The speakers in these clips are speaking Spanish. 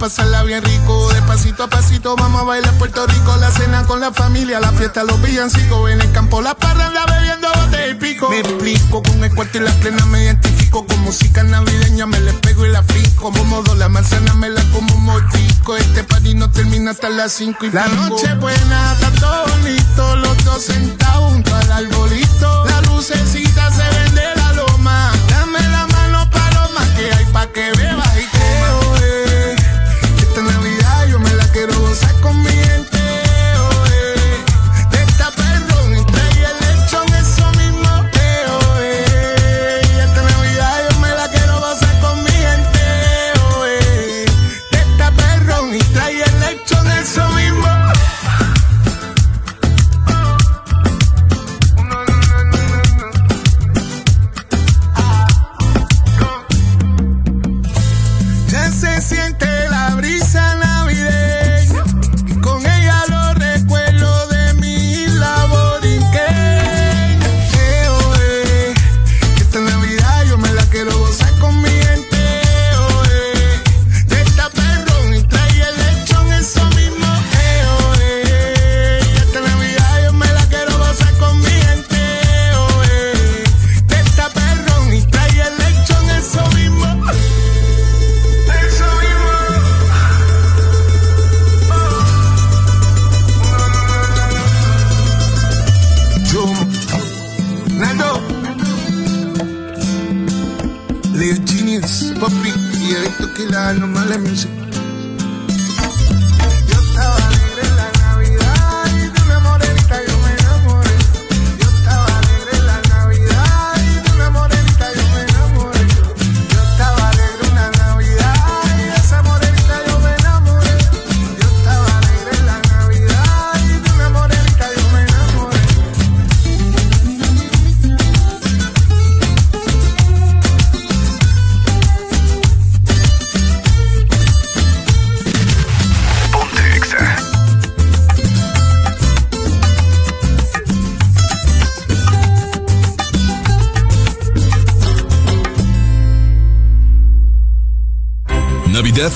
pasarla bien rico. De pasito a pasito vamos a bailar Puerto Rico. La cena con la familia, la fiesta, los villancicos. En el campo la parranda bebiendo bote y pico. Me explico con el cuarto y la plena me identifico. Con música navideña me le pego y la fico. Como modo la manzana me la como un motico. Este party no termina hasta las 5 y La noche buena, está todo bonito. Los dos sentados junto al arbolito. La lucecita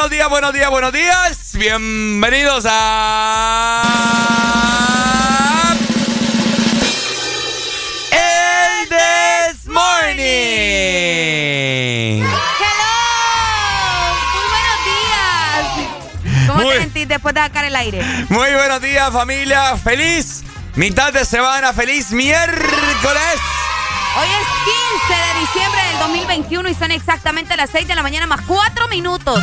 Buenos días, buenos días, buenos días. Bienvenidos a... El This Morning. ¡Hello! Muy buenos días. ¿Cómo Muy- te sentís después de sacar el aire? Muy buenos días, familia. Feliz mitad de semana, feliz miércoles. Hoy es 15 de diciembre del 2021 y son exactamente las 6 de la mañana más 4 minutos.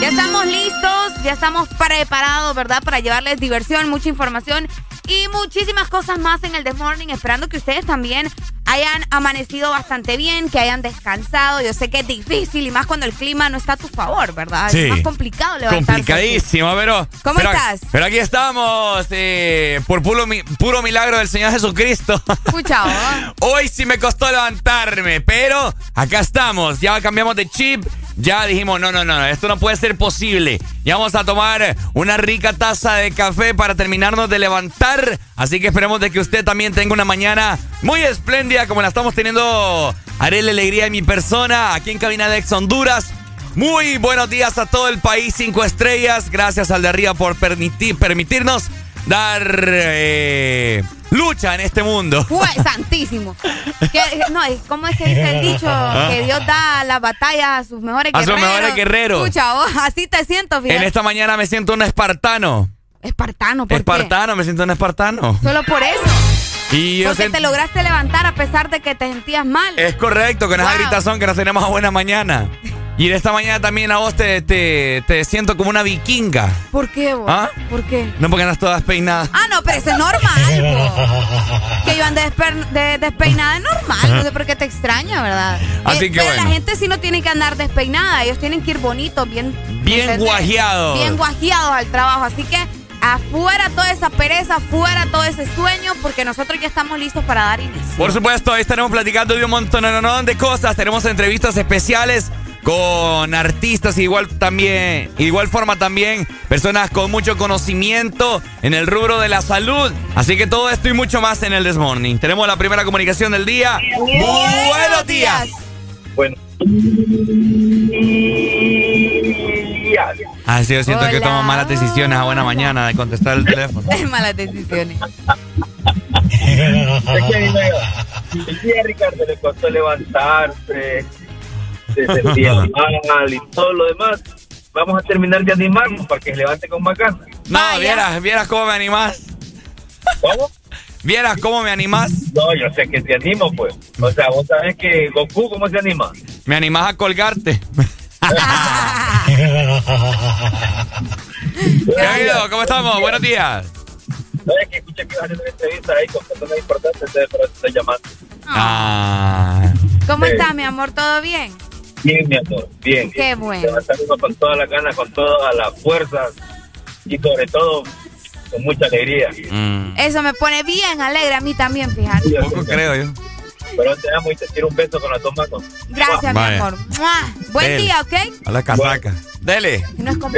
Ya estamos listos, ya estamos preparados, ¿verdad? Para llevarles diversión, mucha información y muchísimas cosas más en el The Morning, esperando que ustedes también hayan amanecido bastante bien, que hayan descansado. Yo sé que es difícil y más cuando el clima no está a tu favor, ¿verdad? Sí. Es más complicado levantarse. Complicadísimo, pero. ¿Cómo pero- estás? Pero aquí estamos, eh, por puro, mi- puro milagro del Señor Jesucristo. Escucha, ¿oh? Hoy sí me costó levantarme, pero acá estamos. Ya cambiamos de chip. Ya dijimos, no, no, no, esto no puede ser posible. Ya vamos a tomar una rica taza de café para terminarnos de levantar. Así que esperemos de que usted también tenga una mañana muy espléndida como la estamos teniendo. Haré la alegría de mi persona aquí en Cabina de Ex Honduras. Muy buenos días a todo el país, cinco estrellas. Gracias al de arriba por permitir, permitirnos dar eh, lucha en este mundo. Fue santísimo. Que- no, ¿cómo es que dice el dicho? Que Dios da la batalla a sus mejores A sus guerreros. mejores guerreros. Escucha, así te siento, En fíjate. esta mañana me siento un espartano. Espartano, ¿por Espartano, me siento un espartano. Solo por eso. Y yo Porque te lograste levantar a pesar de que te sentías mal. Es correcto, con esa Wow. gritazón que nos tenemos a buena mañana. Y en esta mañana también a vos te, te, te siento como una vikinga. ¿Por qué, vos? ¿Ah? ¿Por qué? No porque andas todas peinadas. Ah, no, pero eso es normal, vos. Que yo ande desper- de- despeinada es normal. No sé por qué te extraña, ¿verdad? Eh, Así que pero bueno. la gente sí no tiene que andar despeinada. Ellos tienen que ir bonitos, bien... Bien guajeados. Bien guajeados al trabajo. Así que afuera toda esa pereza, afuera todo ese sueño, porque nosotros ya estamos listos para dar inicio. Por supuesto, hoy estaremos platicando de un montón de cosas. Tenemos entrevistas especiales con artistas, igual también, igual forma también personas con mucho conocimiento en el rubro de la salud. Así que todo esto y mucho más en el This Morning. Tenemos la primera comunicación del día. Buenos días. Bueno. Así yo siento que tomo malas decisiones a buena mañana de contestar el teléfono. Malas decisiones. Es que a mí me- el día a Ricardo le costó levantarse, se sentía mal y todo lo demás. Vamos a terminar de animarnos para que se levante con más ganas. No, Vaya. vieras, vieras cómo me animás. ¿Cómo? Vieras cómo me animás. No, yo sé que te animo, pues. O sea, vos sabés que Goku, ¿cómo se anima? Me animás a colgarte. ¿Qué ha habido? ¿Cómo estamos? Buenos días. ¿Sabes que escuché que ibas a hacer una entrevista ahí con personas importantes? Entonces, por eso estoy llamando. Ah. ¿Cómo Sí. estás, mi amor? ¿Todo bien? Bien, mi amor, bien. Qué bueno. Levantar uno con todas las ganas, con todas las fuerzas y sobre todo con mucha alegría. Mm. Eso me pone bien alegre a mí también, fíjate. Yo Poco creo yo. Pero te amo y te tiro un beso con las dos manos. Gracias, mi Vaya. amor. ¡Mua! Buen Dele. día, ¿ok? A la casaca. Dele. No es como.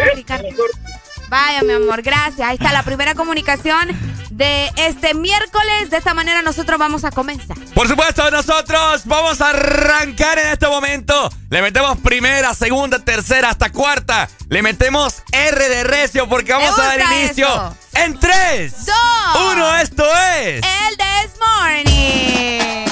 Vaya, mi amor, gracias. Ahí está la primera comunicación de este miércoles. De esta manera nosotros vamos a comenzar. Por supuesto, nosotros vamos a arrancar en este momento. Le metemos primera, segunda, tercera, hasta cuarta. Le metemos R de recio porque vamos a dar inicio eso. en 3, Dos. 1. Esto es. El This Morning.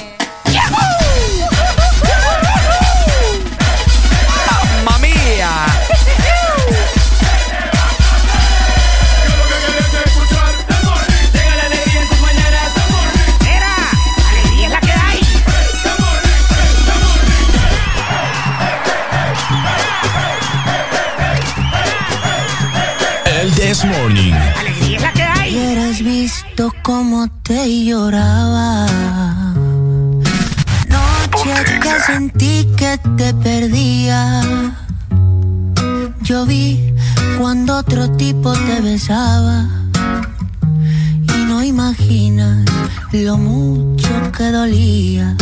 This Morning. Hubieras visto cómo te lloraba. Noche que sentí que te perdía. Yo vi cuando otro tipo te besaba. Y no imaginas lo mucho que dolía.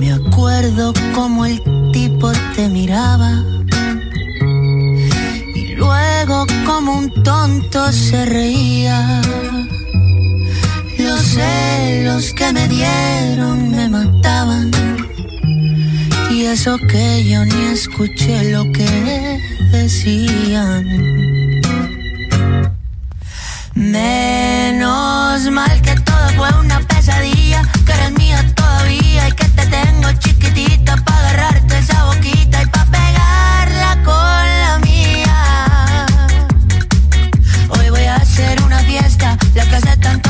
Me acuerdo como el tipo te miraba. Como un tonto se reía. Los celos que me dieron me mataban. Y eso que yo ni escuché lo que decían. Menos mal que todo fue una pesadilla, que eres mía todavía y que te tengo chiquitita para agarrarte esa boquita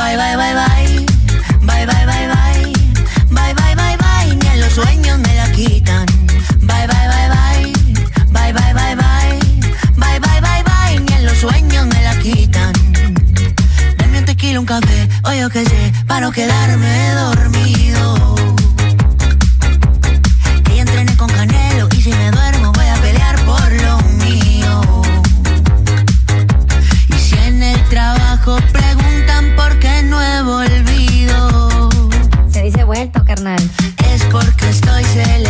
Bye, bye, bye, bye. Bye, bye, bye, bye. Bye, bye, bye, bye. Ni en los sueños me la quitan. Bye, bye, bye, bye. Bye, bye, bye, bye. Bye, bye, bye, bye. Ni en los sueños me la quitan. Dame un tequila, un café, o yo qué sé, para no quedarme dormido. Es porque estoy celebrando.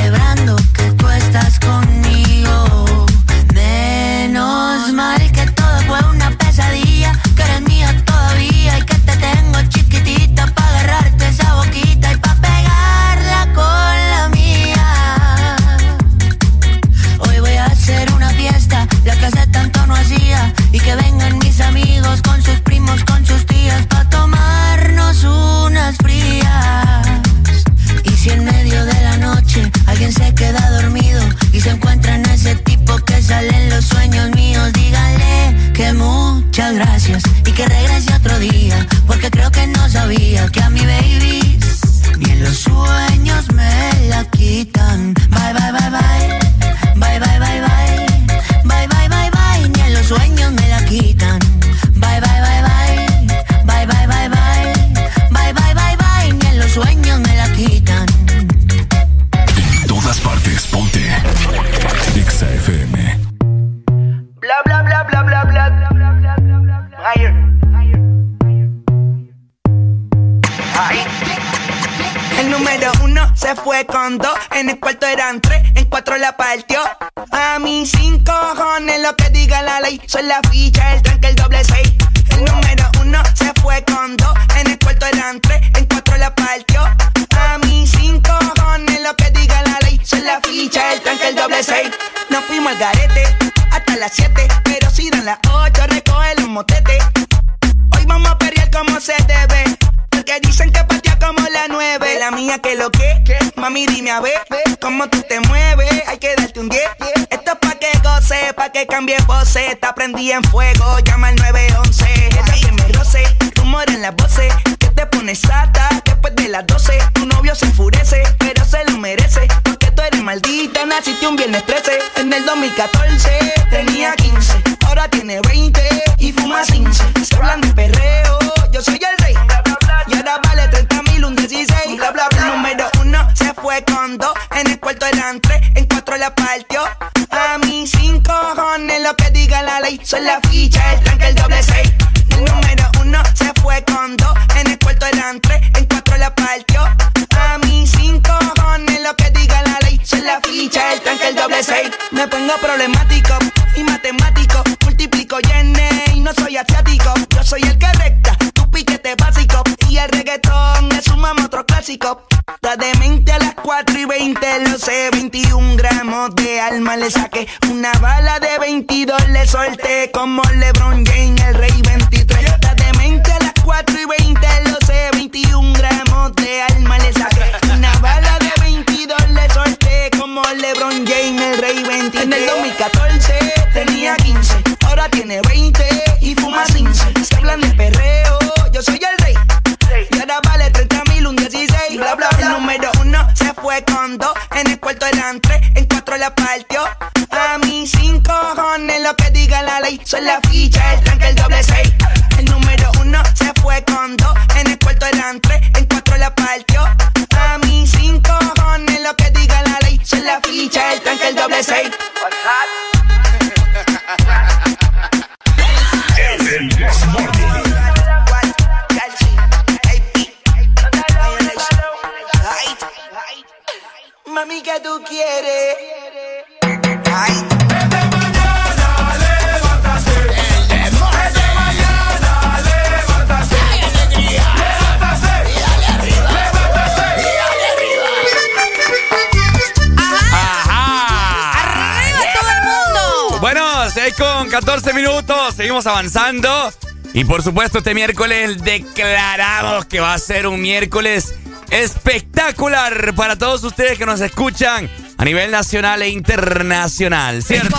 avanzando. Y por supuesto, este miércoles declaramos que va a ser un miércoles espectacular para todos ustedes que nos escuchan a nivel nacional e internacional, ¿cierto?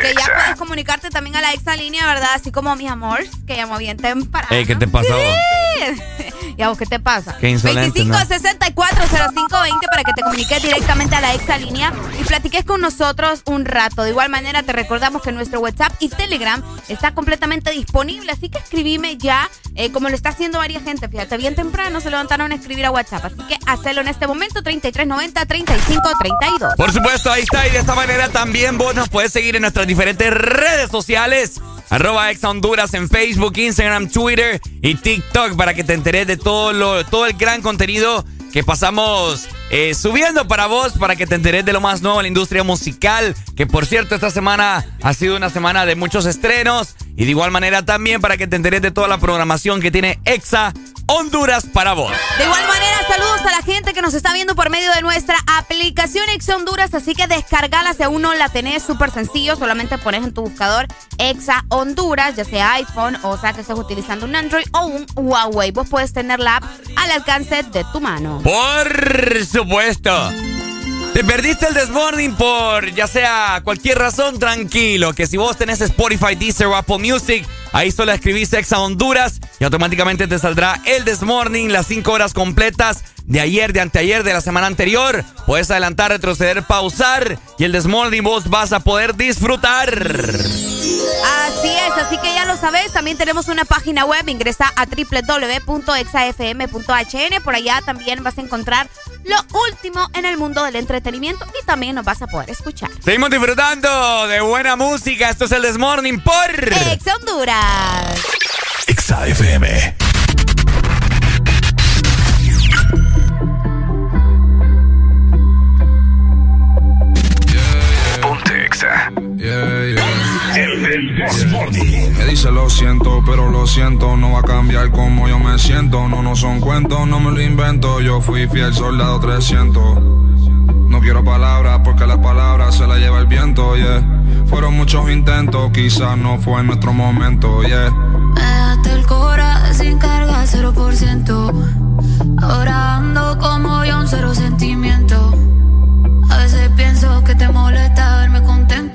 Que ya puedes comunicarte también a la exalínea, ¿verdad? Así como mis amores, que llamó bien temprano. Ey, ¿qué te pasó? ¿Y a vos qué te pasa? Qué insolente, 25 ¿no? 64 05 25640520 para que te comuniques directamente a la exalínea y platiques con nosotros un rato. De igual manera, te recordamos que nuestro WhatsApp y Telegram está completamente disponible, así que escribime ya, eh, como lo está haciendo varias gente. Fíjate, bien temprano se levantaron a escribir a WhatsApp, así que hacelo en este momento, 3390-3532. Por supuesto, ahí está. Y de esta manera también vos nos puedes seguir en nuestras diferentes redes sociales. Arroba Ex Honduras en Facebook, Instagram, Twitter y TikTok para que te enteres de todo, lo, todo el gran contenido que pasamos eh, subiendo para vos, para que te enteres de lo más nuevo en la industria musical. Que por cierto, esta semana ha sido una semana de muchos estrenos. Y de igual manera también para que te enteres de toda la programación que tiene Exa Honduras para vos. De igual manera, saludos a la gente que nos está viendo por medio de nuestra aplicación Exa Honduras, así que descargala si aún no la tenés, súper sencillo, solamente pones en tu buscador Exa Honduras, ya sea iPhone o sea que estés utilizando un Android o un Huawei. Vos puedes tener la app al alcance de tu mano. Por supuesto. Te perdiste el Desmorning por ya sea cualquier razón, tranquilo, que si vos tenés Spotify, Deezer o Apple Music, ahí solo escribís Exa Honduras y automáticamente te saldrá el Desmorning, las 5 horas completas de ayer, de anteayer, de la semana anterior. Puedes adelantar, retroceder, pausar y el Desmorning vos vas a poder disfrutar. Así es, así que ya lo sabes, también tenemos una página web, ingresa a www.exafm.hn, por allá también vas a encontrar lo último en el mundo del entretenimiento y también nos vas a poder escuchar. Seguimos disfrutando de buena música, esto es el Desmorning por Ex Honduras. Exa FM. Exa. El Desmorning. Me dice lo siento, pero lo siento, no va a cambiar como yo me siento. No, no son cuentos, no me lo invento. Yo fui fiel soldado 300. No quiero palabras porque las palabras se las lleva el viento, yeah. Fueron muchos intentos, quizás no fue nuestro momento, yeah. Me el cora sin carga, 0%. Ahora ando como yo, un cero sentimiento. A veces pienso que te molesta verme contenta,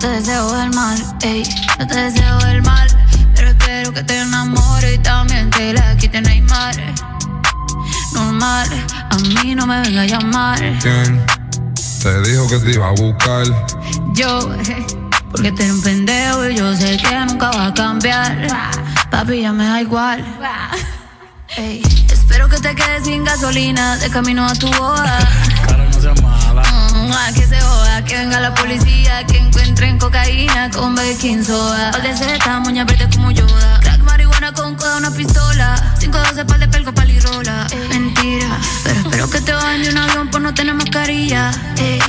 te deseo el mal, ey, no te deseo el mal. Pero espero que te enamore y también te la quite Neymar. Normal, a mí no me venga a llamar. ¿Quién te dijo que te iba a buscar? Yo, porque te un pendejo y yo sé que nunca va a cambiar. Papi, ya me da igual. Ey, espero que te quedes sin gasolina de camino a tu boda. Mm, que se joda, que venga la policía, que encuentren cocaína con baking soda. Pal de seta, moña verde como Yoda. Crack, marihuana con coda, una pistola. 512 pal de pelco, palirola. Mentira, pero espero que te bajen de un avión por no tener mascarilla. Ey,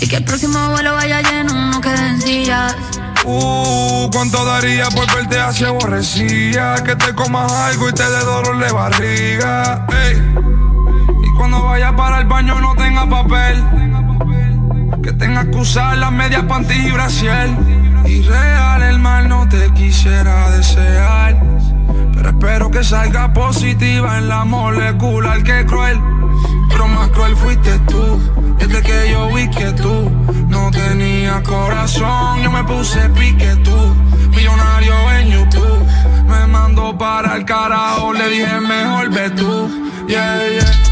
y que el próximo vuelo vaya lleno, no queden sillas. Uh, ¿cuánto daría por verte así aborrecida? Que te comas algo y te dé dolor de barriga. Ey. Y cuando vayas para el baño no tenga papel. Que tengas que usar las medias panties y brasier. Y real el mal no te quisiera desear. Pero espero que salga positiva en la molecular que cruel. Pero más cruel fuiste tú. Desde que yo vi que tú no tenías corazón, yo me puse pique tú. Millonario en YouTube. Me mandó para el carajo, le dije mejor ve tú. Yeah, yeah.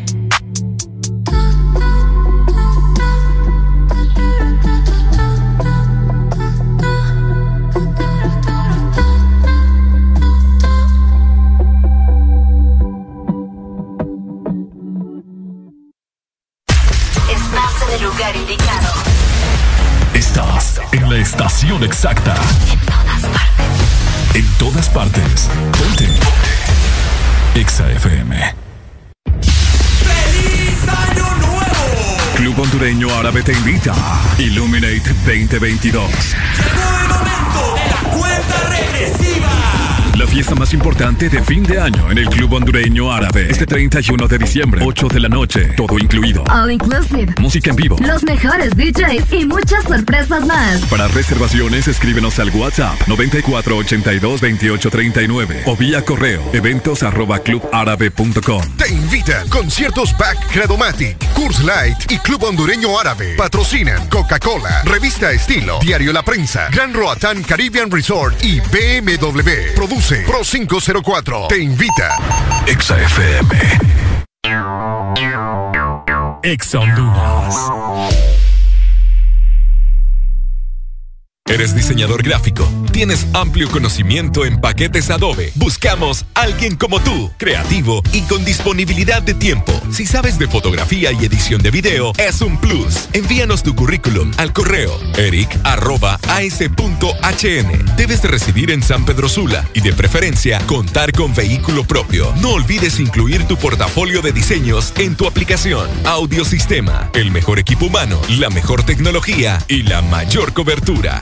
Exacta. En todas partes. En todas partes. Ponte. Exa FM. ¡Feliz Año Nuevo! Club Hondureño Árabe te invita. Illuminate 2022. Llegó el momento de la cuenta regresiva la fiesta más importante de fin de año en el Club Hondureño Árabe. Este 31 de diciembre, 8 de la noche, todo incluido. All inclusive. Música en vivo. Los mejores DJs y muchas sorpresas más. Para reservaciones, escríbenos al WhatsApp 94822839 o vía correo eventos arroba clubárabe.com. Te invitan conciertos Back Credomatic, Curse Light y Club Hondureño Árabe. Patrocinan Coca-Cola, Revista Estilo, Diario La Prensa, Gran Roatán Caribbean Resort y BMW. Produce Pro 504 te invita. Exa FM. Exa Honduras. ¿Eres diseñador gráfico? ¿Tienes amplio conocimiento en paquetes Adobe? Buscamos alguien como tú, creativo y con disponibilidad de tiempo. Si sabes de fotografía y edición de video, es un plus. Envíanos tu currículum al correo eric.as.hn. Debes de residir en San Pedro Sula y de preferencia contar con vehículo propio. No olvides incluir tu portafolio de diseños en tu aplicación. Audiosistema, el mejor equipo humano, la mejor tecnología y la mayor cobertura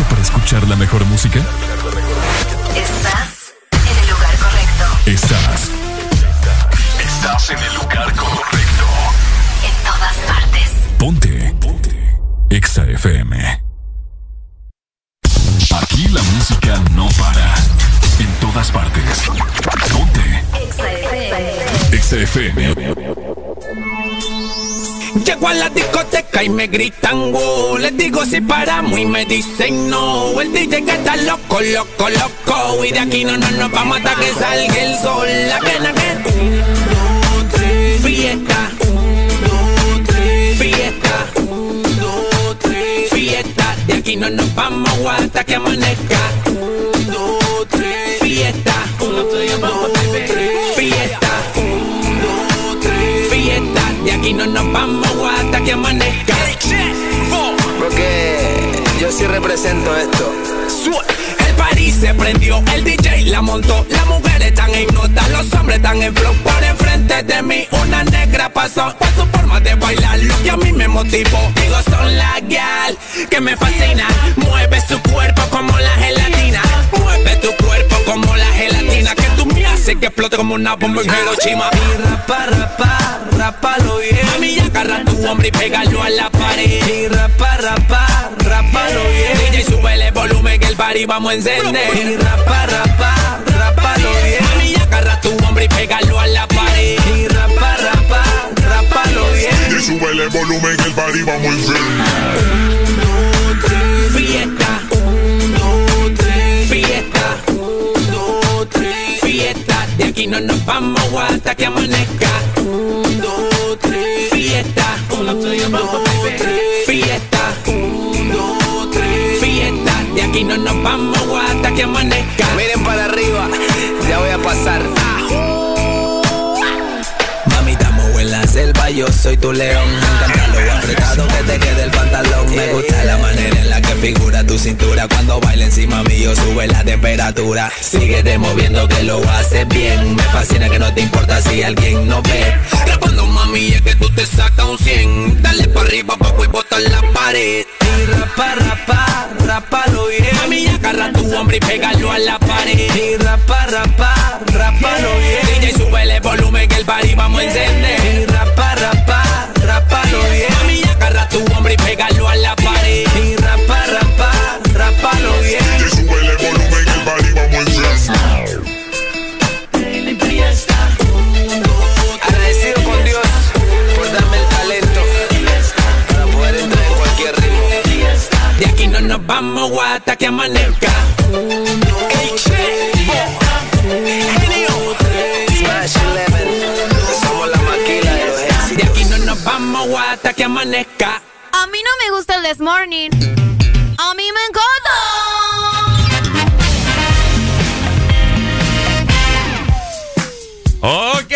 Listo para escuchar la mejor música? Estás en el lugar correcto. Estás. Estás en el lugar correcto. En todas partes. Ponte. Ponte. Exa FM. Aquí la música no para. En todas partes. Ponte. Exa FM. Exa FM. Llego a la discoteca y me gritan wow. Les digo si paramos y me dicen no. El DJ que está loco, loco, loco. Y de aquí no, no nos vamos hasta que salga el sol. La pena que dos, tres, fiesta. Un, dos, tres, fiesta. Un, dos, tres, fiesta. De aquí no nos vamos hasta que amanezca. Dos, tres, fiesta. Un, dos, tres, fiesta. De aquí no nos vamos hasta que amanezca. Porque yo sí represento esto. El París se prendió, el DJ la montó. Las mujeres están en nota, los hombres están en flow. Por enfrente de mí, una negra pasó. Por su forma de bailar, lo que a mí me tipo. Digo, son la gal que me fascina. Mueve su cuerpo como la gelatina. Mueve tu cuerpo como la gelatina. Haces que explote como una bomba en Hiroshima. Y rapa, rapa, rapalo bien. Mami, agarra tu hombre y pégalo a la pared. Y rapa, rapa, rapalo bien. DJ, sube el volumen que el party vamos a encender. Y rapa, rapa, rapalo bien. Mami, agarra tu hombre y pégalo a la pared. Y rapa, rapa, rapalo bien. Y sube el volumen que el party vamos a encender. Aquí no nos vamos hasta que amanezca. Un, dos, tres. Fiesta. Un, dos, tres. Fiesta. Un, dos, tres. Fiesta. De aquí no nos vamos hasta que amanezca. Miren para arriba, ya voy a pasar. Mami, estamos en la selva, yo soy tu león. Apretado que te quede el pantalón. Me gusta la manera en la que figura tu cintura. Cuando baila encima mío, sube la temperatura. Síguete moviendo que lo haces bien. Me fascina que no te importa si alguien no ve. Grabando mami, es que tú te sacas un 100. Dale para arriba, abajo y bota la pared. Y rapa, rapa, rapalo bien. Mami, agarra tu hombre y pégalo a la pared. Y rapa, rapa, rapalo bien. DJ, sube el volumen que el party vamos a encender. Y rapa, rapa, rapalo bien tu hombre y pégalo a la pared. Y rapa, rapa, rapalo bien. Que sube el volumen, el party vamos en fiesta. Agradecido con Dios por darme el talento para poder entrar en cualquier ritmo. De aquí no nos vamos hasta que amanezca. Hey, che, Smash 11 que amanezca. A mí no me gusta el this morning. A mí me encanta. Ok,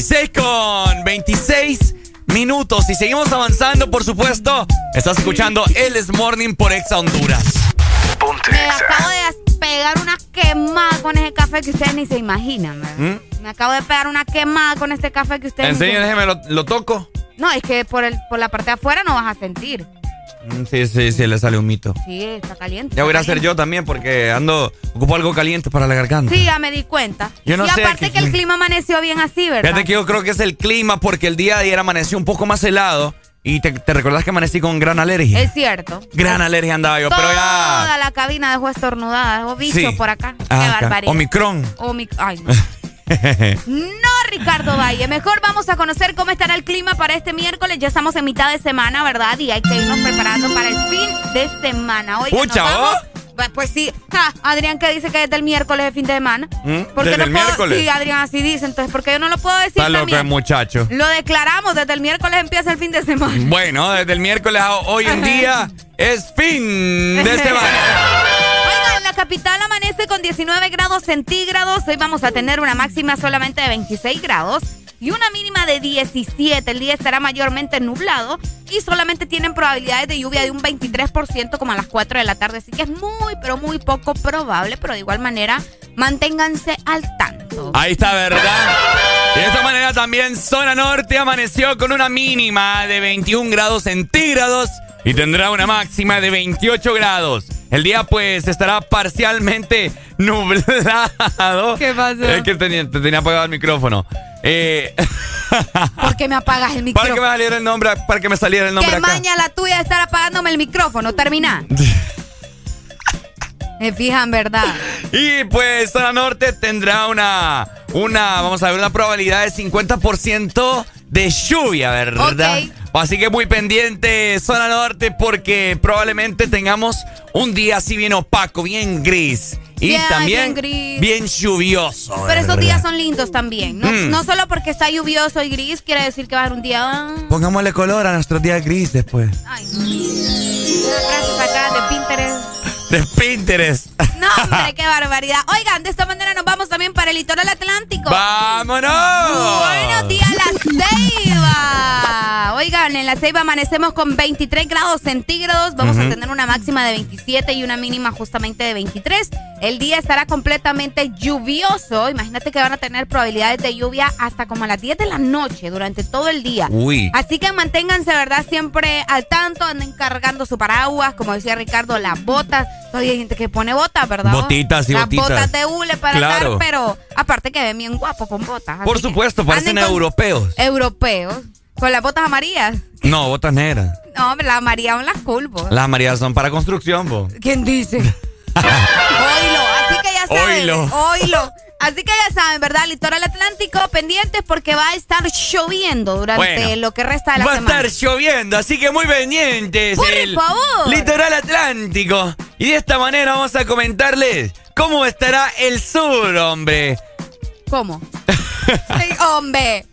6 con 26 minutos y seguimos avanzando, por supuesto. Estás escuchando El This Morning por Exa Honduras. Me acabo de pegar una quemada con ese café que ustedes ni se imaginan, ¿verdad? ¿Mm? Me acabo de pegar una quemada con este café que ustedes En ni se serio, déjeme lo, lo toco. No, es que por, el, por la parte de afuera no vas a sentir. Mm, Sí, sí, sí, le sale un mito. Sí, está caliente. Ya voy a hacer yo también porque ando, ocupo algo caliente para la garganta. Sí, ya me di cuenta. Yo no y sé aparte qué- que el clima amaneció bien así, ¿verdad? Fíjate que yo creo que es el clima porque el día de ayer amaneció un poco más helado y te, te recordás que amanecí con gran alergia. Es cierto. Gran alergia andaba yo, Toda pero ya... la cabina dejó estornudada, dejó bicho Sí. por acá. Qué Ah, acá. barbaridad. Omicron. Omic- Ay, no. No, Ricardo Valle. Mejor vamos a conocer cómo estará el clima para este miércoles. Ya estamos en mitad de semana, ¿verdad? Y hay que irnos preparando para el fin de semana. Oiga, nos Pucha, vamos-. Pues- Pues sí. Ja, Adrián que dice que es del miércoles de fin de semana. ¿Mm? ¿Por qué Desde no el puedo- miércoles. Sí, Adrián así dice. Entonces, ¿por qué yo no lo puedo decir Está loco también? el muchacho. Lo declaramos. Desde el miércoles empieza el fin de semana. Bueno, desde el miércoles a hoy en día es fin de semana. La capital amanece con 19 grados centígrados. Hoy vamos a tener una máxima solamente de 26 grados y una mínima de 17. El día estará mayormente nublado y solamente tienen probabilidades de lluvia de un 23% como a las 4 de la tarde. Así que es muy, pero muy poco probable, pero de igual manera manténganse al tanto. Ahí está, ¿verdad? De esta manera también Zona Norte amaneció con una mínima de 21 grados centígrados y tendrá una máxima de 28 grados. El día pues estará parcialmente nublado. ¿Qué pasó? Es que tenía, te tenía apagado el micrófono. Eh, ¿Por qué me apagas el para que micrófono? me saliera el nombre, para que me saliera el nombre Qué acá. maña la tuya de estar apagándome el micrófono. Termina. Me fijan, ¿verdad? Y pues Zona Norte tendrá una, una, vamos a ver, una probabilidad de 50% de lluvia, ¿verdad? Así que muy pendiente Zona Norte porque probablemente tengamos un día así bien opaco, bien gris. Y también bien gris. bien lluvioso. Pero esos días son lindos también. No, Mm. no solo porque está lluvioso y gris, quiere decir que va a haber un día. ah, Pongámosle color a nuestros días gris después. Ay, no. Una frase sacada de Pinterest. De Pinterest. No, hombre, qué barbaridad. Oigan, de esta manera nos vamos también para el litoral atlántico. ¡Vámonos! Buenos días, La Ceiba. Oigan, en la Ceiba amanecemos con 23 grados centígrados. Vamos a tener una máxima de 27 y una mínima justamente de 23. El día estará completamente lluvioso. Imagínate que van a tener probabilidades de lluvia hasta como a las 10 de la noche durante todo el día. Uy. Así que manténganse, ¿verdad? Siempre al tanto, anden cargando su paraguas, como decía Ricardo, las botas. Todavía hay gente que pone botas, ¿verdad? Botitas y las botitas. botas de hule para Claro. andar, pero aparte que ven bien guapo con botas. Por supuesto, parecen europeos. Europeos. Con las botas amarillas. No, botas negras. No, las amarillas son las cool, bo. Las amarillas son para construcción, bo. ¿Quién dice? Ya saben. Oilo. Oilo. Así que ya saben, ¿verdad? Litoral Atlántico, pendientes porque va a estar lloviendo durante Bueno. lo que resta de la Va a semana. estar lloviendo, así que muy pendientes. Por el favor. Litoral Atlántico. Y de esta manera vamos a comentarles cómo estará el sur, hombre. ¿Cómo? Hombre.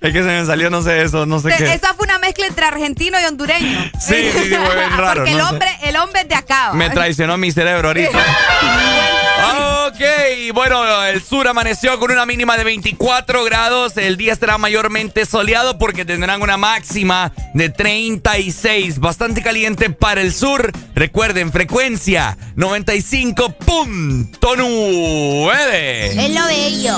Es que se me salió, no sé eso, no sé qué. Esa fue una mezcla entre argentino y hondureño. Sí, sí, sí, fue bien raro, Porque el sé. hombre, el hombre es de acá. ¿va? Me traicionó mi cerebro ahorita. Ok, bueno, el sur amaneció con una mínima de 24 grados. El día estará mayormente soleado porque tendrán una máxima de 36. Bastante caliente para el sur. Recuerden, frecuencia 95.9. Es lo bello.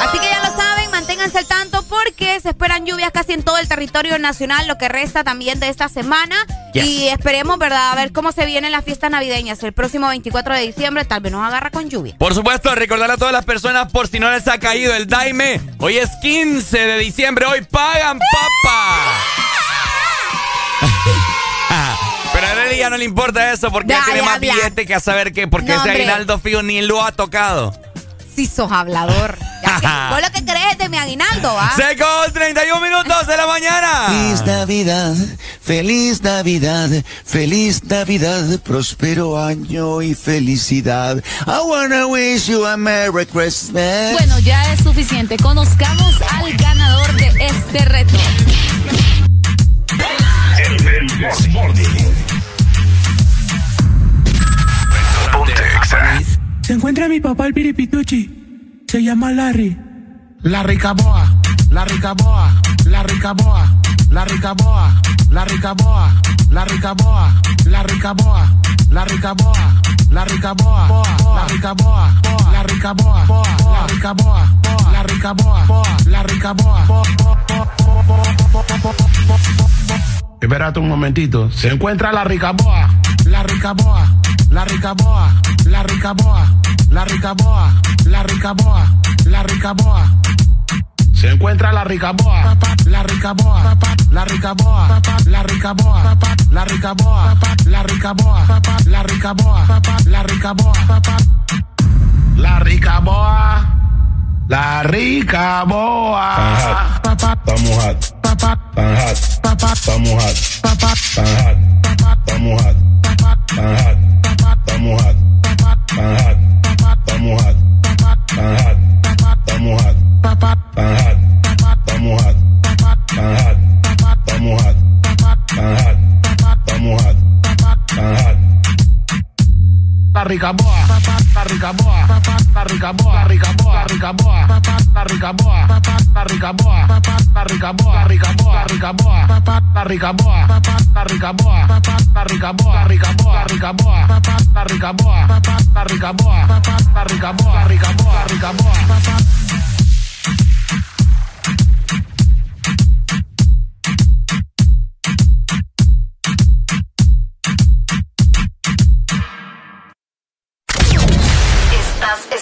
Así que ya lo saben, manténganse al tanto porque se esperan lluvias casi en todo el territorio nacional, lo que resta también de esta semana. Yes. Y esperemos, ¿verdad? A ver cómo se vienen las fiestas navideñas. El próximo 24 de diciembre tal vez nos agarra con lluvia. Por supuesto, recordar a todas las personas por si no les ha caído el daime. Hoy es 15 de diciembre, hoy pagan papa. Pero a Arely ya no le importa eso porque ya tiene más billete que a saber qué, porque No, ese aguinaldo fío ni lo ha tocado. Si sos hablador. Ya que- vos lo que crees es de mi aguinaldo, ¿ah? Se con 31 minutos de la mañana. Feliz Navidad, feliz Navidad, feliz Navidad, próspero año y felicidad. I wanna wish you a Merry Christmas. Bueno, ya es suficiente. Conozcamos al ganador de este reto. Se encuentra mi papá el piripituchi. Se llama Larry. La ricaboa, la ricaboa, la ricaboa, la ricaboa, la ricaboa, la ricaboa, la ricaboa, la ricaboa, la ricaboa, la ricaboa, la ricaboa, la ricaboa, la ricaboa, la ricaboa. Espérate un momentito. Se encuentra la ricaboa, la ricaboa, la ricaboa, la ricaboa, la ricaboa, la ricaboa, la ricaboa. Se encuentra la la ricaboa, la ricaboa, la ricaboa, la ricaboa, la ricaboa, la ricaboa, la ricaboa, la ricaboa, la ricaboa. Estamos hot. Tan hot. Estamos hot. Tan hot. Estamos hot. Estamos hot. Tan hot. Estamos hot está mojado. Manhattan, está mojado. Manhattan, está mojado. Rica boa ricamoa, papá, la ricamoa, la ricamoa, la ricamoa, papá, la ricamoa, papá, la ricamoa, papá, la ricamoa, la ricamoa, la ricamoa, papá, la ricamoa, papá, la ricamoa, papá, la ricamoa, la ricamoa, la ricamoa, papá, la ricamoa, papá, la ricamoa, papá, la ricamoa, la ricamoa, la ricamoa, papá.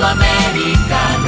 A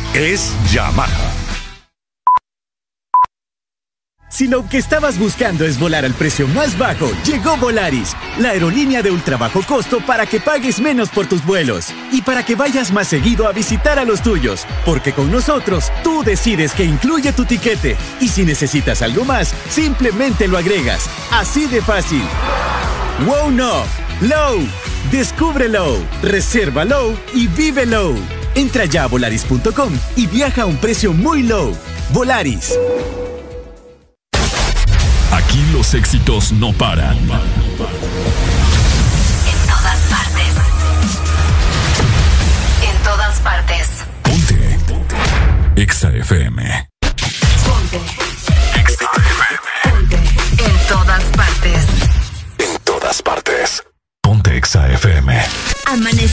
es Yamaha. Si lo que estabas buscando es volar al precio más bajo, llegó Volaris, la aerolínea de ultra bajo costo para que pagues menos por tus vuelos y para que vayas más seguido a visitar a los tuyos, porque con nosotros tú decides que incluye tu tiquete y si necesitas algo más, simplemente lo agregas. Así de fácil. Wow no, Low. Reserva Low y vive Low. Entra ya a volaris.com y viaja a un precio muy low. Volaris. Aquí los éxitos no paran. En todas partes. En todas partes. Ponte. Exa FM.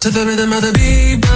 To the rhythm of the beat,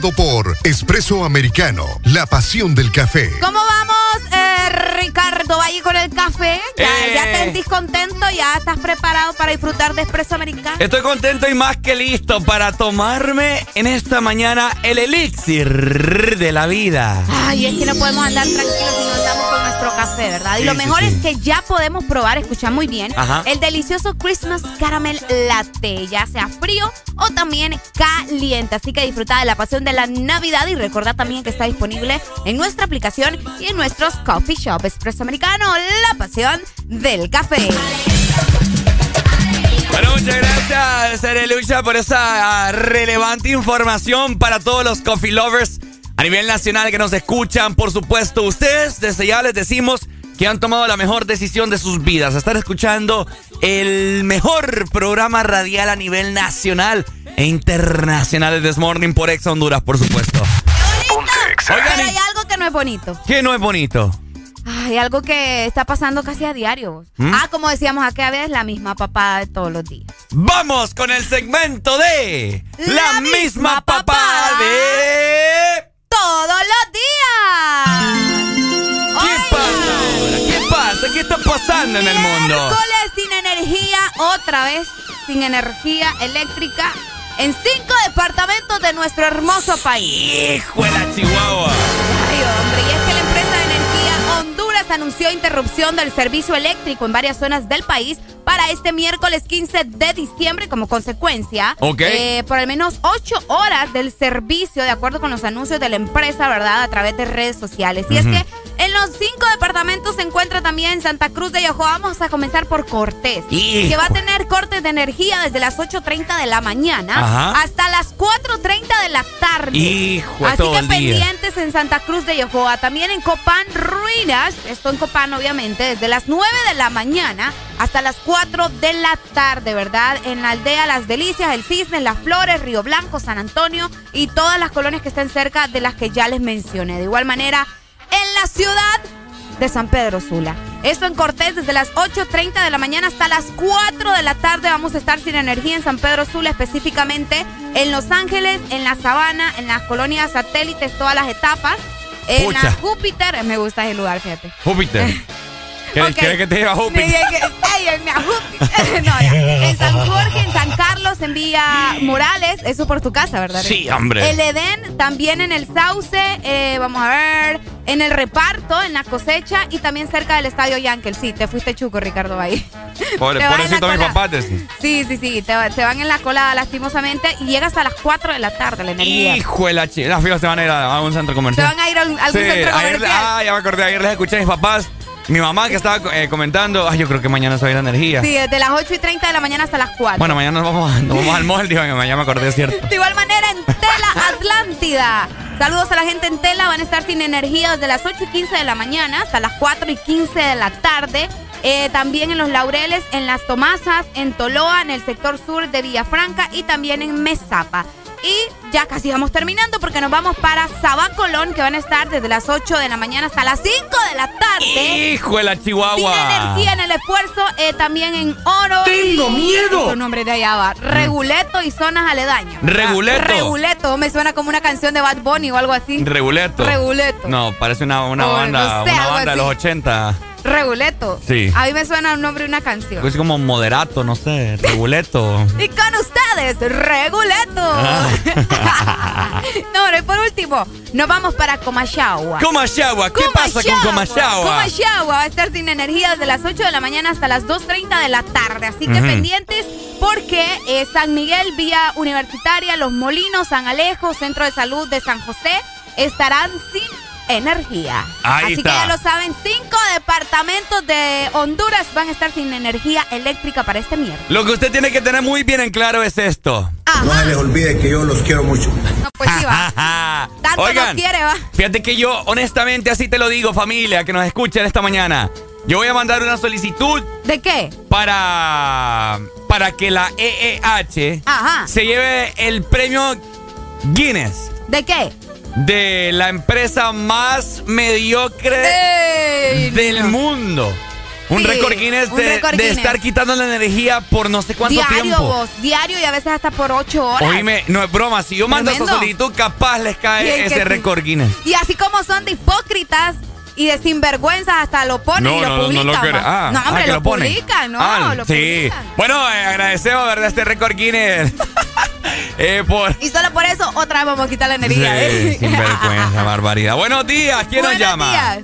presentado por Espresso Americano, la pasión del café. ¿Cómo vamos, eh, Ricardo Valle, con el café? ¿Ya, Eh. ya te sentís contento? ¿Ya estás preparado para disfrutar de espresso americano? Estoy contento y más que listo para tomarme en esta mañana el elixir de la vida. Ay, es que no podemos andar tranquilos ¿verdad? Y Sí, lo mejor sí. es que ya podemos probar, escucha muy bien, Ajá. el delicioso Christmas Caramel Latte, ya sea frío o también caliente. Así que disfruta de la pasión de la Navidad y recuerda también que está disponible en nuestra aplicación y en nuestros coffee shop Espresso Americano, la pasión del café. Bueno, muchas gracias, Cerelucha, por esa ah, relevante información para todos los coffee lovers a nivel nacional que nos escuchan. Por supuesto, ustedes, desde ya les decimos que han tomado la mejor decisión de sus vidas. Estar escuchando el mejor programa radial a nivel nacional e internacional de This Morning por Ex Honduras, por supuesto. Pero hay algo que no es bonito. ¿qué no es bonito? Hay algo que está pasando casi a diario. ¿Mm? Ah, como decíamos aquella vez, la misma papada de todos los días. Vamos con el segmento de La, misma papada de... Todos los días. ¿Qué está pasando en el mundo? Miércoles sin energía, otra vez sin energía eléctrica en cinco departamentos de nuestro hermoso país. ¡Hijo de la chihuahua! Ay, hombre, Honduras anunció interrupción del servicio eléctrico en varias zonas del país para este miércoles 15 de diciembre como consecuencia. Eh, por al menos ocho horas del servicio, de acuerdo con los anuncios de la empresa, ¿verdad? A través de redes sociales. Y es que en los cinco departamentos se encuentra también Santa Cruz de Yojoa. Vamos a comenzar por Cortés, Hijo. que va a tener cortes de energía desde las 8.30 de la mañana Ajá. hasta las 4.30 de la tarde. Hijo Así todo que el día. pendientes en Santa Cruz de Yojoa. También en Copán Ruinas, esto en Copán obviamente, desde las 9 de la mañana hasta las 4 de la tarde, ¿verdad? En la aldea Las Delicias, El Cisne, Las Flores, Río Blanco, San Antonio y todas las colonias que estén cerca de las que ya les mencioné. De igual manera, en la ciudad de San Pedro Sula. Esto en Cortés desde las 8.30 de la mañana hasta las 4 de la tarde vamos a estar sin energía en San Pedro Sula, específicamente en Los Ángeles, en la Sabana, en las colonias satélites, todas las etapas. En la Júpiter, me gusta ese lugar, fíjate. Júpiter. ¿Quieres Ok. quieres que te lleve a. No, ya. En San Jorge, en San Carlos, en Villa Morales, eso por tu casa, ¿verdad? Sí, hombre. El Edén, también en el Sauce, eh, vamos a ver, en el reparto, en la cosecha y también cerca del Estadio Yankel. Sí, te fuiste chuco, Ricardo, ahí. Pobre, pobrecito mi papá. te decía. Sí, sí, sí, te, te van en la cola lastimosamente y llegas a las 4 de la tarde la energía. Hijo de la chica. Las fijas se van a ir a, a un centro Se comercial. van a ir a algún algún Sí, centro ayer- comercial. ah, ya me acordé. Ayer les escuché a mis papás. Mi mamá que estaba eh, comentando. Ay, yo creo que mañana se va a ir la energía. Sí, desde las 8 y 30 de la mañana hasta las 4. Bueno, mañana nos vamos, nos vamos al mall. Digo, ya me acordé, es cierto. De igual manera en Tela Atlántida. Saludos a la gente en Tela. Van a estar sin energía desde las 8 y 15 de la mañana hasta las 4 y 15 de la tarde. Eh, también en Los Laureles, en Las Tomasas, en Toloa, en el sector sur de Villafranca y también en Mesapa. Y ya casi vamos terminando porque nos vamos para Sabacolón, que van a estar desde las 8 de la mañana hasta las 5 de la tarde. Hijo de la Sin chihuahua. energía en el esfuerzo, eh, también en Oro. ¡Tengo y- miedo! Su nombre de allá va. Reguleto y zonas aledañas. Reguleto. Reguleto. Me suena como una canción de Bad Bunny o algo así. Reguleto. Reguleto. No, parece una, una O banda, no sé, una banda de los así. 80. Reguleto. Sí. A mí me suena un nombre de una canción. Así como moderato, no sé, reguleto. Y con ustedes, Reguleto. Ah. no, y por último, nos vamos para Comachagua. Comachagua, ¿qué pasa con Comachagua? Comachagua va a estar sin energía desde las 8 de la mañana hasta las 2.30 de la tarde. Así que pendientes porque eh, San Miguel, Vía Universitaria, Los Molinos, San Alejo, Centro de Salud de San José estarán sin energía. Ahí Así está. que ya lo saben, cinco departamentos de Honduras van a estar sin energía eléctrica para este miércoles. Lo que usted tiene que tener muy bien en claro es esto. No se les olvide que yo los quiero mucho. No, pues sí, va. Tanto Oigan, no quiere, va. Fíjate que yo, honestamente, así te lo digo, familia, que nos escuchen esta mañana. Yo voy a mandar una solicitud ¿De qué? para, para que la EEH Ajá. se lleve el premio Guinness ¿De qué? De la empresa más mediocre Ey, del mundo. Un Sí, récord Guinness de, estar quitando la energía por no sé cuánto diario tiempo. vos, diario y a veces hasta por ocho horas. Oíme, no es broma, si yo mando esa solicitud, capaz les cae ese récord Guinness. Y así como son de hipócritas y de sinvergüenzas, hasta lo ponen No, y lo no, no, no publican. lo. Ah, no, ah, hombre, que lo, lo publican, no, Ah, lo sí. publican. Bueno, eh, agradecemos, ¿verdad? Este récord Guinness. eh, por. Y solo por eso otra vez vamos a quitar la Sí, energía. ¿eh? sinvergüenza, barbaridad. Buenos días, ¿quién nos Buenos llama? días.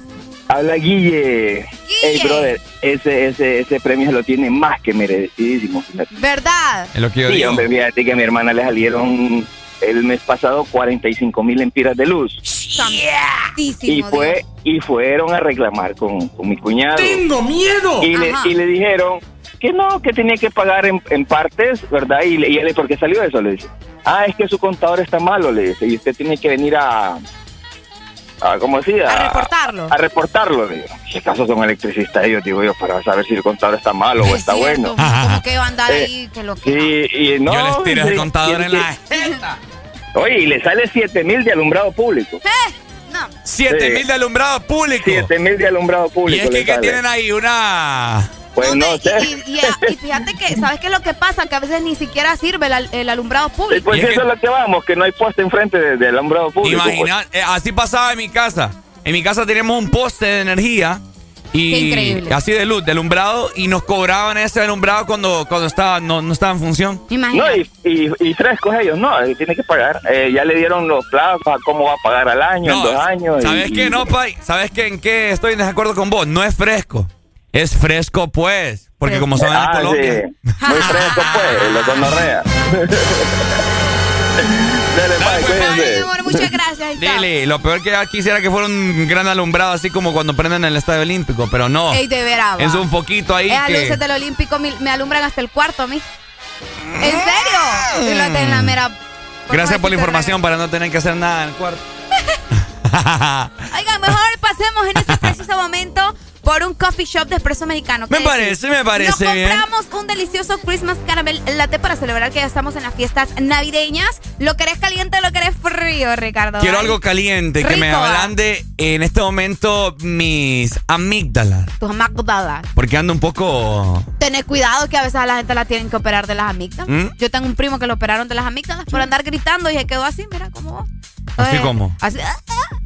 Habla Guille. Hey, brother, ese, ese, ese premio se lo tiene más que merecidísimo. ¿Verdad? Es lo que yo Sí, digo. hombre, fíjate que a mi hermana le salieron el mes pasado 45 mil empiras de luz. Y fue y fueron a reclamar con, con mi cuñado. ¡Tengo miedo! Y le, Ajá. y le dijeron que no, que tenía que pagar en, en partes, ¿verdad? Y, le, y él, ¿por qué salió eso? Le dice. Ah, es que su contador está malo, le dice. Y usted tiene que venir a... a ¿Cómo decía? A reportarlo. A reportarlo, digo. Si acaso son electricistas ellos, digo yo, para saber si el contador está malo o Es está cierto, bueno. Como que va a andar Eh, ahí, que lo que. Y no... Yo les tiro sí, contador y- en la y- Oye, y le sale 7 mil de alumbrado público. Eh, no. 7 Sí. mil de alumbrado público. 7 mil de alumbrado Y público. es que, sale. tienen ahí una. Pues no sé. Y, y- y fíjate que, ¿sabes qué es lo que pasa? Que a veces ni siquiera sirve el, al- el alumbrado Sí, público. Pues eso es lo que vamos, que no hay poste enfrente de- del alumbrado público. pues. Imagina, eh, así pasaba en mi casa. En mi casa teníamos un poste de energía. Y Qué increíble. así de luz, de alumbrado, y nos cobraban ese alumbrado cuando, cuando estaba, no, no estaba en función. No, y, y, y frescos ellos, no, eh, tiene que pagar. Eh, ya le dieron los plazos, a cómo va a pagar al año, en dos años. y- ¿Sabes y- qué, no, Pai? ¿Sabes qué, en qué estoy en desacuerdo con vos? No es fresco. Es fresco, pues. Porque como son en Ah, Colombia. sí. Muy fresco, pues, lo conorrea. Dale, Pai, cuídense. Amor, muchas gracias. Dile, lo peor que quisiera que fuera un gran alumbrado, así como cuando prenden el Estadio Olímpico, pero no. Ey, de veras, va. Es un foquito ahí Esas que... luces del Olímpico me alumbran hasta el cuarto a mí. ¿En serio? Lo tengo en la mera. Gracias por la información para no tener que hacer nada en el cuarto. Oigan, mejor pasemos en este preciso momento por un coffee shop de espresso americano. Me ¿Qué parece, me parece Nos bien. compramos un delicioso Christmas Caramel Latte para celebrar que ya estamos en las fiestas navideñas. ¿Lo querés caliente o lo querés frío, Ricardo? Quiero algo caliente, que me Rico, ablande en este momento mis amígdalas. Tus amígdalas. Porque ando un poco... Tened cuidado que a veces a la gente la tienen que operar de las amígdalas. ¿Mm? Yo tengo un primo que lo operaron de las amígdalas por andar gritando y se quedó así, mira cómo. Así como. así, ah, ah,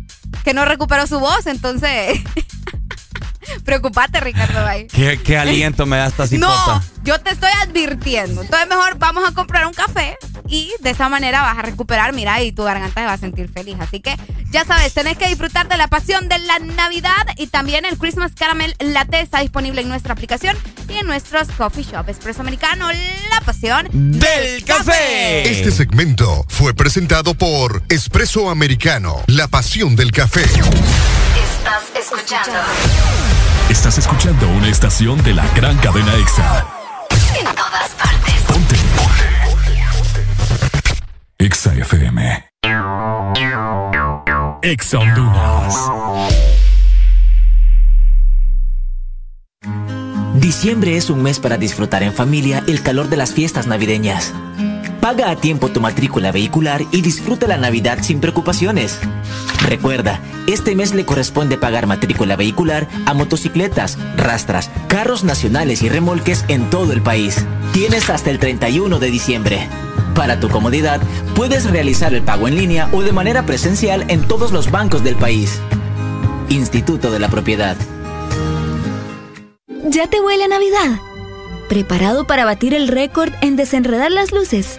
que no recuperó su voz, entonces. Preocupate, Ricardo. Bay. ¿Qué, qué aliento me da esta cipota? No, yo te estoy advirtiendo. Entonces mejor vamos a comprar un café y de esa manera vas a recuperar, mira, y tu garganta se va a sentir feliz. Así que ya sabes, tenés que disfrutar de la pasión de la Navidad y también el Christmas Caramel Latte está disponible en nuestra aplicación y en nuestros coffee shop. Espresso Americano, la pasión del café. Este segmento fue presentado por Espresso Americano, la pasión del café. Estás escuchando Estás escuchando una estación de la gran cadena EXA. en todas partes. EXA FM. EXA Honduras. Diciembre es un mes para disfrutar en familia el calor de las fiestas navideñas. Paga a tiempo tu matrícula vehicular y disfruta la Navidad sin preocupaciones. Recuerda, este mes le corresponde pagar matrícula vehicular a motocicletas, rastras, carros nacionales y remolques en todo el país. Tienes hasta el 31 de diciembre. Para tu comodidad, puedes realizar el pago en línea o de manera presencial en todos los bancos del país. Instituto de la Propiedad. ¿Ya te huele a Navidad? ¿Preparado para batir el récord en desenredar las luces?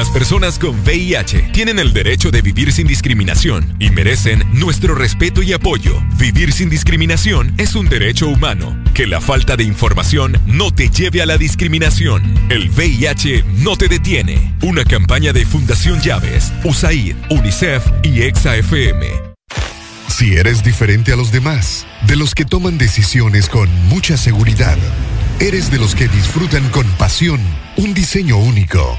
Las personas con VIH tienen el derecho de vivir sin discriminación y merecen nuestro respeto y apoyo. Vivir sin discriminación es un derecho humano. Que la falta de información no te lleve a la discriminación. El VIH no te detiene. Una campaña de Fundación Llaves, USAID, UNICEF y EXA-FM. Si eres diferente a los demás, de los que toman decisiones con mucha seguridad, eres de los que disfrutan con pasión un diseño único,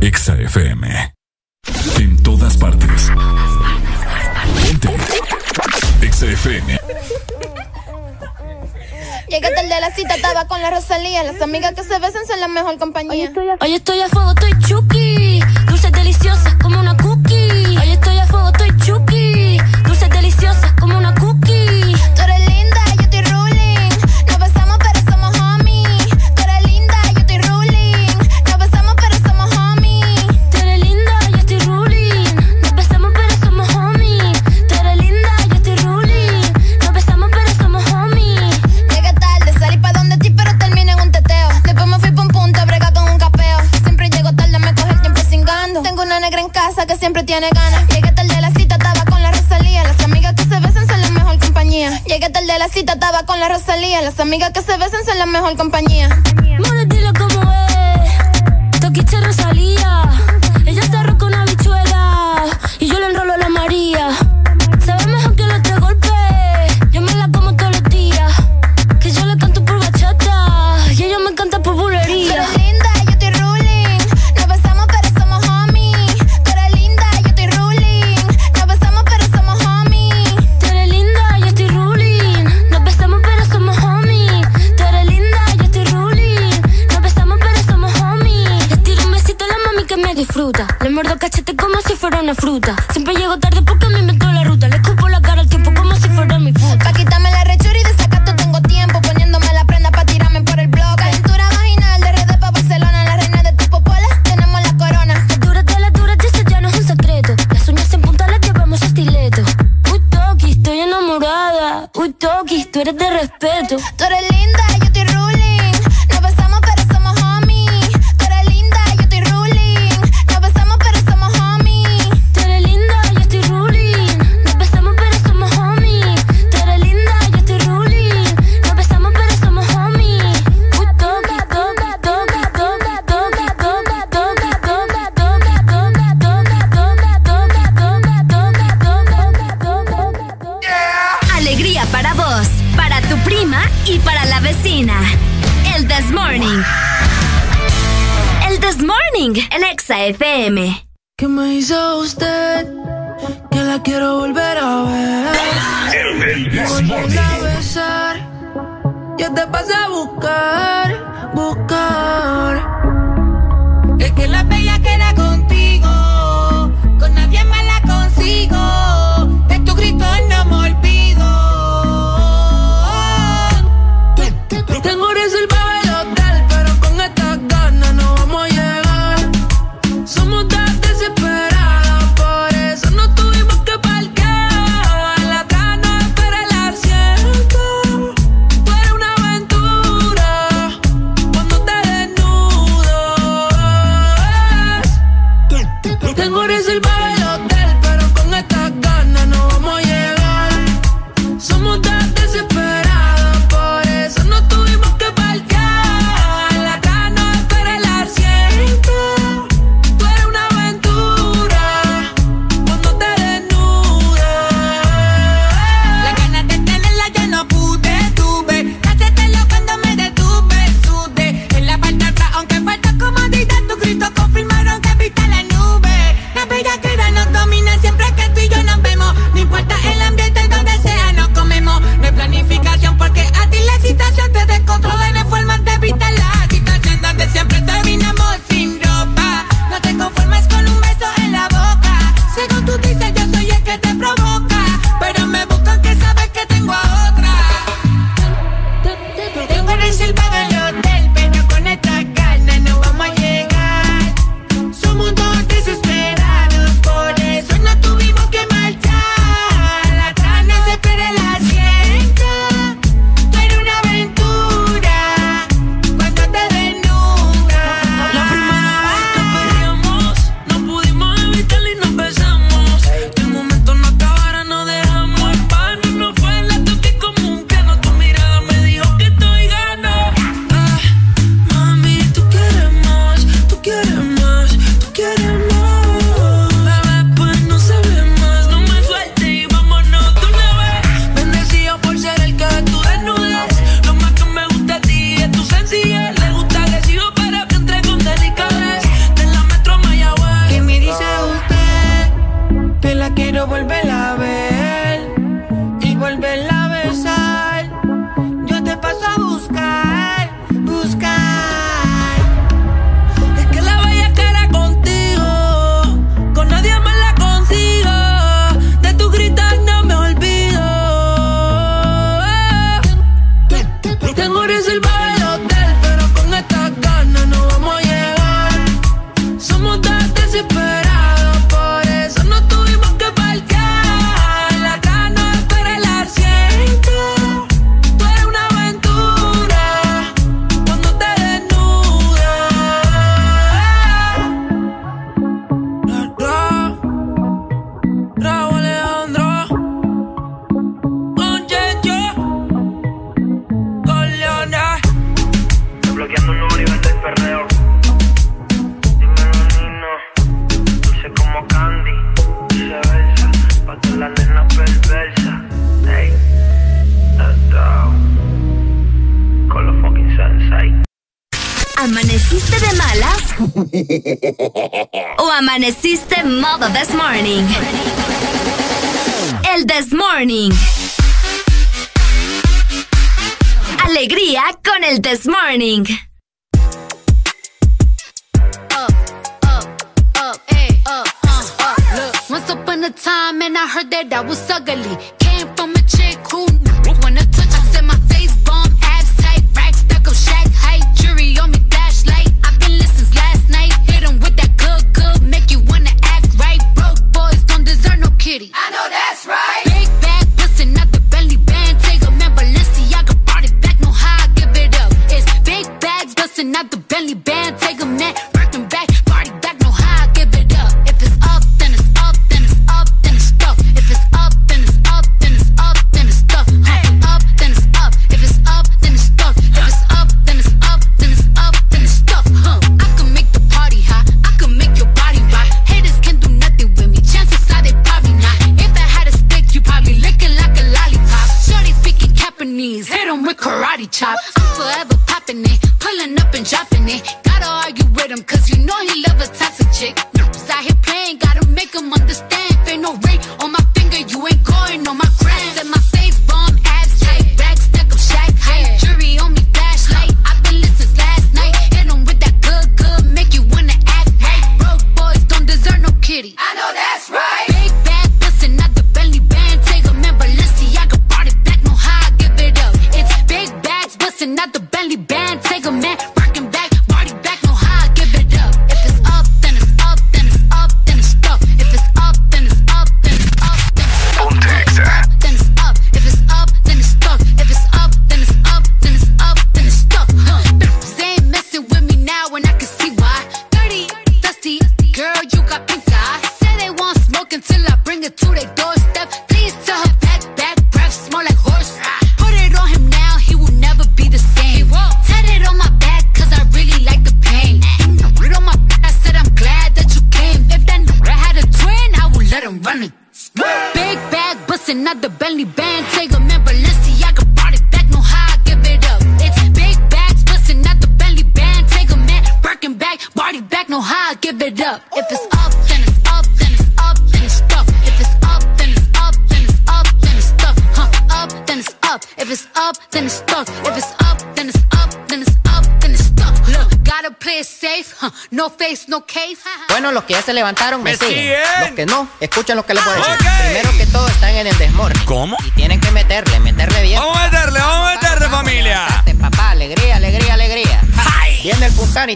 Exa FM. En todas partes. Ponte. Exa FM. Llegué tarde de la cita, estaba con la Rosalía. Las amigas que se besan son la mejor compañía. Hoy estoy a fuego, estoy chuki. Dulces deliciosas como una cookie. Hoy estoy a fuego, estoy chuki. Dulces deliciosas en casa que siempre tiene ganas. Llegué tarde a la cita, estaba con la Rosalía. Las amigas que se besan son la mejor compañía. Llegué tarde a la cita, estaba con la Rosalía. Las amigas que se besan son la mejor compañía. Mora, dilo como es. Toquiche Rosalía. Ella está roca una bichuela. Y yo le enrolo a la María. Muerdo cachete como si fuera una fruta. Siempre llego tarde porque me inventó la ruta. Le escupo la cara al tiempo como si fuera mi puta. Pa' quitarme la rechura y desacato tengo tiempo. Poniéndome la prenda pa' tirarme por el blog. Calentura vaginal de RD pa' Barcelona. La reina de tu popola, tenemos la corona. Las duras de las duras, y eso ya no es un secreto. Las uñas en punta las llevamos a estileto. Uy, Toki, estoy enamorada. Uy, Toki, tú eres de respeto. Tú eres linda, yo Exa FM. ¿Qué me hizo usted? Que la quiero volver a ver. Volverla a besar. Yo te pasé a buscar, buscar. Es que la bella queda contigo,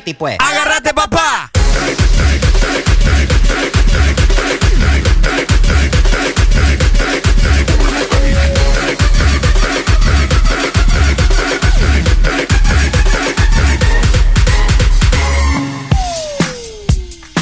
Haití, pues. ¡Agárrate, papá!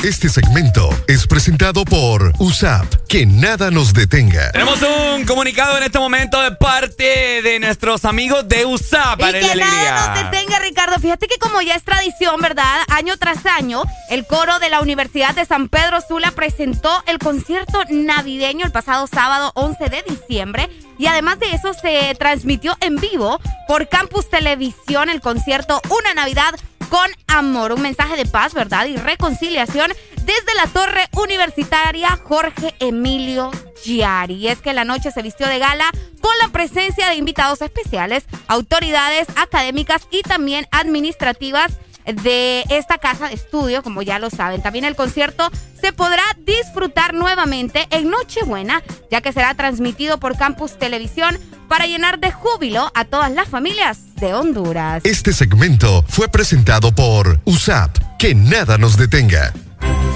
Este segmento es presentado por USAP. Que nada nos detenga. Tenemos un comunicado en este momento de parte de nuestros amigos de USAP. Que nada nos detenga, fíjate que como ya es tradición, ¿verdad? Año tras año, el coro de la Universidad de San Pedro Sula presentó el concierto navideño el pasado sábado 11 de diciembre y además de eso se transmitió en vivo por Campus Televisión el concierto Una Navidad con Amor, un mensaje de paz, ¿verdad? Y reconciliación desde la torre universitaria Jorge Emilio Giari. Y es que la noche se vistió de gala con la presencia de invitados especiales, autoridades académicas también administrativas de esta casa de estudio, como ya lo saben. También el concierto se podrá disfrutar nuevamente en Nochebuena, ya que será transmitido por Campus Televisión para llenar de júbilo a todas las familias de Honduras. Este segmento fue presentado por USAP. Que nada nos detenga.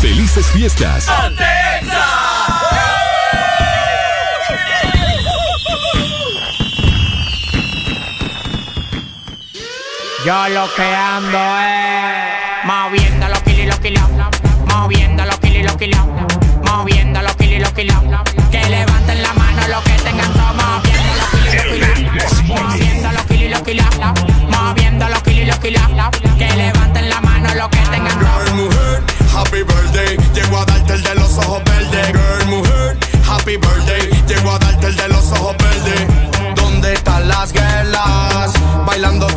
¡Felices fiestas! ¡Atenza! Yo lo que ando es...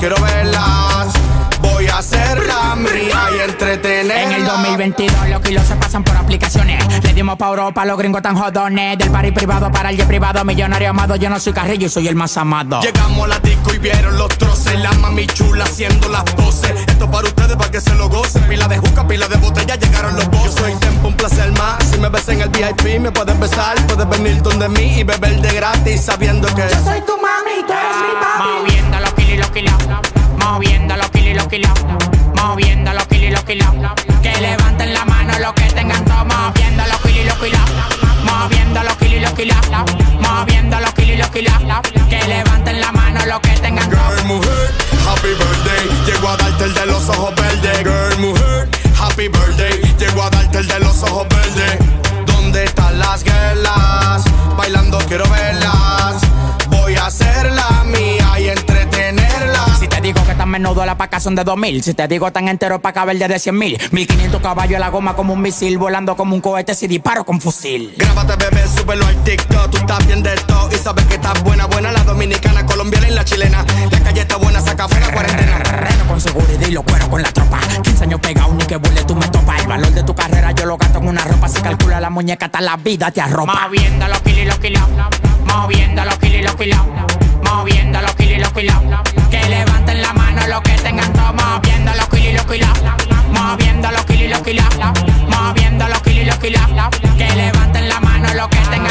quiero verlas. Voy a hacerla mía y entretenerla. En el 2022 los kilos se pasan por aplicaciones. Le dimos pa' Europa a los gringos tan jodones. Del party privado para el jet privado. Millonario amado, yo no soy carrillo y soy el más amado. Llegamos a la disco y vieron los troces. La mami chula haciendo las poses. Esto para ustedes, para que se lo gocen. Pila de juca, pila de botella, llegaron los bosses. Yo soy tiempo, un placer más. Si me ves en el VIP, me puedes besar. Puedes venir donde mí y beber de gratis. Sabiendo que yo soy tu Que levanten la mano los que tengan. Moviendo los kilos y los kilos. Moviendo los kilos y los kilos. Moviendo los kilos y los kilos. Que levanten la mano los que tengan. Girl, mujer, happy birthday. Llego a darte el de los ojos verdes. Girl, mujer, happy birthday. Llego a darte el de los ojos verdes. Que tan menudo la paca son de 2000 Si te digo tan entero pa' caber de 100 mil. 1500 caballos la goma como un misil Volando como un cohete si disparo con fusil. Grábate, bebé, súbelo al TikTok. Tú estás bien de todo y sabes que estás buena, buena. La dominicana, colombiana y la chilena. La calle está buena, saca fuera cuarentena. Reno con seguridad y lo cuero con la tropa. 15 años pegado ni que vuele tú me topa El valor de tu carrera yo lo gasto en una ropa. Se calcula la muñeca hasta la vida te arropa. Moviendo los kilos y los kilos. Moviendo los kilos y los kilos. Moviendo los Que levanten la mano los que tengan Moviendo los kilos y los kilos Moviendo los kilos y los kilos Moviendo los kilos y los kilos Que levanten la mano los que tengan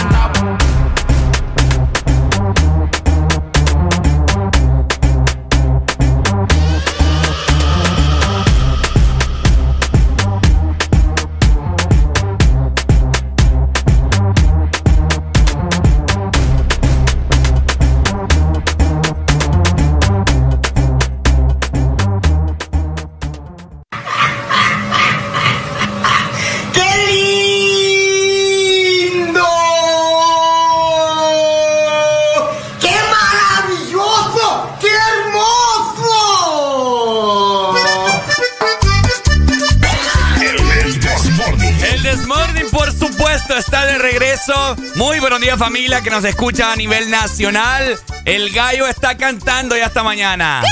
Muy buenos días, familia que nos escucha a nivel nacional. El gallo está cantando ya hasta mañana.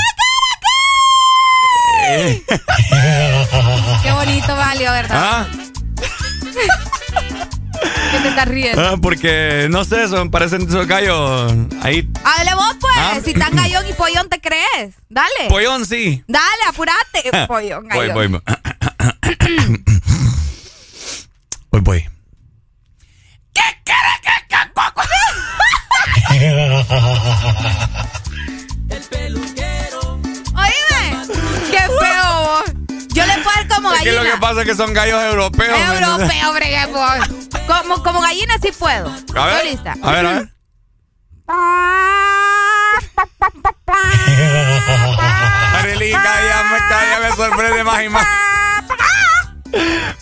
Eh, Qué bonito, Valio, ¿verdad? ¿Ah? Que te estás riendo. Ah, porque no sé, son, parecen esos gallos ahí. Hable vos, pues. Ah. Si tan gallón y pollón te crees. Dale. Pollón, sí. Dale, apurate. Pollón, Voy, gallón. voy. Voy, voy. Oíme, qué feo vos. Yo le puedo dar como Es que gallina. lo que pasa es que son gallos europeos. ¿me entiendes? Europeo, bregué, vos. Como, como gallina sí puedo. A ver, Estoy lista. a ver, a ver. Arely, cada me, cada día me sorprende más y más.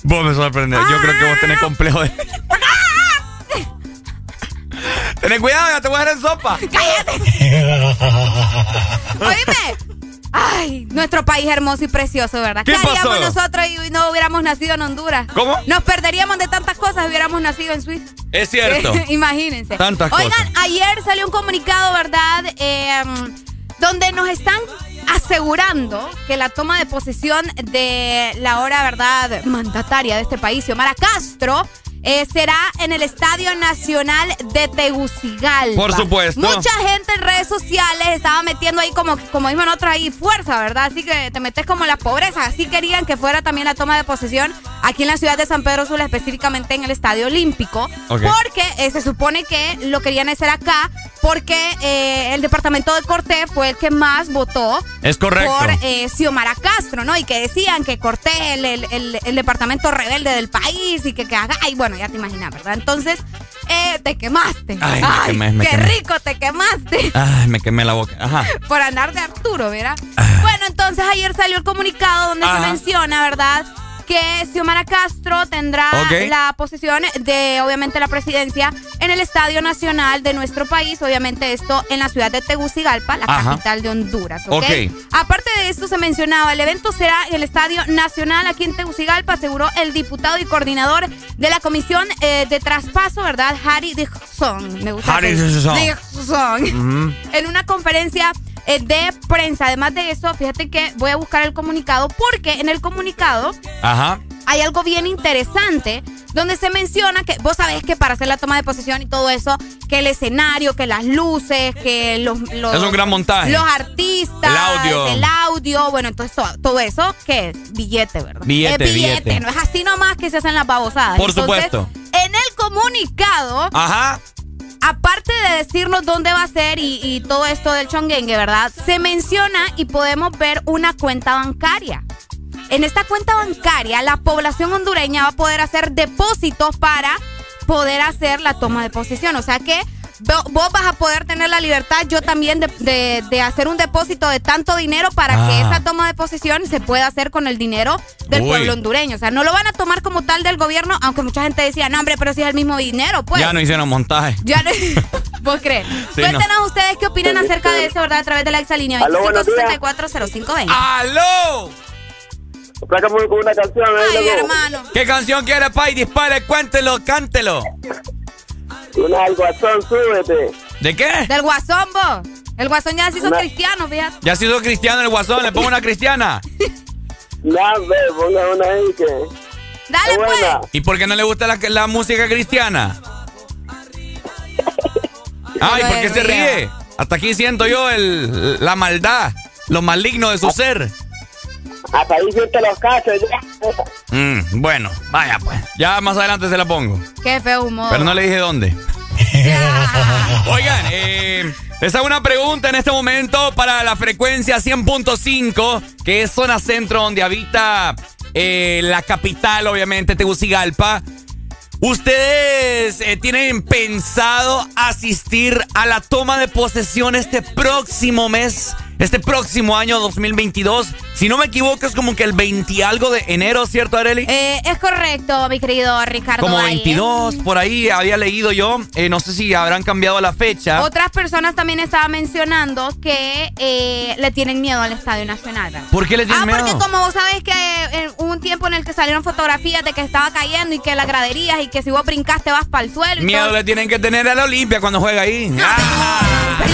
Vos me sorprendes. Yo creo que vos tenés complejo de. Tenés cuidado, ya te voy a dar en sopa. Oíme. Ay, nuestro país hermoso y precioso, ¿verdad? ¿Qué haríamos pasó? nosotros y no hubiéramos nacido en Honduras? ¿Cómo? Nos perderíamos de tantas cosas si hubiéramos nacido en Suiza. Es cierto. Imagínense. Tantas Oigan, cosas. ayer salió un comunicado, ¿verdad? Eh, donde nos están asegurando que la toma de posesión de la ahora, ¿verdad?, mandataria de este país, Xiomara Castro, eh, será en el Estadio Nacional de Tegucigalpa. Por supuesto. Mucha gente en redes sociales estaba metiendo ahí como, como dicen otros ahí, fuerza, ¿verdad? Así que te metes como en la pobreza. Así querían que fuera también la toma de posesión aquí en la ciudad de San Pedro Sula, específicamente en el Estadio Olímpico. Porque eh, se supone que lo querían hacer acá porque eh, el departamento de Cortés fue el que más votó Es correcto. por eh, Xiomara Castro, ¿no? Y que decían que Cortés el, el, el- el departamento rebelde del país y que, que haga. Y bueno, ya te imaginas, ¿verdad? Entonces, eh, te quemaste. Ay, me quemé, me qué quemé. rico te quemaste. Ay, me quemé la boca. Ajá. Por andar de Arturo, ¿verdad? Bueno, entonces ayer salió el comunicado donde Ajá. se menciona, ¿verdad? Que Xiomara Castro tendrá la posesión de, obviamente, la presidencia en el Estadio Nacional de nuestro país. Obviamente, esto en la ciudad de Tegucigalpa, la Ajá. capital de Honduras. ¿ok? Ok. Aparte de esto, se mencionaba, el evento será en el Estadio Nacional aquí en Tegucigalpa, aseguró el diputado y coordinador de la Comisión eh, de Traspaso, ¿verdad? Harry Dixon. Me gusta. Harry Dixon. Dixon. En una conferencia de prensa. Además de eso, fíjate que voy a buscar el comunicado porque en el comunicado Ajá. hay algo bien interesante donde se menciona que vos sabés que para hacer la toma de posesión y todo eso, que el escenario, que las luces, que los... los Es un gran montaje. Los artistas, El audio. el audio, bueno, entonces todo, todo eso, ¿qué es? Billete, ¿verdad? Billete, es billete, billete. no es así nomás que se hacen las babosadas. Por Entonces, supuesto. En el comunicado Ajá. Aparte de decirnos dónde va a ser y, todo esto del chonguengue, ¿verdad? Se menciona y podemos ver una cuenta bancaria. En esta cuenta bancaria, la población hondureña va a poder hacer depósitos para poder hacer la toma de posesión. O sea que vos vas a poder tener la libertad, yo también, de, de- de hacer un depósito de tanto dinero para que Ah. esa toma de posesión se pueda hacer con el dinero del Uy. pueblo hondureño. O sea, no lo van a tomar como tal del gobierno, aunque mucha gente decía, no, hombre, pero si es el mismo dinero, pues. ya no hicieron montaje. Ya no. ¿Vos crees? Sí, Cuéntanos ustedes qué opinan acerca de eso, ¿verdad? A través de la exalínea Aló, buenos días. 25640520. ¡Aló! Con una canción ahí, Ay, hermano. ¿Qué canción quiere, Pai? Dispare, cuéntelo, cántelo. Una al guasón, súbete. ¿De qué? Del guasón, vos. El guasón ya se hizo Una- cristiano, fíjate. Ya ha sido cristiano el guasón, le pongo una cristiana. Ya, ve, ponga una ahí que. Dale, es pues. buena. ¿Y por qué no le gusta la, la música cristiana? Ay, ¿por qué se ríe? Hasta aquí siento yo el, la maldad, lo maligno de su ser. Hasta ahí siente los cachos, ya. Mm, bueno, vaya pues. Ya más adelante se la pongo. Qué feo humor. Pero no le dije dónde. Oigan, eh, les hago una pregunta en este momento para la frecuencia 100.5, que es zona centro donde habita eh, la capital, obviamente, Tegucigalpa. ¿Ustedes eh, tienen pensado asistir a la toma de posesión este próximo mes, este próximo año 2022? Si no me equivoco, es como que el 20 y algo de enero, ¿cierto, Areli? Eh, es correcto, mi querido Ricardo. Como Valle. 22, por ahí había leído yo. Eh, no sé si habrán cambiado la fecha. Otras personas también estaban mencionando que eh, le tienen miedo al Estadio Nacional. ¿verdad? ¿Por qué le tienen Ah, miedo? porque como vos sabes que eh, hubo un tiempo en el que salieron fotografías de que estaba cayendo y que las graderías y que si vos brincaste vas para el suelo. y Miedo todo. le tienen que tener a la Olimpia cuando juega ahí. Ah, Pero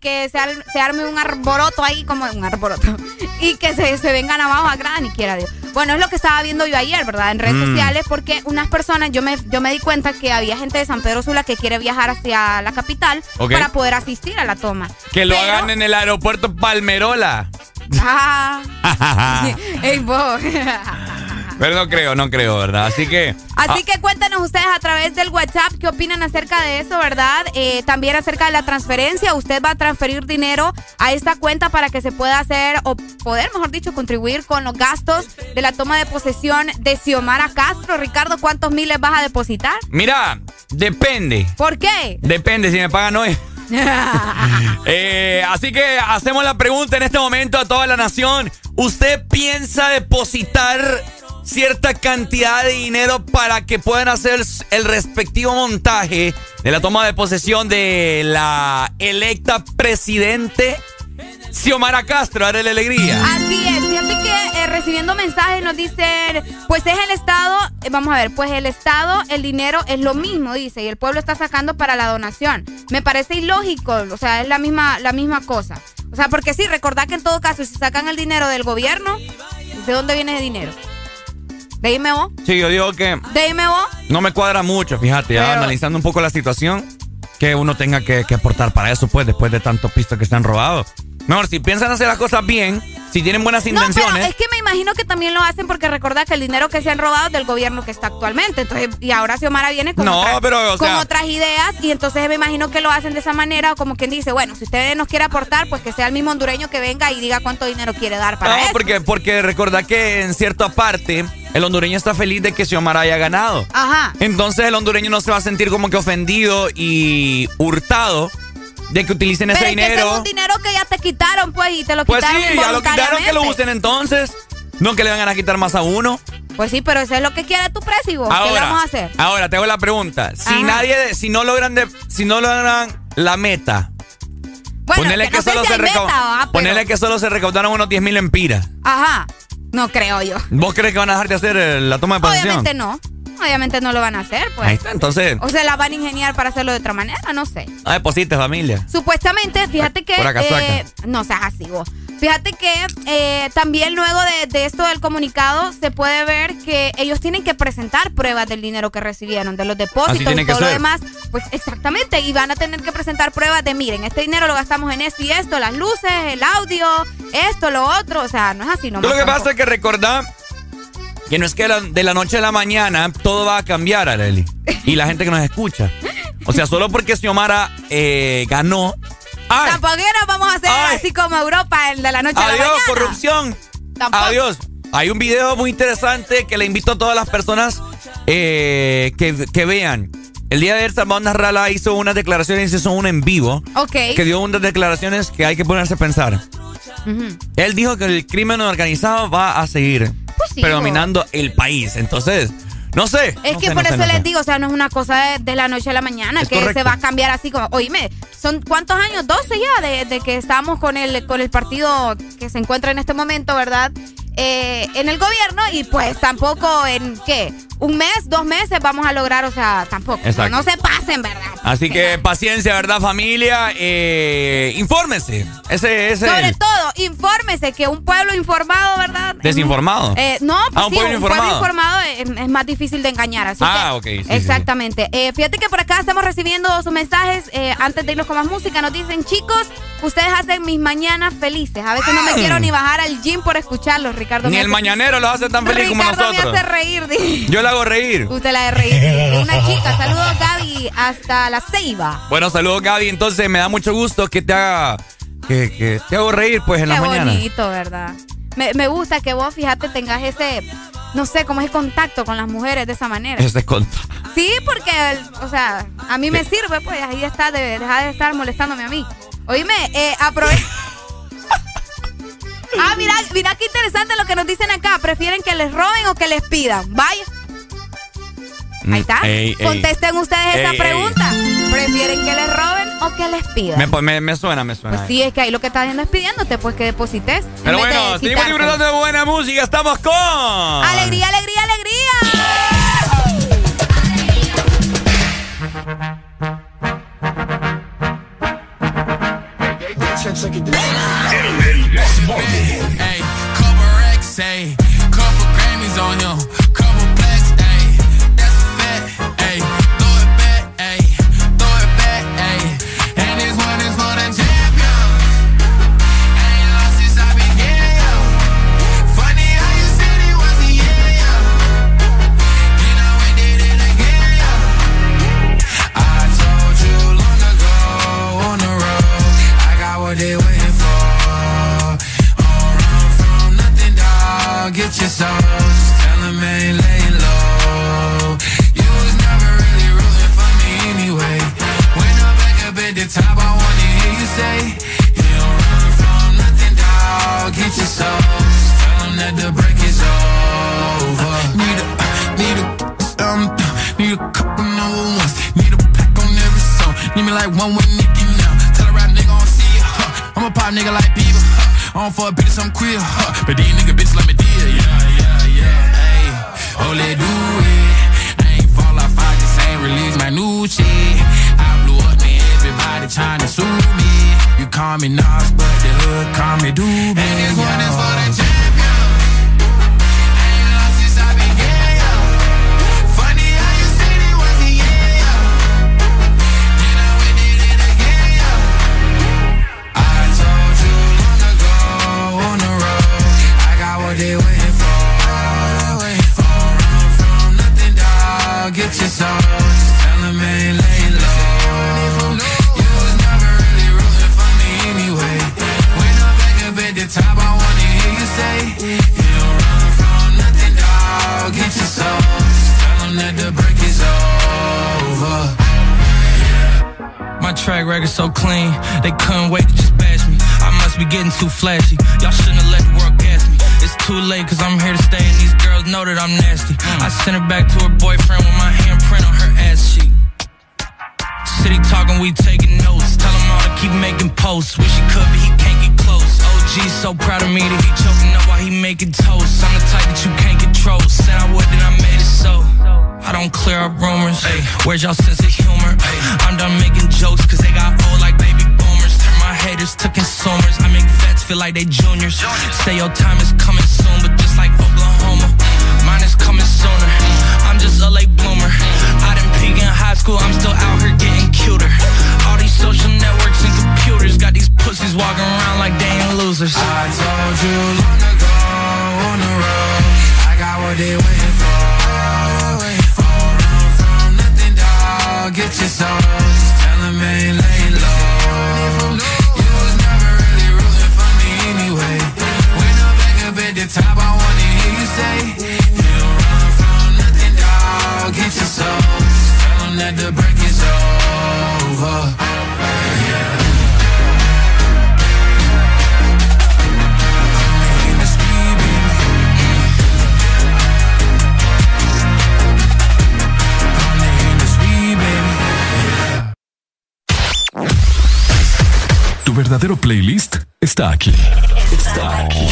que se, ar- se arme un arboroto ahí, como un arboroto, y que se, se vengan abajo a grada, ni quiera Dios. Bueno, es lo que estaba viendo yo ayer, ¿verdad? En redes Mm. sociales, porque unas personas, yo me, yo me di cuenta que había gente de San Pedro Sula que quiere viajar hacia la capital para poder asistir a la toma. que lo Pero- hagan en el aeropuerto Palmerola. Ah, ey, vos. Pero no creo, no creo, ¿verdad? Así que. Así ah, que cuéntanos ustedes a través del WhatsApp qué opinan acerca de eso, ¿verdad? Eh, también acerca de la transferencia. Usted va a transferir dinero a esta cuenta para que se pueda hacer, o poder, mejor dicho, contribuir con los gastos de la toma de posesión de Xiomara Castro. Ricardo, ¿cuántos miles vas a depositar? Mira, depende. ¿Por qué? Depende si me pagan hoy. Eh, así que hacemos la pregunta en este momento a toda la nación. ¿Usted piensa depositar cierta cantidad de dinero para que puedan hacer el respectivo montaje de la toma de posesión de la electa presidente Xiomara Castro? Haré la alegría. Así es, fíjate que eh, recibiendo mensajes nos dicen, pues es el Estado, eh, vamos a ver, pues el Estado, el dinero es lo mismo, dice, y el pueblo está sacando para la donación. Me parece ilógico, o sea, es la misma, la misma cosa. O sea, porque sí, recordad que en todo caso, si sacan el dinero del gobierno, ¿de dónde viene ese dinero? Dime vos, Sí, yo digo que dime vos. no me cuadra mucho, fíjate, ya Pero- analizando un poco la situación, que uno tenga que, que aportar para eso, pues, después de tantos pistos que se han robado. Mejor, si piensan hacer las cosas bien, si tienen buenas No, pero intenciones. es que me imagino que también lo hacen porque recordad que el dinero que se han robado es del gobierno que está actualmente. Entonces, y ahora Xiomara viene con, No, otra- pero, o con sea- otras ideas y entonces me imagino que lo hacen de esa manera o como quien dice, bueno, si usted nos quiere aportar, pues que sea el mismo hondureño que venga y diga cuánto dinero quiere dar para No, eso. porque, porque recordad que en cierta parte el hondureño está feliz de que Xiomara haya ganado. Ajá. Entonces el hondureño no se va a sentir como que ofendido y hurtado de que utilicen ese es que ese es dinero. un dinero que ya te quitaron, pues, y te lo Pues sí, quitaron ya lo quitaron que lo usen entonces. No que le van a quitar más a uno. Pues sí, pero eso es lo que quiere tu presivo. ¿Qué le vamos a hacer? Ahora, te hago la pregunta. Si nadie, si no logran de, si no logran la meta, bueno, ponele que, solo se ponele que solo se recaudaron unos 10 mil empiras. Ajá. No creo yo. ¿Vos crees que van a dejar de hacer eh, la toma de posesión? Obviamente no. Obviamente no lo van a hacer, pues. Ahí está, entonces. O se la van a ingeniar para hacerlo de otra manera, no sé. Ah, deposite, familia. Supuestamente, fíjate que. Eh, no seas así vos. Fíjate que eh, también luego de, esto del comunicado se puede ver que ellos tienen que presentar pruebas del dinero que recibieron, de los depósitos y todo lo demás. Pues exactamente, y van a tener que presentar pruebas de, miren, este dinero lo gastamos en esto y esto, las luces, el audio, esto, lo otro. O sea, no es así nomás. Lo que pasa es que recordar que no es que de la noche a la mañana todo va a cambiar, Areli. Y la gente que nos escucha. O sea, solo porque Xiomara eh, ganó. Tampoco nos vamos a hacer así como Europa, el de la noche a la mañana. Adiós, corrupción. Adiós. Hay un video muy interesante que le invito a todas las personas eh, que, vean. El día de ayer Salvador Narrala hizo unas declaraciones, hizo uno en vivo. Ok. Que dio unas declaraciones que hay que ponerse a pensar. Él dijo que el crimen organizado va a seguir. Pues predominando el país. Entonces, no sé. Es que por eso les digo, o sea, no es una cosa de, la noche a la mañana, que se va a cambiar así como, oíme, son cuántos años, 12 ya, de, de, que estamos con el, con el partido que se encuentra en este momento, ¿verdad? Eh, en el gobierno y pues tampoco en qué, un mes, dos meses vamos a lograr, o sea, tampoco. No, se pasen, ¿verdad? Así que paciencia, ¿verdad, familia? Eh, infórmese. Ese, ese Sobre todo, infórmese que un pueblo informado, ¿verdad? Desinformado. Eh, no, pues ah, un, pueblo, informado. es, más difícil de engañar. Así ah, ok. exactamente. Eh, fíjate que por acá estamos recibiendo sus mensajes. antes de irnos con más música, nos dicen, chicos, ustedes hacen mis mañanas felices. A veces no me quiero ni bajar al gym por escucharlos, Ricardo. Ni el mañanero lo hace tan feliz como nosotros. me hace reír. Yo la hago reír. Usted la de reír. Una chica. Saludos, Gaby, hasta la Ceiba. Bueno, saludos, Gaby. Entonces, me da mucho gusto que te haga. Que, te hago reír, pues, en la mañana. Qué bonito, ¿verdad? Me, gusta que vos, fíjate, tengas ese. No sé, como ese contacto con las mujeres de esa manera. Ese contacto. Sí, porque, o sea, a mí me sirve, pues, ahí está, de, dejar de estar molestándome a mí. Oíme, eh, aprovecha. Ah, mira, mira qué interesante lo que nos dicen acá. ¿Prefieren que les roben o que les pidan? Vaya. Mm, Ahí está. Contesten ustedes esa pregunta. ¿Prefieren que les roben o que les pidan? Me, suena, me suena. Pues sí, es que ahí lo que está haciendo es pidiéndote, pues que deposites. Pero bueno, seguimos disfrutando de buena música. Estamos con. ¡Alegría, alegría, alegría! can't Hey, Cobra X, hey. One with Nicky now. Tell a rap nigga I don't see you. Huh. I'm a pop nigga like Bieber. Huh. On for a bitch, I'm queer. Huh. But these nigga bitches like me Oh, let do it. I ain't fall off, I just ain't release my new shit. I blew up, man, everybody trying to sue me. You call me Nas, but the hood call me Doobie. And this one is for your soul. Just tell him ain't laying low. You was never really rooting for me anyway. When I'm back up at the top, I wanna hear you say, You don't run from nothing, dog. Get your soul. Just tell that the break is over. My track record so clean, they couldn't wait to just bash me. I must be getting too flashy. Y'all shouldn't have let the world gas me. It's too late, cause I'm here to stay, know that I'm nasty. I sent her back to her boyfriend with my handprint on her ass cheek. City talking, we taking notes. Tell him all to keep making posts. Wish he could, but he can't get close. OG so proud of me that he choking up while he making toast. I'm the type that you can't control. Said I would, then I made it so. I don't clear up rumors. Ay, where's y'all sense of humor? I'm done making jokes cause they got old like baby boomers. Turn my haters to consumers. I make vets feel like they juniors. Say your time is coming soon, but just like Oklahoma, mine is coming sooner. I'm just a late bloomer. I didn't peak in high school, I'm still out here getting cuter. All these social networks and computers got these pussies walking around like they ain't losers. I told you long ago on the road, I got what they waiting for. From nothing, dog. Get your soul. Just tell 'em ain't laying low. You was never really rooting for me anyway. When I'm back up at the top, I wanna hear you say, Tu verdadero playlist está aquí. Está aquí.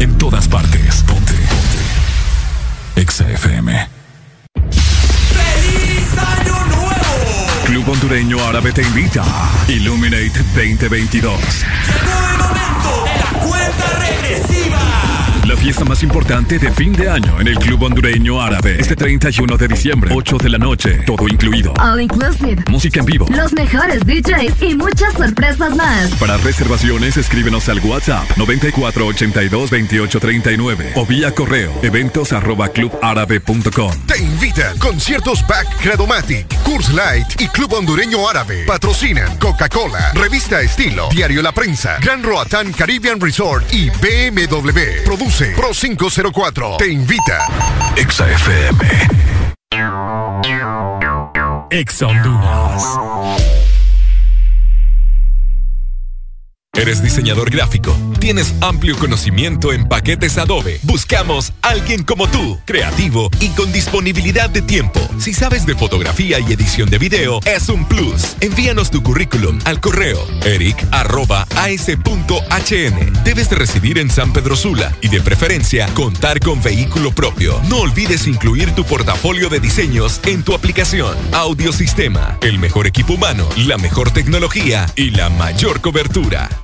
En todas partes. Ponte. Ponte. Exa. Club Hondureño Árabe te invita. Illuminate 2022. Llegó el momento de la cuenta regresiva. La fiesta más importante de fin de año en el Club Hondureño Árabe. Este 31 de diciembre, 8 de la noche, todo incluido. All inclusive. Música en vivo. Los mejores DJs y muchas sorpresas más. Para reservaciones, escríbenos al WhatsApp 94822839 o vía correo eventos arroba clubárabe.com. Te invitan conciertos Back Credomatic, Curse Light y Club Hondureño Árabe. Patrocinan Coca-Cola, Revista Estilo, Diario La Prensa, Gran Roatán Caribbean Resort y BMW. Produce Pro 504. Te invita. Exa FM. Exa Honduras. ¿Eres diseñador gráfico? ¿Tienes amplio conocimiento en paquetes Adobe? Buscamos alguien como tú, creativo y con disponibilidad de tiempo. Si sabes de fotografía y edición de video, es un plus. Envíanos tu currículum al correo eric.as.hn. Debes de residir en San Pedro Sula y de preferencia contar con vehículo propio. No olvides incluir tu portafolio de diseños en tu aplicación. Audiosistema, el mejor equipo humano, la mejor tecnología y la mayor cobertura.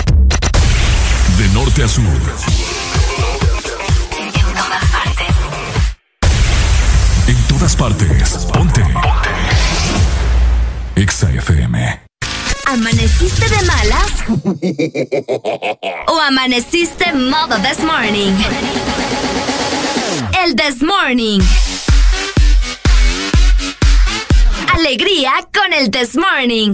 Norte a sur. En todas partes. Ponte. Exa FM. ¿Amaneciste de malas? ¿O amaneciste modo this morning? El this morning. Alegría con el this morning.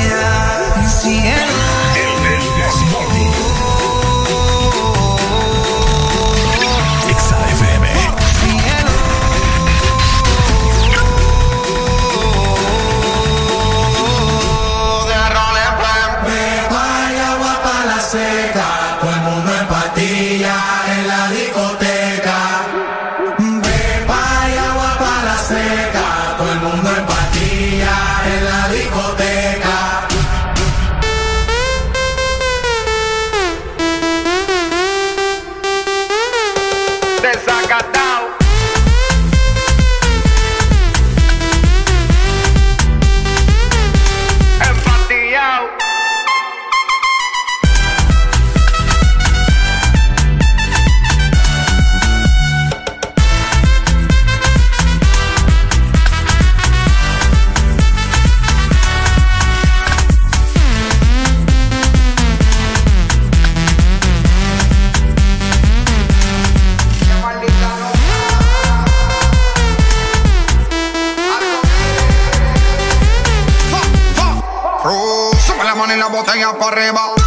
botella para arriba.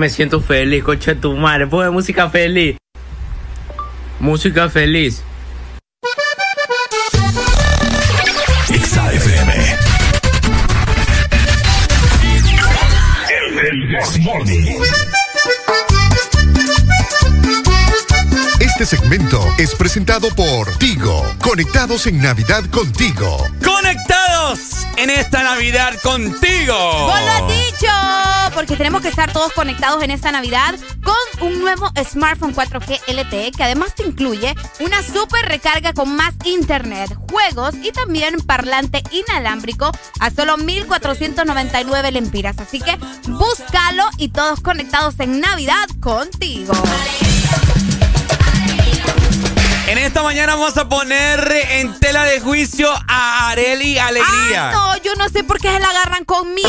me siento feliz, coche tu madre. Pues música feliz. Música feliz. XAFM. El, el Morning. Este segmento es presentado por Tigo. Conectados en Navidad contigo. Conectados en esta Navidad contigo. ¡Vos lo has dicho! Porque tenemos que estar todos conectados en esta Navidad con un nuevo smartphone 4G LTE que además te incluye una super recarga con más internet, juegos y también parlante inalámbrico a solo 1499 lempiras. Así que búscalo y todos conectados en Navidad contigo. En esta mañana vamos a poner en tela de juicio a Areli Alegría. Ah, no, yo no sé por qué se la agarran conmigo.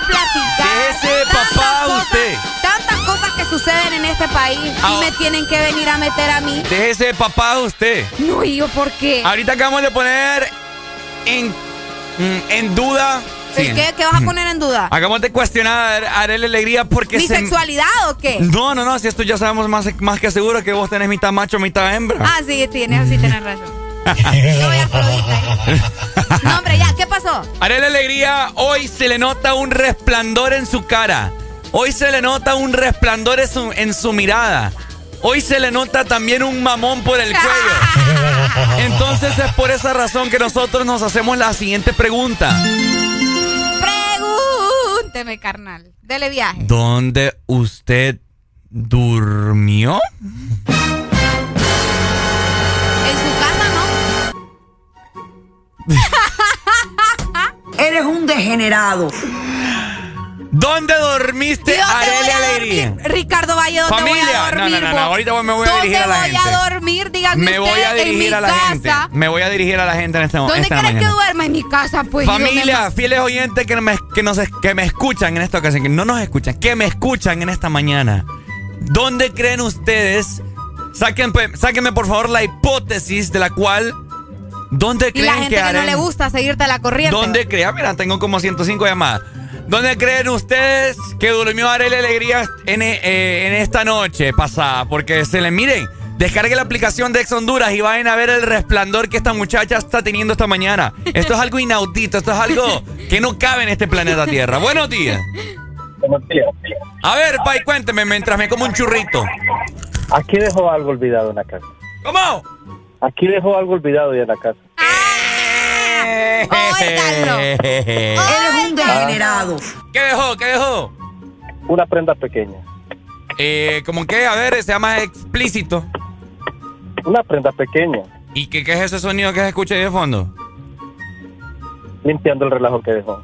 Qué platicar. Déjese, papá, cosas- usted. Tantas cosas que suceden en este país Ah. y me tienen que venir a meter a mí. Déjese papá usted. No, ¿y yo por qué? Ahorita acabamos de poner en, mm, en duda. ¿El sí, ¿Qué, ¿Qué vas a poner en duda? Acabamos de cuestionar a Areli Alegría porque ¿Mi se. sexualidad o qué? No, no, no, si esto ya sabemos más, más que seguro que vos tenés mitad macho, mitad hembra. Ah, sí, tienes, sí, tienes razón. Yo voy a Afrodita. No, hombre, ya, ¿qué pasó? Areli Alegría, hoy se le nota un resplandor en su cara. Hoy se le nota un resplandor en su, en su mirada. Hoy se le nota también un mamón por el cuello. Entonces es por esa razón que nosotros nos hacemos la siguiente pregunta. Pregúnteme, carnal. Dele viaje. ¿Dónde usted durmió? Eres un degenerado. ¿Dónde dormiste, ¿Y dónde Areli voy a Alegría? Ricardo Valle, ¿dónde voy Familia, a no, dormir? no, no, no, ahorita me voy a dirigir a la ¿Dónde gente. voy a dormir? Dígame Me voy a dirigir a la casa. gente. Me voy a dirigir a la gente en este momento. ¿Dónde crees que duerma? En mi casa, pues. ¿y dónde Familia, fieles oyentes que, me, que, nos, que me escuchan en esta ocasión, que no nos escuchan, que me escuchan en esta mañana. ¿Dónde creen ustedes? Saquen, pues, sáquenme por favor la hipótesis de la cual. ¿Dónde Y creen la gente que, no le gusta seguirte la corriente. ¿Dónde creen? Mira, tengo como 105 llamadas. ¿Dónde creen ustedes que durmió Arely Alegría en, eh, en esta noche pasada? Porque se le miren, descargue la aplicación de Ex Honduras y vayan a ver el resplandor que esta muchacha está teniendo esta mañana. Esto es algo inaudito, esto es algo que no cabe en este planeta Tierra. Buenos días. A ver, Pai, cuénteme mientras me como un churrito. Aquí dejó algo olvidado en la casa. ¿Cómo? Aquí dejó algo olvidado ya en la casa. Eres un degenerado. ¿Qué dejó? ¿Qué dejó? Una prenda pequeña. Eh, ¿Cómo que? A ver, sea más explícito. Una prenda pequeña. ¿Y qué, qué es ese sonido que se escucha ahí de fondo? Limpiando el relajo que dejó.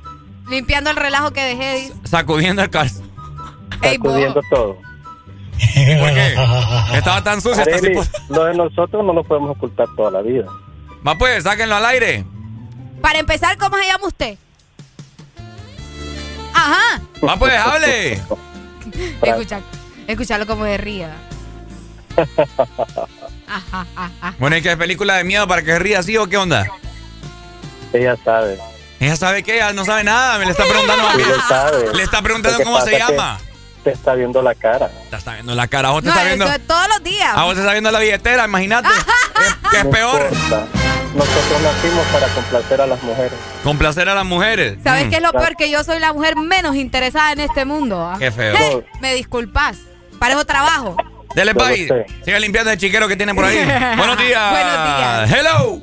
Limpiando el relajo que dejé. dice. Sacudiendo el calzo. Ey. Sacudiendo todo. ¿Por qué? Estaba tan sucia. hasta Arely, así, lo de nosotros no lo podemos ocultar toda la vida. Va pues, sáquenlo al aire. Para empezar, ¿cómo se llama usted? Ajá. Va pues, hable. Escucha, escuchalo como de ría. Ajá, ajá. Bueno, ¿y qué película de miedo para que se ría así o qué onda? Ella sabe. Ella sabe que ella no sabe nada, me le está preguntando a mí. Ella sabe. Le está preguntando cómo se que llama. Te está viendo la cara. Te está viendo la cara, a vos te No, está viendo. es todos los días. A vos te está viendo la billetera, imagínate. que, que es No peor. importa. Nosotros nacimos para complacer a las mujeres. Complacer a las mujeres. ¿Sabes Mm. qué es lo peor? Que yo soy la mujer menos interesada en este mundo. ¿ah? Qué feo. Eh, Me disculpas. Para eso trabajo. Dele sé. Siga limpiando el chiquero que tiene por ahí. Buenos días. Buenos días. Hello.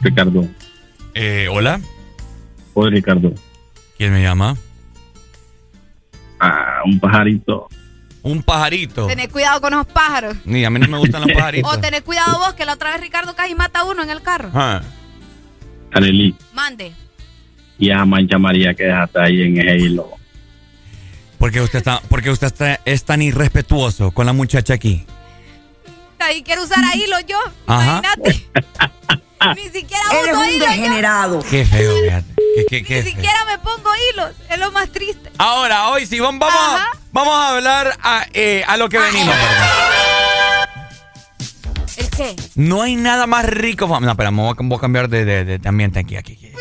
Ricardo. Eh, hola. Hola, Ricardo. ¿Quién me llama? Ah, un pajarito. Un pajarito. Tened cuidado con los pájaros. Ni a mí no me gustan los pajaritos. O tened cuidado vos, que la otra vez Ricardo casi mata a uno en el carro. Ah. Arely. Mande. Y esa mancha María que dejaste ahí en ese hilo. ¿Por qué usted, está, por qué usted está- es tan irrespetuoso con la muchacha aquí? Ahí quiero usar a hilo yo. Ajá. Imagínate. Ni siquiera Eres uso un hilos yo. degenerado. Qué feo, fíjate. Qué, qué, qué Ni feo. siquiera me pongo hilos. Es lo más triste. Ahora, hoy sí, vamos, vamos, a, vamos a hablar a, eh, a lo que venimos. ¿verdad? ¿El qué? No hay nada más rico. No, espera, me voy a, voy a cambiar de, de- de- de ambiente aquí, aquí. aquí.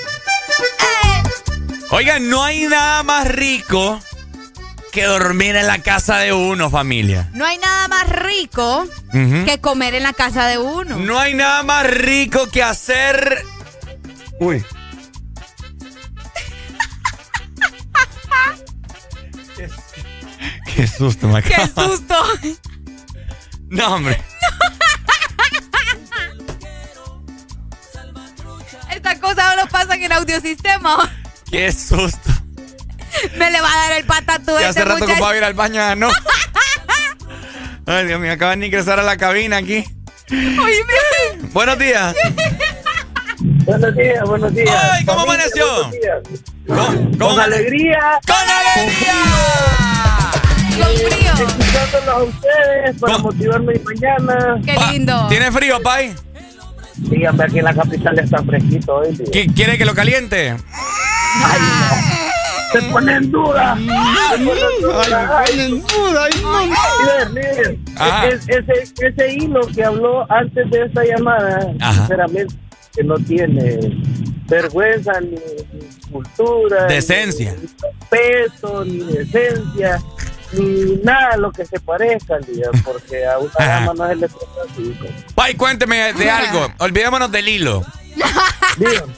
Oigan, no hay nada más rico que dormir en la casa de uno, familia. No hay nada más rico que comer en la casa de uno. No hay nada más rico que hacer. Uy. Qué susto, me ¡Qué susto! No, hombre. Esta cosa solo pasa en el audiosistema. Qué susto. Me le va a dar el patatú. Ya hace rato que voy a ir al baño, ¿no? Ay, Dios mío, acaban de ingresar a la cabina aquí. Oye, Buenos días. Buenos días, buenos días. Ay, ¿cómo Familia, amaneció? buenos días. ¿Cómo, Con alegría. ¡Con alegría! Con frío. Escuchándolos a ustedes para motivarme mañana. Qué lindo. ¿Tiene frío, Pai? Dígame, aquí en la capital está fresquito hoy. tío. ¿Qui- ¿Quiere que lo caliente? Ay, no. Se pone en duda. Se pone en duda. Ay, en duda. Líder, líder, Ajá. es- ese, ese hilo que habló antes de esta llamada, Ajá. sinceramente, que no tiene vergüenza ni, ni cultura, Decencia. ni respeto, ni decencia, ni nada lo que se parezca, líder, porque a una dama no se le trata así. Pai, cuénteme de algo. Olvidémonos del hilo. Dígame.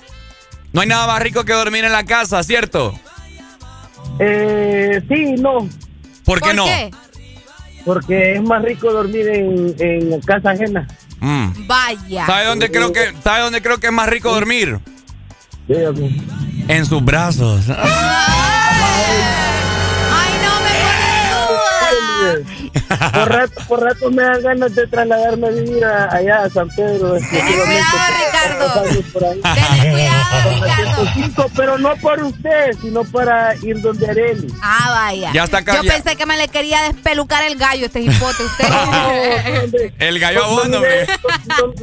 No hay nada más rico que dormir en la casa, ¿cierto? Eh, sí, no, ¿Por qué no? porque es más rico dormir en, en casa ajena. Mm. Vaya. ¿Sabe dónde creo que sabe dónde creo que es más rico dormir? Dígame. En sus brazos. Ay, no me Por rato, por rato me dan ganas de trasladarme a vivir a- allá a San Pedro. exclusivamente cuidado, ahí. Ten cuidado, Ricardo. 105, pero no por usted, sino para ir donde Areli. Ah, vaya. Ya está acá, Yo ya. pensé que me le quería despelucar el gallo, este hipote. Usted. El gallo No mire, hombre. no, no-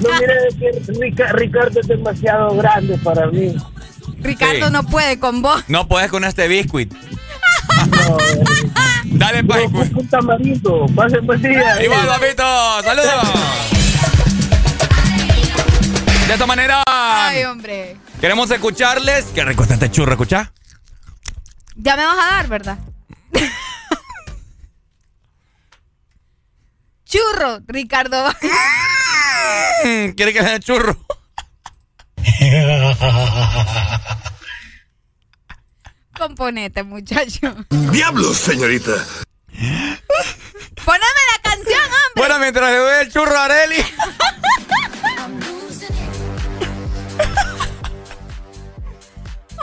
no mire que Rica- Ricardo es demasiado grande para mí. Ricardo Sí. no puede con vos. No puedes con este biscuit. No, Dale, Pai. no, un tamarindo. Pase buen día. Igual, papito. Saludos. De esta manera, Ay, hombre. queremos escucharles. Qué rico está este churro, ¿escuchá? Ya me vas a dar, ¿verdad? Churro, Ricardo. ¿Quiere que dé churro? Componete, muchacho. Diablos, señorita. Poneme la canción, hombre. Bueno, mientras le doy el churro a Areli.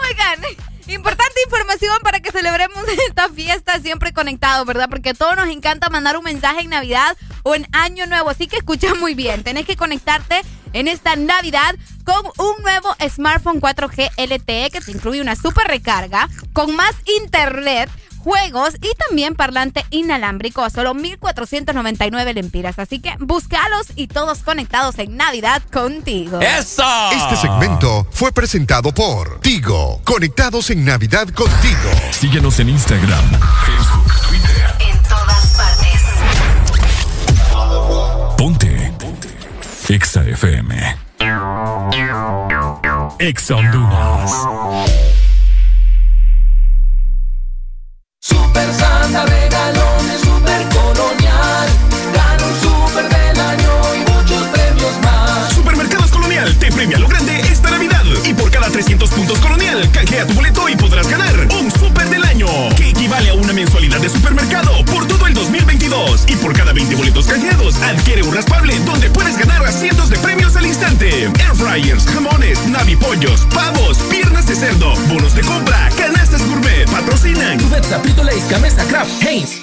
Oigan, importante información para que celebremos esta fiesta siempre conectados, ¿verdad? Porque a todos nos encanta mandar un mensaje en Navidad o en Año Nuevo. Así que escucha muy bien. Tenés que conectarte en esta Navidad con un nuevo smartphone 4G LTE que te incluye una super recarga con más internet juegos y también parlante inalámbrico a solo 1.499 lempiras. Así que búscalos y todos conectados en Navidad contigo. ¡Eso! Este segmento fue presentado por Tigo. Conectados en Navidad contigo. Síguenos en Instagram, Facebook, Twitter. En todas partes. Ponte. Ponte. Exa FM. Exa Honduras. Super Santa regalones super colonial. Gana un super del año y muchos premios más. Supermercados Colonial te premia lo grande esta Navidad. Y por cada 300 puntos Colonial, canjea tu boleto y podrás ganar un super del año, que equivale a una mensualidad de supermercado por todo el 2022. Y por cada 20 boletos canjeados, adquiere un raspable donde puedes ganar a cientos de premios al instante. Air fryers, jamones, navipollos, pavos, piernas de cerdo, bonos de compra, canastas gourmet, patrocinan. Cubeta, Frito Lays, Gamesa, Kraft, Heinz.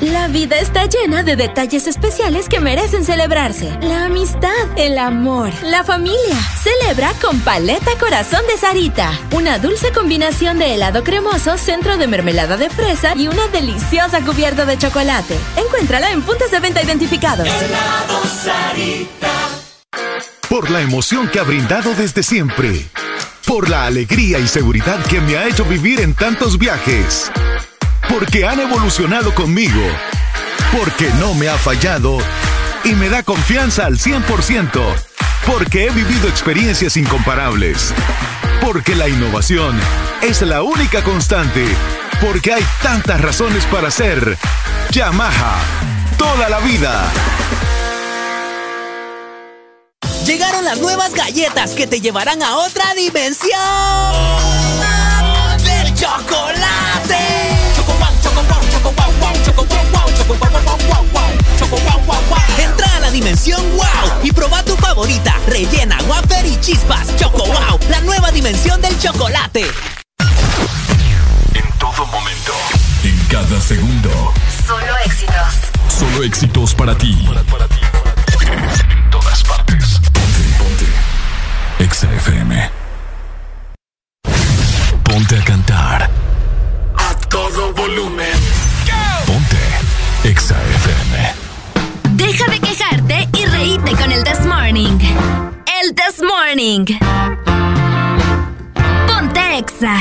La vida está llena de detalles especiales que merecen celebrarse. La amistad, el amor, la familia. Celebra con Paleta Corazón de Sarita. Una dulce combinación de helado cremoso, centro de mermelada de fresa y una deliciosa cubierta de chocolate. Encuéntrala en puntos de venta identificados. Por la emoción que ha brindado desde siempre. por la alegría y seguridad que me ha hecho vivir en tantos viajes, porque han evolucionado conmigo, porque no me ha fallado. Y me da confianza al 100%, porque he vivido experiencias incomparables, porque la innovación es la única constante, porque hay tantas razones para ser Yamaha toda la vida. Llegaron las nuevas galletas que te llevarán a otra dimensión. Del chocolate. Entra a la dimensión wow y proba tu favorita, rellena, wafer y chispas. Choco wow, la nueva dimensión del chocolate. En todo momento, en cada segundo. Solo éxitos. Solo éxitos para ti. En todas partes. Ponte, ponte. Exa FM. Ponte a cantar. A todo volumen. Exa. Deja de quejarte y reíte con el This Morning. El This Morning. Ponte Exa.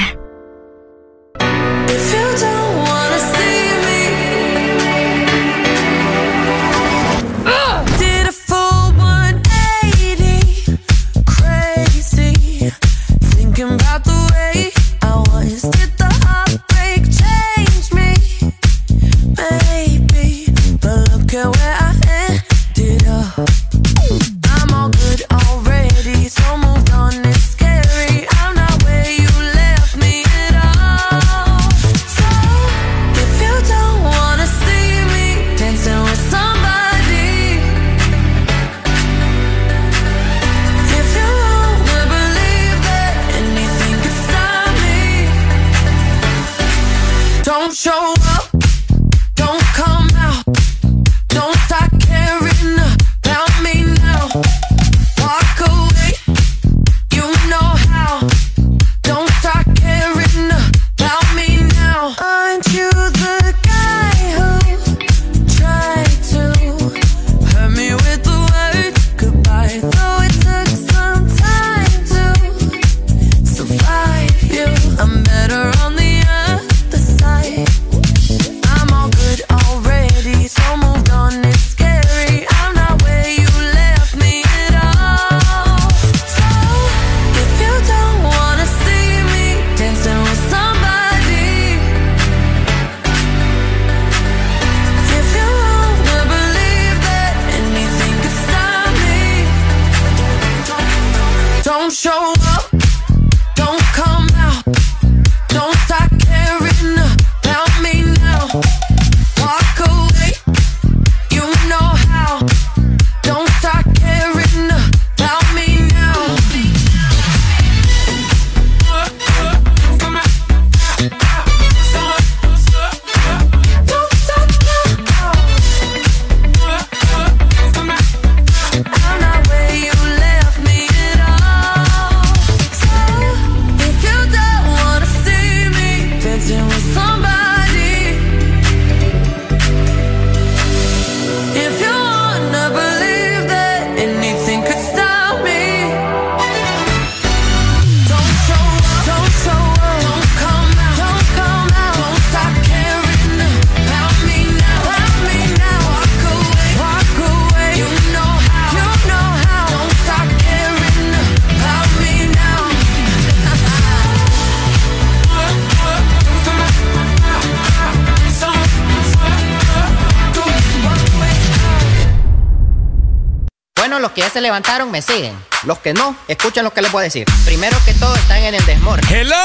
Me siguen. Los que no, escuchen lo que les voy a decir. Primero que todo, están en el desmor. ¡Hello!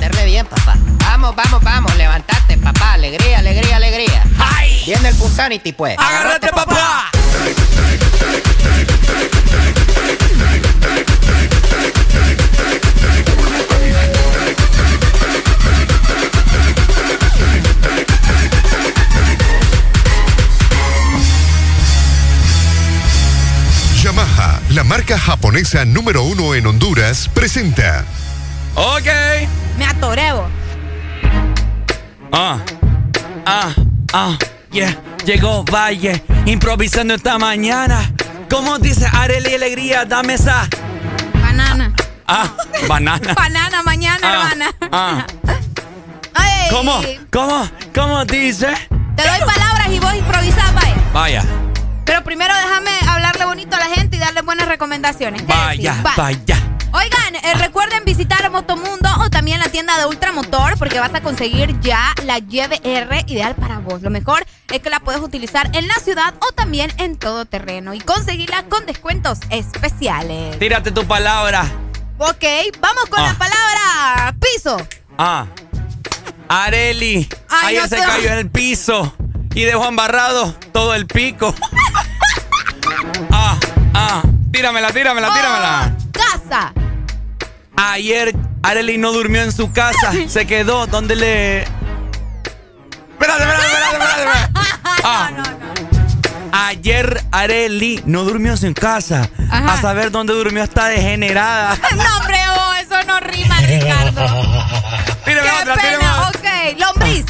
Meterle bien, papá. Vamos, vamos, vamos, levantate, papá. Alegría, alegría, alegría. ¡Ay! Viene el Punsanity, pues. ¡Agárrate, japonesa número uno en Honduras, presenta Ok. Me atoré, vos. Ah, ah, ah, yeah. Llegó Valle, improvisando esta mañana. ¿Cómo dice Arely Alegría? Dame esa. Banana. Ah, banana. Banana mañana, Ah, hermana. ah. Ay, ¿Cómo? ¿Cómo? ¿Cómo dice? Te doy palabras y vos improvisás, vaya. Vaya, Pero primero déjame hablarle bonito a la gente darle buenas recomendaciones. ¿Qué vaya, vaya. Oigan, eh, recuerden visitar Motomundo o también la tienda de Ultramotor porque vas a conseguir ya la YBR ideal para vos. Lo mejor es que la puedes utilizar en la ciudad o también en todo terreno y conseguirla con descuentos especiales. Tírate tu palabra. Ok, vamos con Ah. la palabra piso. Ah. Areli. Ay, Ayer no se te- cayó en el piso y dejó embarrado todo el pico. Tíramela, tíramela, tíramela. Casa. Ayer Areli no durmió en su casa. Se quedó donde le. Espérate, espérate, espérate, espérate. espérate. Ah. Ayer Areli no durmió en su casa. Ajá. A saber dónde durmió está degenerada. No, hombre, oh, eso no rima, Ricardo. Tírame Qué otra, pena. Ok, lombriz.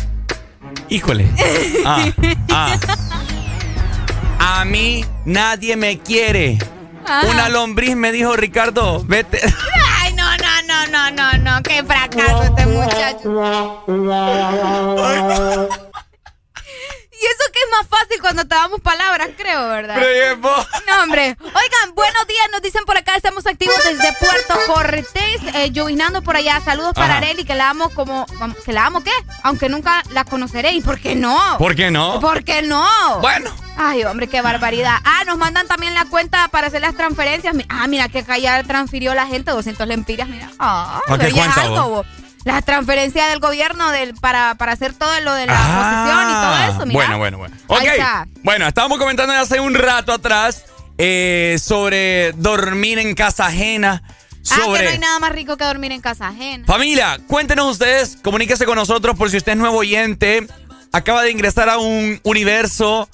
Híjole. Ah, ah. A mí nadie me quiere. Ajá. Una lombriz me dijo, Ricardo, vete. Ay, no, no, no, no, no, no. Qué fracaso este muchacho. Y eso que es más fácil cuando te damos palabras, creo, ¿verdad? No, hombre. Oigan, buenos días. Nos dicen por acá, estamos activos desde Puerto Cortés, eh, llovinando por allá. Saludos para Ajá. Areli, que la amo como... ¿Que la amo qué? Aunque nunca la conoceré. ¿Y por qué no? ¿Por qué no? ¿Por qué no? Bueno. Ay, hombre, qué barbaridad. Ah, nos mandan también la cuenta para hacer las transferencias. Ah, mira, que acá ya transfirió la gente 200 lempiras, mira. Ah, ¿A qué pero ya es cuenta, algo, vos? vos. La transferencia del gobierno del, para, para hacer todo lo de la posesión y todo eso, mira. Ah, Bueno, bueno, bueno. Ok. Bueno, estábamos comentando hace un rato atrás eh, sobre dormir en casa ajena. Ah, que Sobre. no hay nada más rico que dormir en casa ajena. Familia, cuéntenos ustedes, comuníquese con nosotros por si usted es nuevo oyente. Acaba de ingresar a un universo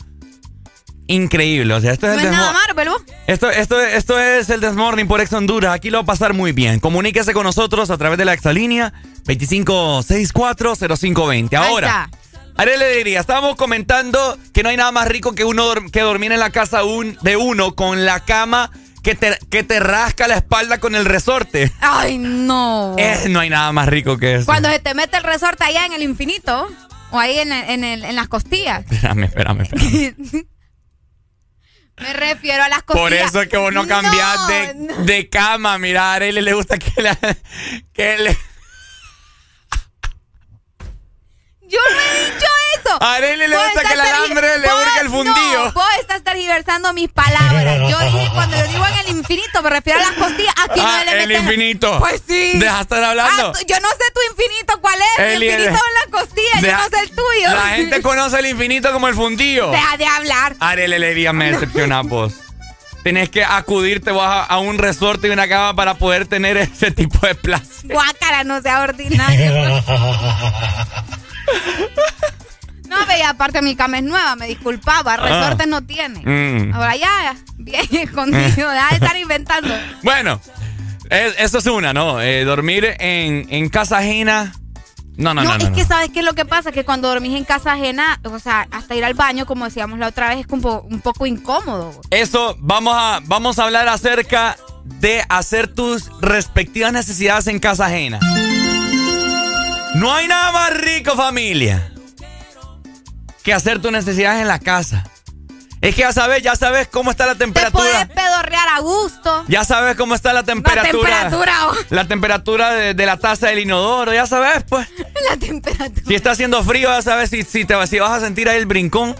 increíble. O sea, esto es No el es nada Marvel, vos. esto, esto, esto es el Desmorning por Ex Honduras. Aquí lo va a pasar muy bien. Comuníquese con nosotros a través de la exalínea 25640520. Ahora, Ariel le diría, estábamos comentando que no hay nada más rico que uno que dormir en la casa un- de uno con la cama que te, que te rasca la espalda con el resorte. Ay, no. No hay nada más rico que eso. Cuando se te mete el resorte allá en el infinito o ahí en, el- en, el- en las costillas. Espérame, espérame, espérame. Me refiero a las costillas. Por eso es que vos no cambiás de, de cama. Mira, a Arely le gusta que, la, que le... Yo no he dicho eso. A Arely le gusta que el alambre le hurgue el fundillo. No, vos estás tergiversando mis palabras. Yo dije, cuando yo digo en el infinito, me refiero a las costillas. Aquí Ah, no le el infinito. Pues sí. Deja de estar hablando. Ah, yo no sé tu infinito cuál es. El- infinito en la costilla, Deja- yo no sé el tuyo. La gente conoce el infinito como el fundillo. Deja de hablar. Arely le diría, me decepcionás vos. Tenés que acudirte vos a, a un resorte y una cama para poder tener ese tipo de placer. Guácara, no sea ordinario. No, ve, aparte mi cama es nueva, me disculpaba. Resortes no tiene. Mm. Ahora ya, bien escondido, deja de estar inventando. Bueno, es- eso es una, ¿no? Eh, dormir en, en casa ajena. No, no, No, no. es no. que sabes qué es lo que pasa, que cuando dormís en casa ajena, o sea, hasta ir al baño, como decíamos la otra vez, es como un poco incómodo. Eso, vamos a, vamos a hablar acerca de hacer tus respectivas necesidades en casa ajena. No hay nada más rico, familia, que hacer tus necesidades en la casa. Es que ya sabes, ya sabes cómo está la Te temperatura. puedes pedorrear a gusto. Ya sabes cómo está la temperatura. temperatura, oh. La temperatura de, de la taza del inodoro, ya sabes, pues. La temperatura. Si está haciendo frío, ya sabes si, si, te, si vas a sentir ahí el brincón.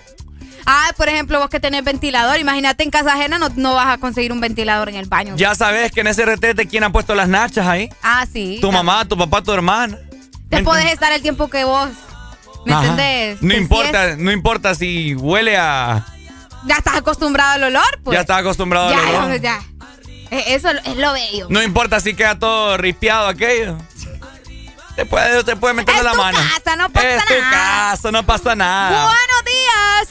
Ah, por ejemplo, vos que tenés ventilador, imagínate en casa ajena no, no vas a conseguir un ventilador en el baño. Ya sabes que en ese retete, ¿quién ha puesto las nachas ahí? Ah, sí. Tu mamá, tu papá, tu hermana. Te podés estar el tiempo que vos. ¿Me Ajá. entendés? No Que si importa, no importa si huele a. ya estás acostumbrado al olor, pues. ya estás acostumbrado ya, al olor. ya, ya. Eh, Eso es lo bello. No importa si queda todo ripiado aquello. Te puede, te puede meter Es la tu mano. casa, no pasa es tu nada. casa, no pasa nada. Buenos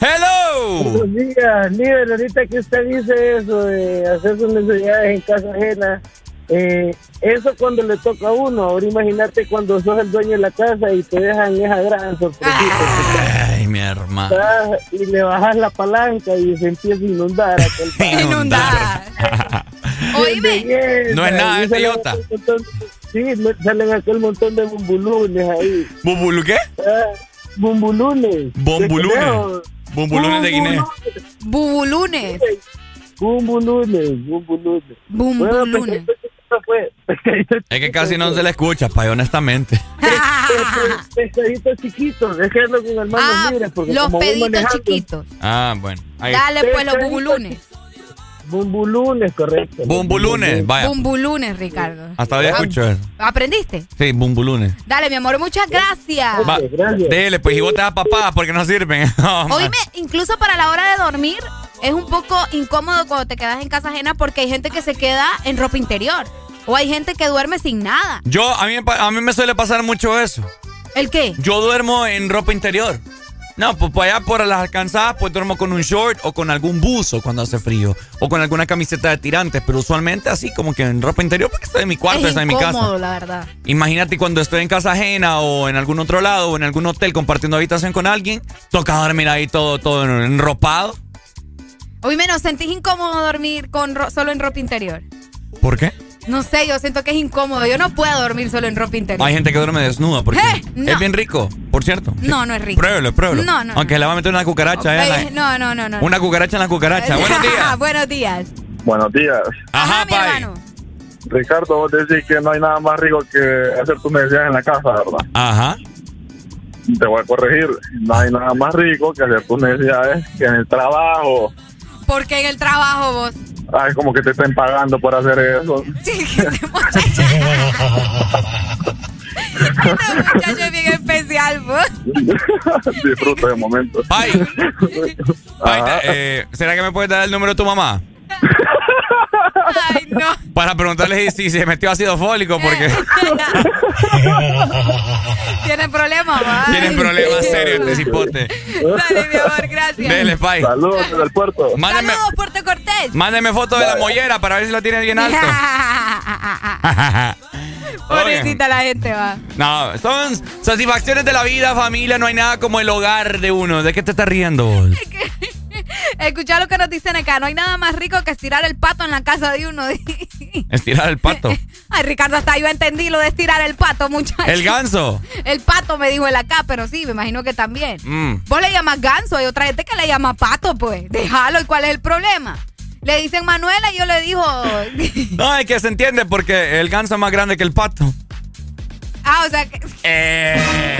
días. Hello. Buenos días, Nivel. Ahorita que usted dice eso de hacer sus necesidades en casa ajena, eh, eso cuando le toca a uno. Ahora imagínate cuando sos el dueño de la casa y te dejan esa gran sorpresita. Ay, mi hermano. Y le bajas la palanca y se empieza a inundar aquel. Inundar. Oíme. No es nada, es idiota. Sí, me salen aquel montón de bumbulunes ahí. ¿Bumbulu qué? Ah, bumbulunes. Bombulunes. Bumbulunes de Guinea. Bubulunes. Bumbulunes, bumbulunes. Bumbulunes. Es que casi no se le escucha, pay, honestamente. Pescaditos chiquitos, ando con hermanos Ah, libres. Porque los como peditos chiquitos. Ah, bueno. Ahí. Dale pues los bubulunes. Bumbulunes, correcto. Bumbulunes, vaya. Bumbulunes, Ricardo. Hasta ahora escucho eso. ¿Aprendiste? Sí, bumbulunes. Dale, mi amor, muchas gracias. Va, dele, pues, y vos te das papá porque no sirven. No, Oíme, incluso para la hora de dormir es un poco incómodo cuando te quedas en casa ajena porque hay gente que se queda en ropa interior. O hay gente que duerme sin nada. Yo, a mí, a mí me suele pasar mucho eso. ¿El qué? Yo duermo en ropa interior. No, pues para allá por las alcanzadas, pues duermo con un short o con algún buzo cuando hace frío. O con alguna camiseta de tirantes, pero usualmente así como que en ropa interior porque estoy en mi cuarto, es estoy en mi casa. la verdad. Imagínate cuando estoy en casa ajena o en algún otro lado o en algún hotel compartiendo habitación con alguien, toca dormir ahí todo, todo enropado. Oíme, ¿no sentís incómodo dormir con ro- solo en ropa interior? ¿Por qué? No sé, yo siento que es incómodo. Yo no puedo dormir solo en ropa interior. Hay gente que duerme desnuda porque ¡Eh! No. es bien rico, por cierto. No, no es rico. Pruébelo, pruébelo. No, no, Aunque le va a meter una cucaracha. eh, Eh, la- no, no, no, no. Una cucaracha en la cucaracha. Buenos días. Buenos días. Buenos días. Ajá, mi hermano. Ricardo, vos decís que no hay nada más rico que hacer tus necesidades en la casa, ¿verdad? Ajá. Te voy a corregir. No hay nada más rico que hacer tus necesidades que en el trabajo. Porque en el trabajo vos. Ay, como que te estén pagando por hacer eso. Sí, que este muchacho. este muchacho es bien especial, vos. Disfruta de momento. Ay. Ay, eh, ¿Será que me puedes dar el número de tu mamá? Ay, no. Para preguntarle si, se metió ácido fólico, porque Tiene problemas, va. tienen problemas serios este cipote. Dale, mi amor, gracias. Dele, Pai. Saludos desde el puerto. Mándeme, Saludos, Puerto Cortés. mándeme foto de la mollera para ver si la tienes bien alto. Pobrecita la gente, va. No, son satisfacciones de la vida, familia. No hay nada como el hogar de uno. ¿De qué te estás riendo vos? Escucha lo que nos dicen acá. No hay nada más rico que estirar el pato en la casa de uno. Estirar el pato. Ay, Ricardo, hasta yo entendí lo de estirar el pato, muchacho. El ganso. El pato me dijo él acá, pero sí, me imagino que también. Mm. Vos le llamas ganso, hay otra gente que le llama pato, pues. Déjalo, ¿y cuál es el problema? Le dicen Manuela y yo le digo. No, es que se entiende porque el ganso es más grande que el pato. ah, o sea que. Eh.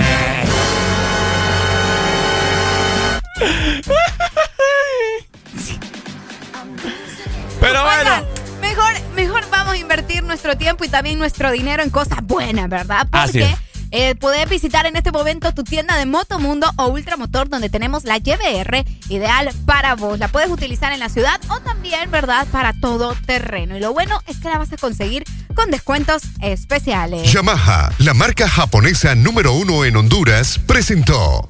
Pero bueno. Oigan, mejor, mejor vamos a invertir nuestro tiempo y también nuestro dinero en cosas buenas, ¿verdad? Así Porque es. eh, puedes visitar en este momento tu tienda de Motomundo o Ultramotor donde tenemos la YBR ideal para vos. La puedes utilizar en la ciudad o también, ¿verdad? Para todo terreno. Y lo bueno es que la vas a conseguir con descuentos especiales. Yamaha, la marca japonesa número uno en Honduras, presentó.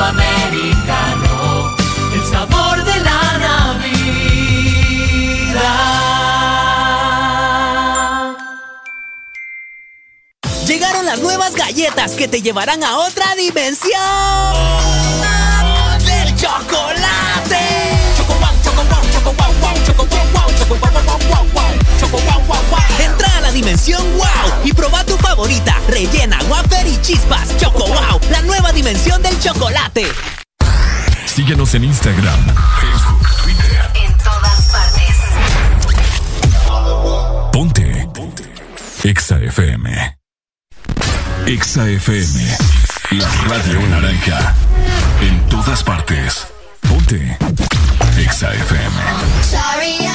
Americano. El sabor de la Navidad. Llegaron las nuevas galletas que te llevarán a otra dimensión del chocolate. Choco wow, choco wow, choco wow, wow, choco wow, wow, choco wow, wow, wow, wow, wow, choco wow, wow, wow. Entra a la dimensión wow y proba tu favorita, rellena, wafer y chispas. Choco wow, la nueva dimensión del chocolate. Síguenos en Instagram, Facebook, Twitter. En todas partes. Ponte. Ponte. Exa FM. Exa FM. La radio naranja. En todas partes. Ponte. Exa FM. Sorry,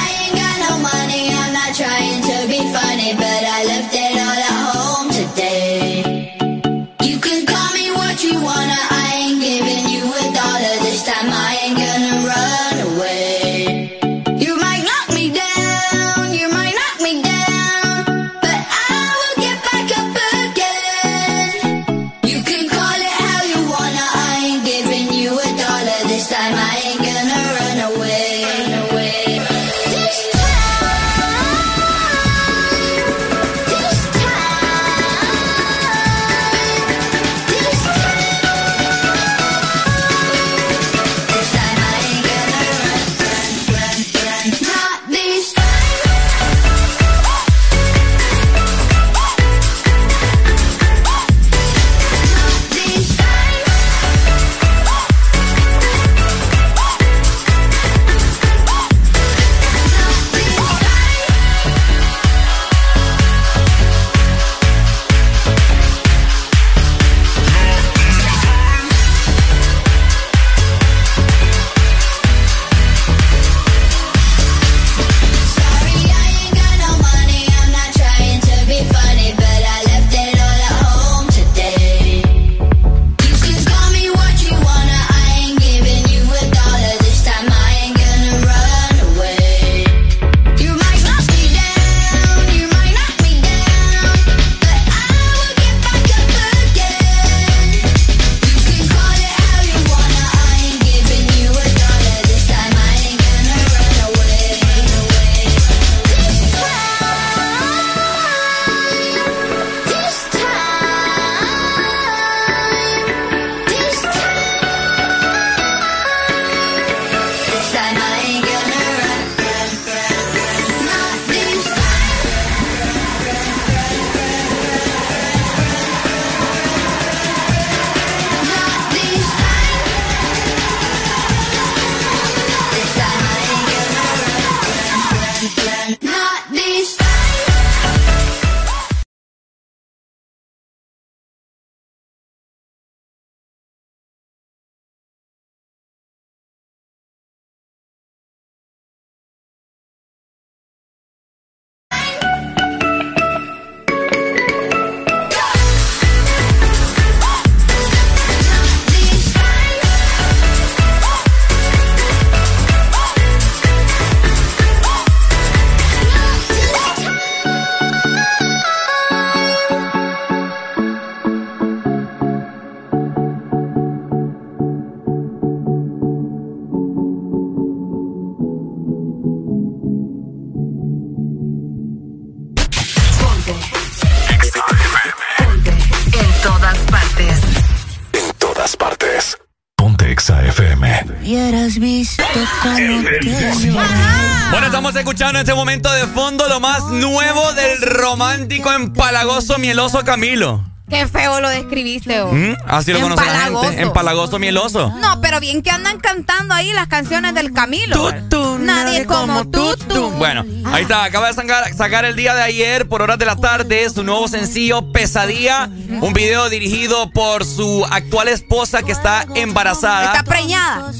en este momento de fondo lo más nuevo del romántico empalagoso mieloso Camilo. Qué feo lo describiste, vos. ¿Mm? Así lo conoce la gente. Empalagoso mieloso. No, pero bien que andan cantando ahí las canciones del Camilo. Nadie como tú, tú. Bueno, ahí está. Acaba de sacar, sacar el día de ayer, por horas de la tarde, su nuevo sencillo Pesadilla. Un video dirigido por su actual esposa que está embarazada. Está preñada.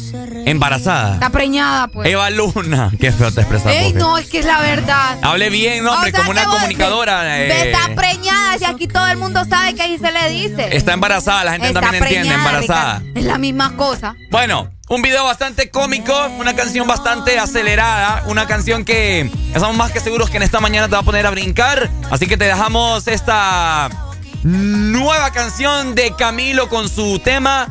Embarazada. Está preñada, pues. Eva Luna. Qué feo te expresas. Ey, no, es que es la verdad. Hable bien, hombre, O sea, como una comunicadora. Ve, eh, Está preñada, si aquí todo el mundo sabe que ahí se le dice. está embarazada, la gente Está también entiende, embarazada. Ricardo. Es la misma cosa. Bueno, un video bastante cómico, una canción bastante acelerada, una canción que estamos más que seguros que en esta mañana te va a poner a brincar. Así que te dejamos esta nueva canción de Camilo con su tema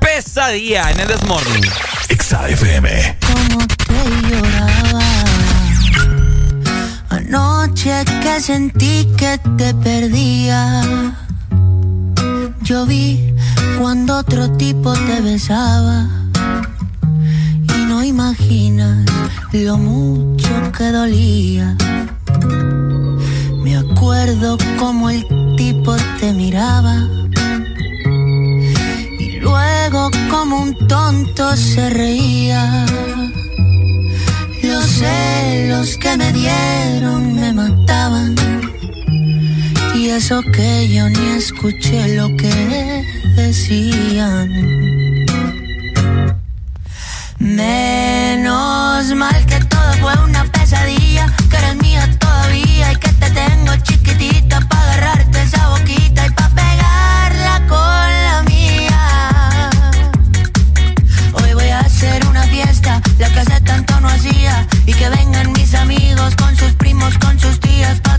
Pesadilla en el This Morning. Exa FM. Anoche que sentí que te perdía. Yo vi cuando otro tipo te besaba. Y no imaginas lo mucho que dolía. Me acuerdo como el tipo te miraba. Y luego como un tonto se reía. Los celos que me dieron me mataban. Y eso que yo ni escuché lo que decían. Menos mal que todo fue una pesadilla, que eres mía todavía y que te tengo chiquitita para agarrarte esa boquita y para pegarla con la mía. Hoy voy a hacer una fiesta, la que hace tanto no hacía. Y que vengan mis amigos con sus primos, con sus tías, pa'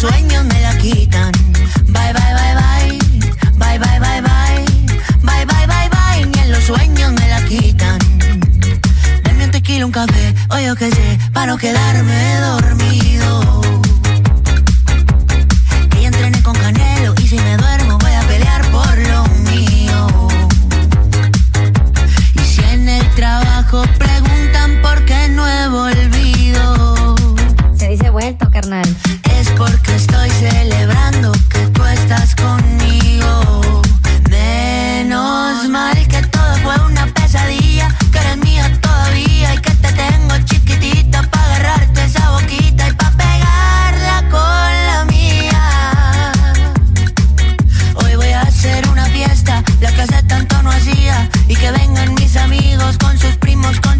sueños me la quitan. Bye, bye, bye, bye. Bye, bye, bye, bye. Bye, bye, bye, bye. Ni en los sueños me la quitan. Dame un tequila, un café, o yo qué sé, para no quedarme dormido. Que ya entrené con Canelo y si me duermo voy a pelear por lo mío. Y si en el trabajo preguntan por qué no he volvido, Se dice vuelto, carnal. es porque estoy celebrando que tú estás conmigo. Menos mal que todo fue una pesadilla, que eres mía todavía y que te tengo chiquitita para agarrarte esa boquita y para pegarla con la mía. Hoy voy a hacer una fiesta, la que hace tanto no hacía. Y que vengan mis amigos con sus primos, con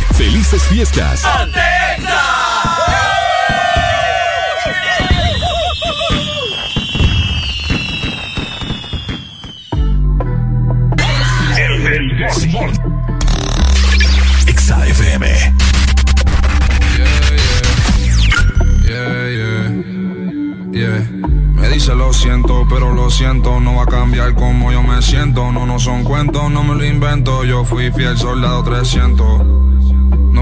¡Felices fiestas! XFM. Yeah, yeah, yeah. dice lo siento, pero lo siento, no va a cambiar como yo me siento. No, no son cuentos, no me lo invento. Yo fui fiel soldado 300.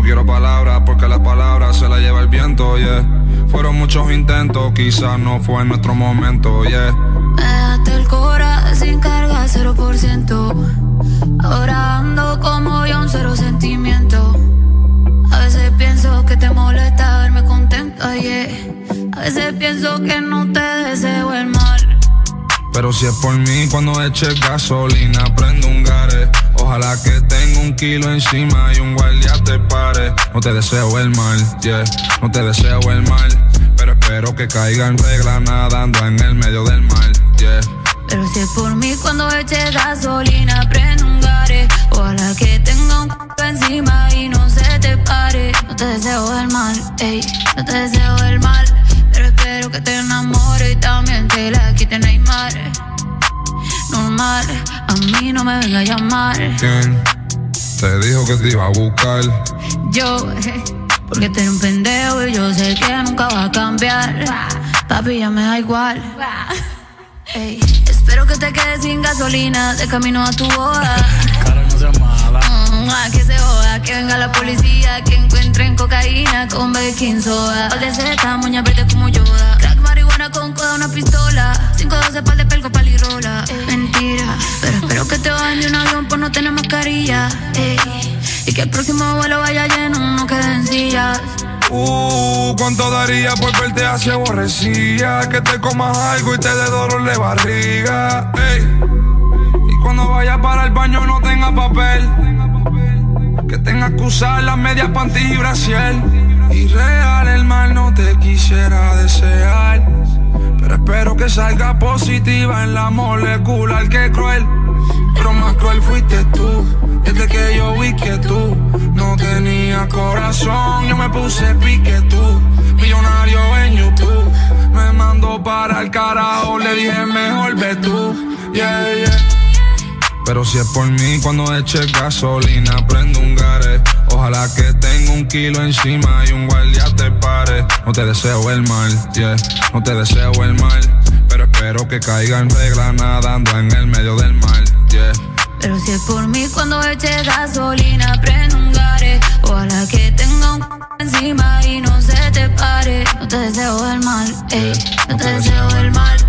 Quiero palabras porque las palabras se las lleva el viento, yeah. Fueron muchos intentos, quizás no fue nuestro momento, yeah. Me dejaste el cora sin carga, 0%. Ahora ando como yo, un cero sentimiento. A veces pienso que te molesta verme contenta, yeah. A veces pienso que no te deseo el mal. Pero si es por mí, cuando eche gasolina, prendo un gare. Ojalá que tenga un kilo encima y un guardia te pare. No te deseo el mal, yeah, no te deseo el mal. Pero espero que caiga en regla nadando en el medio del mar, yeah. Pero si es por mí cuando eche gasolina, prendo un gare. Ojalá que tenga un c encima y no se te pare. No te deseo el mal, ey, no te deseo el mal. Pero espero que te enamore también te la quite Neymar. Normal, a mí no me venga a llamar. ¿Quién te dijo que te iba a buscar? Yo, eh, porque tú eres un pendejo y yo sé que nunca va a cambiar. Papi, ya me da igual. Ey, espero que te quedes sin gasolina de camino a tu boda. Mm, ah, que se joda, que venga la policía, que encuentren cocaína con baking soda. Pal de seta, verde como Yoda. Crack, coda, una pistola. 512 pal de pelco, palirola. Mentira, pero espero que te bajen de un avión por no tener mascarilla. Ey, y que el próximo vuelo vaya lleno, no quede en sillas. Uh, ¿cuánto daría por verte así aborrecida? Que te comas algo y te dé dolor de barriga. Ey. Y cuando vayas para el baño no tenga papel. Que tengas que usar las medias panties y brasier. Y real el mal no te quisiera desear. Pero espero que salga positiva en la molecular que cruel. Pero más cruel fuiste tú. Desde que yo vi que tú no tenías corazón, yo me puse pique tú. Millonario en YouTube. Me mandó para el carajo, le dije mejor ve tú. Yeah, yeah. Pero si es por mí, cuando eche gasolina, prendo un gare. Ojalá que tenga un kilo encima y un guardia te pare. No te deseo el mal, yeah, no te deseo el mal. Pero espero que caiga en regla nadando en el medio del mar, yeah. Pero si es por mí cuando eche gasolina, prendo un gare. Ojalá que tenga un encima y no se te pare. No te deseo el mal, ey, no te deseo el mal.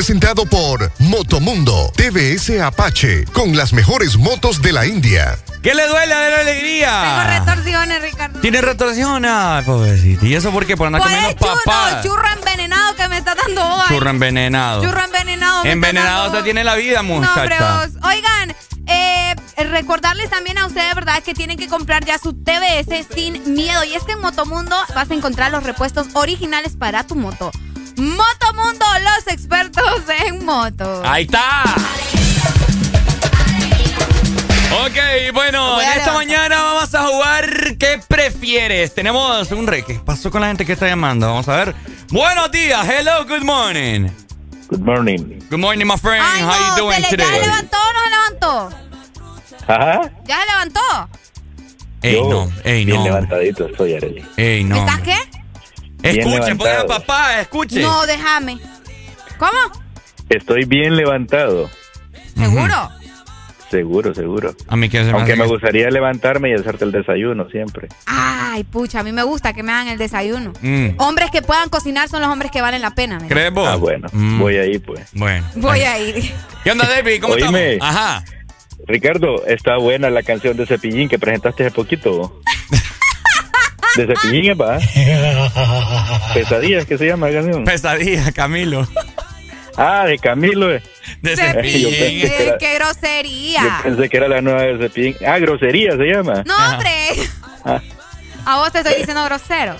Presentado por Motomundo TVS Apache con las mejores motos de la India. ¿Qué le duele de la alegría? Tengo retorsiones, Ricardo. ¿Tiene retorsión? Ah, pobrecito. ¿Y eso por qué? Por andar Por comiendo churro, papas. churro envenenado que me está dando hoy. Churro envenenado. Churro envenenado. Envenenado usted tiene la vida, No, muchacha. vos. Oigan, eh, recordarles también a ustedes, ¿verdad? Que tienen que comprar ya su TBS sin miedo. Y es que en Motomundo vas a encontrar los repuestos originales para tu moto. Motomundo, los expertos en moto. Ahí está. Ok, bueno, en esta mañana vamos a jugar ¿Qué prefieres? Tenemos un rey. ¿Qué pasó con la gente que está llamando? Vamos a ver. Buenos días. Hello, good morning. Good morning. Good morning, my friend. Ay, How you no, doing ¿se le, ¿Ya se today? levantó o no se levantó? Ajá. ¿Ya se levantó? Ey, Yo, no, ey, bien no. levantadito estoy, Arely. Ey, no. ¿Estás qué? Escuche, ponga papá, escuche. No, déjame. ¿Cómo? Estoy bien levantado. ¿Seguro? Seguro, seguro. A mí que se me Aunque me que- gustaría levantarme y hacerte el desayuno siempre. Ay, pucha, a mí me gusta que me hagan el desayuno. Mm. Hombres que puedan cocinar son los hombres que valen la pena. mira. ¿Crees vos? Ah, bueno. Mm. Voy ahí, pues. Bueno. Voy a ir. ¿Qué onda, David? ¿Cómo Oíme. estamos? Ajá. Ricardo, está buena la canción de Cepillín que presentaste hace poquito. De Cepillín, va. Pesadillas, ¿qué se llama la canción? Pesadilla, Camilo. Ah, de Camilo. eh. De Cepillín. Era- ¡Qué grosería! Yo pensé que era la nueva de Cepillín. Ah, grosería se llama. No, hombre. Ah. A vos te estoy diciendo grosero.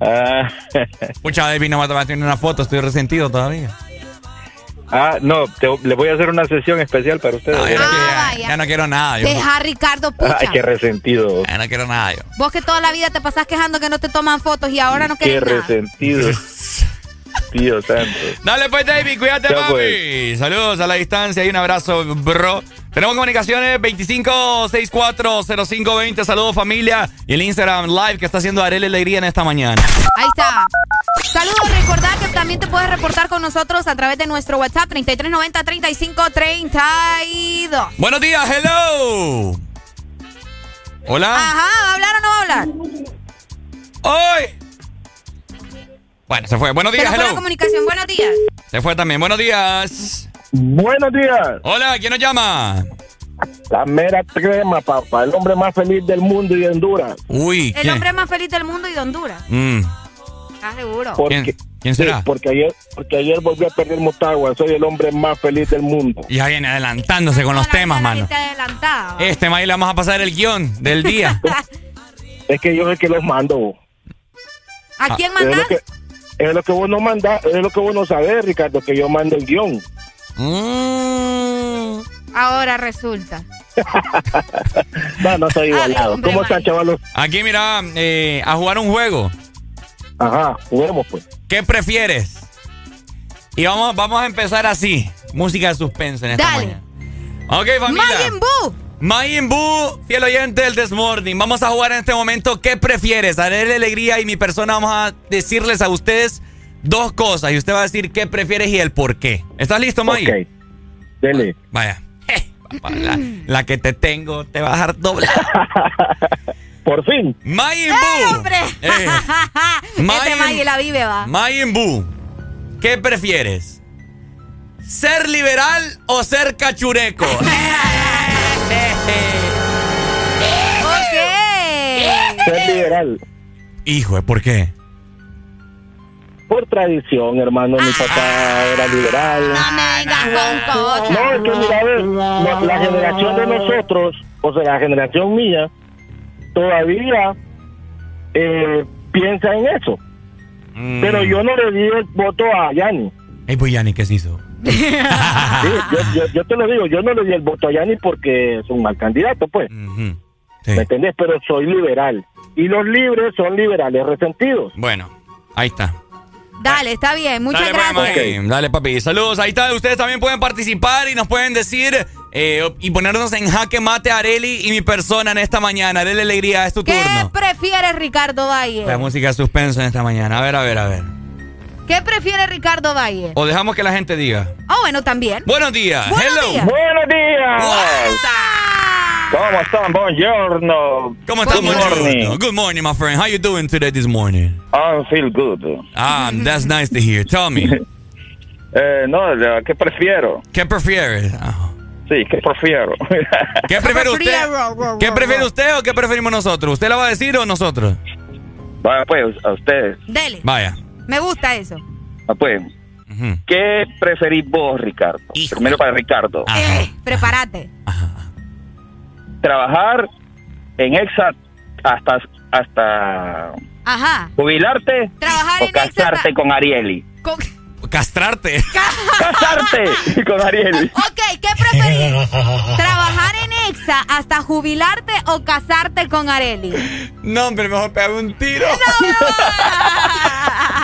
Ah, Pucha, David, no me tomaste una foto, estoy resentido todavía. Ah no, te- le voy a hacer una sesión especial para ustedes. ya, no quiero- ya- no quiero nada. Yo. Deja a Ricardo pucha. Ay, qué resentido. Ya no quiero nada yo. Vos que toda la vida te pasás quejando que no te toman fotos y ahora no Qué querés nada. resentido. Tío santo. Dale pues, David, cuídate, papi. pues. Saludos a la distancia y un abrazo, bro. Tenemos comunicaciones 25640520. Saludos, familia. Y el Instagram Live que está haciendo Arele Alegría en esta mañana. Ahí está. Saludos, recordad que también te puedes reportar con nosotros a través de nuestro WhatsApp 3390-3532. Buenos días, hello. Hola. Ajá, ¿va a hablar o no va a hablar? ¡Hoy! Bueno, se fue. Buenos Pero días, fue la hello. comunicación. Buenos días. Se fue también. Buenos días. Buenos días. Hola, ¿quién nos llama? La mera crema, papá. El hombre más feliz del mundo y de Honduras. Uy, El hombre más feliz del mundo y de Honduras. Mm. ¿Estás seguro? Porque, ¿Quién será? Sí, porque ayer, porque ayer volví a perder Motagua. Soy el hombre más feliz del mundo. Ya viene adelantándose con los temas, mano. Este maíz le vamos a pasar el guion del día. Es que yo es el que los mando. ¿A quién lo mandás? que, es lo que vos no mandás, es lo que vos no sabés, Ricardo, que yo mando el guion. Mm. Ahora resulta. No, no soy igualado. hombre, ¿Cómo están, chavalos? Aquí, mira, eh, a jugar un juego. Ajá, juguemos pues. ¿Qué prefieres? Y vamos, vamos a empezar así. Música de suspenso en esta Dale. mañana. Ok, familia. Majin Buu. Majin Buu, fiel oyente del Desmorning. Vamos a jugar en este momento. ¿Qué prefieres? Darle alegría y mi persona vamos a decirles a ustedes dos cosas. Y usted va a decir qué prefieres y el por qué. ¿Estás listo, Majin? Ok. Dele. Vaya. Papá, la, la que te tengo te va a dejar doble. Por fin. Majin ¡Eh, hombre! Eh. este Majin- Maggie la vive, va. Majin Buu, ¿qué prefieres? ¿Ser liberal o ser cachureco? Ser liberal. Hijo, ¿por qué? Por tradición, hermano. Mi papá era liberal. No me con cosas. No, es que mira, a ver, la, la generación de nosotros, o sea, la generación mía, todavía eh, piensa en eso. Mm. Pero yo no le di el voto a Yanni. Ey, pues Yanni, ¿qué se hizo? Sí, yo, yo- yo te lo digo, yo no le di el voto a Yanni porque es un mal candidato, pues. Mm. ¿Me entendés? Pero soy liberal. Y los libres son liberales resentidos. Bueno, ahí está. Dale, está bien. Muchas Dale, pues, gracias. Dale, papi. Saludos. Ahí está. Ustedes también pueden participar y nos pueden decir eh, y ponernos en jaque mate a Areli y mi persona en esta mañana. Areli Alegría, es tu ¿Qué turno. prefiere Ricardo Valle? La música de suspenso en esta mañana. A ver, a ver, a ver. ¿Qué prefiere Ricardo Valle? O dejamos que la gente diga. Ah, bueno, también. Buenos días. Buenos Hello. días. Buenos días. ¿Cómo están? Buongiorno. ¿Cómo estás, Good morning. Good morning, my friend. How you doing today this morning? I feel good. Ah, that's nice to hear. Tell me. Eh, no, ¿qué prefiero? ¿Qué prefieres? Sí, ¿qué prefiero? ¿Qué prefiere usted? ¿Qué prefiere usted o qué preferimos nosotros? ¿Usted la va a decir o nosotros? Vaya pues, a ustedes. Dele. Vaya. Me gusta eso. Ah, pues, ¿qué preferís vos, Ricardo? Primero para Ricardo. Eh, prepárate. ¿Trabajar en Exa hasta, hasta Ajá. jubilarte Trabajar o Exa casarte con Arieli? Con- Castrarte. ¡Casarte con Arieli! Ok, ¿qué preferís? ¿Trabajar en Exa hasta jubilarte o casarte con Areli? No, hombre, mejor pegarme un tiro.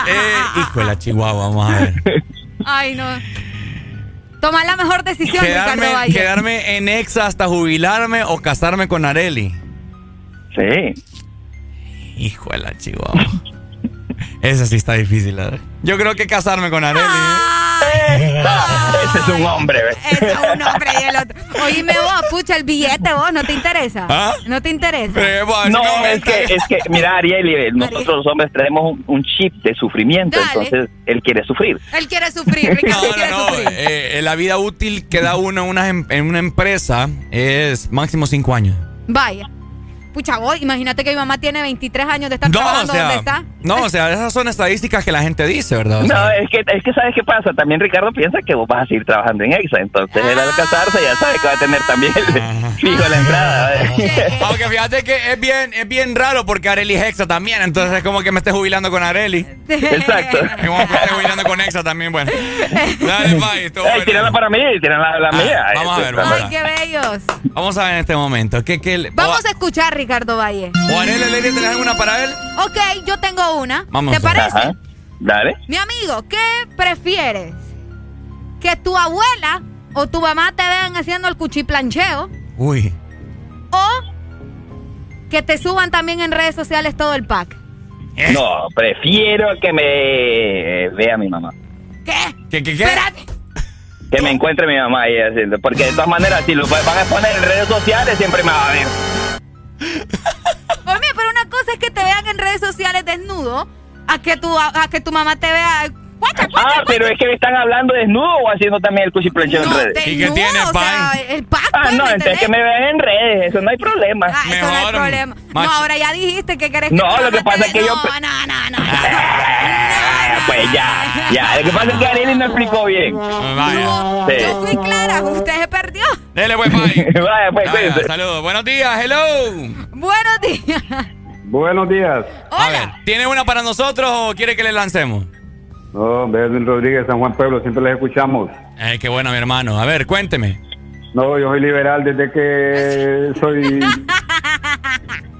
Eh, hijo de la chihuahua, vamos a ver. Ay, no. Toma la mejor decisión, Ricardo Quedarme, Valle. quedarme en Exa hasta jubilarme o casarme con Areli. Sí. Hijo de la chihuahua. Esa sí está difícil, ¿verdad? Yo creo que casarme con Areli. ¿eh? Ese es un hombre, ¿ves? Ese es un hombre y el otro. Oíme vos, pucha, el billete vos, ¿no te interesa? ¿Ah? ¿No te interesa? Pero, bueno, No, no, es que, es que, mira, Ariel, eh, nosotros los hombres traemos un, un chip de sufrimiento, Dale. entonces él quiere sufrir. Él quiere sufrir, Ricardo No, quiere no, no. sufrir. eh, la vida útil que da uno en una, en una empresa es máximo cinco años. Vaya. Pucha, vos, imagínate que mi mamá tiene 23 años de estar No, o trabajando sea, donde está. no, o sea, esas son estadísticas que la gente dice, ¿verdad? O sea, No, es que, es que sabes qué pasa. También Ricardo piensa que vos vas a seguir trabajando en EXA. Entonces él al casarse ya sabe que va a tener también el fijo la entrada. ¿eh? Aunque fíjate que es bien, es bien raro porque Areli es Hexa también, entonces es como que me esté jubilando con Areli. Exacto. Es como que me esté jubilando con Hexa también, bueno. Dale, bye. estuvo Ey, bueno. tírenla para mí, tírenla la Ah, mía. vamos a ver, vamos Ay, qué bellos. Vamos a ver en este momento. ¿Qué, qué, Vamos a escuchar, Ricardo Valle. o, Alegría, ¿tenés alguna para él? Ok, yo tengo una. Vamos ¿Te a ver. parece? Ajá. Dale. Mi amigo, ¿qué prefieres? ¿Que tu abuela o tu mamá te vean haciendo el cuchiplancheo? Uy. ¿O que te suban también en redes sociales todo el pack? No, prefiero que me vea mi mamá. ¿Qué? ¿Qué, qué, qué? Que me encuentre mi mamá ahí haciendo. Porque de todas maneras, si lo van a poner en redes sociales, siempre me va a ver. Oye, pero una cosa es que te vean en redes sociales desnudo, a que tu, a que tu mamá te vea... Ah, pero es que me están hablando desnudo o haciendo también el cuchiplancheo en redes. desnudo, o sea, el pack, Ah, pues, no, ¿me entonces que me vean en redes, eso no hay problema. Ah, eso no hay problema. macho. No, ahora ya dijiste que querés que No, lo que pasa es que yo- No, no, no, no. Ah, pues ya, ya. Lo que pasa es que Arely no explicó bien. Vaya. Sí. Yo fui clara, usted se perdió. Dele, pues, bye. Vaya, pues, Vaya, cuídense. saludos. Buenos días, hello. Buenos días. Buenos días. A ver, ¿tiene una para nosotros o quiere que le lancemos? No, Edwin Rodríguez, San Juan Pueblo, siempre les escuchamos. Eh, qué bueno, mi hermano. A ver, cuénteme. No, yo soy liberal desde que soy.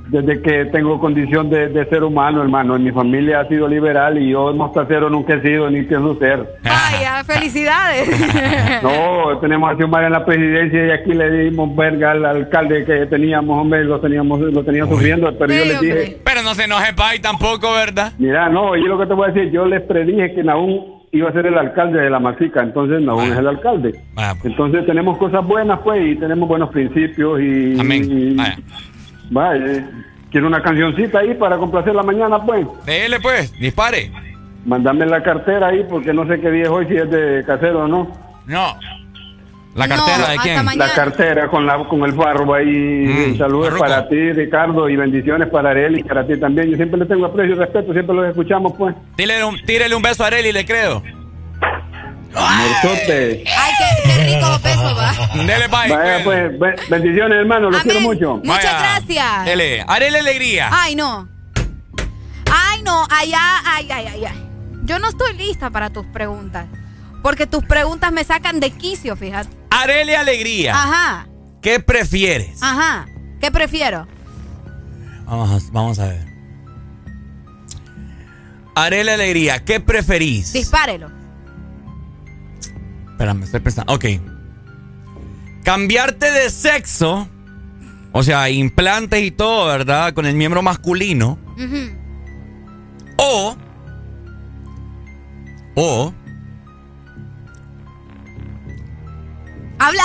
Desde que tengo condición de, de ser humano, hermano. En mi familia ha sido liberal y yo mostacero nunca he sido ni pienso ser. Vaya, felicidades. No, tenemos a Xiomara en la presidencia y aquí le dimos verga al alcalde que teníamos, hombre, lo teníamos, lo teníamos sufriendo, pero yo les dije, Pero no se enoje, Pai, tampoco, ¿verdad? mira, no, yo lo que te voy a decir, yo les predije que Naúm iba a ser el alcalde de la Masica, entonces Naúm es el alcalde. Entonces tenemos cosas buenas, pues, y tenemos buenos principios y... Amén. y- Vaya, quiero una cancioncita ahí para complacer la mañana, pues. Dele, pues, dispare. Mándame la cartera ahí porque no sé qué día es hoy, si es de casero o no. No. ¿La cartera de quién? La cartera con la con el barro ahí. Mm, Saludos para ti, Ricardo, y bendiciones para él y para ti también. Yo siempre le tengo aprecio y respeto, siempre los escuchamos, pues. Tírele un, tírele un beso a Areli, le creo. Ay, qué, qué rico beso, va. Dele, Pai. Vaya, pues, be- bendiciones, hermano, los quiero mucho. Muchas Vaya. gracias. Dele. Areli Alegría. Ay, no. Ay, no, allá, ay, ay, ay, ay. Yo no estoy lista para tus preguntas. Porque tus preguntas me sacan de quicio, fíjate. Areli Alegría. Ajá, ¿Qué prefieres? ajá. ¿Qué prefiero? Vamos a, vamos a ver. Areli Alegría, ¿qué preferís? Dispárelo. Espérame, estoy pensando. Ok. Cambiarte de sexo. O sea, implantes y todo, ¿verdad? Con el miembro masculino. O. O. ¡Habla!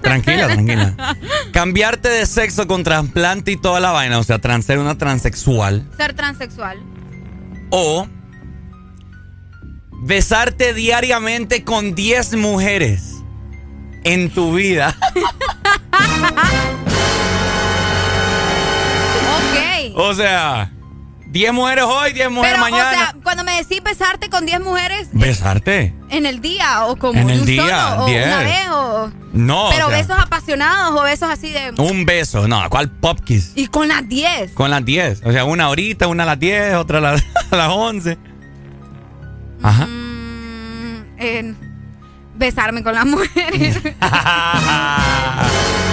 Tranquila, tranquila. Cambiarte de sexo con trasplante y toda la vaina. O sea, trans, ser una transexual. Ser transexual. O. Besarte diariamente con 10 mujeres en tu vida. Ok. o sea, 10 mujeres hoy, 10 mujeres Pero, mañana. o sea, cuando me decís besarte con 10 mujeres Besarte. en el día o como En de el un día, solo o 10. una vez o... No. Pero o sea, besos apasionados o besos así de... Un beso. No, ¿cuál pop kiss? Y con las 10. Con las 10. O sea, una ahorita, una a las 10, otra a las, a las 11. Ajá. Mm, en besarme con las mujeres.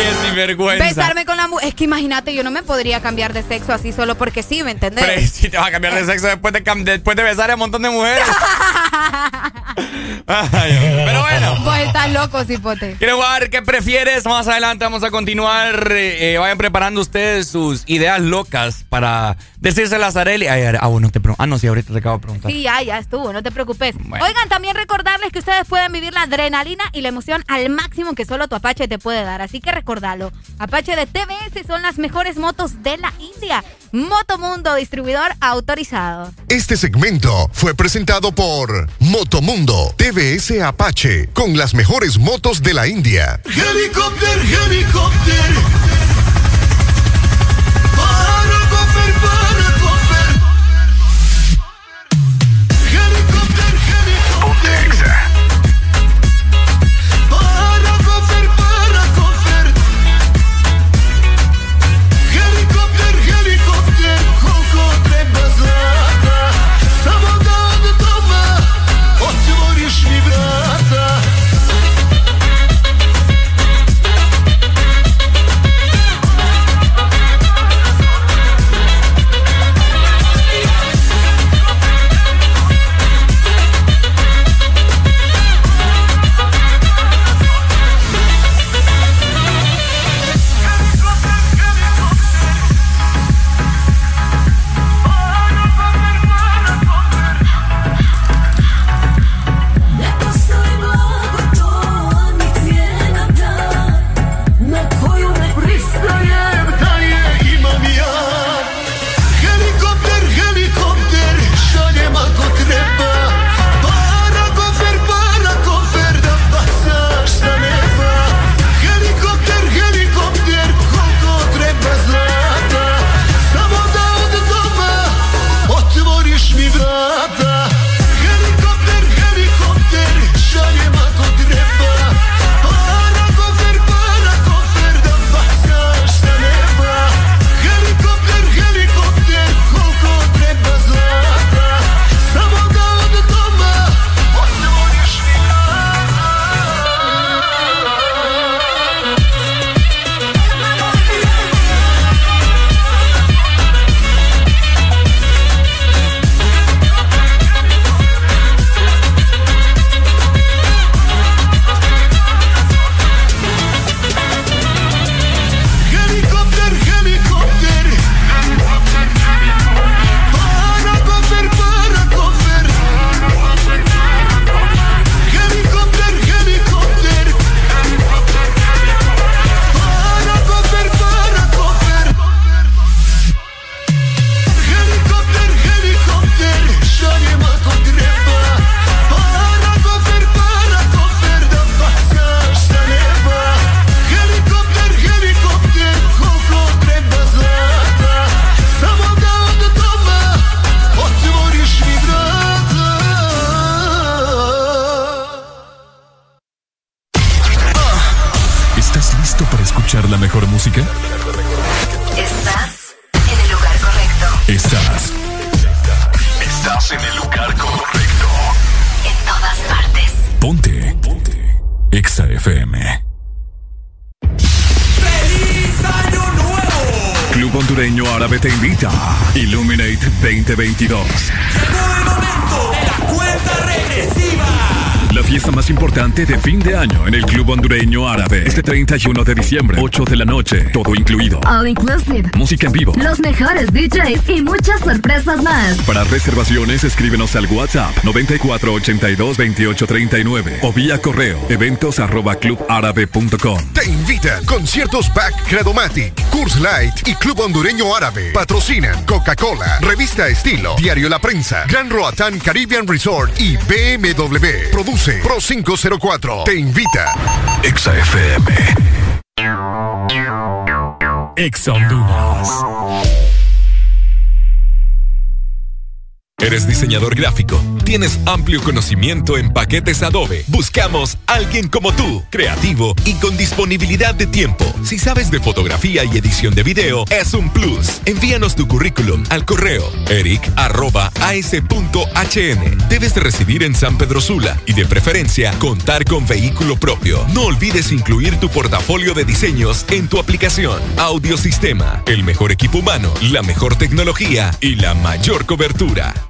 Qué sinvergüenza. besarme con las mujeres. Es que imagínate, yo no me podría cambiar de sexo así solo porque sí, ¿me entendés? Pero ¿y si te vas a cambiar de sexo después de, después de besar a un montón de mujeres. Ay, pero bueno. Vos estás loco, cipote. Quiero jugar qué prefieres. Más adelante vamos a continuar. Eh, vayan preparando ustedes sus ideas locas para decírselas a Areli. Ay, ah, bueno, te Ah, no, sí, ahorita te acabo de preguntar. Sí, ya, ya estuvo, no te preocupes. Bueno. Oigan, también recordarles que ustedes pueden vivir la adrenalina y la emoción al máximo que solo tu Apache te puede dar. Así que recordalo. Apache de TBS son las mejores motos de la India. Motomundo, distribuidor autorizado. Este segmento fue presentado por Motomundo TVS Apache con las mejores motos de la India. Helicóptero, helicóptero. 2022. 31 de diciembre, 8 de la noche, todo incluido. All inclusive. Música en vivo. Los mejores DJs y muchas sorpresas más. Para reservaciones, escríbenos al WhatsApp 94822839 o vía correo eventos arroba clubárabe.com. Te invitan conciertos Back Credomatic, Curse Light y Club Hondureño Árabe. Patrocinan Coca-Cola, Revista Estilo, Diario La Prensa, Gran Roatán Caribbean Resort y BMW. Produce Pro 504. Te invita. Exa Exa Honduras. ¿Eres diseñador gráfico? ¿Tienes amplio conocimiento en paquetes Adobe? Buscamos alguien como tú, creativo y con disponibilidad de tiempo. Si sabes de fotografía y edición de video, es un plus. Envíanos tu currículum al correo eric.as.hn. Debes de residir en San Pedro Sula y de preferencia contar con vehículo propio. No olvides incluir tu portafolio de diseños en tu aplicación. Audiosistema, el mejor equipo humano, la mejor tecnología y la mayor cobertura.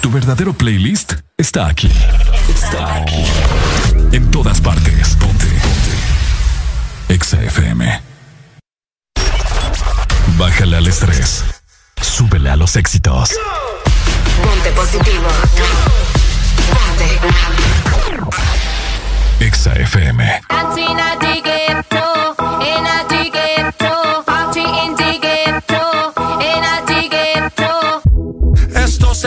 Tu verdadero playlist está aquí. Está aquí. En todas partes. Ponte. Ponte. Exa FM. Bájale al estrés. Súbele a los éxitos. Ponte positivo. Ponte. Exa FM.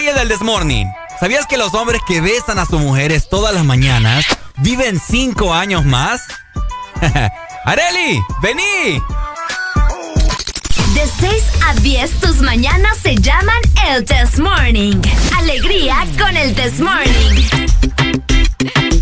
Soy Valle del Desmorning. ¿Sabías que los hombres que besan a sus mujeres todas las mañanas viven cinco años más? ¡Areli! ¡Vení! De 6 a 10, tus mañanas se llaman el Test Morning. Alegría con el Test Morning.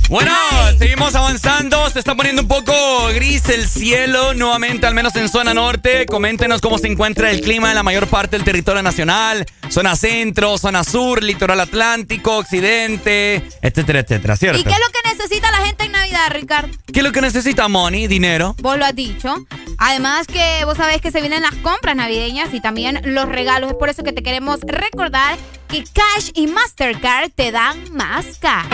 Bueno, seguimos avanzando. Se está poniendo un poco gris el cielo nuevamente, al menos en zona norte. Coméntenos cómo se encuentra el clima en la mayor parte del territorio nacional. Zona centro, zona sur, litoral atlántico, occidente, etcétera, etcétera, ¿cierto? ¿Y qué es lo que necesita la gente en Navidad, Ricardo? ¿Qué es lo que necesita, Money? Dinero. Vos lo has dicho. Además que vos sabés que se vienen las compras navideñas y también los regalos. Es por eso que te queremos recordar que Cash y Mastercard te dan más cash.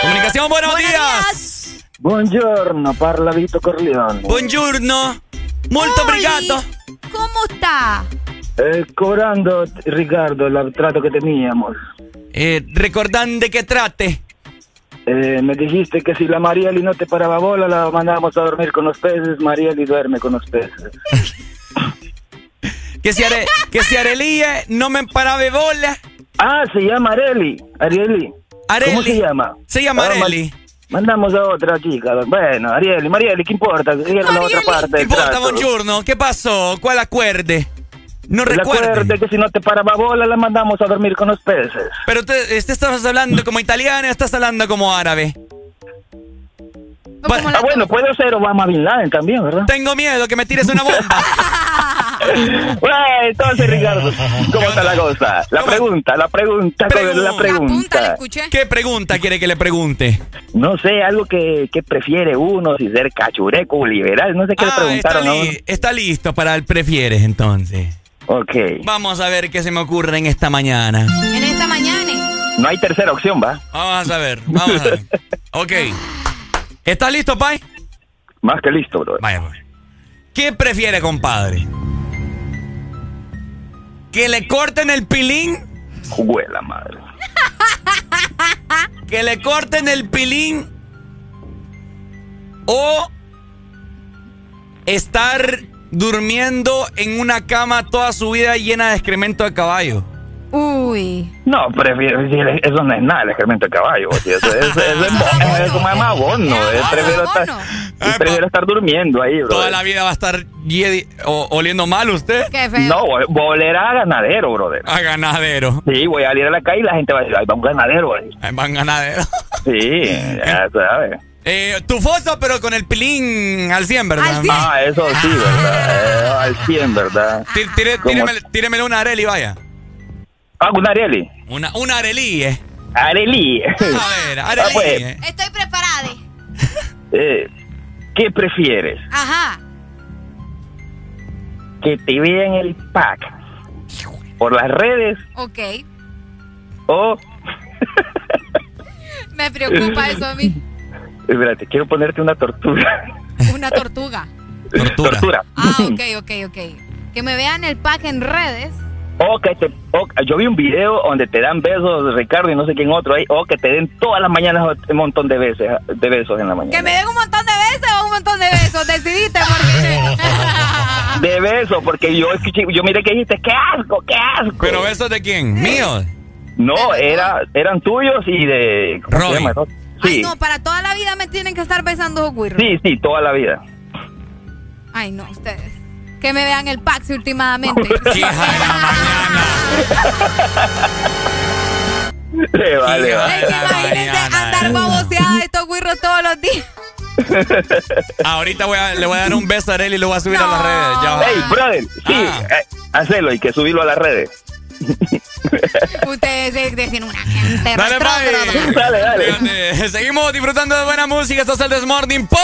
Comunicación, buenos, Buenos días. Buongiorno, parla Vito Corleone. Buongiorno. Molto obrigado. ¿Cómo está? Eh, cobrando, Ricardo, el trato que teníamos. Eh, recordando de qué trate. Eh, me dijiste que si la Marieli no te paraba bola, la mandábamos a dormir con los peces. Marieli duerme con los peces. Que si, Are, que si Arelie no me paraba bola. Ah, se llama Areli. Arieli. Areli. ¿Cómo se llama? Se llama Ah, Areli. Mandamos a otra chica. Bueno, Arieli, Marieli, ¿qué importa? Que es la otra parte ¿Qué importa, buongiorno? ¿Qué pasó? ¿Cuál acuerde? No Recuerde que si no te paraba bola, la mandamos a dormir con los peces. Pero te, este estás hablando como italiano o estás hablando como árabe. Ah, bueno, puede ser Obama Bin Laden también, ¿verdad? Tengo miedo que me tires una bomba. Bueno, entonces, Ricardo, ¿cómo está la cosa? La pregunta, la pregunta, la pregunta. ¿Qué pregunta quiere que le pregunte? No sé, algo que, que prefiere uno, si ser cachureco o liberal, no sé qué le Ah, está, preguntaron, ¿no? li- está listo para el prefieres entonces. Ok, Vamos a ver qué se me ocurre en esta mañana. En esta mañana. no hay tercera opción, ¿va? Vamos a ver, vamos a ver. Ok. ¿Estás listo, Pai? Más que listo, bro. Vaya, pues. ¿Qué prefiere, compadre? ¿Que le corten el pilín? Juguela madre. ¿Que le corten el pilín? ¿O estar durmiendo en una cama toda su vida llena de excremento de caballo? Uy. No, prefiero, eso no es nada, el excremento de caballo. Eso, eso, eso es, es como más bono. eh, prefiero, estar, prefiero estar durmiendo ahí, bro. Toda la vida va a estar oliendo mal usted. Qué feo. No, voy, voy a oler a ganadero, brother. A ganadero. Sí, voy a salir a la calle y la gente va a decir, ay, va un ganadero ahí. Ahí van ganadero. Sí, ya sabes. Eh, tu foto, pero con el pilín al 100, ¿verdad? Ah, eso sí, ¿verdad? Eh, al 100, ¿verdad? Tí- tire- ¿Cómo? tíremele, tíremele una Areli, vaya. Ah, una Arieli. Una, una Areli, eh. Areli. A ver, Areli. Ah, pues, eh. Estoy preparada. eh, ¿Qué prefieres? Ajá. ¿Que te vean el pack por las redes Ok. o... Me preocupa eso a mí. Espérate, quiero ponerte una tortura. Una tortuga. Tortura. Ah, ok, ok, ok. Que me vean el pack en redes. O que te, o- yo vi un video donde te dan besos, Ricardo, y no sé quién otro ahí, o que te den todas las mañanas un montón de veces, de besos en la mañana. Que me den un montón de besos o un montón de besos. Decidiste porque... De besos, porque yo escuché, yo miré que dijiste, qué asco, qué asco. ¿Pero besos de quién? ¿Míos? No, era, eran tuyos y de... ¿Cómo se llama? Sí, No, para toda la vida me tienen que estar besando guirros. sí, sí, toda la vida. Ay, no, ustedes. Que me vean el Paxi últimamente. Le vale, va. Es que imagínense andar baboseada de estos guirros todos los días. Ahorita voy a- le voy a dar un beso a Areli y lo voy a subir a las redes. Ya va. Hey, brother, sí, Ah. eh, hacelo y que subirlo a las redes. Ustedes decían una gente Dale. Dale, dale. Seguimos disfrutando de buena música. Esto es el Desmorning por...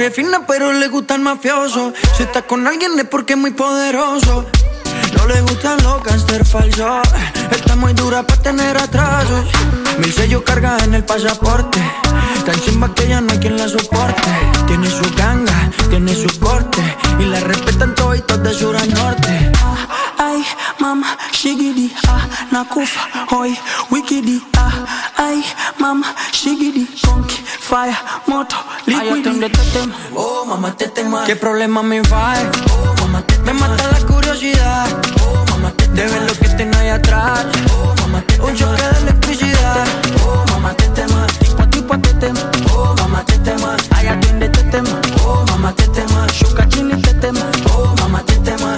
La shorty fina pero le gusta el mafioso. Si está con alguien es porque es muy poderoso. No le gustan los cáncer falsos. Está muy dura para tener atrasos. Mil sellos carga en el pasaporte. Tan chimba que ya no hay quien la soporte. Tiene su ganga, tiene su corte. Y la respetan todos de sur a norte. Ay, mama, shigidi, ah, nakufa, hoy, wikidi, ah, ay, mama, shigidi, conky, fire, moto, liquidi. oh, mamá, te tema. ¿Qué problema me va? Oh, mamá, te Me mata la curiosidad, oh, mamá, te De ver lo que tengo ahí atrás, oh, mamá, te Un choque de electricidad, oh, mamá, te tema. Tipo a tipo te tema, oh, mamá, te tema. Ay, atiende, te tema, oh, mamá, te tema. Shuka chini, te tema, oh, mamá, te tema.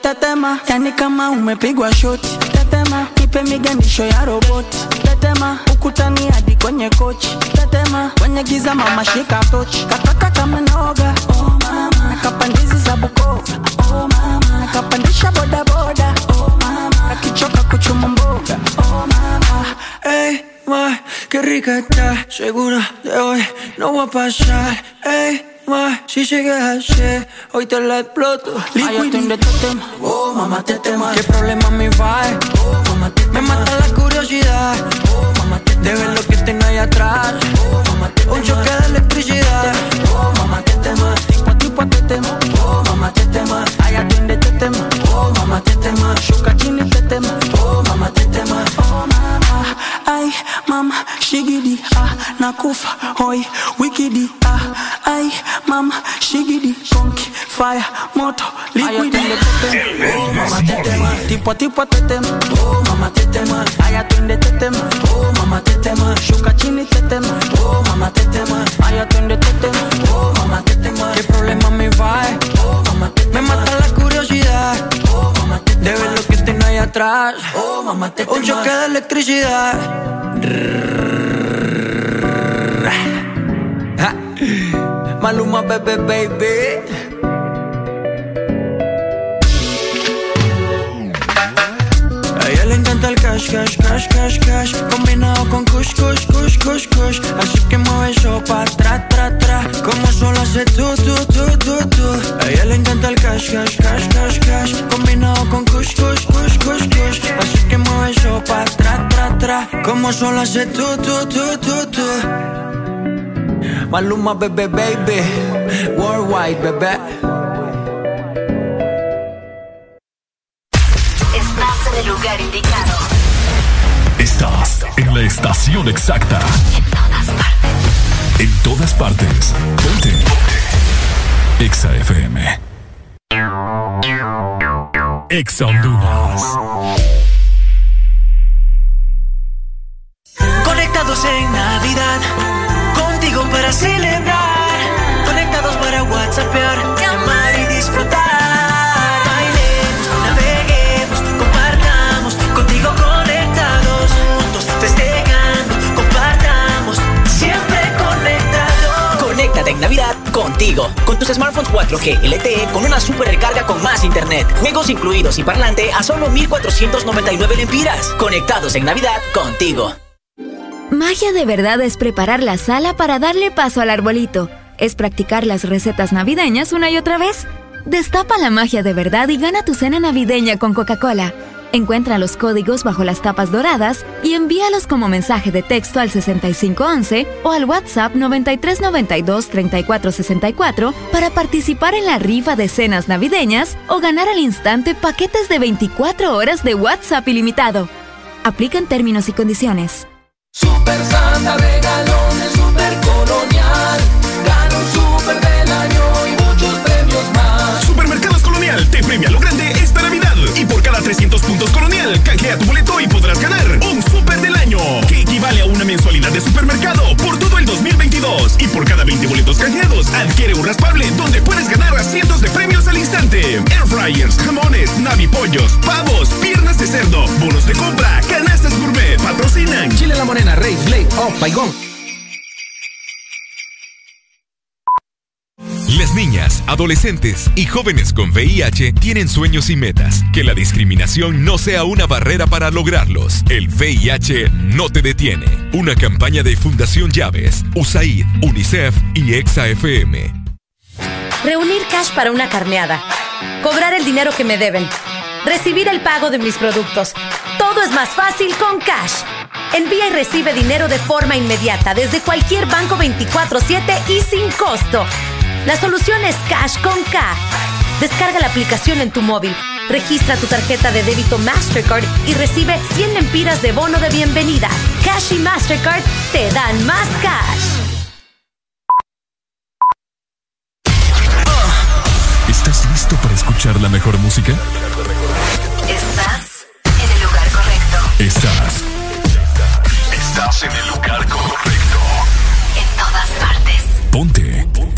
Tetema, yani kama umepigwa shoti. Tetema, nipe miganisho ya roboti. Tetema, ukutani hadi kwenye kochi. Tetema, kwenye giza mama shika tochi. Kataka kama noga, oh mama. Nakapandizi za Bukoba, oh mama. Nakapandisha boda boda, oh mama. Nakichoka kuchuma mboga, oh mama. Ey, ma, qué rica está. Segura de hoy no va a pasar. Ey, ma, si llegas así, hoy te la exploto. Liquid oh mamá te tema. ¿Qué problema me va? Oh mamá te Me mata la curiosidad, oh De ver lo que tengo ahí atrás, oh mamá te Un choque de electricidad, oh mamá te tema. Tipo a tipo te tema, oh mamá te tema. Ay, atiende te tema, oh mamá te tema. Shuka chini te mama, ay mama, shigidi, ah, nakufa, hoy, wikidi, ah, ay mama, shigidi, conky, fire, moto, liquidi. Oh mamá te tema, tipo a tipo te tema, oh mamá te tema. Ay, atiende te tema, oh mamá te tema. Shuka chini te tema, oh mamá te tema. Ay, atiende atrás, oh mamá te. Un choque de electricidad. Maluma, bebé, baby. Encanta el cash, cash, cash, cash, cash. Combinado con kush, kush, kush, kush, kush. Así que mueve eso pa' tra, tra, tra. Como solo hace tú, tú, tú, tú, tú A ella le encanta el cash, cash, cash, cash, cash. Combinado con kush, kush, kush, kush, kush. Así que mueve eso pa' tra, tra, tra. Como solo hace tú, tú, tú, tú, tú Maluma, bebé, baby. Worldwide, bebé el lugar indicado. Estás en la estación exacta. En todas partes. En todas partes. Ponte. Exa FM. Exa Honduras. Conectados en Navidad, contigo para celebrar. Conectados para WhatsAppear, Navidad contigo. Con tus smartphones 4G LTE con una super recarga con más internet. Juegos incluidos y parlante a solo 1499 lempiras. Conectados en Navidad contigo. Magia de verdad es preparar la sala para darle paso al arbolito. Es practicar las recetas navideñas una y otra vez. Destapa la magia de verdad y gana tu cena navideña con Coca-Cola. Encuentra los códigos bajo las tapas doradas y envíalos como mensaje de texto al 6511 o al WhatsApp 9392-3464 para participar en la rifa de cenas navideñas o ganar al instante paquetes de 24 horas de WhatsApp ilimitado. Aplican términos y condiciones. Super Santa 300 puntos Colonial, canjea tu boleto y podrás ganar un super del año. Que equivale a una mensualidad de supermercado por todo el 2022. Y por cada 20 boletos canjeados, adquiere un raspable donde puedes ganar cientos de premios al instante. Air fryers, jamones, navipollos, pavos, piernas de cerdo, bonos de compra, canastas gourmet, patrocinan. Chile La Morena, Rey, Blake, Off. Las niñas, adolescentes y jóvenes con VIH tienen sueños y metas. Que la discriminación no sea una barrera para lograrlos. El VIH no te detiene. Una campaña de Fundación Llaves, USAID, UNICEF y EXA-FM. Reunir cash para una carneada. Cobrar el dinero que me deben. Recibir el pago de mis productos. Todo es más fácil con cash. Envía y recibe dinero de forma inmediata desde cualquier banco 24/7 y sin costo. La solución es Cash con K. Descarga la aplicación en tu móvil, registra tu tarjeta de débito Mastercard y recibe 100 lempiras de bono de bienvenida. Cash y Mastercard te dan más cash. ¿Estás listo para escuchar la mejor música? Estás en el lugar correcto. Estás. Estás en el lugar correcto. En todas partes. Ponte. Ponte.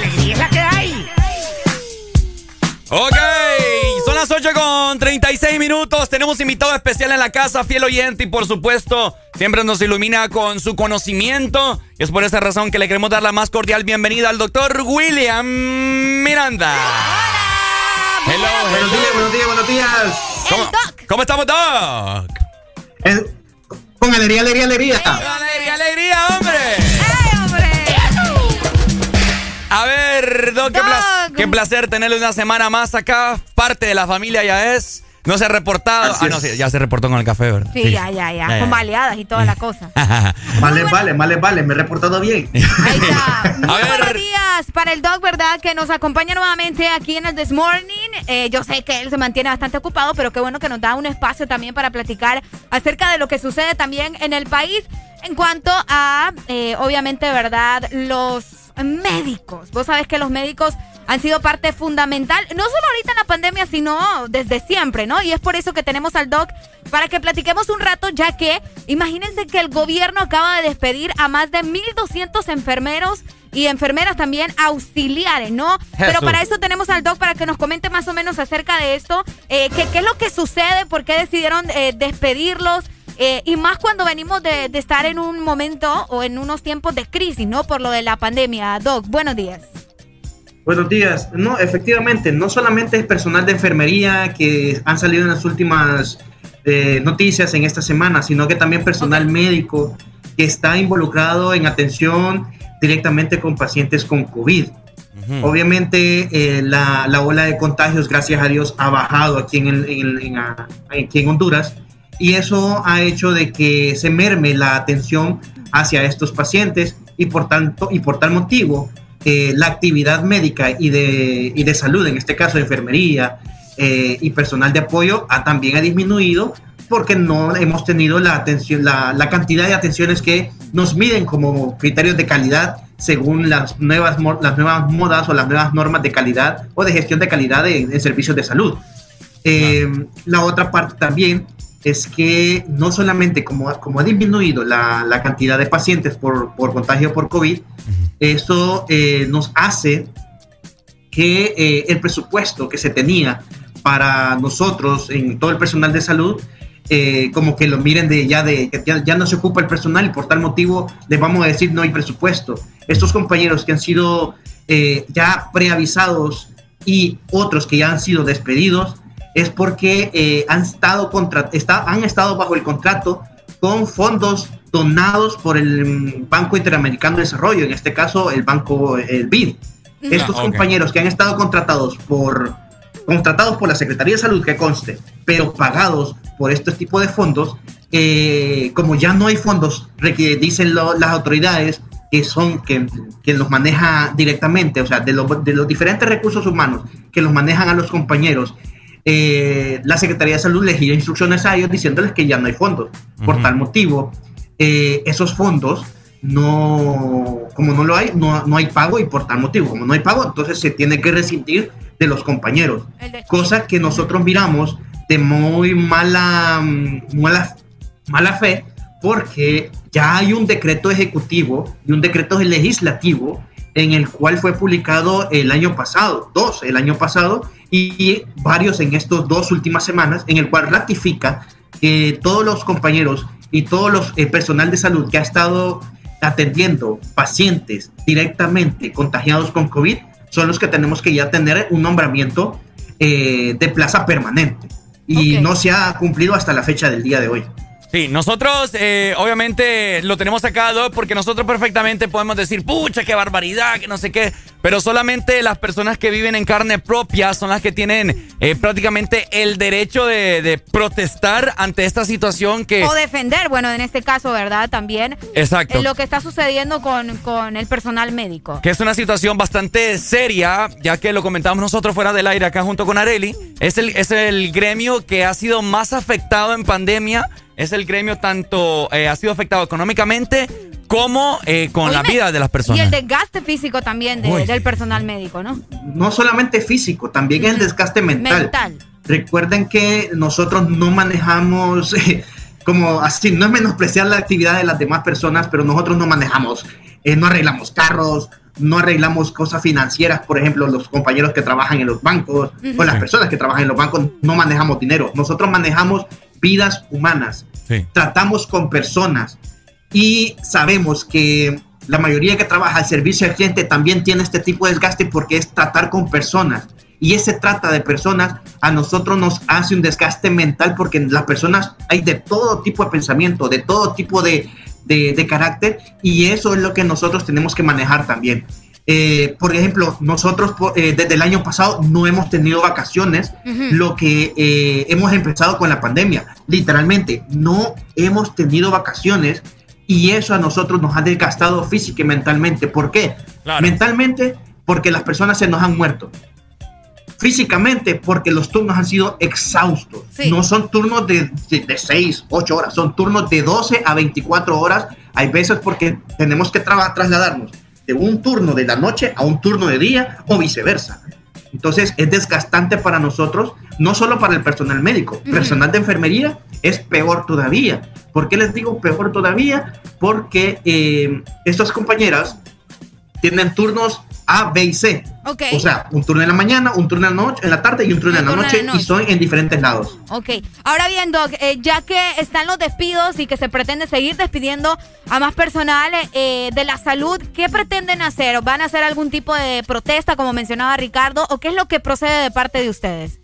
Ok, son las 8 con 36 minutos. Tenemos invitado especial en la casa, fiel oyente, y por supuesto, siempre nos ilumina con su conocimiento. Y es por esa razón que le queremos dar la más cordial bienvenida al doctor William Miranda. Hello, Buenos días, buenos días, buenos días. ¿Cómo, ¿Cómo estamos, Doc? con alegría, alegría, alegría. ¡Alegría, alegría, hombre! A ver, Doc, qué, pla- qué placer tenerle una semana más acá. Parte de la familia ya es. No se ha reportado. Así ah, no, sí, ya se reportó con el café, ¿verdad? Sí, ya, ya, ya, Con baleadas y toda la cosa. Vale, vale, vale, vale, me he reportado bien. Muy buenos días para el Doc, ¿verdad? Que nos acompaña nuevamente aquí en el This Morning. Eh, yo sé que él se mantiene bastante ocupado, pero qué bueno que nos da un espacio también para platicar acerca de lo que sucede también en el país en cuanto a, eh, obviamente, ¿verdad? Los médicos. Vos sabés que los médicos han sido parte fundamental, no solo ahorita en la pandemia, sino desde siempre, ¿no? Y es por eso que tenemos al Doc para que platiquemos un rato, ya que imagínense que el gobierno acaba de despedir a más de 1.200 enfermeros y enfermeras también auxiliares, ¿no? Pero para eso tenemos al Doc para que nos comente más o menos acerca de esto, eh, que- qué es lo que sucede, por qué decidieron eh, despedirlos. eh, y más cuando venimos de, de estar en un momento o en unos tiempos de crisis, ¿no? Por lo de la pandemia. Doc, buenos días. Buenos días. No, efectivamente, no solamente es personal de enfermería que han salido en las últimas eh, noticias en esta semana, sino que también personal médico que está involucrado en atención directamente con pacientes con COVID. Obviamente eh, la, la ola de contagios, gracias a Dios, ha bajado aquí en, el- en el- en, aquí en Honduras y eso ha hecho de que se merme la atención hacia estos pacientes y por tanto y por tal motivo eh, la actividad médica y de, y de salud, en este caso de enfermería eh, y personal de apoyo, ha, también ha disminuido porque no hemos tenido la atención, la, la cantidad de atenciones que nos miden como criterios de calidad según las nuevas, las nuevas modas o las nuevas normas de calidad o de gestión de calidad de servicios de salud. Eh, La otra parte también es que no solamente como, como ha disminuido la, la cantidad de pacientes por, por contagio por COVID, eso eh, nos hace que eh, el presupuesto que se tenía para nosotros, en todo el personal de salud, eh, como que lo miren de ya de ya, ya no se ocupa el personal y por tal motivo les vamos a decir no hay presupuesto. Estos compañeros que han sido ya preavisados y otros que ya han sido despedidos es porque eh, han, estado contra, está, han estado bajo el contrato con fondos donados por el Banco Interamericano de Desarrollo, en este caso el Banco, el BID. Estos Ah, ok. compañeros que han estado contratados por, contratados por la Secretaría de Salud, que conste, pero pagados por este tipo de fondos, eh, como ya no hay fondos, dicen lo- las autoridades que son que, que los maneja directamente, o sea, de, los- de los diferentes recursos humanos que los manejan a los compañeros, eh, la Secretaría de Salud les dio instrucciones a ellos diciéndoles que ya no hay fondos. Por tal motivo, eh, esos fondos no, Como no lo hay, no, no hay pago y por tal motivo, como no hay pago, entonces se tiene que rescindir de los compañeros. Cosa que nosotros miramos de muy mala, mm, mala, mala fe porque ya hay un decreto ejecutivo y un decreto legislativo en el cual fue publicado el año pasado, dos el año pasado y varios en estas dos últimas semanas, en el cual ratifica que todos los compañeros y todos los el personal de salud que ha estado atendiendo pacientes directamente contagiados con COVID son los que tenemos que ya tener un nombramiento eh, de plaza permanente y no se ha cumplido hasta la fecha del día de hoy. Sí, nosotros eh, obviamente lo tenemos sacado porque nosotros perfectamente podemos decir, pucha, qué barbaridad, que no sé qué, pero solamente las personas que viven en carne propia son las que tienen eh, prácticamente el derecho de, protestar ante esta situación que... O defender, bueno, en este caso, ¿verdad? También. Exacto. En lo que está sucediendo con, con el personal médico. Que es una situación bastante seria, ya que lo comentamos nosotros fuera del aire acá junto con Areli. Es el, es el gremio que ha sido más afectado en pandemia es el gremio tanto eh, ha sido afectado económicamente como eh, con la vida de las personas. Y el desgaste físico también del personal médico, ¿no? No solamente físico, también el desgaste mental. mental. Recuerden que nosotros no manejamos, eh, como así, no es menospreciar la actividad de las demás personas, pero nosotros no manejamos, no arreglamos carros, no arreglamos cosas financieras, por ejemplo, los compañeros que trabajan en los bancos o las personas que trabajan en los bancos no manejamos dinero. Nosotros manejamos vidas humanas. Tratamos con personas y sabemos que la mayoría que trabaja al servicio al cliente también tiene este tipo de desgaste porque es tratar con personas. Y ese trata de personas a nosotros nos hace un desgaste mental porque las personas hay de todo tipo de pensamiento, de todo tipo de, de carácter y eso es lo que nosotros tenemos que manejar también. Eh, por ejemplo, nosotros eh, desde el año pasado no hemos tenido vacaciones, lo que eh, hemos empezado con la pandemia. Literalmente, no hemos tenido vacaciones y eso a nosotros nos ha desgastado física y mentalmente. ¿Por qué? Mentalmente, porque las personas se nos han muerto. Físicamente, porque los turnos han sido exhaustos. No son turnos de, de, de 6, 8 horas, son turnos de 12 a 24 horas. Hay veces porque tenemos que trasladarnos de un turno de la noche a un turno de día o viceversa. Entonces es desgastante para nosotros, no solo para el personal médico, personal de enfermería es peor todavía. ¿Por qué les digo peor todavía? Porque eh, estas compañeras tienen turnos a, B y C. O sea, un turno en la mañana, un turno en la noche, en la tarde y un turno, en, la noche, y son en diferentes lados. Ok. Ahora bien, Doc, eh, ya que están los despidos y que se pretende seguir despidiendo a más personal eh, de la salud, ¿qué pretenden hacer? ¿Van a hacer algún tipo de protesta, como mencionaba Ricardo, o qué es lo que procede de parte de ustedes?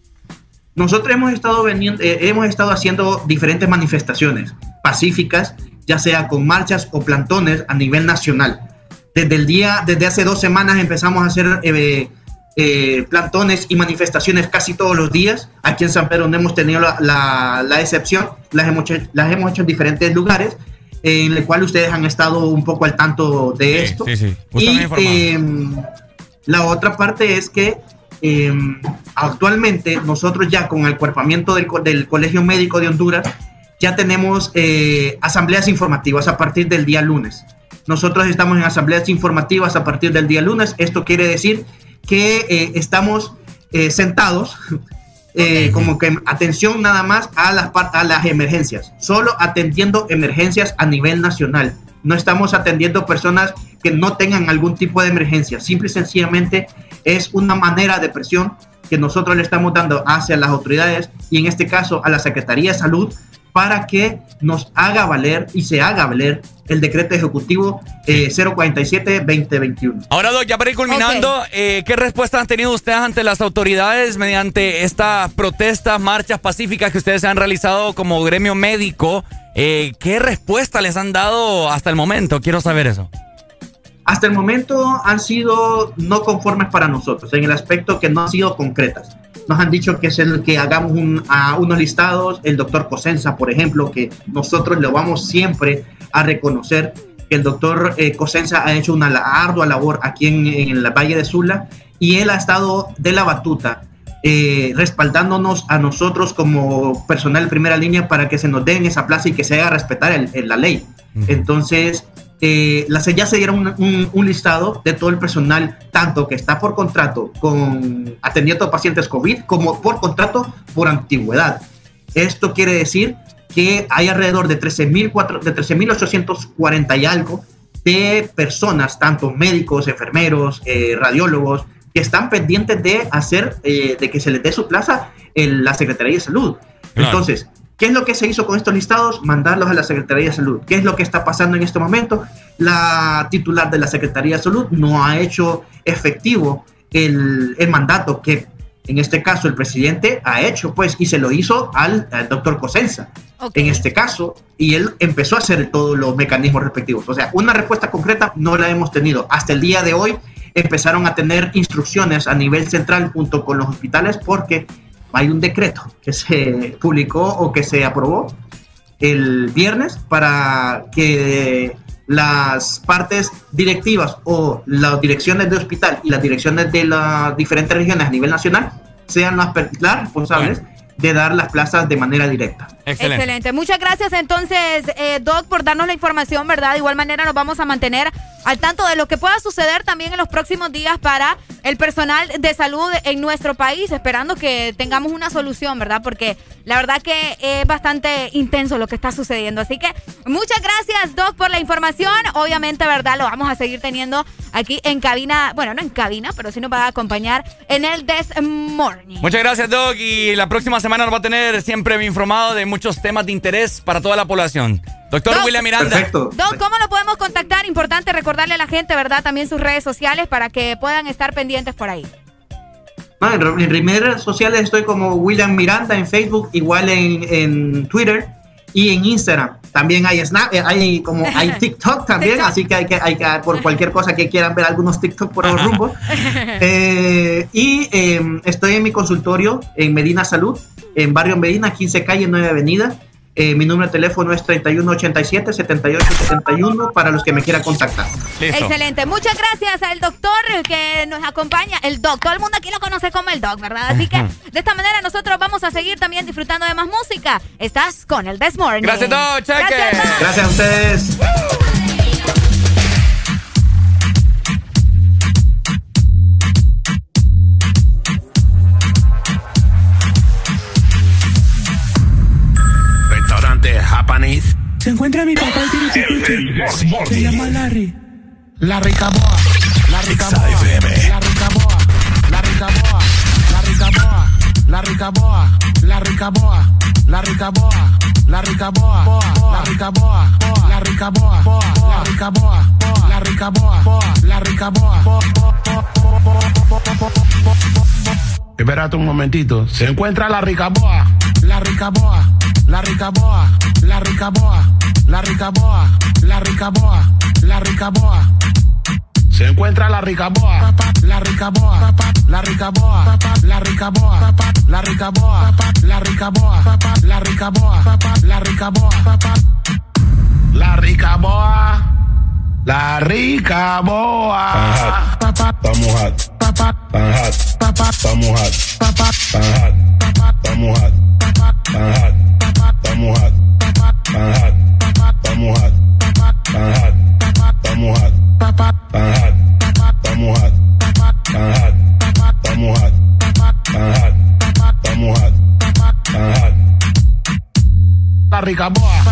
Nosotros hemos estado, eh, hemos estado haciendo diferentes manifestaciones pacíficas, ya sea con marchas o plantones a nivel nacional desde el día, desde hace dos semanas empezamos a hacer eh, eh, plantones y manifestaciones casi todos los días. Aquí en San Pedro no hemos tenido la, la, excepción, las hemos, hecho, las hemos hecho en diferentes lugares, en el cual ustedes han estado un poco al tanto de esto. Sí, sí. Y em, la otra parte es que em, actualmente nosotros ya con el cuerpamiento del, del Colegio Médico de Honduras, ya tenemos eh, asambleas informativas a partir del día lunes. Nosotros estamos en asambleas informativas a partir del día lunes. Esto quiere decir que eh, estamos eh, sentados, eh, como que atención nada más a las, a las emergencias, solo atendiendo emergencias a nivel nacional. No estamos atendiendo personas que no tengan algún tipo de emergencia. Simple y sencillamente es una manera de presión que nosotros le estamos dando hacia las autoridades y en este caso a la Secretaría de Salud para que nos haga valer y se haga valer el decreto ejecutivo 047-2021. Eh, Ahora, Doc, ya para ir culminando, eh, ¿qué respuesta han tenido ustedes ante las autoridades mediante estas protestas, marchas pacíficas que ustedes han realizado como gremio médico? Eh, ¿Qué respuesta les han dado hasta el momento? Quiero saber eso. Hasta el momento han sido no conformes para nosotros, en el aspecto que no han sido concretas. Nos han dicho que es el que hagamos a unos listados, el doctor Cosenza, por ejemplo, que nosotros lo vamos siempre a reconocer que el doctor eh, Cosenza ha hecho una ardua labor aquí en, en el Valle de Sula y él ha estado de la batuta eh, respaldándonos a nosotros como personal de primera línea para que se nos den esa plaza y que se haga respetar la ley. Entonces, eh, la, ya se dieron un, listado de todo el personal, tanto que está por contrato con atendiendo a pacientes COVID, como por contrato por antigüedad. Esto quiere decir que hay alrededor de 13.840 de y algo de personas, tanto médicos, enfermeros, eh, radiólogos, que están pendientes de hacer, eh, de que se les dé su plaza en la Secretaría de Salud. Entonces, ¿Qué es lo que se hizo con estos listados? Mandarlos a la Secretaría de Salud. ¿Qué es lo que está pasando en este momento? La titular de la Secretaría de Salud no ha hecho efectivo el, mandato que en este caso el presidente ha hecho, pues, y se lo hizo al, doctor Cosenza, en este caso, y él empezó a hacer todos los mecanismos respectivos. O sea, una respuesta concreta no la hemos tenido. Hasta el día de hoy empezaron a tener instrucciones a nivel central junto con los hospitales porque hay un decreto que se publicó o que se aprobó el viernes para que las partes directivas o las direcciones de hospital y las direcciones de las diferentes regiones a nivel nacional sean las, responsables de dar las plazas de manera directa. Excelente. Muchas gracias entonces, eh, Doc, por darnos la información, ¿verdad? De igual manera nos vamos a mantener al tanto de lo que pueda suceder también en los próximos días para el personal de salud en nuestro país, esperando que tengamos una solución, ¿verdad? Porque la verdad que es bastante intenso lo que está sucediendo. Así que muchas gracias, Doc, por la información. Obviamente, ¿verdad? Lo vamos a seguir teniendo aquí en cabina, bueno, no en cabina, pero sí nos va a acompañar en el This Morning. Muchas gracias, Doc, y la próxima semana nos va a tener siempre informado de muchos temas de interés para toda la población. Doctor William Miranda. Perfecto. Doc, ¿cómo lo podemos contactar? Importante recordarle a la gente, ¿verdad? También sus redes sociales para que puedan estar pendientes por ahí. en, mis redes sociales estoy como William Miranda en Facebook, igual en, Twitter y en Instagram. También hay Snap, eh, hay como hay TikTok también, así que hay que, hay que por cualquier cosa que quieran ver algunos TikTok por los rumbos. Eh, y em, estoy en mi consultorio en Medina Salud, en Barrio Medina, 15 calle, 9 Avenida. Eh, mi número de teléfono es 3187-7871 para los que me quieran contactar. Excelente. Muchas gracias al doctor que nos acompaña. El doc. Todo el mundo aquí lo conoce como el doc, ¿verdad? Así que de esta manera nosotros vamos a seguir también disfrutando de más música. Estás con el This Morning. Gracias, doc. Gracias, Gracias a ustedes. Se encuentra mi papá y tiene pipiche. Se llama Larry. La Ricaboa. La Ricaboa. La Ricaboa. La Ricaboa. La Ricaboa. La Ricaboa. La Ricaboa. La Ricaboa. La Ricaboa. La Ricaboa. La Ricaboa. La Ricaboa. La Ricaboa. La Ricaboa. Espérate un momentito. Se encuentra la Ricaboa. La Ricaboa. La Ricaboa. La Ricaboa. La Ricaboa. La Ricaboa. La Ricaboa. Se encuentra la Ricaboa. La Ricaboa. La Ricaboa. La Ricaboa. La Ricaboa. La Ricaboa. La Ricaboa. La Ricaboa. La Ricaboa. La Ricaboa. Estamos hot. Estamos hot. Estamos hot. Estamos hot. Estamos hot. Estamos hot mojado, tan hot, está mojado, tan hot, está mojado, tan hot, tan hot, tan hot, tan hot. La rica boa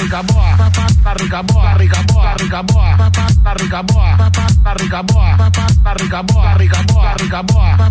rica boa, la rica boa, rica boa, rica boa, papá, la rica boa, papá, la rica boa, papá, la rica boa, rica boa, rica boa.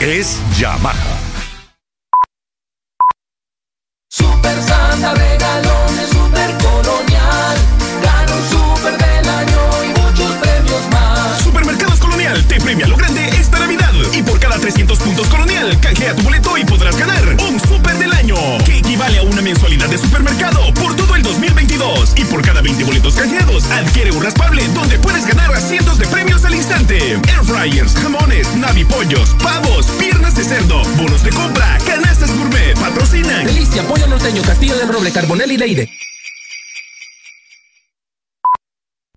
Es Yamaha. Super Santa regalones Super Colonial. Gana un Super del año y muchos premios más. Supermercados Colonial te premia lo grande esta Navidad. Y por cada 300 puntos Colonial, canjea tu boleto y podrás ganar un Super del año. Que equivale a una mensualidad de supermercado por todo el 2022. Y por cada 20 boletos canjeados, adquiere un raspable donde puedes ganar cientos de premios al instante. Air fryers, jamones, navipollos, pavos, piernas de cerdo, bonos de compra, canastas gourmet, patrocinan. Delicia, pollo norteño, castillo del roble, carbonel y leire.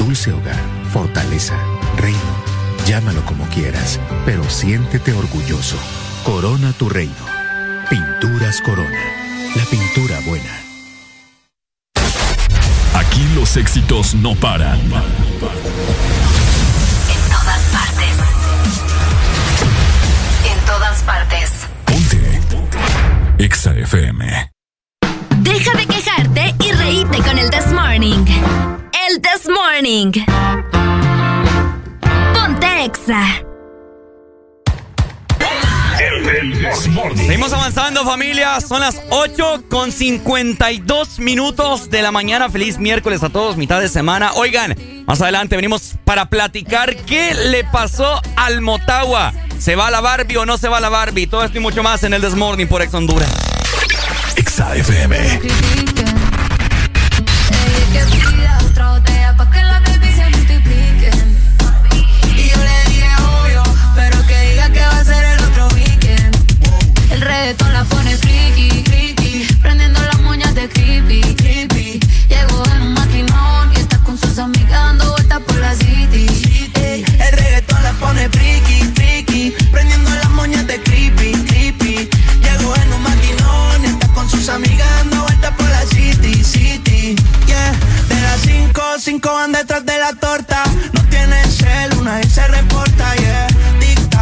dulce hogar, fortaleza, reino. Llámalo como quieras, pero siéntete orgulloso. Corona tu reino. Pinturas Corona. La pintura buena. Aquí los éxitos no paran. En todas partes. En todas partes. Exa FM. Deja de quejarte y reíte con el This Morning. El This Morning. Ponte Exa. Seguimos avanzando, familia. Son las 8 con 52 minutos de la mañana. Feliz miércoles a todos, mitad de semana. Oigan, más adelante venimos para platicar qué le pasó al Motagua. ¿Se va a la Barbie o no se va a la Barbie? Todo esto y mucho más en el Desmorning por Ex Honduras. Exa FM. Va a ser el otro weekend. El reggaetón la pone friki, friki, prendiendo las moñas de creepy, creepy. Llegó en un maquinón y está con sus amigas dando vueltas por la city. Ey, el reggaetón la pone friki, friki, prendiendo las moñas de creepy, creepy. Llegó en un maquinón y está con sus amigas dando vueltas por la city, city. Yeah, de las cinco, cinco van detrás de la torta. No tiene cel, una y se reporta, yeah.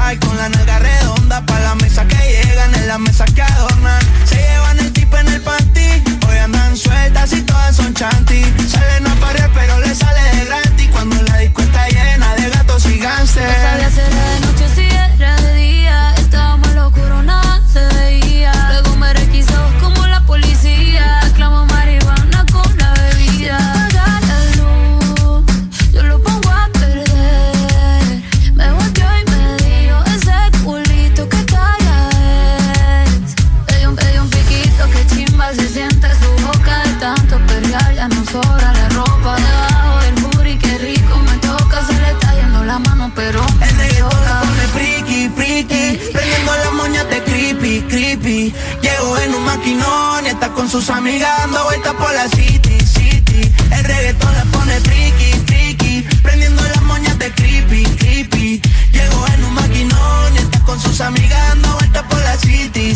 Tic-tac con la nalga redonda pa' la mesa que llegan, en la mesa que adornan. Se llevan el tipo en el panty, hoy andan sueltas y todas son chanty. Salen a parir pero le sale de gratis cuando la disco está llena de gatos y gánster. Con sus amigas dando vueltas por la city, city. El reggaetón la pone friki, friki Prendiendo las moñas de creepy, creepy. Llegó en un maquinón y está con sus amigas dando vueltas por la city,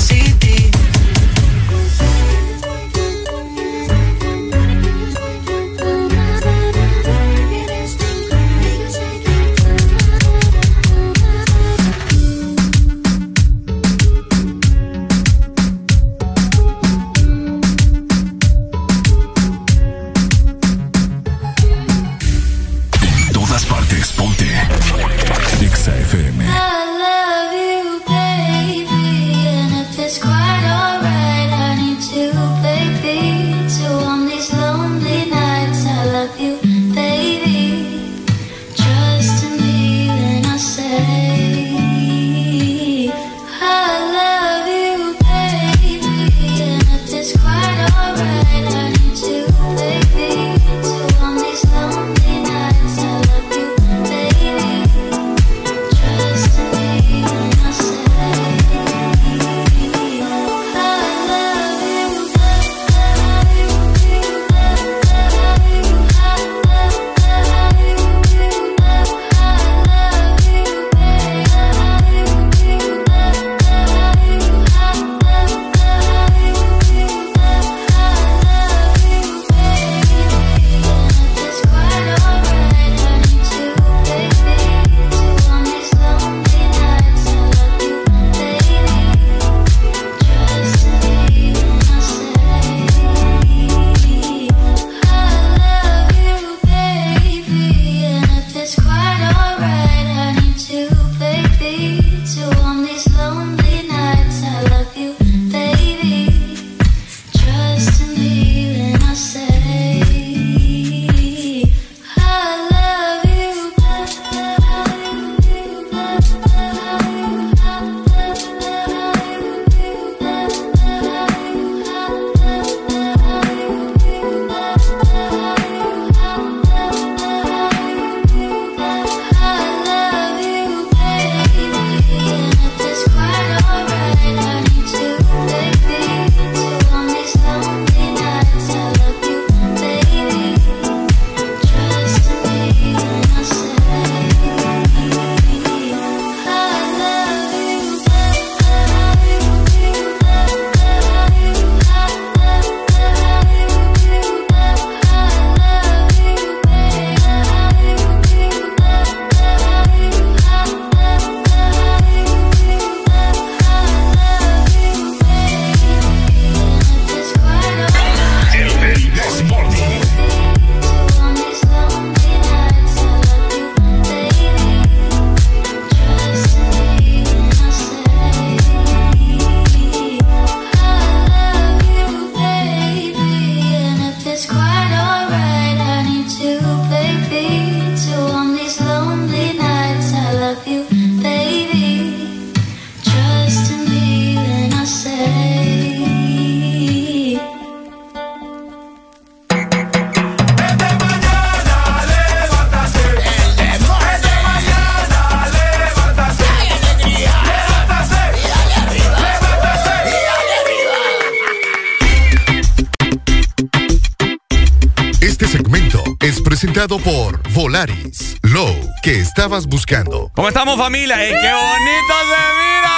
por Volaris. Low, que estabas buscando. ¿Cómo estamos, familia? ¡Qué bonito se mira!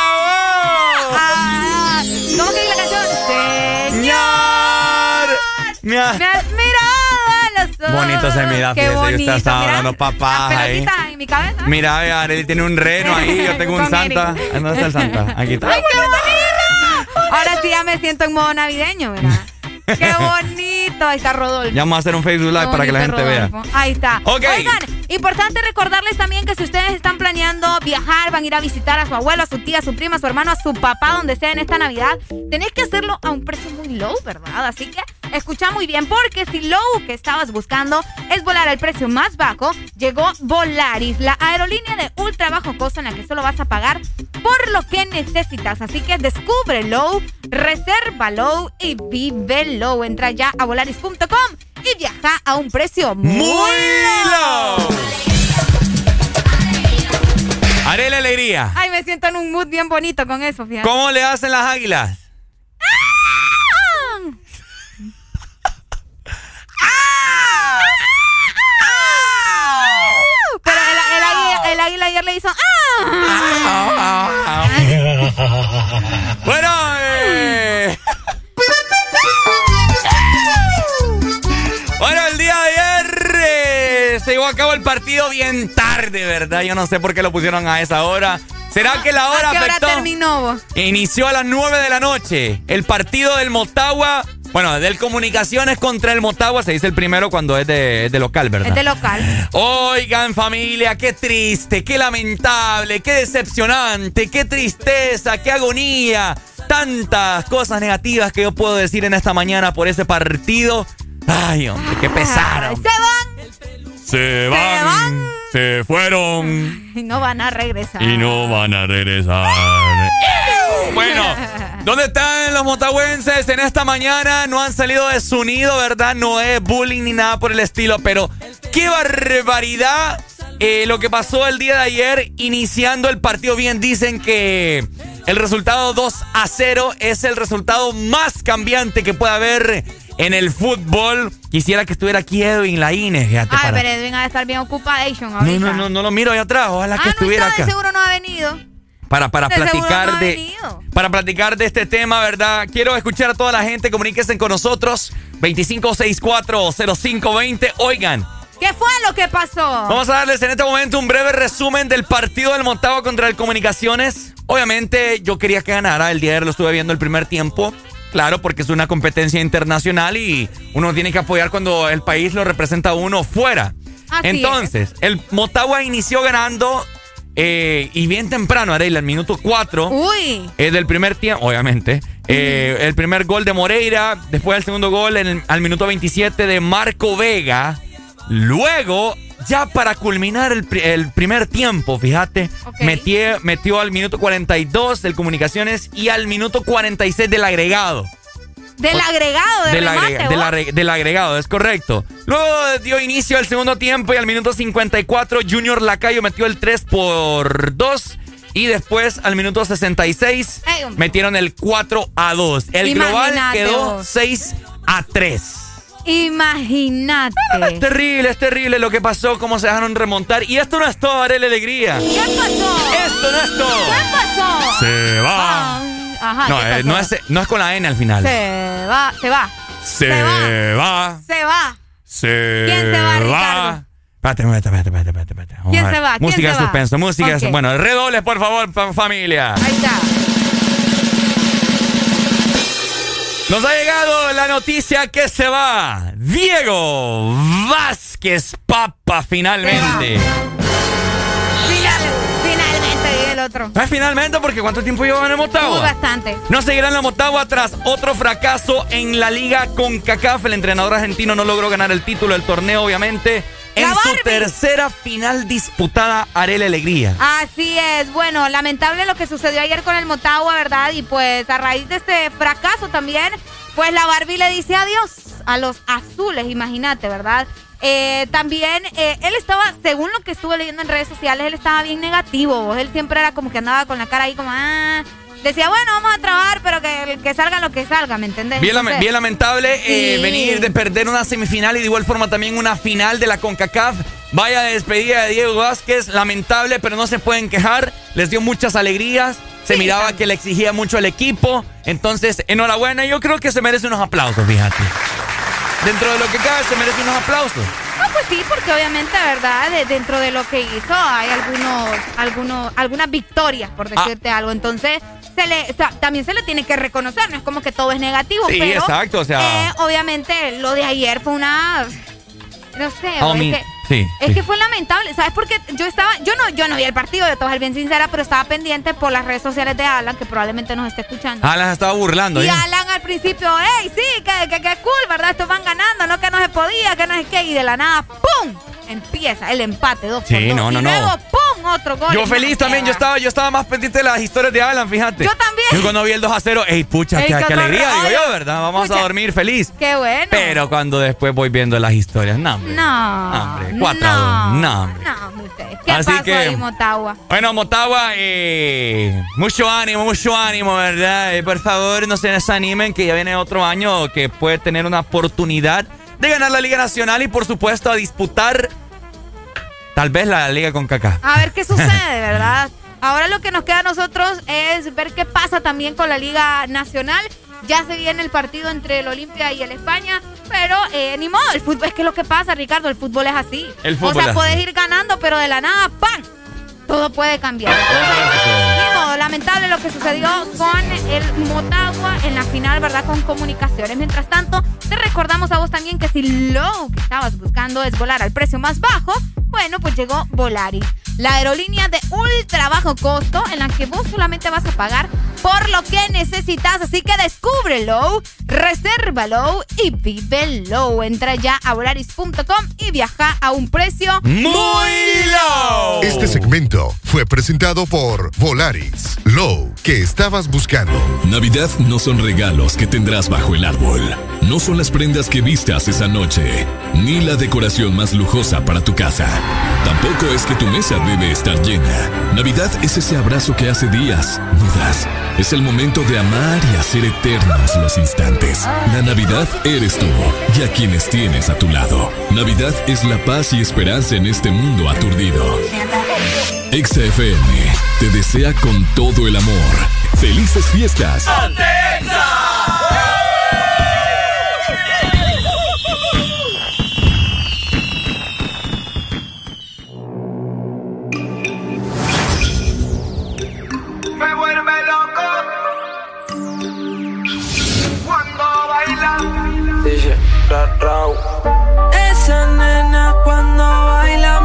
Ah, ¿Cómo que la canción? Señor. Me has mirado los ojos. Bonito se mira, Qué bonito. usted está mira, hablando papá ahí. en mi cabeza. Mira, Arely tiene un reno ahí, yo tengo un santa. ¿Dónde está el santa? Aquí está. ¡Ay, qué bonito! Ahora sí ya me siento en modo navideño, ¿verdad? ¡Qué bonito! Ahí está Rodolfo. Ya vamos a hacer un Facebook Live para que la gente vea. Ahí está. Ok. Oigan, importante recordarles también que si ustedes están planeando viajar, van a ir a visitar a su abuelo, a su tía, a su prima, a su hermano, a su papá, donde sea en esta Navidad, tenéis que hacerlo a un precio muy low, ¿verdad? Así que escucha muy bien, porque si low que estabas buscando es volar al precio más bajo, llegó Volaris, la aerolínea de ultra bajo costo en la que solo vas a pagar por lo que necesitas. Así que descubre low, reserva low y vive low. Entra ya a volaris.com y viaja a un precio muy, low. Haré la alegría. Ay, me siento en un mood bien bonito con eso, fíjate. ¿Cómo le hacen las águilas? Pero el, el águila, el águila ayer le hizo. ¡Ah! bueno, eh. Bueno, el día de ayer eh, se llevó a cabo el partido bien tarde, ¿verdad? Yo no sé por qué lo pusieron a esa hora. ¿Será que la hora ¿A qué hora afectó? terminó? Inició a las 9 de la noche. El partido del Motagua, bueno, del Comunicaciones contra el Motagua, se dice el primero cuando es de, es de local, ¿verdad? Es de local. Oigan, familia, qué triste, qué lamentable, qué decepcionante, qué tristeza, qué agonía. tantas cosas negativas que yo puedo decir en esta mañana por ese partido. Ay, hombre, qué pesar. Se van. Se van. Se fueron. Y no van a regresar. Y no van a regresar. Bueno, ¿dónde están los motahuenses en esta mañana? No han salido de su nido, ¿verdad? No es bullying ni nada por el estilo, pero qué barbaridad eh, lo que pasó el día de ayer iniciando el partido. Bien, dicen que el resultado 2 a 0 es el resultado más cambiante que puede haber en el fútbol. Quisiera que estuviera aquí Edwin Laínez, fíjate. Ay, para- pero Edwin ha de estar bien ocupadation No, ahorita. no, no, no lo miro ahí atrás. Ojalá que ah, estuviera no de acá. seguro no ha venido. Para, para De platicar no de. Para platicar de este tema, ¿verdad? Quiero escuchar a toda la gente. Comuníquense con nosotros. 25640520. Oigan, ¿Qué fue lo que pasó? Vamos a darles en este momento un breve resumen del partido del Motagua contra el Comunicaciones. Obviamente yo quería que ganara, el día de ayer lo estuve viendo el primer tiempo. Claro, porque es una competencia internacional y uno tiene que apoyar cuando el país lo representa a uno fuera. Así Entonces, el Motagua inició ganando eh, y bien temprano, Arela, el minuto 4 Uy. eh, del primer tiempo, obviamente. Eh, el primer gol de Moreira, después el segundo gol en el- al minuto 27 de Marco Vega. Luego, ya para culminar el, el primer tiempo, fíjate, metió, metió al minuto 42 del Comunicaciones y al minuto 46 del agregado. Del agregado, de Del, remate, agrega- del del agregado, es correcto. Luego dio inicio al segundo tiempo y al minuto 54 Junior Lacayo metió el 3 por 2 y después al minuto 66 Ey, hombre. metieron el 4 a 2. El global Imagínate quedó vos. 6 a 3. Imagínate. Es terrible, es terrible lo que pasó, cómo se dejaron remontar. Y esto no es todo, Arele Alegría. ¿Qué pasó? Esto no es todo. ¿Qué pasó? Se va. Ajá, No, ¿qué eh, no, es, no es con la N al final. Se va, se va, Se, se va. se va. Se ¿Quién se va, Ricardo? Espérate, espérate, espérate, espérate, espérate, ¿Quién se va? ¿Quién Música se de va? suspenso, música de Ok. Bueno, redobles, por favor, familia. Ahí está. Nos ha llegado la noticia que se va. Diego Vázquez Papa finalmente. Final- finalmente, y el otro. Ah, finalmente, porque ¿cuánto tiempo lleva en el Muy Motagua? bastante. No seguirá en la Motagua tras otro fracaso en la liga con CACAF. El entrenador argentino no logró ganar el título del torneo, obviamente. En La su tercera final disputada, Arele Alegría. Así es. Bueno, lamentable lo que sucedió ayer con el Motagua, ¿verdad? Y pues a raíz de este fracaso también, pues la Barbie le dice adiós a los azules, imagínate, ¿verdad? Eh, también eh, él estaba, según lo que estuve leyendo en redes sociales, él estaba bien negativo. Él siempre era como que andaba con la cara ahí como, ah, decía, bueno, vamos a trabajar, pero que, que salga lo que salga, ¿me entendés? Bien, lame- Entonces, bien lamentable eh, venir de perder una semifinal y de igual forma también una final de la CONCACAF. Vaya despedida de Diego Vázquez, lamentable, pero no se pueden quejar. Les dio muchas alegrías. Se miraba que le exigía mucho al equipo. Entonces, enhorabuena. Yo creo que se merece unos aplausos, fíjate. Dentro de lo que cabe, se merece unos aplausos. No, pues sí, porque obviamente, ¿verdad? De- dentro de lo que hizo hay algunos, algunos, algunas victorias, por Ah. decirte algo. Entonces, se le, o sea, también se le tiene que reconocer, no es como que todo es negativo, Sí, pero exacto, o sea- eh, obviamente lo de ayer fue una no sé, Es que, sí, es sí. que fue lamentable, ¿sabes? Porque yo estaba, yo no, yo no vi el partido, a ser bien sincera, pero estaba pendiente por las redes sociales de Alan, que probablemente nos esté escuchando. Alan estaba burlando. Y ¿eh? Alan al principio, hey, sí, que, que, que cool, ¿verdad? Estos van ganando, no que no se podía, que no sé qué. Y de la nada, ¡pum! Empieza el empate, dos Sí, por dos. no, no, y no. luego, ¡pum! Otro gol. Yo feliz también, yo estaba, yo estaba más pendiente de las historias de Alan, fíjate. Yo también. Yo cuando vi el 2 a 0, ey, pucha, Ey, qué, alegría, digo yo, ¿verdad? Vamos a dormir feliz. Qué bueno. Pero cuando después voy viendo las historias, no, hombre. No. Hombre, cuatro no. No, ustedes. ¿Qué Así pasó que- ahí, Motagua? Bueno, Motagua, eh, mucho ánimo, mucho ánimo, ¿verdad? Eh, por favor, no se desanimen que ya viene otro año que puede tener una oportunidad de ganar la Liga Nacional y, por supuesto, a disputar tal vez la Liga con Kaká. A ver qué sucede, ¿verdad? Ahora lo que nos queda a nosotros es ver qué pasa también con la Liga Nacional. Ya se viene el partido entre el Olimpia y el España, pero eh, ni modo, el fútbol es que lo que pasa, Ricardo, el fútbol es así. El o sea, es puedes ir ganando, pero de la nada, ¡pam! Todo puede cambiar. Entonces, ni modo, lamentable lo que sucedió con el Motagua en la final, ¿verdad? Con comunicaciones. Mientras tanto, te recordamos a vos también que si lo que estabas buscando es volar al precio más bajo, bueno, pues llegó Volaris. La aerolínea de ultra bajo costo en la que vos solamente vas a pagar por lo que necesitas, así que descúbrelo, resérvalo y vívelo. Entra ya a volaris.com y viaja a un precio muy low. Este segmento fue presentado por Volaris. Low, que estabas buscando. Navidad no son regalos que tendrás bajo el árbol. No son las prendas que vistas esa noche, ni la decoración más lujosa para tu casa. Tampoco es que tu mesa debe estar llena. Navidad es ese abrazo que hace días no das. Es el momento de amar y hacer eternos los instantes. La Navidad eres tú y a quienes tienes a tu lado. Navidad es la paz y esperanza en este mundo aturdido. XFM te desea con todo el amor. ¡Felices fiestas! Me vuelve loco cuando baila. Dice. Esa nena cuando baila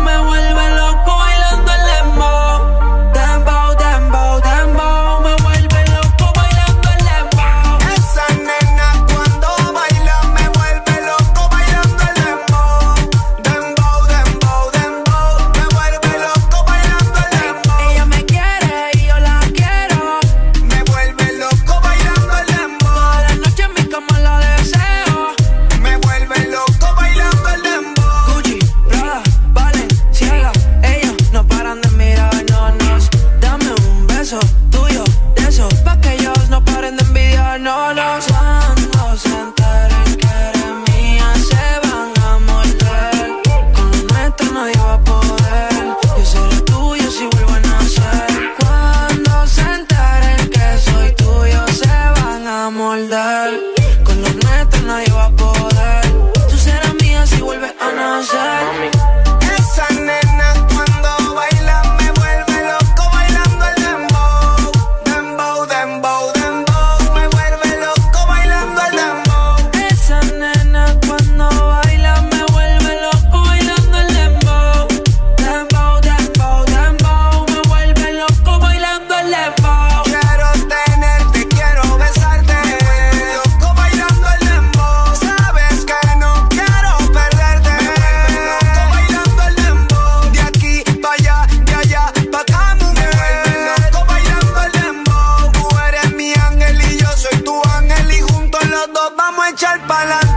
vamos a echar pa'lante.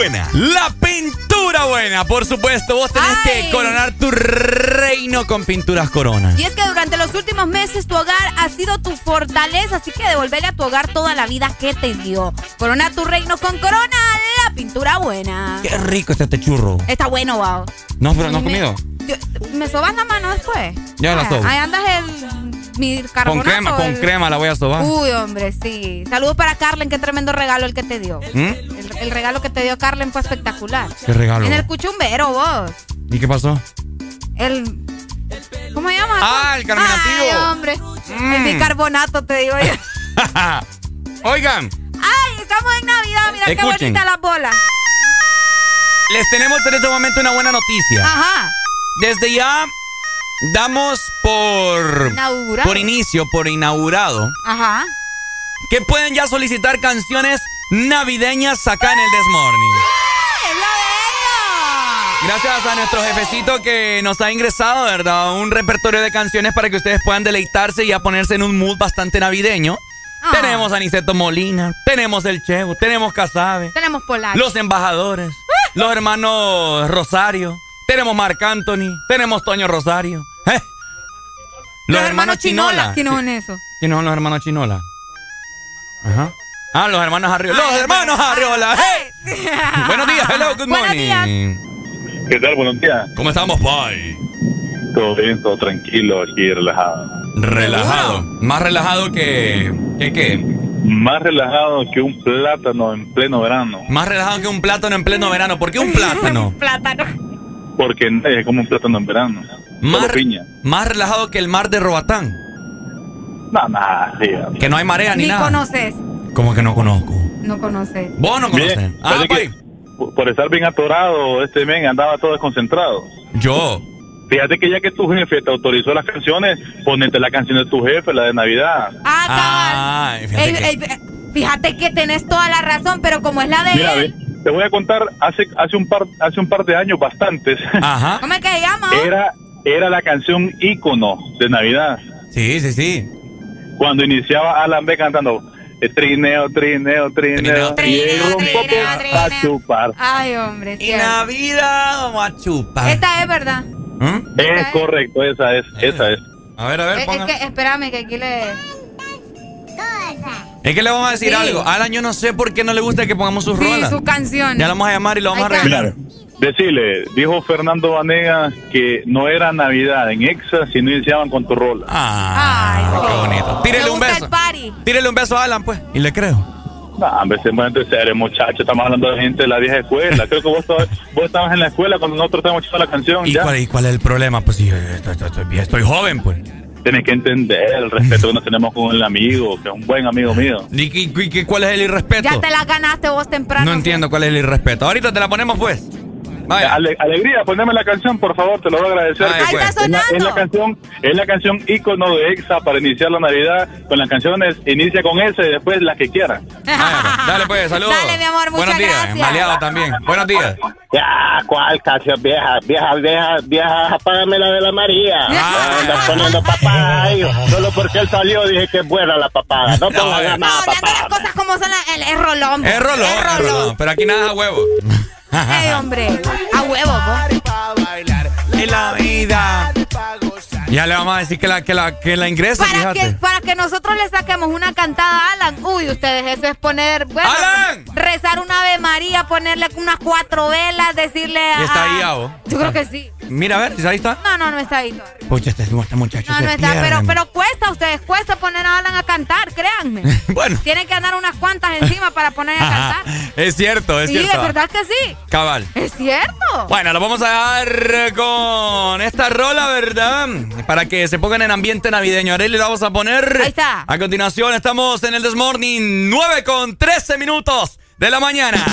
Buena. La pintura buena, por supuesto. Vos tenés Ay. que coronar tu reino con pinturas corona. Y es que durante los últimos meses tu hogar ha sido tu fortaleza, así que devolverle a tu hogar toda la vida que te dio. Corona tu reino con Corona, la pintura buena. Qué rico está este churro. Está bueno, wow. No, pero no has comido. Yo- ¿Me sobas la mano después? Ya la Ah, sobo. Ahí andas el mi Con crema, con crema la voy a sobar. Uy, hombre, sí. Saludos para Carlen, qué tremendo regalo el que te dio. ¿Mm? El, regalo que te dio Carlen fue espectacular. ¿Qué regalo? En el cuchumbero, vos. ¿Y qué pasó? El. ¿Cómo se llama? Ah, el carminativo. Ay, hombre. Mm. El bicarbonato, te digo yo. Oigan, Ay, estamos en Navidad, mira qué bonita la bola. les tenemos en este momento una buena noticia. Ajá. Desde ya damos por. Inaugurado. Por inicio, por inaugurado. Ajá. Que pueden ya solicitar canciones navideñas acá en el This Morning. Gracias a nuestro jefecito que nos ha ingresado, ¿verdad? Un repertorio de canciones para que ustedes puedan deleitarse y a ponerse en un mood bastante navideño. Ah. Tenemos a Aniceto Molina, tenemos el Chevo, tenemos Casabe, Tenemos Polar. los embajadores, los hermanos Rosario, tenemos Marc Anthony, tenemos Toño Rosario. ¿eh? Los, hermanos Chinola. ¿Quiénes son esos? ¿Quiénes son los hermanos Chinola? Ajá. Ah, los hermanos Arriola. ¡Los hermanos Arriola! ¡Hey! Buenos días, hello, good Buenos morning. días. ¿Qué tal? Buenos días. ¿Cómo estamos, Pai? Todo bien, todo tranquilo, aquí relajado. Relajado. Más relajado que. ¿Qué qué? Más relajado que un plátano en pleno verano. Más relajado que un plátano en pleno verano. ¿Por qué un plátano? Plátano. Porque es como un plátano en verano. Más, piña. más relajado que el mar de Roatán. No, nada, sí. Que no hay marea ni, Ni nada. conoces. Como que no conozco. No conoces. Vos no conoces. Bien, Ah, que por- estar bien atorado, este men andaba todo desconcentrado. Yo. Fíjate que ya que tu jefe te autorizó las canciones, ponete la canción de tu jefe, la de Navidad. Ah, fíjate Ey, que- ey, fíjate que tenés toda la razón, pero como es la de Mira, él. ve, te voy a contar, hace, hace, un par, hace un par de años, bastantes, Ajá. ¿Cómo es que se llama? era, era la canción ícono de Navidad. Sí, sí, sí. Cuando iniciaba Alan B cantando eh, trineo, trineo, trineo, y el rompope a chupar. Ay, hombre. Y. Navidad vamos a chupar. Esta es verdad. Es correcto, esa es, esa es. A ver, a Es, es que, espérame, que aquí le. Es que le vamos a decir Sí. algo. Alan, yo no sé por qué no le gusta que pongamos sus Sí, rolas. su canción. Ya lo vamos a llamar y lo vamos a Ahí arreglar. Decirle, dijo Fernando Vanegas que no era Navidad en Exa si no iniciaban con tu rola. Ah, qué bonito. Tírele un beso. Tírele un beso a Alan, pues. Y le creo. No, hombre, se mueve serio, muchacho. Estamos hablando de gente de la vieja escuela. Creo que vos, estabas- vos estabas en la escuela cuando nosotros estábamos escuchando la canción. ¿Y ya. cuál, y cuál es el problema? Pues sí, estoy, estoy- estoy- estoy joven, pues. Tienes que entender el respeto que nos tenemos con el amigo, que es un buen amigo mío. ¿Y, y- y- y cuál es el irrespeto? Ya te la ganaste vos temprano. No entiendo cuál es el irrespeto. Ahorita te la ponemos, pues. Vaya. Ale- alegría, poneme la canción, por favor, te lo voy a agradecer. Ahí pues. está Es la, es sonando. la canción, es la canción ícono de EXA para iniciar la Navidad. Con las canciones, inicia con esa y después las que quieran. Dale, pues, saludos. Dale, mi amor, muchas Buenos días. gracias. Maleado también. Buenos días. Ya, ¿cuál canción vieja? Vieja, vieja, vieja, apágame la de la María. Ah. Andas poniendo papada ahí. Solo porque él salió dije que es buena la papada. No pongas eh. nada más Hablando de las cosas como son, la- el, rolón. Es rolón, es rolón. Pero aquí nada huevo. Ey, hombre. A huevo, vida. Ya le vamos a decir que la, que la, que la ingrese, Para que, para que nosotros le saquemos una cantada a Alan. Uy, ustedes, eso es poner. Bueno, ¡Alan! rezar una Ave María, ponerle unas cuatro velas, decirle a. ¿Y está ahí, Avo? Yo creo que sí. Mira, a ver, si ahí está. No, no, no está ahí todavía. Pucha, este, este muchacho No, no está. Pero, pero cuesta a ustedes, cuesta poner a Alan a cantar, créanme. Bueno. Tienen que andar unas cuantas encima para poner a cantar. Es cierto, es sí, cierto. es verdad que sí. Cabal. Es cierto. Bueno, lo vamos a dar con esta rola, ¿verdad? Para que se pongan en ambiente navideño. Ahora le vamos a poner. Ahí está. A continuación, estamos en el This Morning, 9 con 13 minutos de la mañana.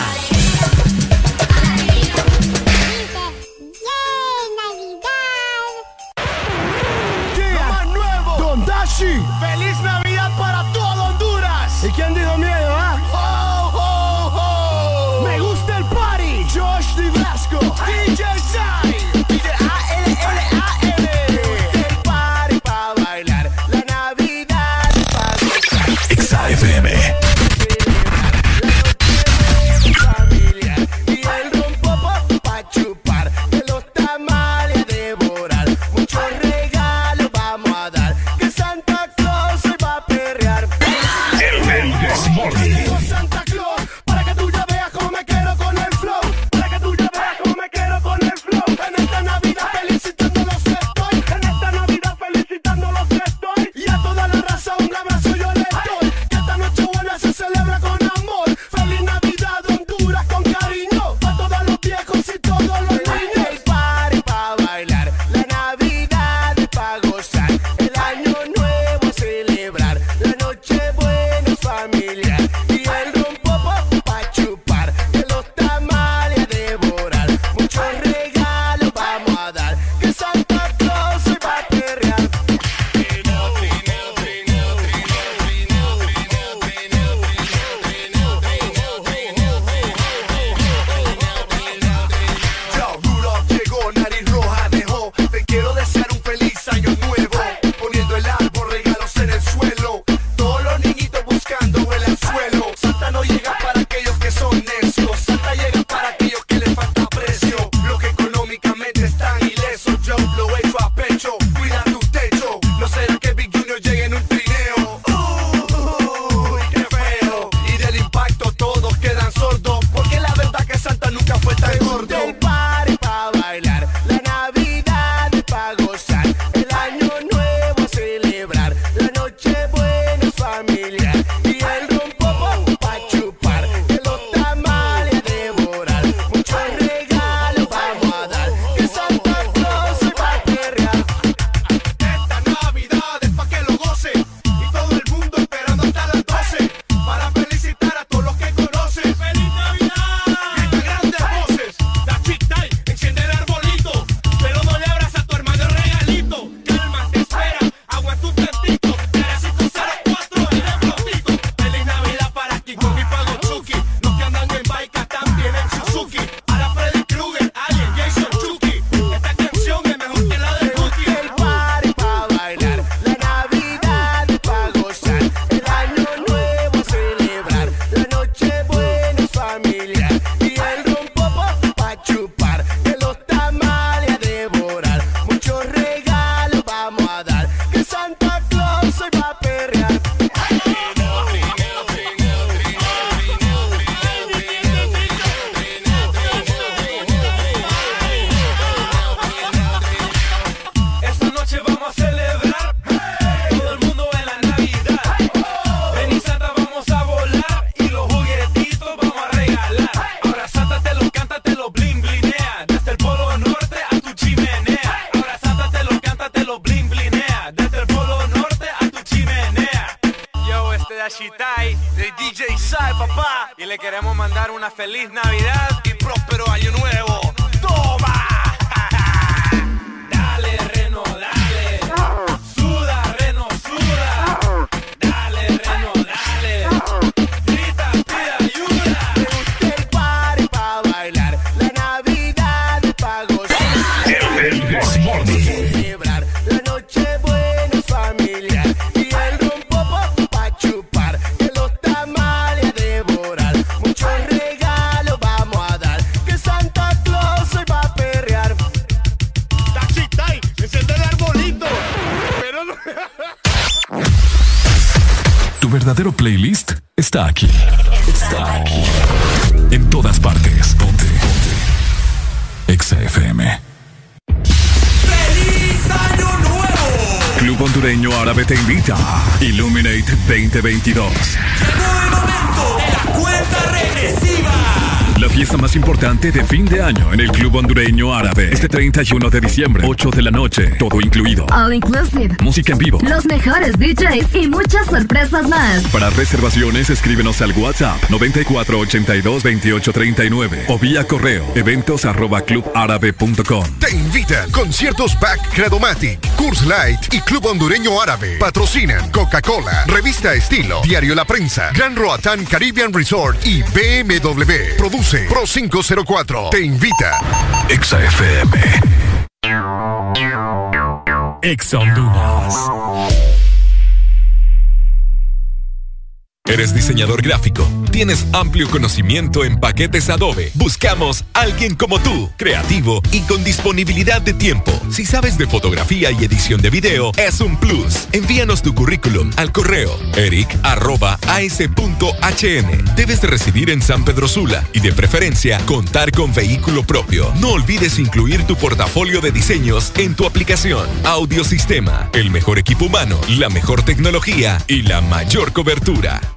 Shitai de DJ Sai, papá. Y le queremos mandar una feliz Navidad y próspero año nuevo. Está aquí. Está aquí. En todas partes. Ponte. Ponte. Exa FM. ¡Feliz Año Nuevo! Club Hondureño Árabe te invita. Illuminate 2022. Llegó el momento de la cuenta regresiva. La fiesta más importante de fin de año en el Club Hondureño Árabe. Este 31 de diciembre, 8 de la noche, todo incluido. All inclusive. Música en vivo. Los mejores DJs y muchas sorpresas más. Para reservaciones, escríbenos al WhatsApp 94822839 o vía correo eventos arroba clubárabe.com. Te invitan conciertos Back Credomatic, Curse Light y Club Hondureño Árabe. Patrocinan Coca-Cola, Revista Estilo, Diario La Prensa, Gran Roatán Caribbean Resort y BMW. Produce Pro 504. Te invita. Exa FM. Exa Honduras. ¿Eres diseñador gráfico? ¿Tienes amplio conocimiento en paquetes Adobe? Buscamos alguien como tú, creativo y con disponibilidad de tiempo. Si sabes de fotografía y edición de video, es un plus. Envíanos tu currículum al correo eric.as.hn. Debes de residir en San Pedro Sula y de preferencia contar con vehículo propio. No olvides incluir tu portafolio de diseños en tu aplicación. Audiosistema, el mejor equipo humano, la mejor tecnología y la mayor cobertura.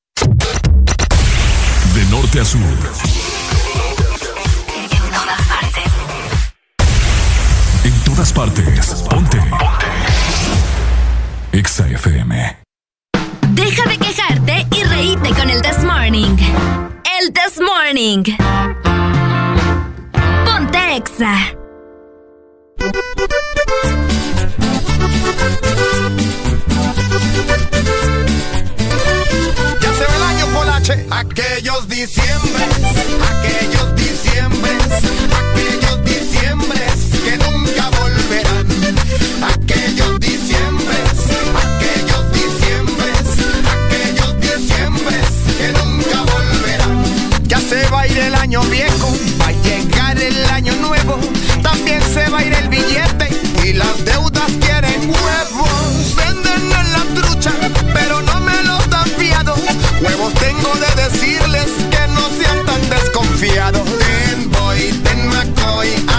Norte a sur. En todas partes. Ponte. Ponte. Exa FM. Deja de quejarte y reíte con el This Morning. El This Morning. Ponte Exa. Aquellos diciembre, aquellos diciembre, aquellos diciembre que nunca volverán. Aquellos diciembre, aquellos diciembre, aquellos diciembre que nunca volverán. Ya se va a ir el año viejo, va a llegar el año nuevo, también se va a ir el billete y las de Huevos tengo de decirles que no sean tan desconfiados. Ten Boy, ten McCoy.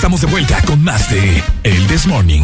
Estamos de vuelta con más de El This Morning.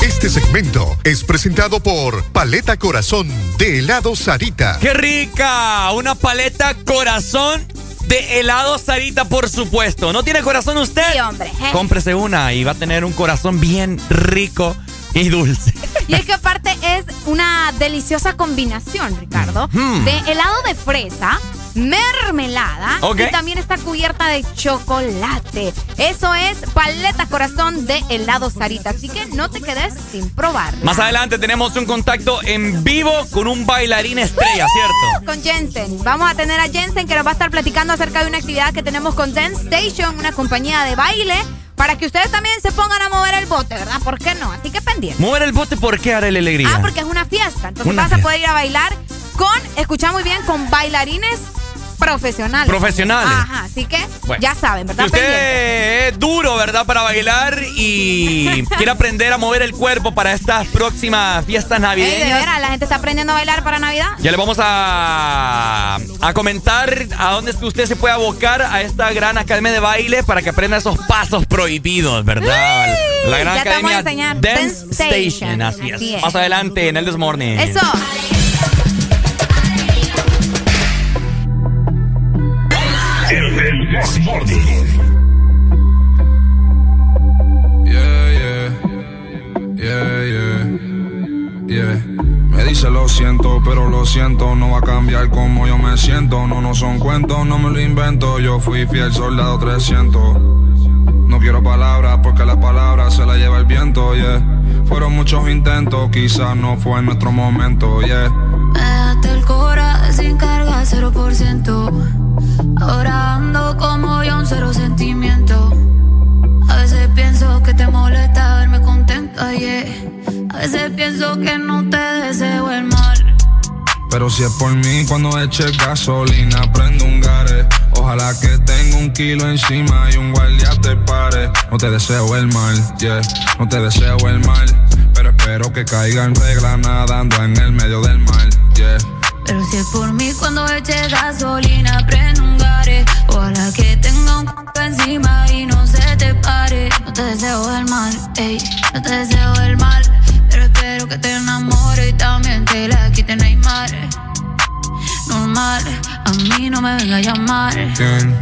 Este segmento es presentado por Paleta Corazón de helado Sarita. ¡Qué rica! Una paleta corazón de helado Sarita, por supuesto. ¿No tiene corazón usted? Sí, hombre. ¿eh? Cómprese una y va a tener un corazón bien rico y dulce. Y es que aparte es una deliciosa combinación, Ricardo, Mm. de helado de fresa, mermelada Ok. y también está cubierta de chocolate. Eso es paleta corazón de helado Sarita, así que no te quedes sin probar. Más adelante tenemos un contacto en vivo con un bailarín estrella, ¿cierto? Con Jensen. Vamos a tener a Jensen que nos va a estar platicando acerca de una actividad que tenemos con Dance Station, una compañía de baile, para que ustedes también se pongan a mover el bote, ¿verdad? ¿Por qué no? Así que pendiente. Mover el bote, ¿por qué haré la alegría? Ah, porque es una fiesta. Entonces Una vas a poder ir a bailar con, escucha muy bien, con bailarines profesionales. Profesionales. Ajá, así que Bueno. ya saben, ¿verdad? Si usted Pendiente. es duro, ¿verdad? Para bailar y quiere aprender a mover el cuerpo para estas próximas fiestas Ey, de navideñas. veras, la gente está aprendiendo a bailar para Navidad. Ya le vamos a, a comentar a dónde es que usted se puede abocar a esta gran academia de baile para que aprenda esos pasos prohibidos, ¿verdad? La gran academia. Dance Dance Station. Station, así es. Así es. Más adelante en el This Morning. Eso. El This Morning. Yeah, yeah, yeah, yeah, yeah. Me dice lo siento, pero lo siento, no va a cambiar como yo me siento. No, no son cuentos, no me lo invento. Yo fui fiel soldado 300. No quiero palabras porque las palabras se las lleva el viento, yeah. Fueron muchos intentos, quizás no fue nuestro momento, yeah. Cora sin carga, 0%. Ahora ando como yo, un cero sentimiento. A veces pienso que te molesta verme contenta, yeah. A veces pienso que no te deseo el mal. Pero si es por mí, cuando eche gasolina, prendo un gare. Ojalá que tenga un kilo encima y un guardia te pare. No te deseo el mal, yeah, no te deseo el mal. Pero espero que caiga en regla nadando en el medio del mar, yeah. Pero si es por mí cuando eche gasolina, prende un gare. Ojalá que tenga un c encima y no se te pare. No te deseo el mal, ey, no te deseo el mal. Pero espero que te enamore y también te la quite Neymar. Normal, a mí no me venga a llamar. ¿Quién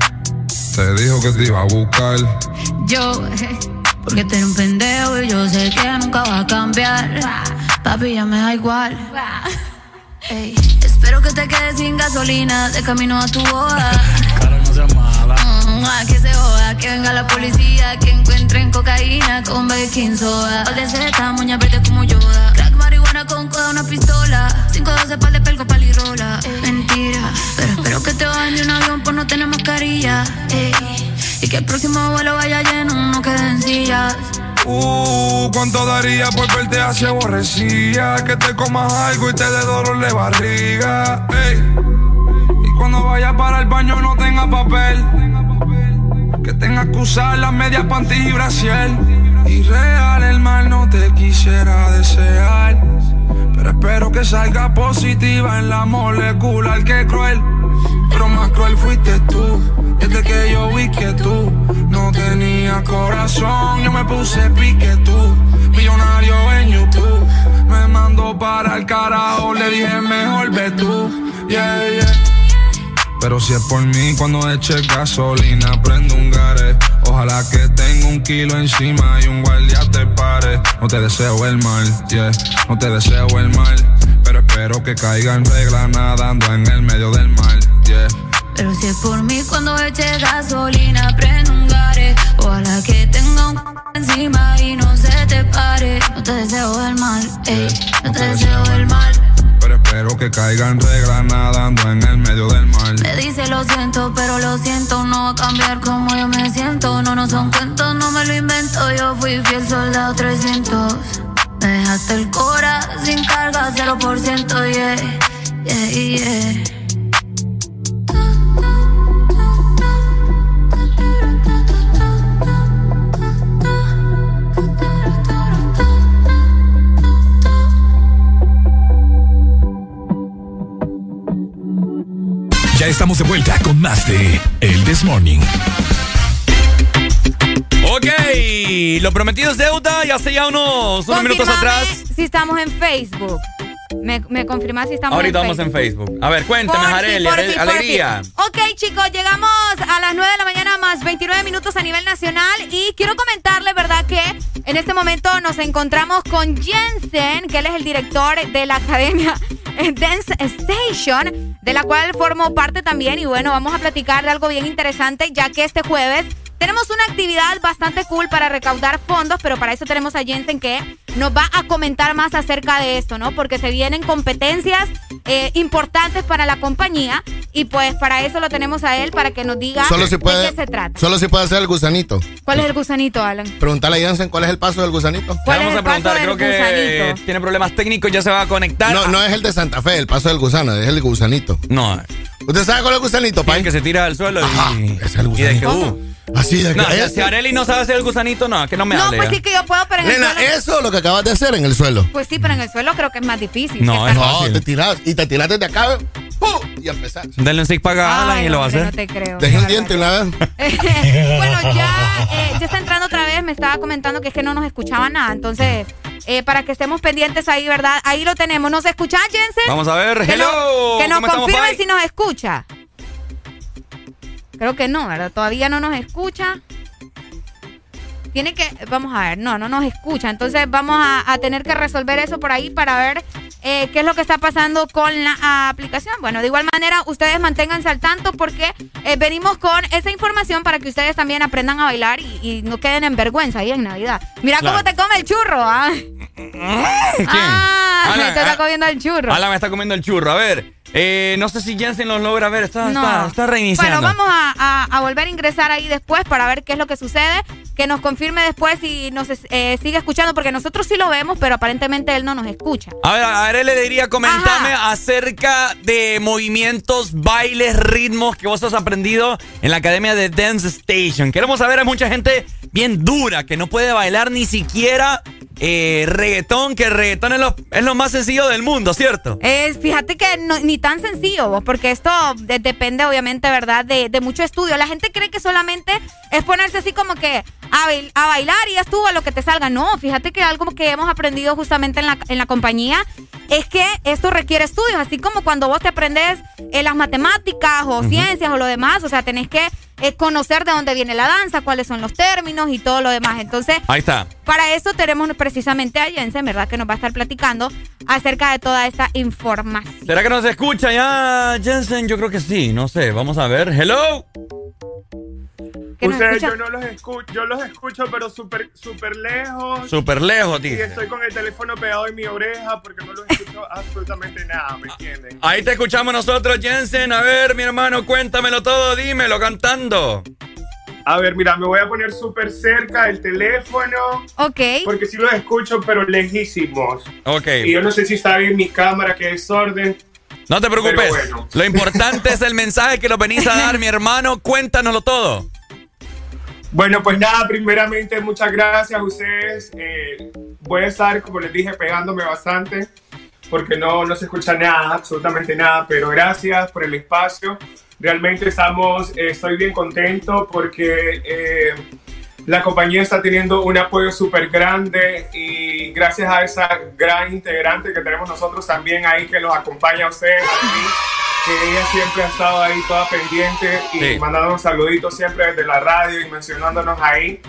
te dijo que te iba a buscar? Yo, eh, porque tú eres un pendejo y yo sé que nunca va a cambiar. Papi, ya me da igual. Ey, espero que te quedes sin gasolina de camino a tu boda. Mm, ah, que se joda, que venga la policía, que encuentren cocaína con baking soda. Pal de seta, moña verde como Yoda. Crack, marihuana con coda, una pistola. 512 pal de pelco, palirola. Mentira, pero espero que te bajen de un avión por no tener mascarilla. Ey, y que el próximo vuelo vaya lleno, no queden sillas. Uh, ¿cuánto daría por verte así aborrecida? Que te comas algo y te dé dolor de barriga. Y cuando vayas para el baño no tenga papel. Que tengas que usar las medias panties y brasier. Y real el mal no te quisiera desear. Pero espero que salga positiva en la molecular que cruel. Pero más cruel fuiste tú. Desde que yo vi que tú no tenías corazón, yo me puse pique tú. Millonario en YouTube. Me mandó para el carajo, le dije mejor ve tú. Yeah, yeah. Pero si es por mí, cuando eche gasolina, prendo un gare. Ojalá que tenga un kilo encima y un guardia te pare. No te deseo el mal, yeah, no te deseo el mal. Pero espero que caiga en regla nadando en el medio del mar, yeah. Pero si es por mí cuando eche gasolina, prende un gare. Ojalá que tenga un c encima y no se te pare. No te deseo el mal, ey, no te deseo el mal. Pero espero que caiga en regla nadando en el medio del mar. Me dice lo siento, pero lo siento, no va a cambiar como yo me siento. No, no son cuentos, no me lo invento. Yo fui fiel soldado 300. Me dejaste el cora sin carga, 0%, yeah, yeah, yeah. Ya estamos de vuelta con más de El This Morning. Ok, lo prometido es deuda y hace ya unos, unos minutos atrás. Si estamos en Facebook. Me, me confirma si estamos Ahorita en vamos Facebook. en Facebook. A ver, cuéntame, porfi. alegría. Ok, chicos, llegamos a las 9 de la mañana más 29 minutos a nivel nacional y quiero comentarle, ¿verdad? Que en este momento nos encontramos con Jensen, que él es el director de la academia Dance Station, de la cual formo parte también y bueno, vamos a platicar de algo bien interesante, ya que este jueves tenemos una actividad bastante cool para recaudar fondos, pero para eso tenemos a Jensen que nos va a comentar más acerca de esto, ¿no? Porque se vienen competencias eh, importantes para la compañía y pues para eso lo tenemos a él para que nos diga Solo se de qué se trata. solo se puede hacer el gusanito. ¿Cuál es el gusanito, Alan? Preguntale a Jansen cuál es el paso del gusanito. ¿Cuál es vamos a el paso preguntar, del creo que gusanito? tiene problemas técnicos, ya se va a conectar. No, no es el de Santa Fe, el paso del gusano, es el gusanito. No. ¿Usted sabe cuál es el gusanito, Pai? que se tira al suelo y, es el y de que, gusanito. uh. Así de que No, si- Areli no sabe hacer el gusanito, no, que no me No, hable. pues ya. sí que yo puedo, pero en el Nena, suelo... eso es lo que acabas de hacer en el suelo. Pues sí, pero en el suelo creo que es más difícil. No, que es No, te tiras y te tiras desde acá ¡pum! y empezar. Denle un six pack a Alan y lo va a hacer. No te creo. Deje qué un diente una vez. bueno, ya, eh, ya está entrando otra vez. Me estaba comentando que es que no nos escuchaba nada. Entonces, eh, para que estemos pendientes ahí, ¿verdad? Ahí lo tenemos. ¿Nos escucha, Jensen? Vamos a ver. Que Hello. nos- que nos ¿Cómo estamos, confirme Pai? si nos escucha. Creo que no, ¿verdad? Todavía no nos escucha. Tiene que, vamos a ver, no, no nos escucha. Entonces vamos a, a tener que resolver eso por ahí para ver eh, qué es lo que está pasando con la ah, aplicación. Bueno, de igual manera, ustedes manténganse al tanto porque eh, venimos con esa información para que ustedes también aprendan a bailar y, y no queden en vergüenza ahí en Navidad. Mira Claro. cómo te come el churro, ¿ah? ¿Quién? Ah, Alan, te está ah, comiendo el churro. Alan me está comiendo el churro. A ver, eh, no sé si Jensen los logra ver. Está, No. está, está reiniciando. Bueno, vamos a, a- a volver a ingresar ahí después para ver qué es lo que sucede. Que nos confirme después si nos eh, sigue escuchando, porque nosotros sí lo vemos, pero aparentemente él no nos escucha. A ver, a ver, le diría, comentame acerca de movimientos, bailes, ritmos que vos has aprendido en la academia de Dance Station. Queremos saber, hay mucha gente bien dura que no puede bailar ni siquiera eh, reggaetón, que el reggaetón es lo, es lo más sencillo del mundo, ¿cierto? Eh, fíjate que no- ni tan sencillo, vos, porque esto de- depende obviamente, ¿verdad? De, de mucho estudio. La gente cree que solamente es ponerse así como que a, a bailar y ya estuvo a lo que te salga. No, fíjate que algo que hemos aprendido justamente en la, en la compañía es que esto requiere estudios, así como cuando vos te aprendes eh, las matemáticas o ciencias o lo demás, o sea, tenés que eh, conocer de dónde viene la danza, cuáles son los términos y todo lo demás. Entonces, Ahí está. para eso tenemos precisamente a Jensen, ¿verdad? Que nos va a estar platicando acerca de toda esta información. ¿Será que nos escucha ya, Jensen? Yo creo que sí, no sé. Vamos a ver. Hello. ¿Que nos Ustedes, escucha? yo no los escucho, yo los escucho, pero súper súper lejos. Súper lejos, Y tío. estoy con el teléfono pegado en mi oreja porque no los escucho absolutamente nada, ¿me entienden? Ahí te escuchamos nosotros, Jensen. A ver, mi hermano, cuéntamelo todo, dímelo cantando. A ver, mira, me voy a poner súper cerca del teléfono. Ok. Porque sí los escucho, pero lejísimos. Ok. Y yo no sé si está bien mi cámara, que desorden. No te preocupes. Bueno. Lo importante es el mensaje que nos venís a dar, mi hermano. Cuéntanoslo todo. Bueno, pues nada, primeramente muchas gracias a ustedes. Eh, voy a estar, como les dije, pegándome bastante porque no, no se escucha nada, absolutamente nada, pero gracias por el espacio. Realmente estamos, eh, estoy bien contento porque eh, la compañía está teniendo un apoyo súper grande y gracias a esa gran integrante que tenemos nosotros también ahí que nos acompaña a ustedes aquí que ella siempre ha estado ahí toda pendiente y Sí. mandando saluditos siempre desde la radio y mencionándonos ahí.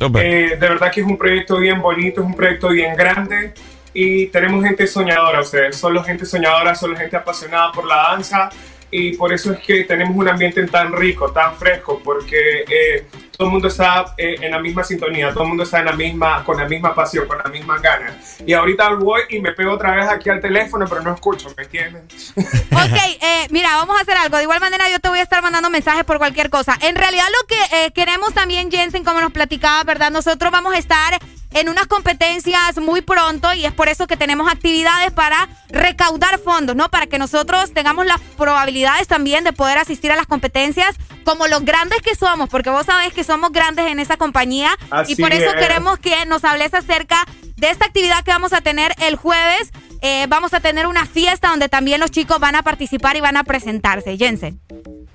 Eh, de verdad que es un proyecto bien bonito, es un proyecto bien grande y tenemos gente soñadora, ustedes, solo gente soñadora, solo gente apasionada por la danza y por eso es que tenemos un ambiente tan rico, tan fresco, porque eh, todo el mundo está eh, en la misma sintonía, todo el mundo está en la misma, con la misma pasión, con las mismas ganas. Y ahorita voy y me pego otra vez aquí al teléfono, pero no escucho, ¿me entienden? Ok, eh, mira, vamos a hacer algo. De igual manera, yo te voy a estar mandando mensajes por cualquier cosa. En realidad, lo que eh, queremos también, Jensen, como nos platicaba, ¿verdad? Nosotros vamos a estar en unas competencias muy pronto y es por eso que tenemos actividades para recaudar fondos, ¿no? Para que nosotros tengamos las probabilidades también de poder asistir a las competencias como los grandes que somos, porque vos sabés que somos grandes en esa compañía y Así por eso es. queremos que nos hables acerca de esta actividad que vamos a tener el jueves eh, vamos a tener una fiesta donde también los chicos van a participar y van a presentarse. Jensen.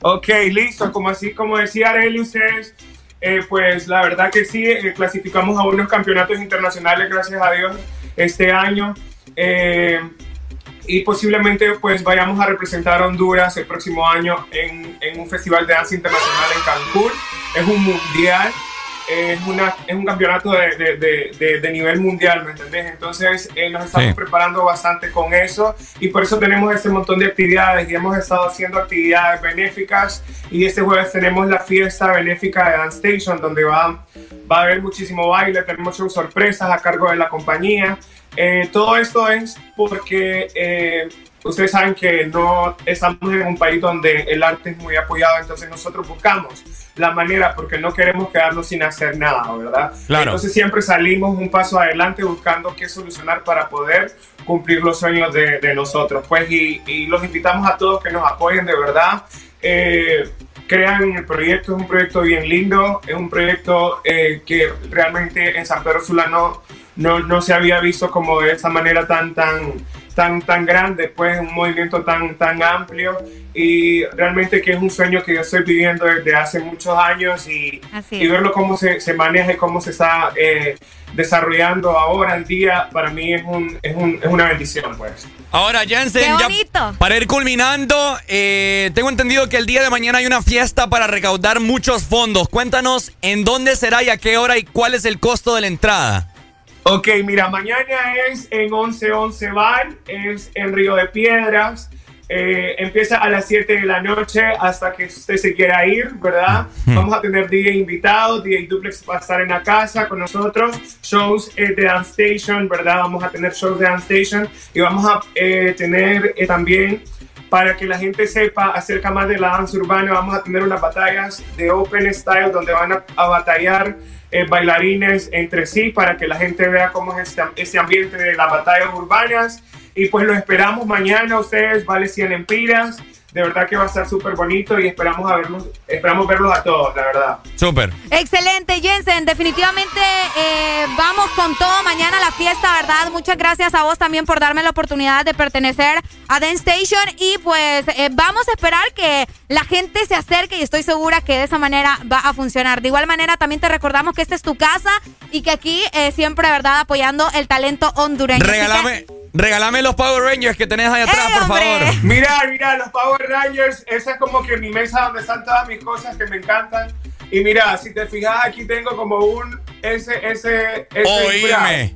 Ok, listo. Como así, como decía Arely, ustedes, eh, pues la verdad que sí, eh, clasificamos a unos campeonatos internacionales, gracias a Dios, este año. Eh, y posiblemente pues vayamos a representar a Honduras el próximo año en, en un festival de danza internacional en Cancún. Es un mundial es, una, es un campeonato de, de, de, de nivel mundial, ¿me entendés? Entonces eh, nos estamos Sí. preparando bastante con eso y por eso tenemos este montón de actividades y hemos estado haciendo actividades benéficas y este jueves tenemos la fiesta benéfica de Dance Station donde va, va a haber muchísimo baile, tenemos shows sorpresas a cargo de la compañía. Eh, todo esto es porque eh, ustedes saben que no estamos en un país donde el arte es muy apoyado, entonces nosotros buscamos la manera porque no queremos quedarnos sin hacer nada, ¿verdad? Claro. Entonces siempre salimos un paso adelante buscando qué solucionar para poder cumplir los sueños de, de nosotros. Pues y, y los invitamos a todos que nos apoyen de verdad. Eh, crean en el proyecto, es un proyecto bien lindo, es un proyecto eh, que realmente en San Pedro Sula no, no, no se había visto como de esa manera tan, tan, tan, tan grande, pues un movimiento tan, tan amplio y realmente que es un sueño que yo estoy viviendo desde hace muchos años y, y verlo cómo se, se maneja y cómo se está eh, desarrollando ahora en día, para mí es, un, es, un, es una bendición, pues. Ahora, Jensen, ¡Qué ya para ir culminando, eh, tengo entendido que el día de mañana hay una fiesta para recaudar muchos fondos. Cuéntanos en dónde será y a qué hora y cuál es el costo de la entrada. Ok, mira, mañana es en 1111 Bar, es en Río de Piedras. Eh, empieza a las 7 de la noche hasta que usted se quiera ir, ¿verdad? Vamos a tener DJ invitados, DJ Duplex va a estar en la casa con nosotros, shows eh, de Dance Station, ¿verdad? Vamos a tener shows de Dance Station y vamos a eh, tener eh, también, para que la gente sepa acerca más de la danza urbana, vamos a tener unas batallas de Open Style donde van a, a batallar eh, bailarines entre sí para que la gente vea cómo es este, este ambiente de las batallas urbanas. Y pues los esperamos mañana, ustedes, vale 100 empiras. De verdad que va a estar súper bonito y esperamos, a verlos, esperamos verlos a todos, la verdad. Súper. Excelente, Jensen. Definitivamente eh, vamos con todo mañana a la fiesta, ¿verdad? Muchas gracias a vos también por darme la oportunidad de pertenecer a Dance Station. Y pues eh, vamos a esperar que la gente se acerque y estoy segura que de esa manera va a funcionar. De igual manera, también te recordamos que esta es tu casa y que aquí eh, siempre, ¿verdad? Apoyando el talento hondureño. Regálame, regálame los Power Rangers que tenés ahí atrás, por favor. Mira, mira, los Power Rangers, esa es como que mi mesa donde están todas mis cosas que me encantan. Y mira, si te fijas, aquí tengo como un ese, ese, ese disfraz. Oíme.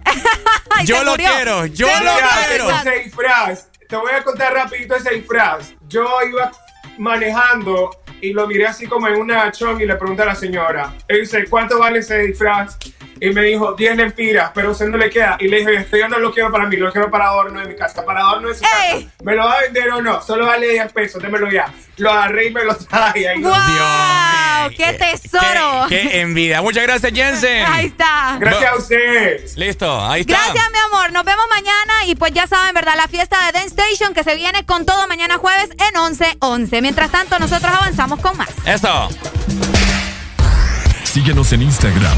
Yo lo quiero, yo lo quiero. Ese disfraz, te voy a contar rapidito ese disfraz. Yo iba manejando y lo miré así como en una chong y le pregunté a la señora, y dice, ¿cuánto vale ese disfraz? Y me dijo, 10 lempiras, pero a usted no le queda. Y le dije, esto yo no lo quiero para mí, lo quiero para adorno de mi casa. Para adorno de su casa. ¿Me lo va a vender o no? Solo vale 10 pesos, démelo ya. Lo agarré y me lo traje. Ahí ¡Wow! ¡Qué tesoro! Qué envidia. Muchas gracias, Jensen. Ahí está. Gracias a ustedes. Listo, ahí está. Gracias, mi amor. Nos vemos mañana. Y pues ya saben, ¿verdad? La fiesta de Dance Station que se viene con todo mañana jueves en 11-11. Mientras tanto, nosotros avanzamos con más. Eso. Síguenos en Instagram,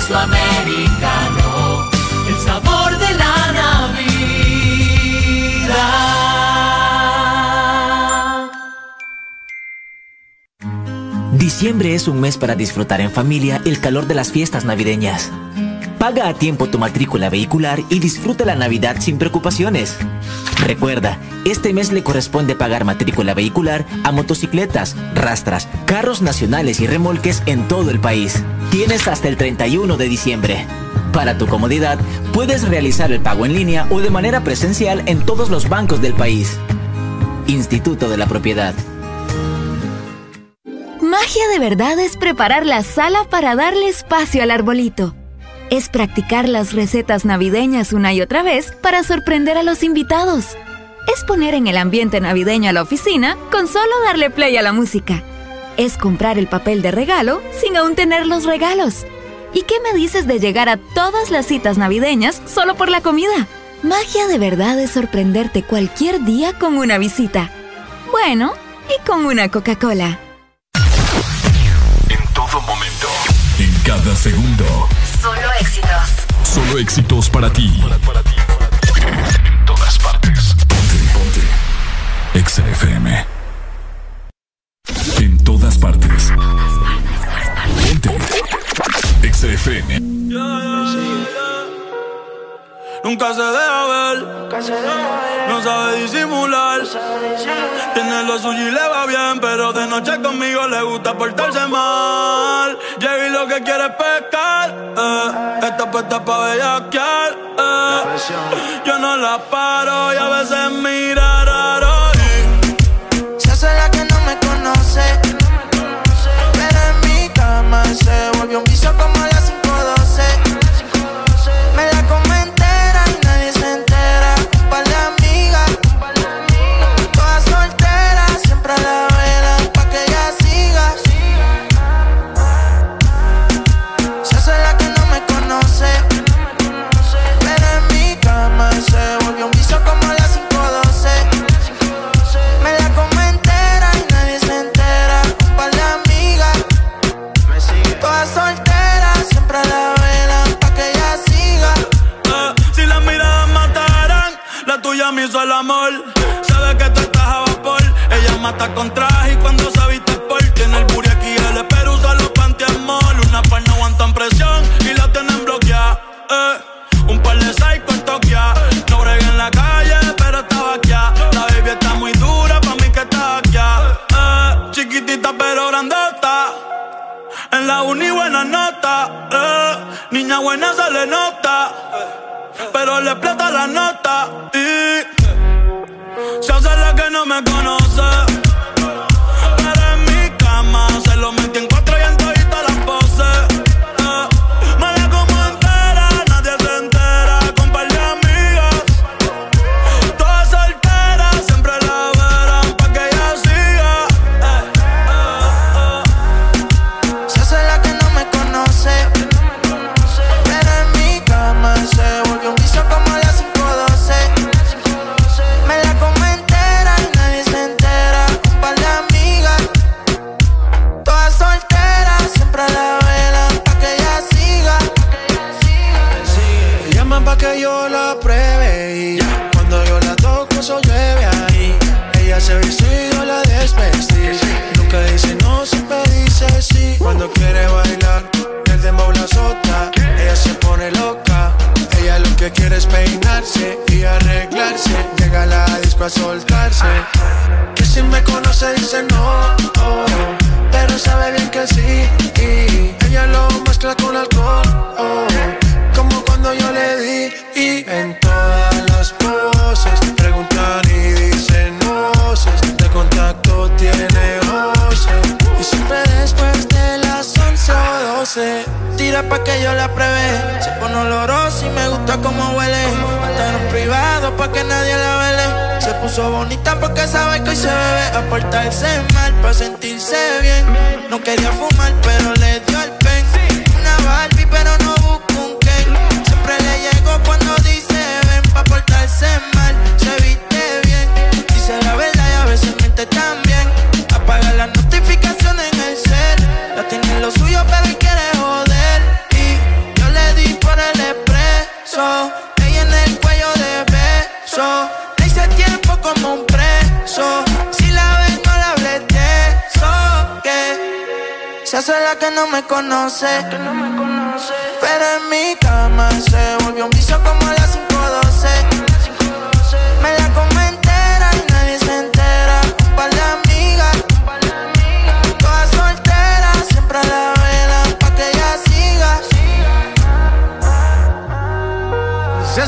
queso americano, el sabor de la Navidad. Diciembre es un mes para disfrutar en familia el calor de las fiestas navideñas. Paga a tiempo tu matrícula vehicular y disfruta la Navidad sin preocupaciones. Recuerda, este mes le corresponde pagar matrícula vehicular a motocicletas, rastras, carros nacionales y remolques en todo el país. Tienes hasta el 31 de diciembre. Para tu comodidad, puedes realizar el pago en línea o de manera presencial en todos los bancos del país. Instituto de la Propiedad. Magia de verdad es preparar la sala para darle espacio al arbolito. Es practicar las recetas navideñas una y otra vez para sorprender a los invitados. Es poner en el ambiente navideño a la oficina con solo darle play a la música. Es comprar el papel de regalo sin aún tener los regalos. ¿Y qué me dices de llegar a todas las citas navideñas solo por la comida? Magia de verdad es sorprenderte cualquier día con una visita. Bueno, y con una Coca-Cola. En todo momento. En cada segundo. Solo éxitos. Solo éxitos para ti. En todas partes. Ponte, ponte. Exa FM. En todas partes. Ponte. Exa FM. Nunca se deja ver, no sabe disimular. Tiene lo suyo y le va bien, pero de noche conmigo le gusta portarse mal. Llegué y lo que quiere es pescar, eh. está puesta pa' bellaquear. eh. Yo no la paro y a veces mira raro. y Se hace la que no me conoce. Pero en mi cama se Con traje y cuando se viste por tiene el booty aquí el pero usa los pantiamol. Una par no aguantan presión y la tienen bloqueada. Eh, un par de psycho en Tokia. No bregué en la calle, pero estaba aquí. La baby está muy dura, pa' mí que está aquí. Eh, chiquitita pero grandota. En la uni buena nota, eh. niña buena se le nota, pero le explota la nota y se hace la que no me conoce. Que quiere es peinarse y arreglarse. Llega la disco a soltarse. Que si me conoce dice no, oh, pero sabe bien que sí. Y ella lo mezcla con alcohol. oh, como cuando yo le di y en todas las poses preguntan y dicen voces de contacto tiene voces Y siempre después de las 11 o 12 Tira pa' que yo la pruebe Se pone olorosa y me gusta como huele. Hasta en privado pa' que nadie la vele. Se puso bonita porque sabe que hoy se bebe. A portarse mal pa' sentirse bien. No quería fumar pero le dio el pen. Una Barbie pero no busca un Ken. Siempre le llego cuando dice ven Pa' portarse mal, se viste bien. Dice la verdad y a veces miente también beso, ella en el cuello de beso. Le hice tiempo como un preso. Si la ves, no la hables de eso. Que se hace la que no me conoce. Pero en mi cama se volvió un vicio como a las 512.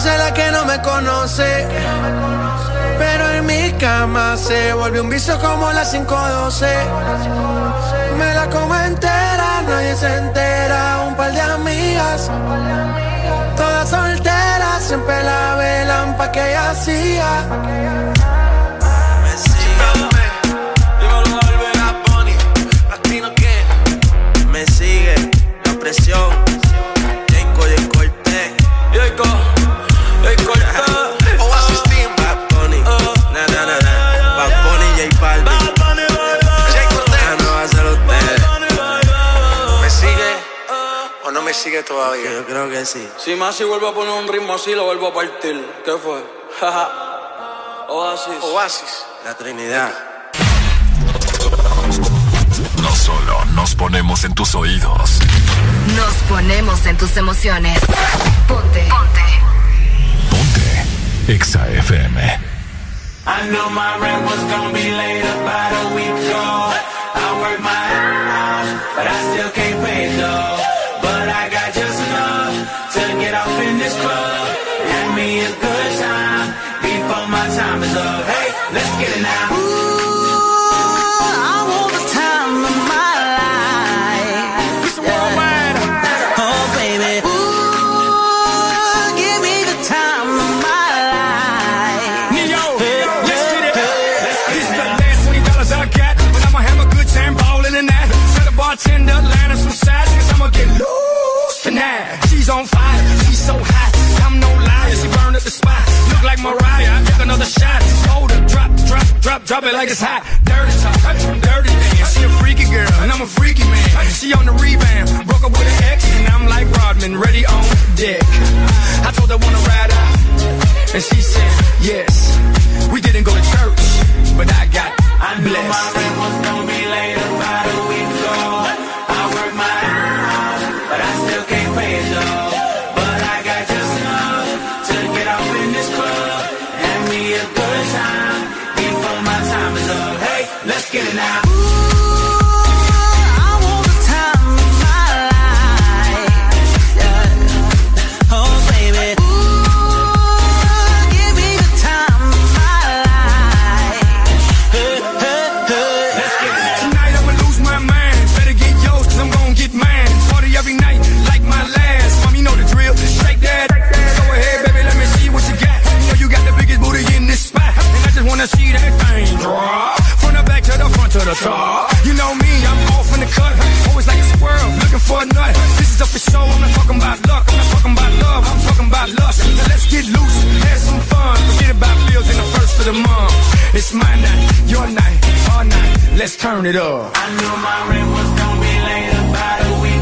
Esa la que no me conoce. Pero en mi cama se volvió un vicio como la 512. Me la como entera, nadie se entera. Un par de amigas, todas solteras, siempre la velan pa' que ella hacía. Me sigue la presión que sigue todavía. Yo creo que sí. Si Masi vuelve a poner un ritmo así, lo vuelvo a partir. ¿Qué fue? Oasis. Oasis. La Trinidad. No solo nos ponemos en tus oídos. Nos ponemos en tus emociones. Ponte. Ponte. Ponte. Exa FM. I know my rent was gonna be late about a week ago. I work my drop, drop it like it's hot. Dirty talk, dirty dance. She a freaky girl, and I'm a freaky man. She on the rebound, broke up with an ex, and I'm like Rodman, ready on deck. I told her wanna ride out, and she said yes. We didn't go to church, but I got I blessed. Knew my rent was gonna be later. Let's turn it up. I knew my rent was gonna be late about a week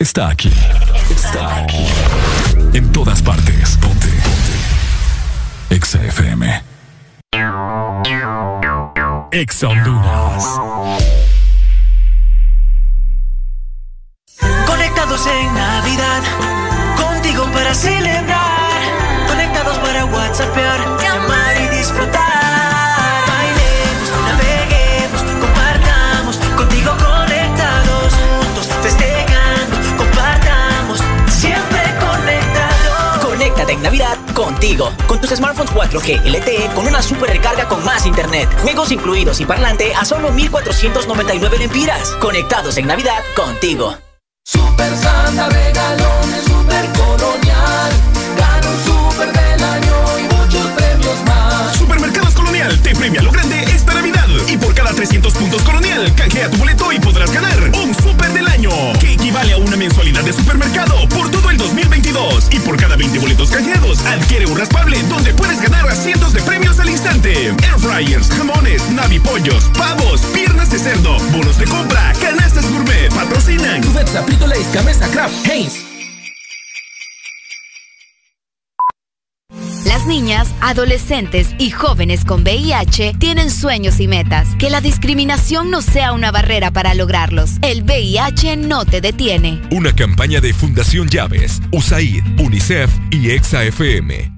Está aquí. Está aquí. En todas partes. Ponte. Ponte. Exa FM. Exa Honduras. Conectados en Navidad, contigo para celebrar. Conectados para WhatsApp, en Navidad contigo. Con tus smartphones 4G LTE con una super recarga con más internet. Juegos incluidos y parlante a solo 1499 lempiras. Conectados en Navidad contigo. Super Santa regalones, super colonial. Gana un super del año y muchos premios más. Supermercados Colonial te premia lo grande esta Navidad. Y por cada 300 puntos Colonial, canjea tu boleto y podrás ganar un super del año, equivale a una mensualidad de supermercado por todo el 2022. Y por cada 20 boletos canjeados, adquiere un raspable donde puedes ganar a cientos de premios al instante. Air fryers, jamones, navipollos, pavos, piernas de cerdo, bonos de compra, canastas gourmet, patrocinan. Cubeta, Frito Lays, Gamesa, Kraft, Heinz. Las niñas, adolescentes y jóvenes con VIH tienen sueños y metas. Que la discriminación no sea una barrera para lograrlos. El VIH no te detiene. Una campaña de Fundación Llaves, USAID, UNICEF y EXA FM.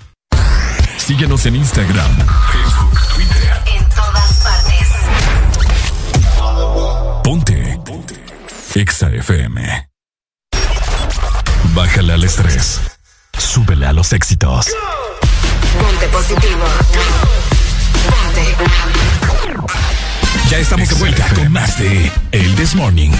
Síguenos en Instagram, Facebook, Twitter. En todas partes. Ponte. Ponte. Exa FM. Bájale al estrés. Súbele a los éxitos. Ponte positivo. Ponte. Ya estamos de vuelta con más de El This Morning.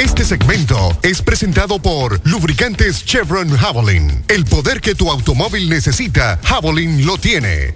Este segmento es presentado por Lubricantes Chevron Javelin. El poder que tu automóvil necesita, Javelin lo tiene.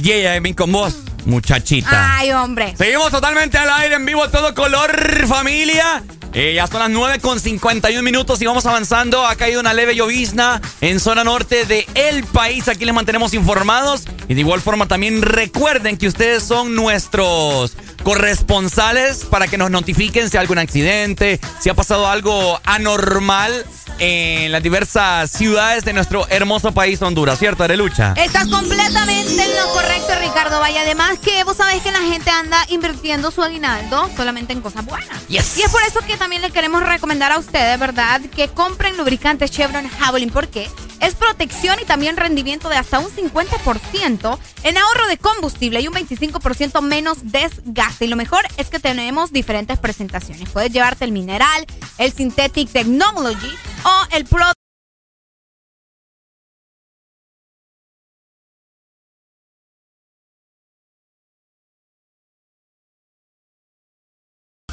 Yeya bien con vos, muchachita. Ay, hombre. Seguimos totalmente al aire en vivo, todo color, familia. Eh, ya son las 9 con 51 minutos y vamos avanzando. Ha caído una leve llovizna en zona norte de el país. Aquí les mantenemos informados. Y de igual forma también recuerden que ustedes son nuestros corresponsales para que nos notifiquen si hay algún accidente, si ha pasado algo anormal en las diversas ciudades de nuestro hermoso país Honduras, ¿cierto, Arelucha? Estás completamente en lo correcto, Ricardo Vaya. Además que vos sabés que la gente anda invirtiendo su aguinaldo solamente en cosas buenas. Y es por eso que también le queremos recomendar a ustedes, ¿verdad? Que compren lubricantes Chevron Javelin. ¿Por qué? Es protección y también rendimiento de hasta un 50% en ahorro de combustible y un 25% menos desgaste. Y lo mejor es que tenemos diferentes presentaciones. Puedes llevarte el mineral, el Synthetic Technology o el Pro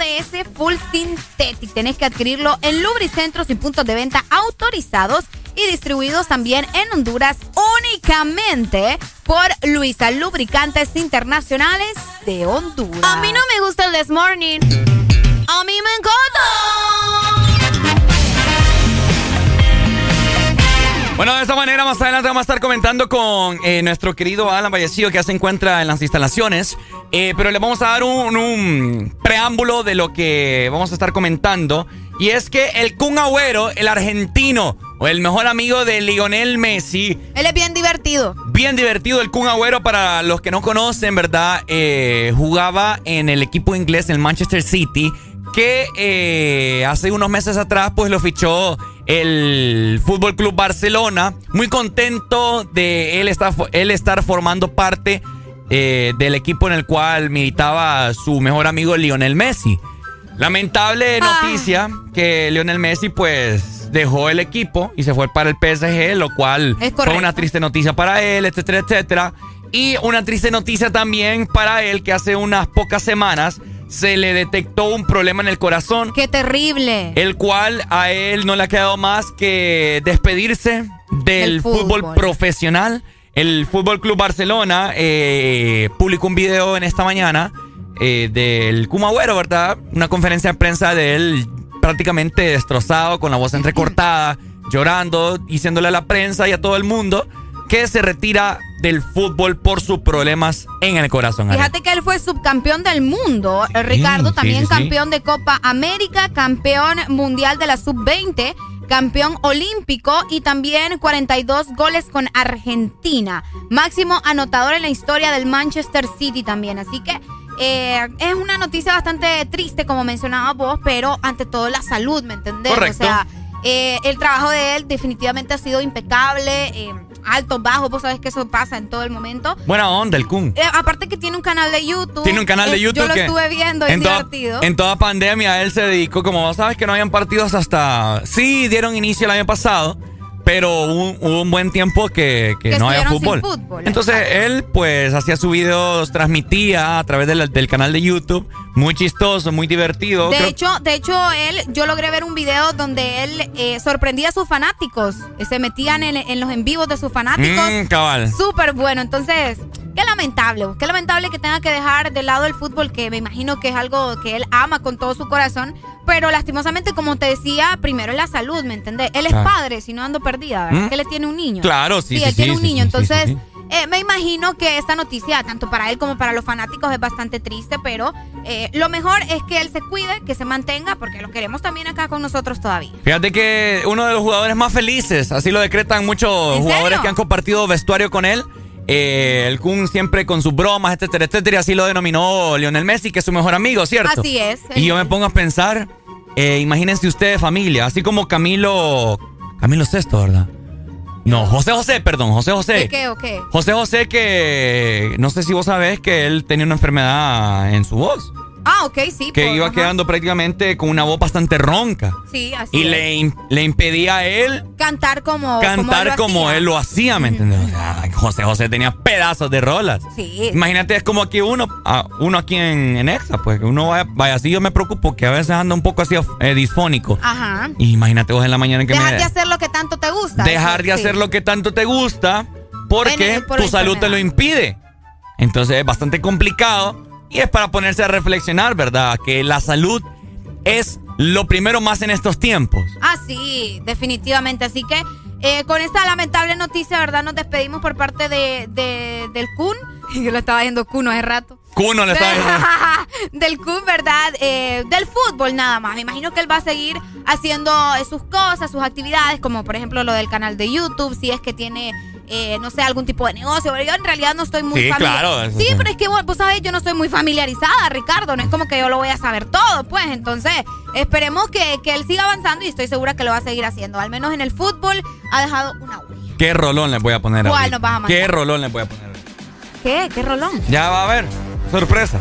DS Full Synthetic. Tenés que adquirirlo en lubricentros y puntos de venta autorizados y distribuidos también en Honduras únicamente por Luisa Lubricantes Internacionales de Honduras. A mí no me gusta el This Morning. A mí me encanta. Bueno, de esta manera más adelante vamos a estar comentando con eh, nuestro querido Alan Vallecillo que ya se encuentra en las instalaciones. Eh, pero le vamos a dar un, un, preámbulo de lo que vamos a estar comentando. Y es que el Kun Agüero, el argentino, o el mejor amigo de Lionel Messi. Él es bien divertido. Bien divertido el Kun Agüero para los que no conocen, ¿verdad? Eh, jugaba en el equipo inglés, el Manchester City que eh, hace unos meses atrás pues lo fichó el Fútbol Club Barcelona. Muy contento de él estar, él estar formando parte eh, del equipo en el cual militaba su mejor amigo Lionel Messi. Lamentable noticia que Lionel Messi pues dejó el equipo y se fue para el PSG, lo cual fue una triste noticia para él, etcétera, etcétera. Y una triste noticia también para él que hace unas pocas semanas se le detectó un problema en el corazón. ¡Qué terrible! El cual a él no le ha quedado más que despedirse del fútbol. profesional. El Fútbol Club Barcelona eh, publicó un video en esta mañana eh, del Kumagüero, ¿verdad? Una conferencia de prensa de él prácticamente destrozado, con la voz entrecortada, llorando, diciéndole a la prensa y a todo el mundo que se retira del fútbol por sus problemas en el corazón. Fíjate que él fue subcampeón del mundo, Ricardo, también campeón de Copa América, campeón mundial de la sub-20, campeón olímpico y también 42 goles con Argentina. Máximo anotador en la historia del Manchester City también. Así que eh, es una noticia bastante triste, como mencionaba vos, pero ante todo la salud, ¿me entendés? Correcto. O sea, eh, el trabajo de él definitivamente ha sido impecable. Eh, altos, bajos, vos sabés que eso pasa en todo el momento. Buena onda, el Kun. Eh, aparte que tiene un canal de YouTube. Tiene un canal de YouTube. Yo lo estuve viendo, es divertido. en toda pandemia él se dedicó, como vos sabes que no habían partidos hasta... Sí, dieron inicio el año pasado pero hubo, un buen tiempo que, no había fútbol. Entonces él pues hacía sus videos, transmitía a través del, canal de YouTube, muy chistoso, muy divertido. De hecho, de hecho él, yo logré ver un video donde él eh, sorprendía a sus fanáticos, se metían en, los en vivos de sus fanáticos. Mm, cabal. Súper bueno, entonces Qué lamentable, qué lamentable que tenga que dejar de lado el fútbol, que me imagino que es algo que él ama con todo su corazón, pero lastimosamente, como te decía, primero es la salud, ¿me entendés? Él es padre, si no ando perdida, ¿verdad? ¿Mm? Que él tiene un niño. Claro, sí. Sí, él tiene un niño, entonces... Eh, me imagino que esta noticia, tanto para él como para los fanáticos, es bastante triste, pero eh, lo mejor es que él se cuide, que se mantenga, porque lo queremos también acá con nosotros todavía. Fíjate que uno de los jugadores más felices, así lo decretan muchos jugadores que han compartido vestuario con él, eh, el Kun siempre con sus bromas, etcétera, etcétera. Así lo denominó Lionel Messi, que es su mejor amigo, ¿cierto? Así es. Y yo me pongo a pensar, eh, imagínense ustedes familia, así como Camilo, Camilo Sexto, ¿verdad? No, José José, perdón, José José. ¿De qué o qué? José José que, no sé si vos sabés que él tenía una enfermedad en su voz. Ah, ok, sí. Que iba quedando prácticamente con una voz bastante ronca. Sí, así Y le, le impedía a él... Cantar como Cantar como, él, lo hacía, ¿me entiendes? José José tenía pedazos de rolas. Sí. Imagínate, es como aquí uno, uno aquí en, en Exa, pues que uno vaya, vaya así, yo me preocupo que a veces anda un poco así eh, disfónico. Ajá. Y imagínate vos en la mañana que Dejar me... de hacer lo que tanto te gusta. Dejar de hacer lo que tanto te gusta porque tu salud te lo impide. Entonces es bastante complicado y es para ponerse a reflexionar, ¿verdad? Que la salud es lo primero más en estos tiempos. Ah, sí, definitivamente. Así que eh, con esta lamentable noticia, ¿verdad? Nos despedimos por parte de, del Kun. Yo lo estaba viendo Kuno hace rato. Kuno le estaba viendo. del Kun, ¿verdad? Eh, del fútbol nada más. Me imagino que él va a seguir haciendo sus cosas, sus actividades, como por ejemplo lo del canal de YouTube, si es que tiene eh, no sé, algún tipo de negocio. Pero yo en realidad no estoy muy sí, claro. Sí, pero es que vos, sabés, yo no estoy muy familiarizada, Ricardo. No es como que yo lo voy a saber todo, pues. Entonces, esperemos que, que él siga avanzando y estoy segura que lo va a seguir haciendo. Al menos en el fútbol ha dejado una huella. ¿Qué rolón le voy a poner ¿Cuál nos vas a mandar? ¿Qué rolón le voy a poner? ¿Qué? ¿Qué rolón? Ya va a ver. Sorpresa.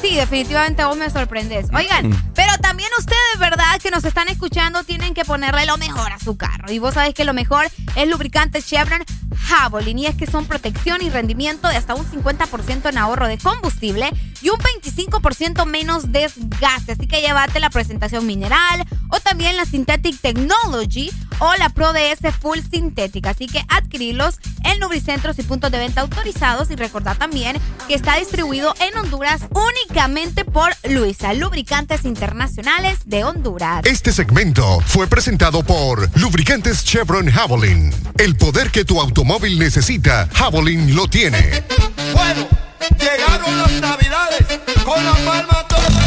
sí, definitivamente vos me sorprendes. Oigan, mm. pero también ustedes, ¿verdad? Que nos están escuchando, tienen que ponerle lo mejor a su carro. Y vos sabés que lo mejor es lubricante Chevron Javelin. Y es que son protección y rendimiento de hasta un 50% en ahorro de combustible y un 25% menos desgaste. Así que llévate la presentación mineral o también la Synthetic Technology o la Pro DS Full Sintética. Así que adquirirlos en lubricentros y puntos de venta autorizados. Y recordad también que está distribuido en Honduras únicamente por Luisa, Lubricantes Internacionales de Honduras. Este segmento fue presentado por Lubricantes Chevron Javelin. El poder que tu automóvil necesita, Javelin lo tiene. Bueno, llegaron las navidades con la palma toda.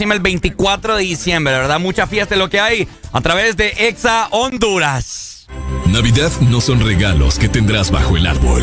El 24 de diciembre, ¿verdad? Mucha fiesta es lo que hay a través de Exa Honduras. Navidad no son regalos que tendrás bajo el árbol.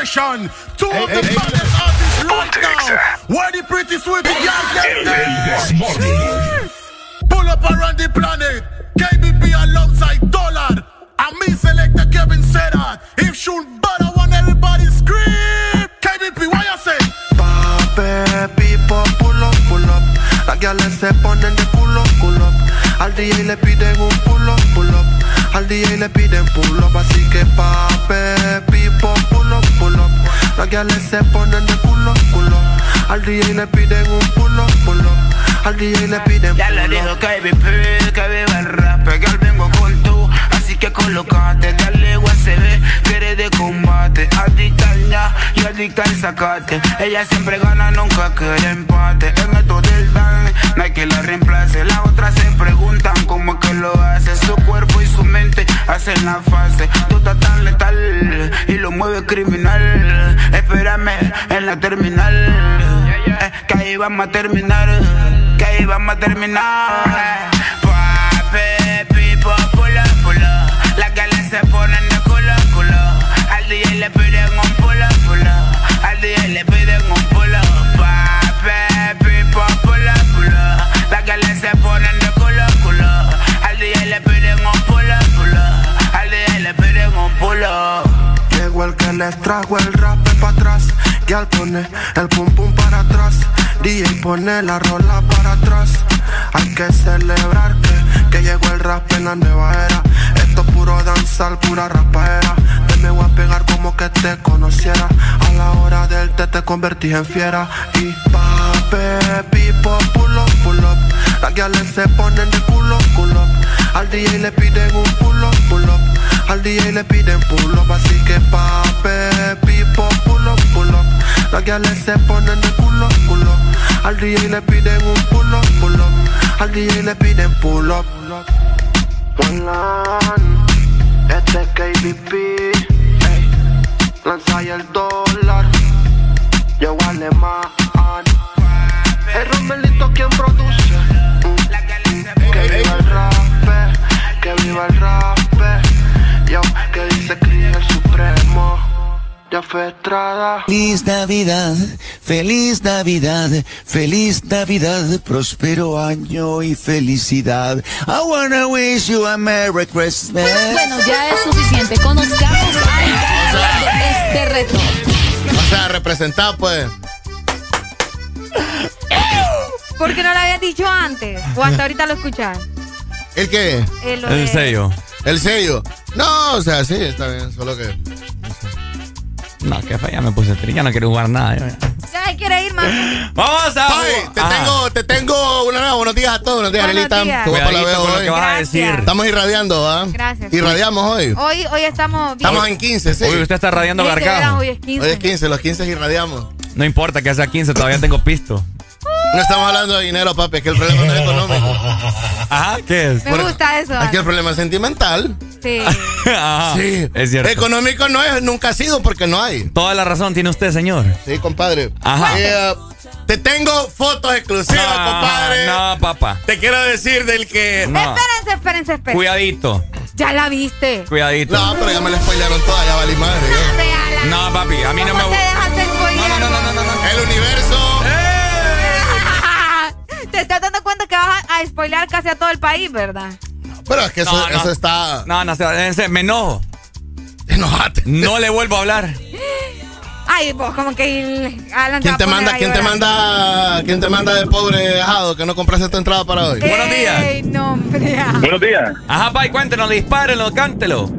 Combination. Two of the baddest artists right now. Where the pretty sweet girls get there. Pull up around the planet. KBP alongside Dollar. And me selector Kevin said that. If shoot but I want everybody scream. KBP, what you say? Pape, pipo, pull up, pull up. Las gales se ponen de culo, culo. Al DJ le piden un pull up, pull up. Al DJ le piden pull up, así que pape, pipo, pull up, pull up. Las gales se ponen de culo, culo. Al DJ le piden un pull up. Al DJ le piden Ya pull le dijo KBP, que viva el rap, que al vengo con tú, así que colocate, dale USB, que eres de combate, adicta al ña y adicta al sacate, ella siempre gana, nunca quiere empate, en esto del dan, no hay que la reemplace, las otras se preguntan cómo es que lo hace, su cuerpo y su mente hacen la fase, tú estás tan letal y lo mueve criminal, espérame en la terminal, eh, que ahí vamos a terminar, que ahí vamos a terminar. Pape, pipo, pulo, pulo. Las galas se ponen le piden un pulo, pulo. Al DJ le piden un pulo. Pape, pipo, pulo, pulo. Las galas se ponen de culo, culo. Al DJ le piden un pulo, pulo. Al DJ le piden un pulo. Llegó el que les trajo el rap para atrás. Y al poner el pum pum para atrás. DJ pone la rola para atrás. Hay que celebrar que, que llegó el rap en la nueva era. Esto es puro danzar, pura rapaera. Me voy a pegar como que te conociera. A la hora del té te convertí en fiera. Y pape, pipo, pull up, pull up. Las guiales se ponen de culo, culo. Al DJ le piden un pull up, pull up. Al DJ le piden pull up, así que pape, pipo, pull up, pull up. Las guiales se ponen de culo, culo. Al DJ le piden un pull up, pull up. Al DJ le piden pull up. One este es KBP. Lanza ya el dólar, yo alemán. El Romelito quien produce, Mm. que viva el rap, que viva el rap, yo que dice Cris el supremo, ya fue Estrada. Feliz Navidad, feliz Navidad, feliz Navidad, próspero año y felicidad. I wanna wish you a Merry Christmas. Bueno, ya es suficiente. Conozcamos al de este reto. O sea, representar, pues. ¿Por qué no lo habías dicho antes? ¿O hasta ahorita lo escuchas? ¿El qué? Eh, de- sello. El sello. No, o sea, sí, está bien, solo que. No, que fea, ya me puse triste, ya no quiero jugar nada. yo ya. Ya quiere ir más. Vamos a Pai, te tengo, te tengo una nueva. Buenos días a todos. Buenos días, días. Qué guapa la veo hoy. vas a decir. Estamos irradiando, ¿ah? Gracias. Irradiamos hoy. Hoy, hoy estamos bien. Estamos en 15, sí. Uy, usted está radiando Sí, de veras, Garcao. hoy es 15. Hoy es 15, los 15 irradiamos. No importa que sea 15, todavía tengo pisto. No estamos hablando de dinero, papi, es que el problema no es económico. Ajá, ¿qué es? Me gusta eso. Aquí el problema es sentimental. Sí. Ajá, Sí. es cierto. Económico no es, nunca ha sido porque no hay. Toda la razón tiene usted, señor. Sí, compadre. Ajá. Eh, te tengo fotos exclusivas, compadre. No, papá. Te quiero decir del que. No. Espérense, espérense, espérense. Cuidadito, Ya la viste. cuidadito. No, pero ya me la spoilearon toda, ya valí madre. ya. No, papi, a mí no me ¿Cómo te dejaste spoilear? No, no, no, no, no, no. El universo. Te estás dando cuenta que vas a, a spoilear casi a todo el país, ¿verdad? Pero es que eso, No, no. eso está. No, no, se- me enojo. Enojate. No le vuelvo a hablar. Ay, vos, como que Alan ¿Quién te manda, quién te manda, quién te manda de pobre dejado que no compraste tu entrada para hoy? Buenos días. No, hombre. Buenos días. Ajá, pai, cuéntenos, dispárenlo, cántelo.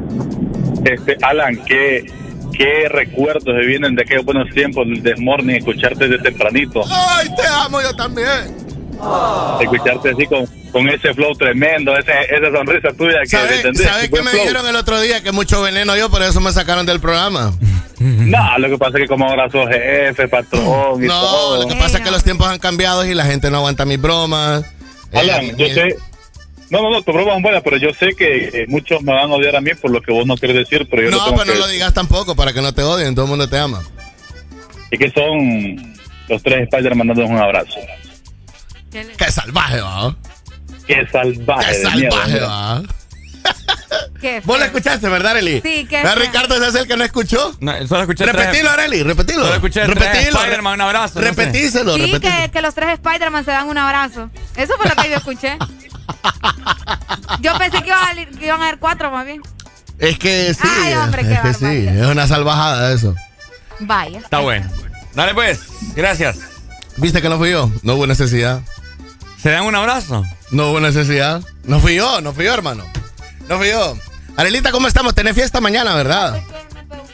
Este, Alan, ¿qué, qué recuerdos se vienen de aquellos buenos tiempos del morning, escucharte desde tempranito, Ay, te amo yo también. Escucharte así con, con ese flow tremendo, ese, esa sonrisa tuya que ¿Sabes sabe qué me flow. dijeron el otro día? Que mucho veneno yo, por eso me sacaron del programa. No, lo que pasa es que como ahora sos jefe, patrón y No, todo. lo que pasa es que los tiempos han cambiado y la gente no aguanta mis bromas. Alan, Eh, yo eh, sé. No, no, no, tu broma es buena, pero yo sé que eh, muchos me van a odiar a mí por lo que vos no quieres decir, pero yo No, tengo pero no lo digas tampoco para que no te odien, todo el mundo te ama. Y que son los tres Spider mandándonos un abrazo. Qué salvaje, va. Qué salvaje. Qué salvaje, va. Vos lo escuchaste, ¿verdad, Arely? Sí, qué ¿Verdad, feo. Ricardo ese es el que no escuchó? No, solo escuché Repetilo, tres- Arely, repetilo. Solo escuché tres repetilo. Spider-Man, un abrazo, no sé. Repetíselo, Sí, repetíselo. que, que los tres Spider-Man se dan un abrazo. Eso fue lo que yo escuché. Yo pensé que, iba a salir- que iban a haber cuatro más bien. Es que sí. Ay, hombre, qué es que sí, es una salvajada eso. Vaya. Está bueno. Dale pues, gracias. ¿Viste que no fui yo? No hubo necesidad. ¿Se dan un abrazo? No hubo necesidad. No fui yo, no fui yo, hermano. No fui yo. Arelita, ¿cómo estamos? Tenés fiesta mañana, ¿verdad?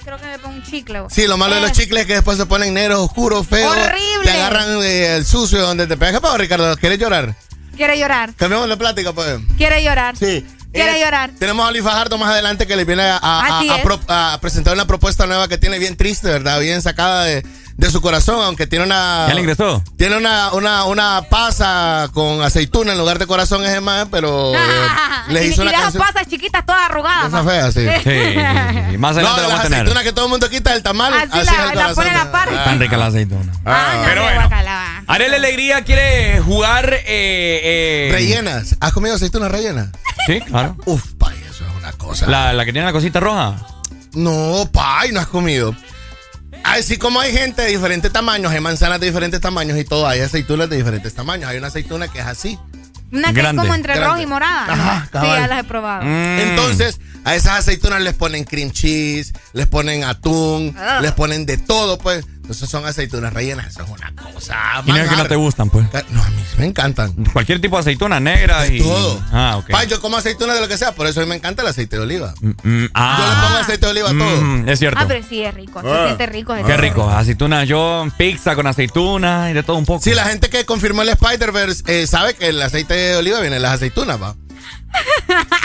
Creo que me pongo un chicle. Sí, lo malo de los Eh, chicles es que después se ponen negros, oscuros, feos. Horrible. Te agarran eh, el sucio donde te pegas. ¿Qué pasa, Ricardo? ¿Quieres llorar? Quiere llorar. Cambiamos de plática, pues. Quiere llorar. Sí. Quiere Eh, llorar. Tenemos a Oli Fajardo más adelante que le viene a, a- Así a- a es. pro- a presentar una propuesta nueva que tiene bien triste, ¿verdad? Bien sacada de, de su corazón, aunque tiene una. ¿Ya le ingresó? Tiene una, una, una pasa con aceituna en lugar de corazón ese más, pero eh, les y, hizo y una de esas canción. pasas chiquitas todas arrugadas. Esa fea, sí. Sí, sí, sí. Más No, adelante de lo las vamos a tener. aceitunas que todo el mundo quita del tamal. Así Así, la- es el la pone a la par. Ah. Tan rica la aceituna. Ah, no, Pero bueno. Arele Alegría quiere jugar. Eh, eh, Rellenas. ¿Has comido aceitunas rellenas? Sí, claro. Uf, pay, eso es una cosa. La, la que tiene la cosita roja. No, pay, no has comido. Así como hay gente de diferentes tamaños, hay manzanas de diferentes tamaños y todo, hay aceitunas de diferentes tamaños. Hay una aceituna que es así. Una que Grande, es como entre grande. roja y morada. Ajá, sí, ya las he probado. Mm. Entonces, a esas aceitunas les ponen cream cheese, les ponen atún, Ah. les ponen de todo, pues. Entonces son aceitunas rellenas, eso es una cosa. Y no es que no te gustan, pues. No, a mí me encantan. Cualquier tipo de aceituna negra y. Todo. Ah, ok. Pay, yo como aceitunas de lo que sea, por eso a mí me encanta el aceite de oliva. Mm, ah. Yo le pongo aceite de oliva a todo. Mm, es cierto. Ah, pero sí es rico. Se Ah. siente rico. Qué rico. Aceituna, yo pizza con aceituna y de todo un poco. Sí, la gente que confirmó el Spider-Verse eh, sabe que el aceite de oliva viene de las aceitunas, va.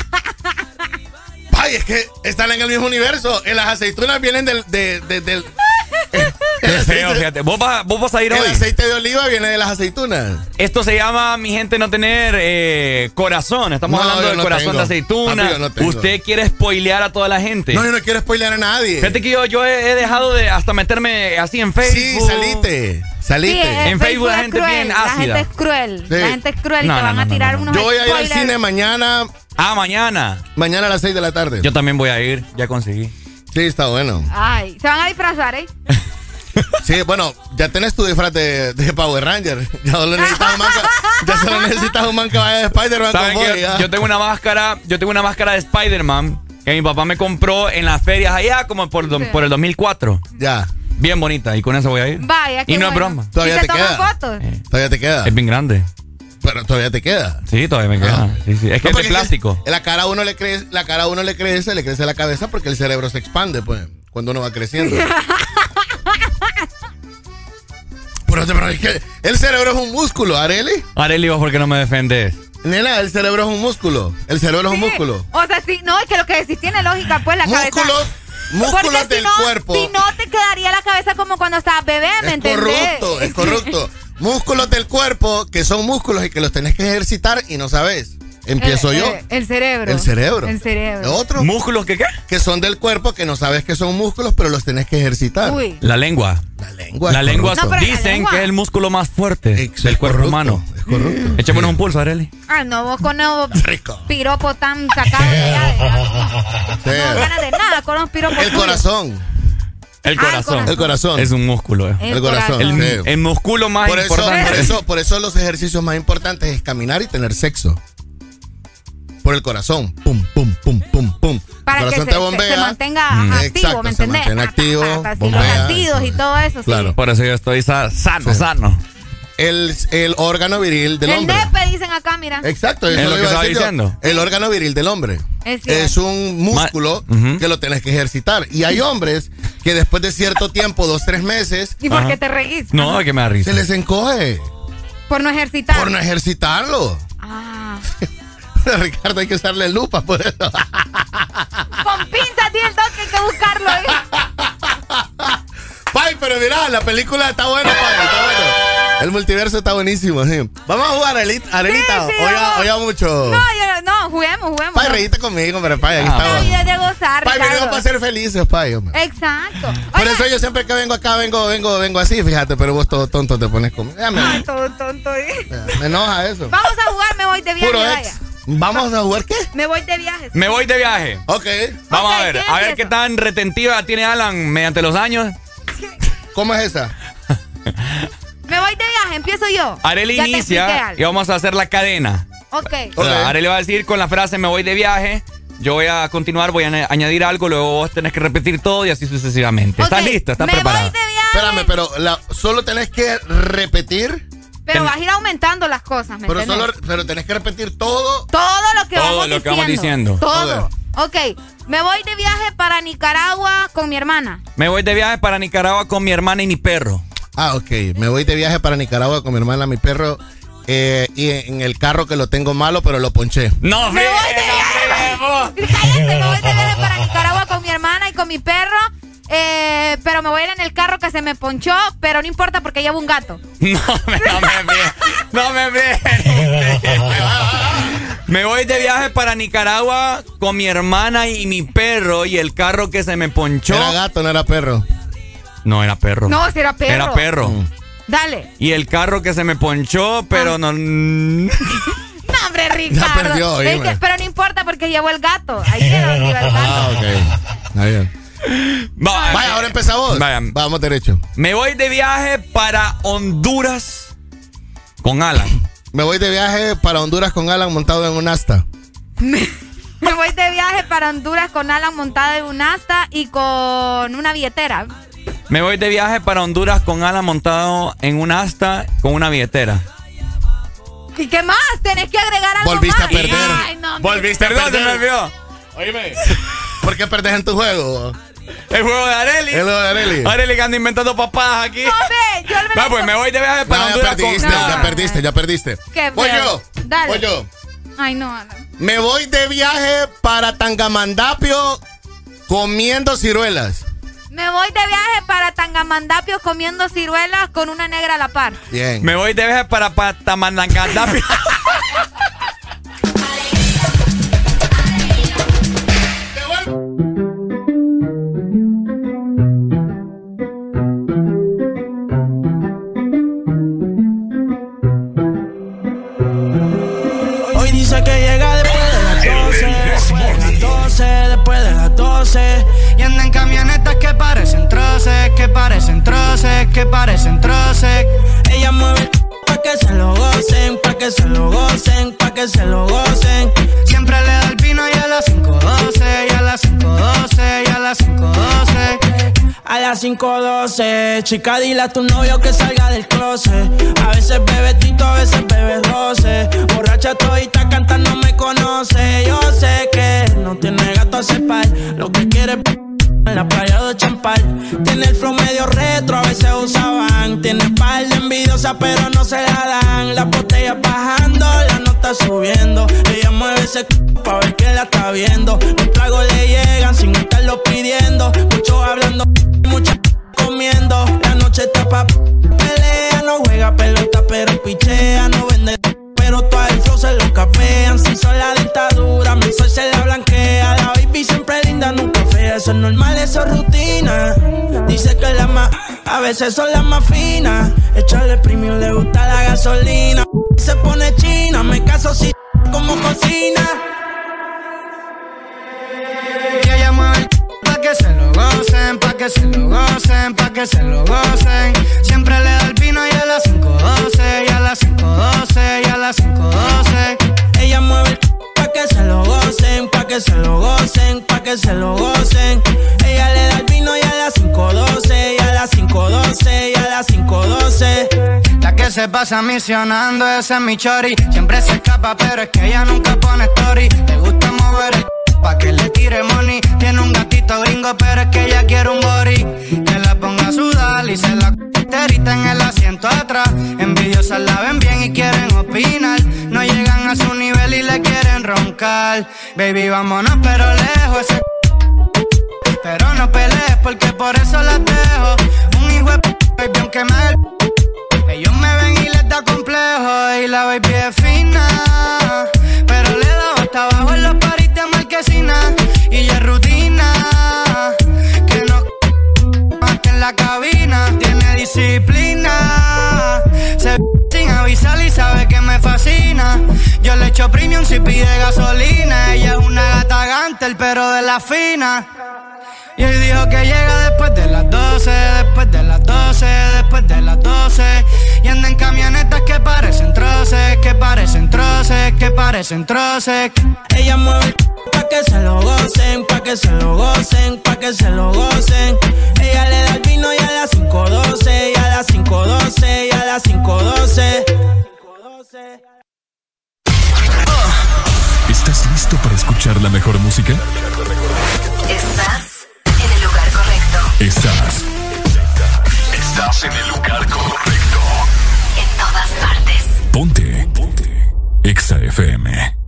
Ay, es que están en el mismo universo. Eh, Las aceitunas vienen del. de- de- del Qué feo, fíjate. ¿Vos vas, vos vas a ir el hoy. aceite de oliva viene de las aceitunas. Esto se llama, mi gente, no tener eh, corazón. Estamos No, hablando del no corazón tengo. de aceituna. Papi, yo no tengo. Usted quiere spoilear a toda la gente. No, yo no quiero spoilear a nadie. Fíjate que yo, yo he, he dejado de hasta meterme así en Sí, Facebook. salite. Sí, Salite. eh, En Facebook la gente es cruel, bien La ácida. gente es cruel. Sí. La gente es cruel No, y te no, van no, a tirar no, no. unos Yo voy a ir al cine mañana. Ah, mañana. Mañana a las 6 de la tarde. Yo también voy a ir, ya conseguí. Sí, está bueno. Ay, se van a disfrazar, ¿eh? Sí, bueno, ya tenés tu disfraz de, de Power Ranger. Ya solo necesitas un man que, ya solo necesitas un man que vaya de Spider-Man ya. Yo tengo una máscara, yo tengo una máscara de Spider-Man que mi papá me compró en las ferias allá como por, do- Sí. por el 2004. Ya. Bien bonita y con eso voy a ir. Vaya, Y no es broma. Todavía ¿Y te queda. fotos? Todavía te queda. Es bien grande. Pero todavía te queda. Sí, todavía me queda. Sí, sí. Es que No, es de plástico. La cara a uno le crece, la cara a uno le crece, le crece la cabeza porque el cerebro se expande, pues, cuando uno va creciendo. pero, pero es que el cerebro es un músculo, Areli. Areli, ¿vos por qué no me defendes? Nena, el cerebro es un músculo. El cerebro es un músculo. O sea, sí, no, es que lo que decís tiene lógica, pues la cabeza. Músculos, músculos Porque si del no, cuerpo. Si no, te quedaría la cabeza como cuando estabas bebé, ¿me Es entendés? corrupto, es corrupto. Músculos del cuerpo que son músculos y que los tenés que ejercitar y no sabes. Empiezo El- yo. el- el cerebro. El cerebro. El cerebro. Otros ¿Músculos que qué? que son del cuerpo que no sabes que son músculos, pero los tenés que ejercitar. Uy. La lengua. La lengua. La lengua. No, la dicen lengua- que es el músculo más fuerte Ex- del cuerpo corrupto, humano. Es corrupto. Échame un pulso, Areli. Ah, no, vos con los Rico. piropos tan sacados de. No ganas de nada con los piropos. El tuyos. corazón. El Ah, el corazón. El corazón. Es un músculo. eh. El El corazón. corazón. El, sí. el músculo más Por eso, importante. por, eso, por eso los ejercicios más importantes es caminar y tener sexo. Por el corazón. Pum, pum, pum, pum, pum. Para el que corazón se, te se- bombea. se mantenga Mm. activo, Exacto, ¿me se entendés? mantiene activo, Así, los bombea. latidos y todo eso, sí. Claro. Por eso yo estoy sa- sano, Sí. sano. El, el órgano viril del el hombre. nepe dicen acá, mira. Exacto, eso Es lo lo que estaba decir yo. diciendo. El órgano viril del hombre. Es cierto. Es un músculo Ma- que lo tenés que ejercitar. Y hay hombres que después de cierto tiempo, dos, tres meses, ¿Y por qué te reís? No, es que me da risa. se les encoge Por no ejercitar. por no ejercitarlo. Ah. Ricardo, hay que usarle lupa por eso. Con pinzas tiene el toque, hay que buscarlo. ¿eh? Pai, pero mira, la película está buena, Pai, está bueno. El multiverso está buenísimo, sí. Vamos a jugar, Areli- Arenita. Sí, sí, oiga, vamos. oiga mucho. No, yo, no, juguemos, juguemos. Pai, reíste conmigo, pero Pai, aquí Ah, La estamos. vida es de gozar, Pai, venimos para ser felices, Pai, hombre. Exacto. Por eso yo siempre que vengo acá, vengo, vengo, vengo así, fíjate, pero vos todo tonto te pones conmigo. Ya me, Ay, todo tonto. ¿eh? me enoja eso. Vamos a jugar, me voy de viaje, Puro ex. ¿Vamos a jugar qué? Me voy de viaje. Me voy de viaje. Ok. Vamos a ver, ¿quién a ver qué tan retentiva tiene Alan mediante los años. ¿Cómo es esa? Me voy de viaje, empiezo yo. Areli inicia y vamos a hacer la cadena. Ok. O sea, Areli va a decir con la frase me voy de viaje. Yo voy a continuar, voy a aña- añadir algo, luego vos tenés que repetir todo y así sucesivamente. ¿Estás Ok, lista? ¿Estás me preparada? voy de viaje, Espérame, pero la- solo tenés que repetir, pero ten- vas a ir aumentando las cosas, ¿me pero, entiendes? solo, pero tenés que repetir todo. Todo lo que, Todo vamos, lo que diciendo. vamos diciendo. Todo. Ok, me voy de viaje para Nicaragua con mi hermana. Me voy de viaje para Nicaragua con mi hermana y mi perro. Ah, ok. Me voy de viaje para Nicaragua con mi hermana, mi perro. eh, y en el carro que lo tengo malo, pero lo ponché. No, Me voy de viaje. Cállate, me voy de viaje para Nicaragua con mi hermana y con mi perro. eh, pero me voy a ir en el carro que se me ponchó, pero no importa porque llevo un gato. No me, no me no me fríen. Me voy de viaje para Nicaragua con mi hermana y mi perro y el carro que se me ponchó. Era gato, no era perro. No, era perro. No, si era perro. Era perro. Mm. Dale. Y el carro que se me ponchó, pero no. No, hombre, Ricardo. perdió, Es oíme. que- pero no importa porque llevo el gato. Ahí iba el gato. Ah, ok. Va- Vaya, ahora empezamos. Vaya. Vamos derecho. Me voy de viaje para Honduras con Alan. Me voy de viaje para Honduras con Alan montado en un asta. Me voy de viaje para Honduras con Alan montada en un asta y con una billetera. Me voy de viaje para Honduras con Alan montado en un asta con una billetera. ¿Y qué más? Tenés que agregar algo Volviste más. a perder. Ay, no, hombre. Volviste Perdón, a se me perder. olvidó. Oíme. ¿Por qué perdés en tu juego? El juego de Areli. El juego de Areli. Areli que anda inventando papadas aquí. No, ve, yo Va, pues me voy de viaje para No, ya perdiste, con ya perdiste, ya perdiste. Qué Voy yo. Dale. Voy yo. Ay, no, Alan. Me voy de viaje para Tangamandapio comiendo ciruelas. Me voy de viaje para Tangamandapio comiendo ciruelas con una negra a la par. Bien. Me voy de viaje para Patamandangadapio. que parecen troces. Ella mueve pa' que se lo gocen, pa' que se lo gocen, pa' que se lo gocen. Siempre le da el vino y a las 5.12, y a las 5.12, y a las 5.12. A las 5.12, chica, dile a tu novio que salga del closet. A veces bebe tito, a veces bebe roce. Borracha todita canta, no me conoce. Yo sé que no tiene gato a cepar. Lo que quiere en la playa de Champal. Tiene el flow medio retro, a veces usaban. Tiene par de envidiosa, pero no se la dan. La botella bajando, la nota subiendo. Ella mueve ese c pa' ver que la está viendo. Los tragos le llegan sin estarlo pidiendo. Mucho hablando, mucha comiendo. La noche está pa' pelea, no juega pelota, pero pichea, no vende. Pero todo el se lo capean. Si son la dictadura, mi sol se la blanquea. La baby siempre linda, nunca fea. Eso es normal, eso es rutina. Dice que la más, a veces son las más finas. Echarle premium, le gusta la gasolina. Se pone china, me caso si como cocina. Que se lo gocen, pa' que se lo gocen, pa' que se lo gocen. Siempre le da el vino y a las 5.12, y a las 5.12, y a las 5.12. Ella mueve el pa' que se lo gocen, pa' que se lo gocen, pa' que se lo gocen. Ella le da el vino y a las 5.12, y a las 5.12, y a las 5.12. La que se pasa misionando, ese es mi chori. Siempre se escapa, pero es que ella nunca pone story. Le gusta mover el pa' que le tire money. Tiene un gatito gringo, pero es que ella quiere un body. Que la ponga a sudar y se la terita en el asiento atrás. Envidiosas la ven bien y quieren opinar. No llegan a su nivel y le quieren roncar. Baby, vámonos, pero lejos. Ese pero no pelees porque por eso las dejo. Un hijo de p, baby, aunque me el Ellos me ven y les da complejo. Y la baby es fina. Pero le da hasta abajo en los disciplina. Se sin avisar y sabe que me fascina. Yo le echo premium si pide gasolina. Ella es una gata gantel, pero de la fina. Y hoy dijo que llega después de las 12, después de las 12, después de las 12. Y anda en camionetas que parecen troces, que parecen troces, que parecen troces. Ella mueve el pa' que se lo gocen, pa' que se lo gocen, pa' que se lo gocen. Ella le da y a las 5.12, y a las 5.12, y a las 5.12. ¿Estás listo para escuchar la mejor música? Estás en el lugar correcto. Estás. Estás en el lugar correcto. En todas partes. Ponte. Ponte. Exa FM.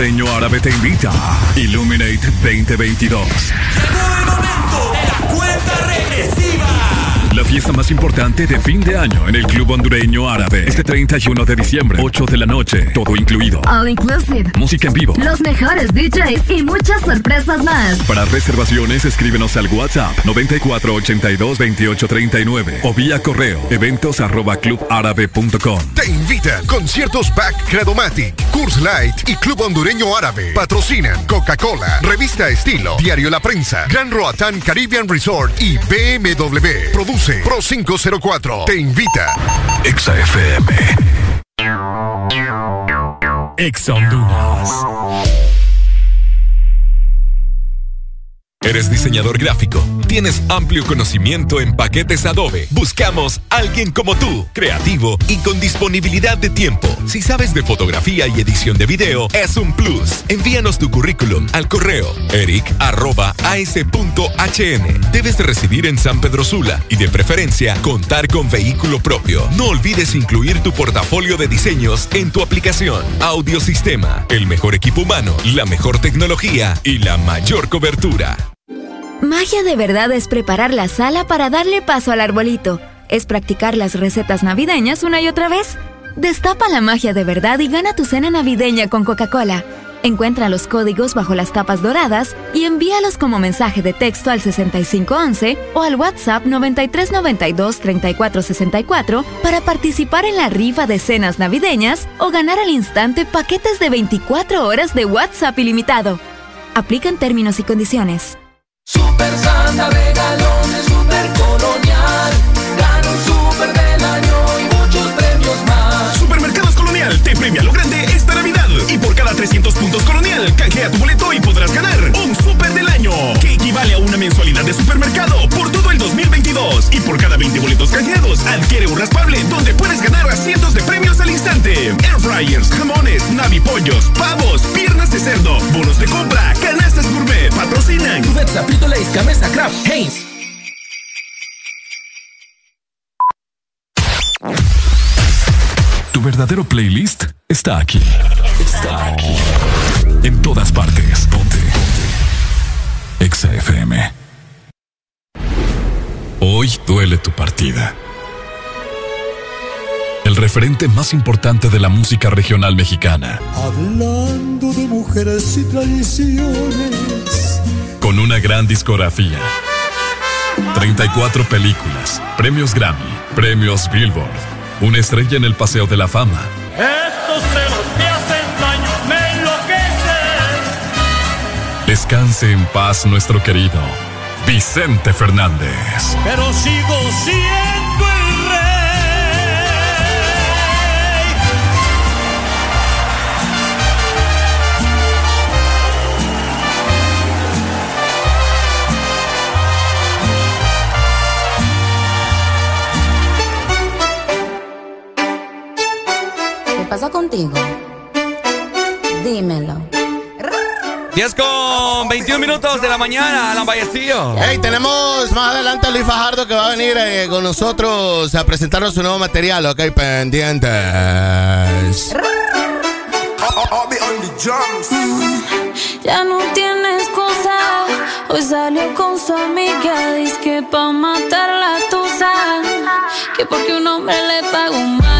Hondureño Árabe te invita. Illuminate 2022. Llegó el momento de la cuenta regresiva. La fiesta más importante de fin de año en el Club Hondureño Árabe. Este 31 de diciembre, 8 de la noche, todo incluido. All inclusive. Música en vivo. Los mejores DJs y muchas sorpresas más. Para reservaciones, escríbenos al WhatsApp 94822839 o vía correo eventos arroba clubárabe.com. Te invitan conciertos Back Credomatic, Curse Light y Club Hondureño Árabe. Patrocinan Coca-Cola, Revista Estilo, Diario La Prensa, Gran Roatán Caribbean Resort y BMW. Produce Pro 504. Te invita. Exa FM. Exa Honduras. ¿Eres diseñador gráfico? ¿Tienes amplio conocimiento en paquetes Adobe? Buscamos alguien como tú, creativo y con disponibilidad de tiempo. Si sabes de fotografía y edición de video, es un plus. Envíanos tu currículum al correo eric.as.hn. Debes de residir en San Pedro Sula y de preferencia contar con vehículo propio. No olvides incluir tu portafolio de diseños en tu aplicación. Audiosistema, el mejor equipo humano, la mejor tecnología y la mayor cobertura. Magia de verdad es preparar la sala para darle paso al arbolito. Es practicar las recetas navideñas una y otra vez. Destapa la magia de verdad y gana tu cena navideña con Coca-Cola. Encuentra los códigos bajo las tapas doradas y envíalos como mensaje de texto al 6511 o al WhatsApp 9392-3464 para participar en la rifa de cenas navideñas o ganar al instante paquetes de 24 horas de WhatsApp ilimitado. Aplican términos y condiciones. Super Santa regalones, super colonial. Gana un super del año y muchos premios más. Supermercados Colonial te premia lo grande esta Navidad. Y por cada 300 puntos Colonial, canjea tu boleto y podrás ganar un super. Que equivale a una mensualidad de supermercado por todo el 2022. Y por cada 20 boletos canjeados, adquiere un raspable donde puedes ganar a cientos de premios al instante. Air fryers, jamones, navipollos, pavos, piernas de cerdo, bonos de compra, canastas gourmet, patrocinan. Cubeta, Pito Lays, Gamesa, Kraft, Heinz. Tu verdadero playlist está aquí. Está aquí. En todas partes. Ponte. Exa FM. Hoy duele tu partida. El referente más importante de la música regional mexicana. Hablando de mujeres y tradiciones. Con una gran discografía. 34 películas, premios Grammy, premios Billboard, una estrella en el Paseo de la Fama. Estos celos Descanse en paz nuestro querido Vicente Fernández. Pero sigo siendo el rey. ¿Qué pasa contigo? Dímelo. 10 con 21 minutos de la mañana, Alan Vallecillo. Hey, tenemos más adelante a Luis Fajardo que va a venir eh, con nosotros a presentarnos su nuevo material, ok, pendientes. Ya no tiene excusa. Hoy salió con su amiga. Dice que pa' matar la tusa. Que porque un hombre le pagó mal.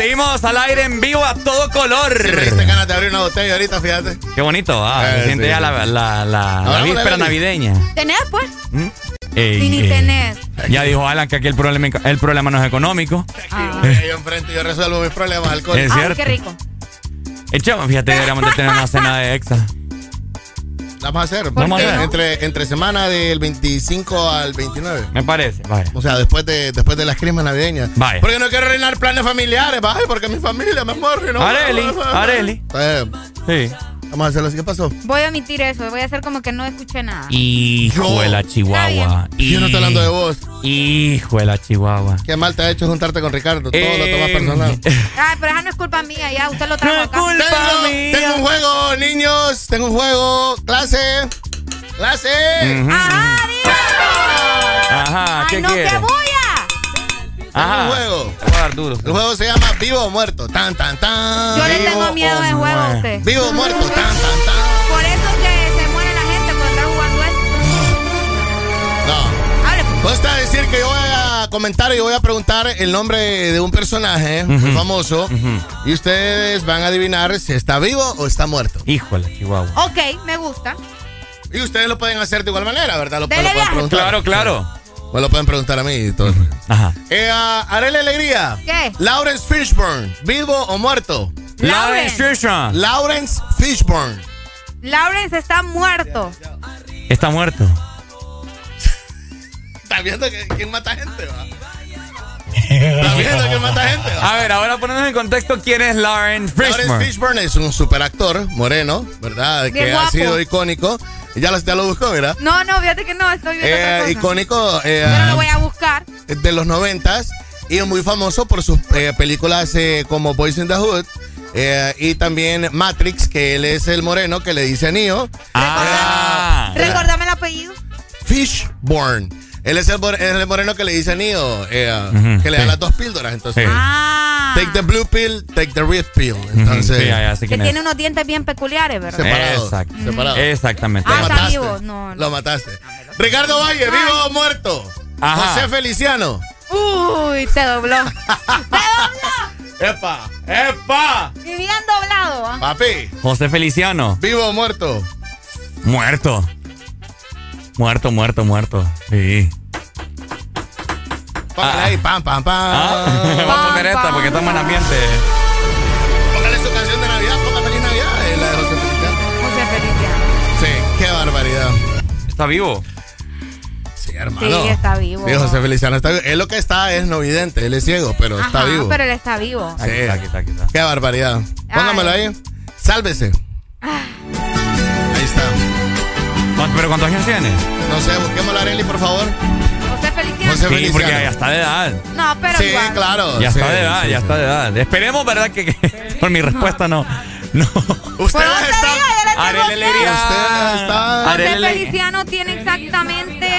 seguimos al aire en vivo a todo color. Me diste ganas de abrir una botella ahorita, fíjate. Qué bonito, ah, Eh, se siente sí, ya sí. la, la, la, la víspera navideña. ¿Tenés, pues? Ey, Sí, ni ey. tenés. Ya dijo Alan que aquí el problema, el problema no es económico. Ah. Yo enfrente, yo resuelvo mis problemas alcohol. Es Ay, cierto. qué rico. Echamos, fíjate, deberíamos de tener una cena de exa. Vamos a hacer. Vamos a hacer. Entre, entre semana del 25 al 29. Me parece, vaya. O sea, después de, después de las crimas navideñas. Vaya. Porque no quiero reinar planes familiares, vaya, porque mi familia me muere, ¿no? Areli, Areli. Sí. Vamos a hacerlo así. ¿Qué pasó? Voy a omitir eso. Voy a hacer como que no escuché nada. Hijo de la Chihuahua. Yo no estoy hablando de vos. Hijo de la Chihuahua. Qué mal te ha hecho juntarte con Ricardo. Todo lo tomas Eh, personal. Ay, pero esa no es culpa mía. Ya, usted lo trajo acá. Tengo, tengo un juego, niños. Tengo un juego. Clase. Clase. Ajá, Ajá, Ay, ¿qué no, quiere? que bulla. Ajá. un juego. Te voy a dar duro. El juego se llama Vivo o Muerto. Tan, tan, tan. Yo le tengo miedo de juego a muerto. usted. Vivo o muerto. Tan, tan, tan. Por eso que se muere la gente por andar jugando esto. No. Hable, pues. Decir que yo voy a comentar y voy a preguntar el nombre de un personaje muy famoso. Y ustedes van a adivinar si está vivo o está muerto. Hijo de la Chihuahua. Ok, me gusta. Y ustedes lo pueden hacer de igual manera, ¿verdad? Lo, lo pueden viaje. preguntar. Claro, claro. Me lo pueden preguntar a mí y todo. Ajá. Eh, a Arely Alegría. ¿Qué? Lawrence Fishburne, ¿vivo o muerto? Lawrence Fishburne. Lawrence Fishburne. Lawrence está muerto. Está muerto. ¿Estás viendo que, quién mata gente, va? ¿Estás viendo quién mata gente, va? A ver, ahora ponemos en contexto quién es Lawrence Lawrence Fishburne. Fishburne es un superactor moreno, ¿verdad? Bien que ha guapo. sido icónico. Ya lo, ya lo buscó, ¿verdad? No, no, fíjate que no, estoy viendo otra Eh, cosa. icónico eh, Pero lo voy a buscar. de los noventas y es muy famoso por sus eh, películas eh, como Boys in the Hood eh, y también Matrix, que él es el moreno que le dice a Neo. Ah. Recordame el apellido. Fishburne. Él es el, mor- es el moreno que le dice a Neo, eh, que le sí. da las dos píldoras. Entonces, Sí. Ah. take the blue pill, take the red pill. Entonces, Sí, ya, ya sé Que es. tiene unos dientes bien peculiares, ¿verdad? Separado. Exacto. Separado. Exactamente. Ah, Lo está mataste. vivo. No, no. Lo mataste. Ricardo Valle, ¿vivo o muerto? Ajá. José Feliciano. Uy, te dobló. ¡Te dobló! ¡Epa! ¡Epa! Y bien doblado. ¿ah? Papi, José Feliciano. ¿vivo o muerto? Muerto. Muerto, muerto, muerto. Sí. Póngale Ah. ahí, pam, pam, pam. Ah, Voy a poner esta porque estamos en ambiente. Póngale su canción de Navidad, ponga Feliz Navidad, es la de José Feliciano. José Feliciano. Sí, qué barbaridad. ¿Está vivo? Sí, hermano. Sí, está vivo. Sí, José Feliciano está vivo. Él lo que está es no vidente, él es ciego, pero está vivo. pero él está vivo. Sí. Aquí está, aquí está, aquí está. Qué barbaridad. Póngamelo Ay. ahí. Sálvese. Ah. Ahí está. ¿Cuánto- ¿Pero cuántos años tiene? No sé, busquémoslo a Arely, por favor. José Feliciano. José Sí, Feliciano. porque ya está de edad. No, pero Sí, igual. claro. Ya sí, está de edad, sí, ya sí. está de edad. Esperemos, ¿verdad? Que, que por mi respuesta no. No. Ustedes están. Alegría. Ustedes están- José Feliciano tiene exactamente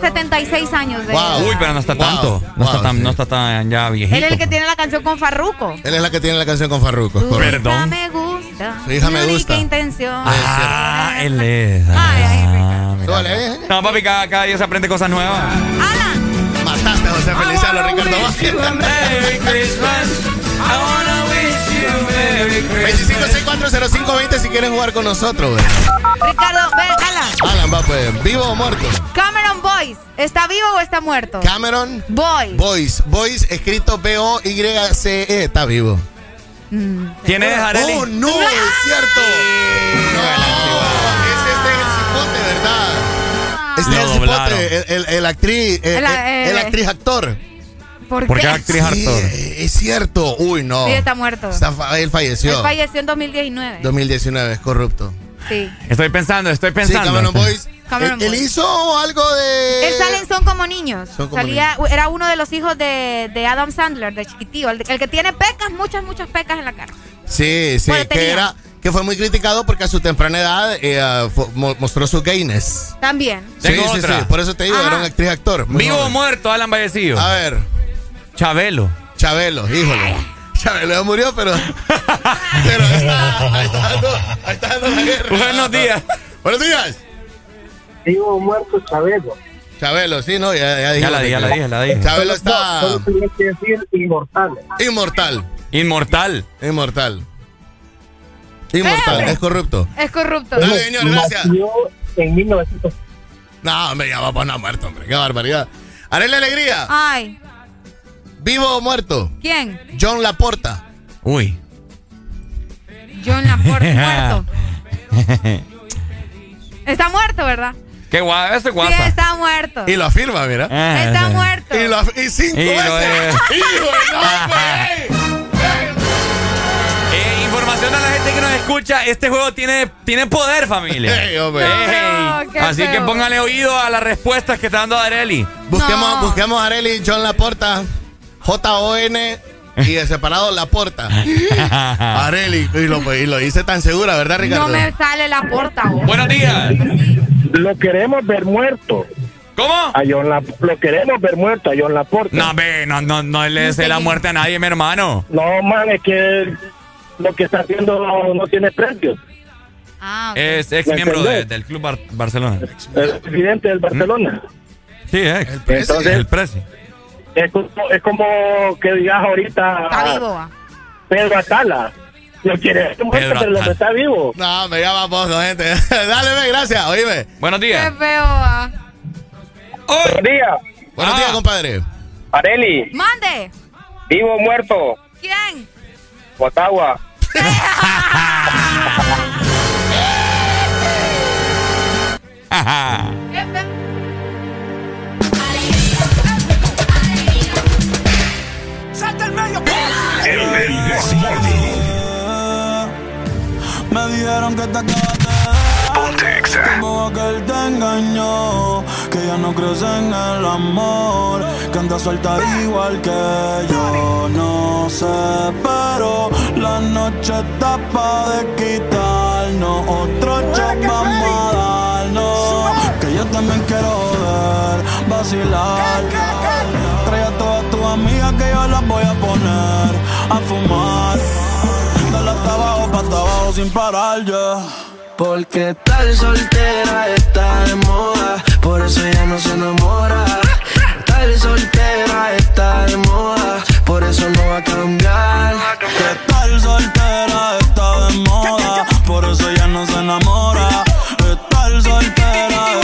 76 años de Wow. Uy, pero no está Wow, tanto. No wow, está tan, sí. no está tan ya viejito. Él es el que tiene la canción con Farruko. Él es la que tiene la canción con correcto. Perdón. Hija me gusta. Su hija me gusta. intención. Ah, él es. Ay, ay, Ah. Súbale, eh. No, papi, cada, cada día se aprende cosas nuevas. Alan. Mataste a José Feliciano, Ricardo. Merry Christmas. I wanna wish you Merry Christmas. 25640520 si quieren jugar con nosotros, güey. Ricardo, ve, Alan. Alan va pues, ¿vivo o muerto? Cameron Boyce, ¿está vivo o está muerto? Cameron Boyce. Boyce. Boyce escrito B-O-Y-C-E. E, Está vivo. Mm, ¿Quién es, Areli? Oh, no, es cierto. No, es este el cipote, ¿verdad? Este Lo es el cipote, el, el, el actriz, el, El- el- el eh, actriz actor. ¿Por Porque qué? es actriz Sí, actor. es cierto. Uy, no. Sí, está muerto. Está él falleció. Él falleció en 2019. 2019, es corrupto. Sí. Estoy pensando, estoy Sí, pensando. Cameron Boyce. Cameron él, hizo algo de. Él sale en Son como niños. Son como Salía, era uno de los hijos de, de Adam Sandler, de chiquitío. El, el que tiene pecas, muchas, muchas pecas en la cara. Sí, sí, Bueno, que tenía. era que fue muy criticado porque a su temprana edad eh, ah, fue- mo- mostró su gayness. También. Tengo sí, sí, otra. sí, por eso te digo, Ajá. era un actriz actor. ¿Vivo o muerto, Alan Vallecillo? A ver, Chabelo. Chabelo, híjole. Chabelo ya murió, pero Pero está, ahí está dando, ahí está dando la guerra. Buenos días. Buenos días. Vivo muerto Chabelo. Chabelo, sí, no, ya, ya Ya la dije, ya la dije, ya la dije. Chabelo está Solo tenía que decir inmortal. inmortal. Inmortal. Inmortal. Inmortal, es corrupto. Es corrupto. Dale, señor, gracias. Nació en 1900. No, hombre, ya va para no muerto, hombre. Qué barbaridad. Arele Alegría, Ay, vivo o muerto. ¿quién? John Laporta. Uy. John Laporte, muerto. Está muerto, ¿verdad? Qué guay, ese Sí, guasa. está muerto. Y lo afirma, mira. Ah, Está sí. muerto. Y, lo, y cinco Y lo veces. de- Hijo de no, pues. Eh, información a la gente que nos escucha, este juego tiene, tiene poder, familia. Ey, hombre. Ey. No, Así que póngale oído a las respuestas que está dando Areli. Busquemos, No. busquemos a Areli John Laporta. J-O-N y de separado Laporta. Areli. Y lo, y lo hice tan segura, ¿verdad, Ricardo? No me sale la porta. vos. Buenos días. Lo queremos ver muerto. ¿Cómo? A John La- lo queremos ver muerto a John Laporte. No, ve, no, no, no le desee la muerte a nadie, mi hermano. No, man, es que lo que está haciendo no, no tiene precio. Ah. Es ex ¿Me miembro de- del Club Bar- Barcelona. El presidente del Barcelona. Sí, ex. El presi. Entonces- El presi. Es como, es como que digas ahorita Está vivo. Pedro Atala. Lo quiere muerto, pero lo que está vivo. No, me llama poco, gente. Dale, ve, gracias. Oíme. Buenos Qué días. feo. va. Buenos días. Buenos Ah. días, compadre. Areli, Mande. vivo o muerto. ¿Quién? Otagua. Qué El Desmorning. Me dijeron que te acabaste Como aquel te engañó Que ya no crees en el amor Que anda suelta igual que yo. No sé, pero La noche está pa' de quitarnos Otro shot vamos a darnos Que yo también quiero ver Vacilar. Trae a todas tus amigas que yo las voy a poner A fumar Dale hasta abajo, pa' hasta abajo sin parar ya Porque tal soltera está de moda, por eso ya no se enamora. Tal soltera está de moda, por eso no va a cambiar. Que tal soltera está de moda, por eso ya no se enamora. Estar soltera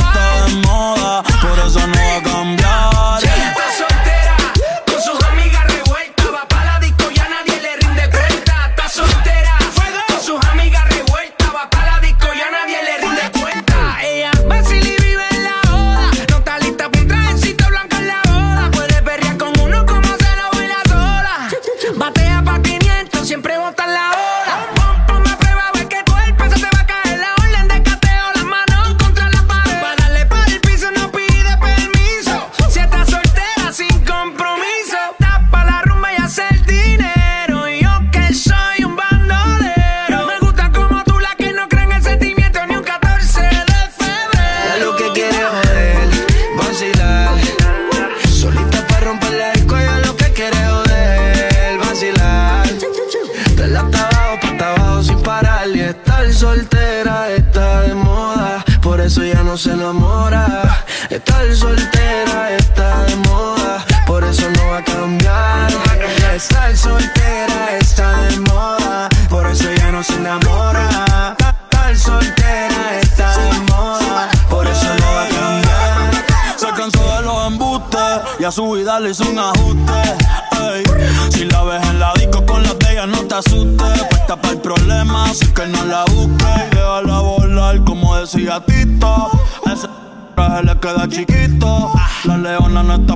hizo un ajuste. ey. Si la ves en la disco con las de ella, no te asustes. Puesta para el problema, así que no la busques. Y déjala volar, como decía Tito. Ese traje le queda chiquito. La leona no está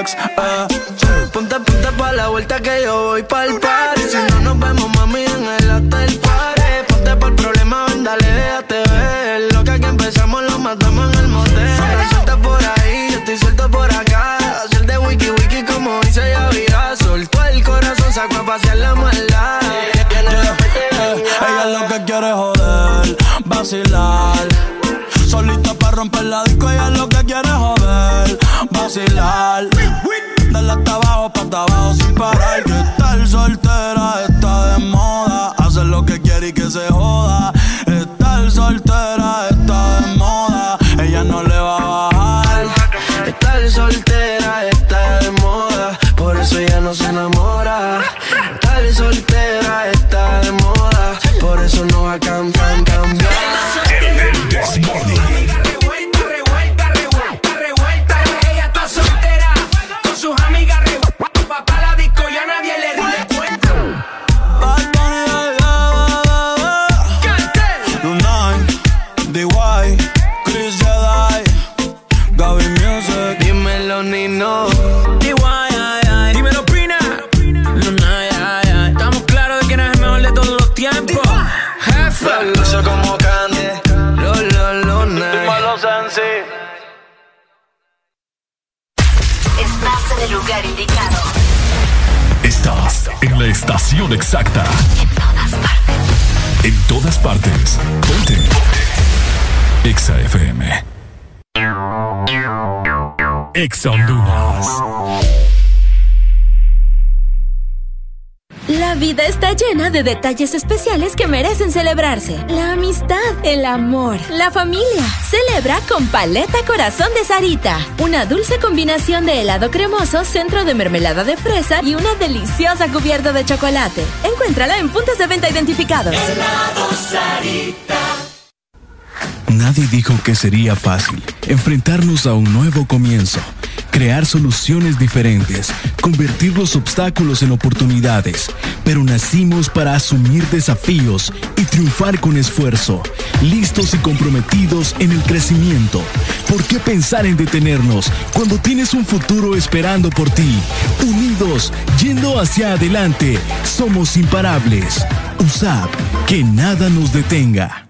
ex. Eh. Detalles especiales que merecen celebrarse. La amistad, el amor, la familia. Celebra con Paleta Corazón de Sarita. Una dulce combinación de helado cremoso, centro de mermelada de fresa y una deliciosa cubierta de chocolate. Encuéntrala en puntos de venta identificados. Nadie dijo que sería fácil enfrentarnos a un nuevo comienzo, crear soluciones diferentes, convertir los obstáculos en oportunidades, pero nacimos para asumir desafíos y triunfar con esfuerzo, listos y comprometidos en el crecimiento. ¿Por qué pensar en detenernos cuando tienes un futuro esperando por ti? Unidos, yendo hacia adelante, somos imparables. USAP, que nada nos detenga.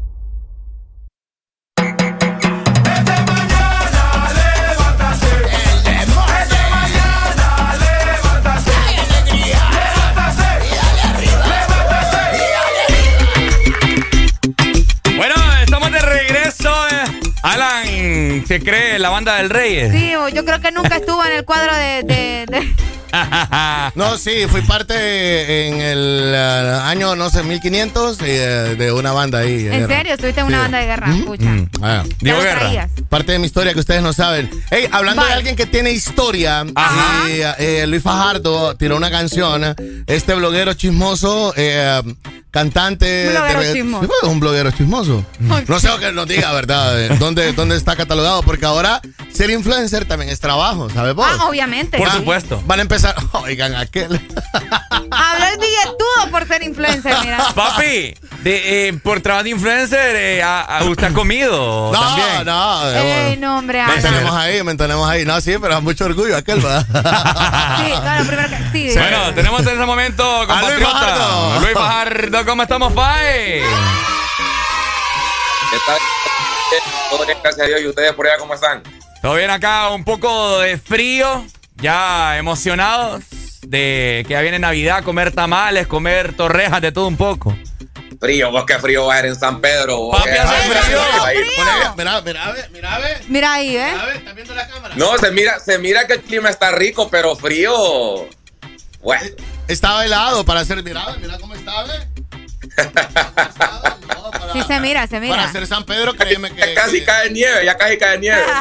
¿Se cree la banda del Rey? Sí, yo creo que nunca estuvo en el cuadro de- No, sí, fui parte en el eh, año, no sé, 1500 eh, de una banda ahí. de ¿En guerra. serio? Estuviste en una Sí. banda de guerra. Escucha. Ah, Ya lo traías. Parte de mi historia que ustedes no saben. Hey, hablando de alguien que tiene historia, y, eh, Luis Fajardo tiró una canción. Este bloguero chismoso, eh, cantante. Un bloguero de- chismoso. Sí, Un bloguero chismoso. No sé lo que nos diga, ¿verdad? Eh, ¿Dónde, ¿Dónde está catalogado? Porque ahora ser influencer también es trabajo, ¿sabes vos? Ah, obviamente. Van- supuesto. Van a empezar. Oigan, aquel. Habló el billetudo por ser influencer, mira. Papi, de, eh, por trabajo de influencer, eh, a- a- ¿usted ha comido No, también? no. eh, no, hombre, Me Alan. tenemos ahí, me tenemos ahí. No, sí, pero es mucho orgullo aquel, ¿verdad? Sí, claro, primero que. Sí. Bueno, tenemos en ese momento A Luis compatriota Fajardo. Luis Fajardo. ¿Cómo estamos, Pai? ¿Qué tal? Todo bien, gracias a Dios. ¿Y ustedes por allá cómo están? Todo bien acá, un poco de frío, ya emocionados. de que ya viene Navidad, comer tamales, comer torrejas, de todo un poco. Frío, vos qué frío va a ser en San Pedro. vos, Papi, hace frío. Mira, mira, ve, mira. Mira ahí, ¿eh? No, se mira, se mira que el clima está rico, pero frío. Bueno. Estaba helado para hacer, mira, mira cómo está, ve. Sí, se mira, se mira. Para hacer San Pedro, créeme que. Ya casi cae nieve, ya casi cae nieve.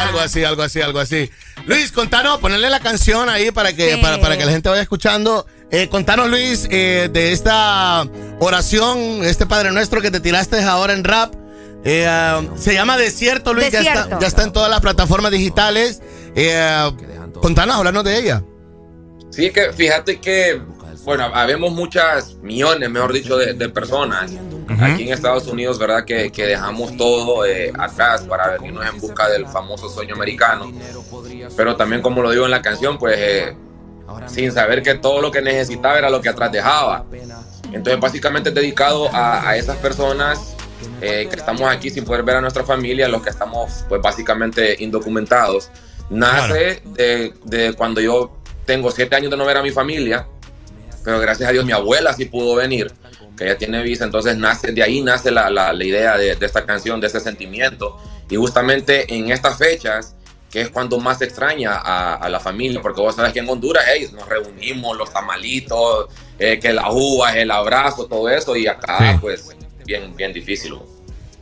Algo así, algo así, algo así. Luis, contanos, ponerle la canción ahí para que, Sí. para, para que la gente vaya escuchando. Eh, contanos, Luis, eh, de esta oración, este Padre Nuestro que te tiraste ahora en rap. Eh, ah, se llama Desierto, Luis. Ya, Desierto. está, ya está en todas las plataformas digitales. Eh, contanos, hablarnos de ella. Sí, es que fíjate que, bueno, habemos muchas millones, mejor dicho, de, de personas aquí en Estados Unidos, ¿verdad? Que, que dejamos todo eh, atrás para venirnos en busca del famoso sueño americano. Pero también, como lo digo en la canción, pues eh, sin saber que todo lo que necesitaba era lo que atrás dejaba. Entonces, básicamente dedicado a, a esas personas eh, que estamos aquí sin poder ver a nuestra familia, los que estamos, pues, básicamente indocumentados. Nace de, de cuando yo tengo siete años de no ver a mi familia, pero gracias a Dios mi abuela sí pudo venir, que ella tiene visa, entonces nace, de ahí nace la, la- la idea de, de esta canción, de ese sentimiento. Y justamente en estas fechas, que es cuando más se extraña a, a la familia, porque vos sabes que en Honduras hey, nos reunimos, los tamalitos, eh, que las uvas, el abrazo, todo eso, y acá pues bien, bien difícil.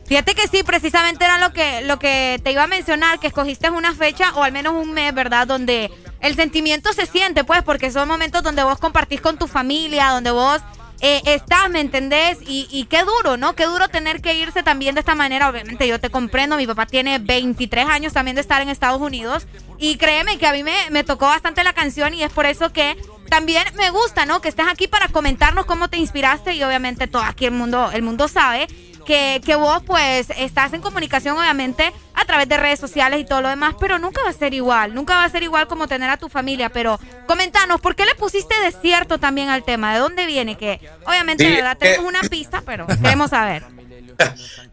Fíjate que sí, precisamente era lo que, lo que te iba a mencionar, que escogiste una fecha o al menos un mes, ¿verdad? Donde el sentimiento se siente, pues, porque son momentos donde vos compartís con tu familia, donde vos eh, estás, ¿me entendés? Y, y qué duro, ¿no? Qué duro tener que irse también de esta manera. Obviamente yo te comprendo, mi papá tiene 23 años también de estar en Estados Unidos y créeme que a mí me, me tocó bastante la canción y es por eso que también me gusta, ¿no? Que estés aquí para comentarnos cómo te inspiraste y obviamente todo aquí el mundo, el mundo sabe que, que vos pues estás en comunicación obviamente a través de redes sociales y todo lo demás, pero nunca va a ser igual, nunca va a ser igual como tener a tu familia, pero comentanos, ¿por qué le pusiste desierto también al tema? ¿De dónde viene? Que obviamente Sí, verdad eh, tenemos una pista, pero queremos saber.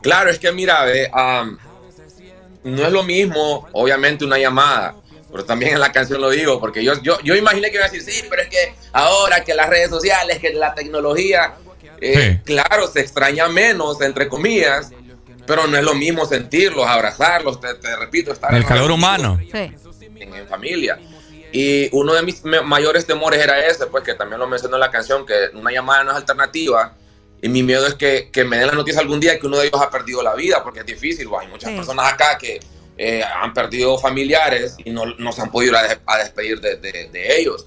Claro, es que mira, ve, am, no es lo mismo, obviamente, una llamada. Pero también en la canción lo digo, porque yo, yo, yo imaginé que iba a decir, sí, pero es que ahora que las redes sociales, que la tecnología, eh, claro, se extraña menos, entre comillas, pero no es lo mismo sentirlos, abrazarlos, te, te repito, estar El en- calor humano. en, en familia. Y uno de mis mayores temores era ese, pues que también lo menciono en la canción, que una llamada no es alternativa. Y mi miedo es que, que me den la noticia algún día que uno de ellos ha perdido la vida, porque es difícil. pues, Hay muchas Sí. personas acá que eh, han perdido familiares y no, no se han podido ir a, des- a despedir de, de- de ellos.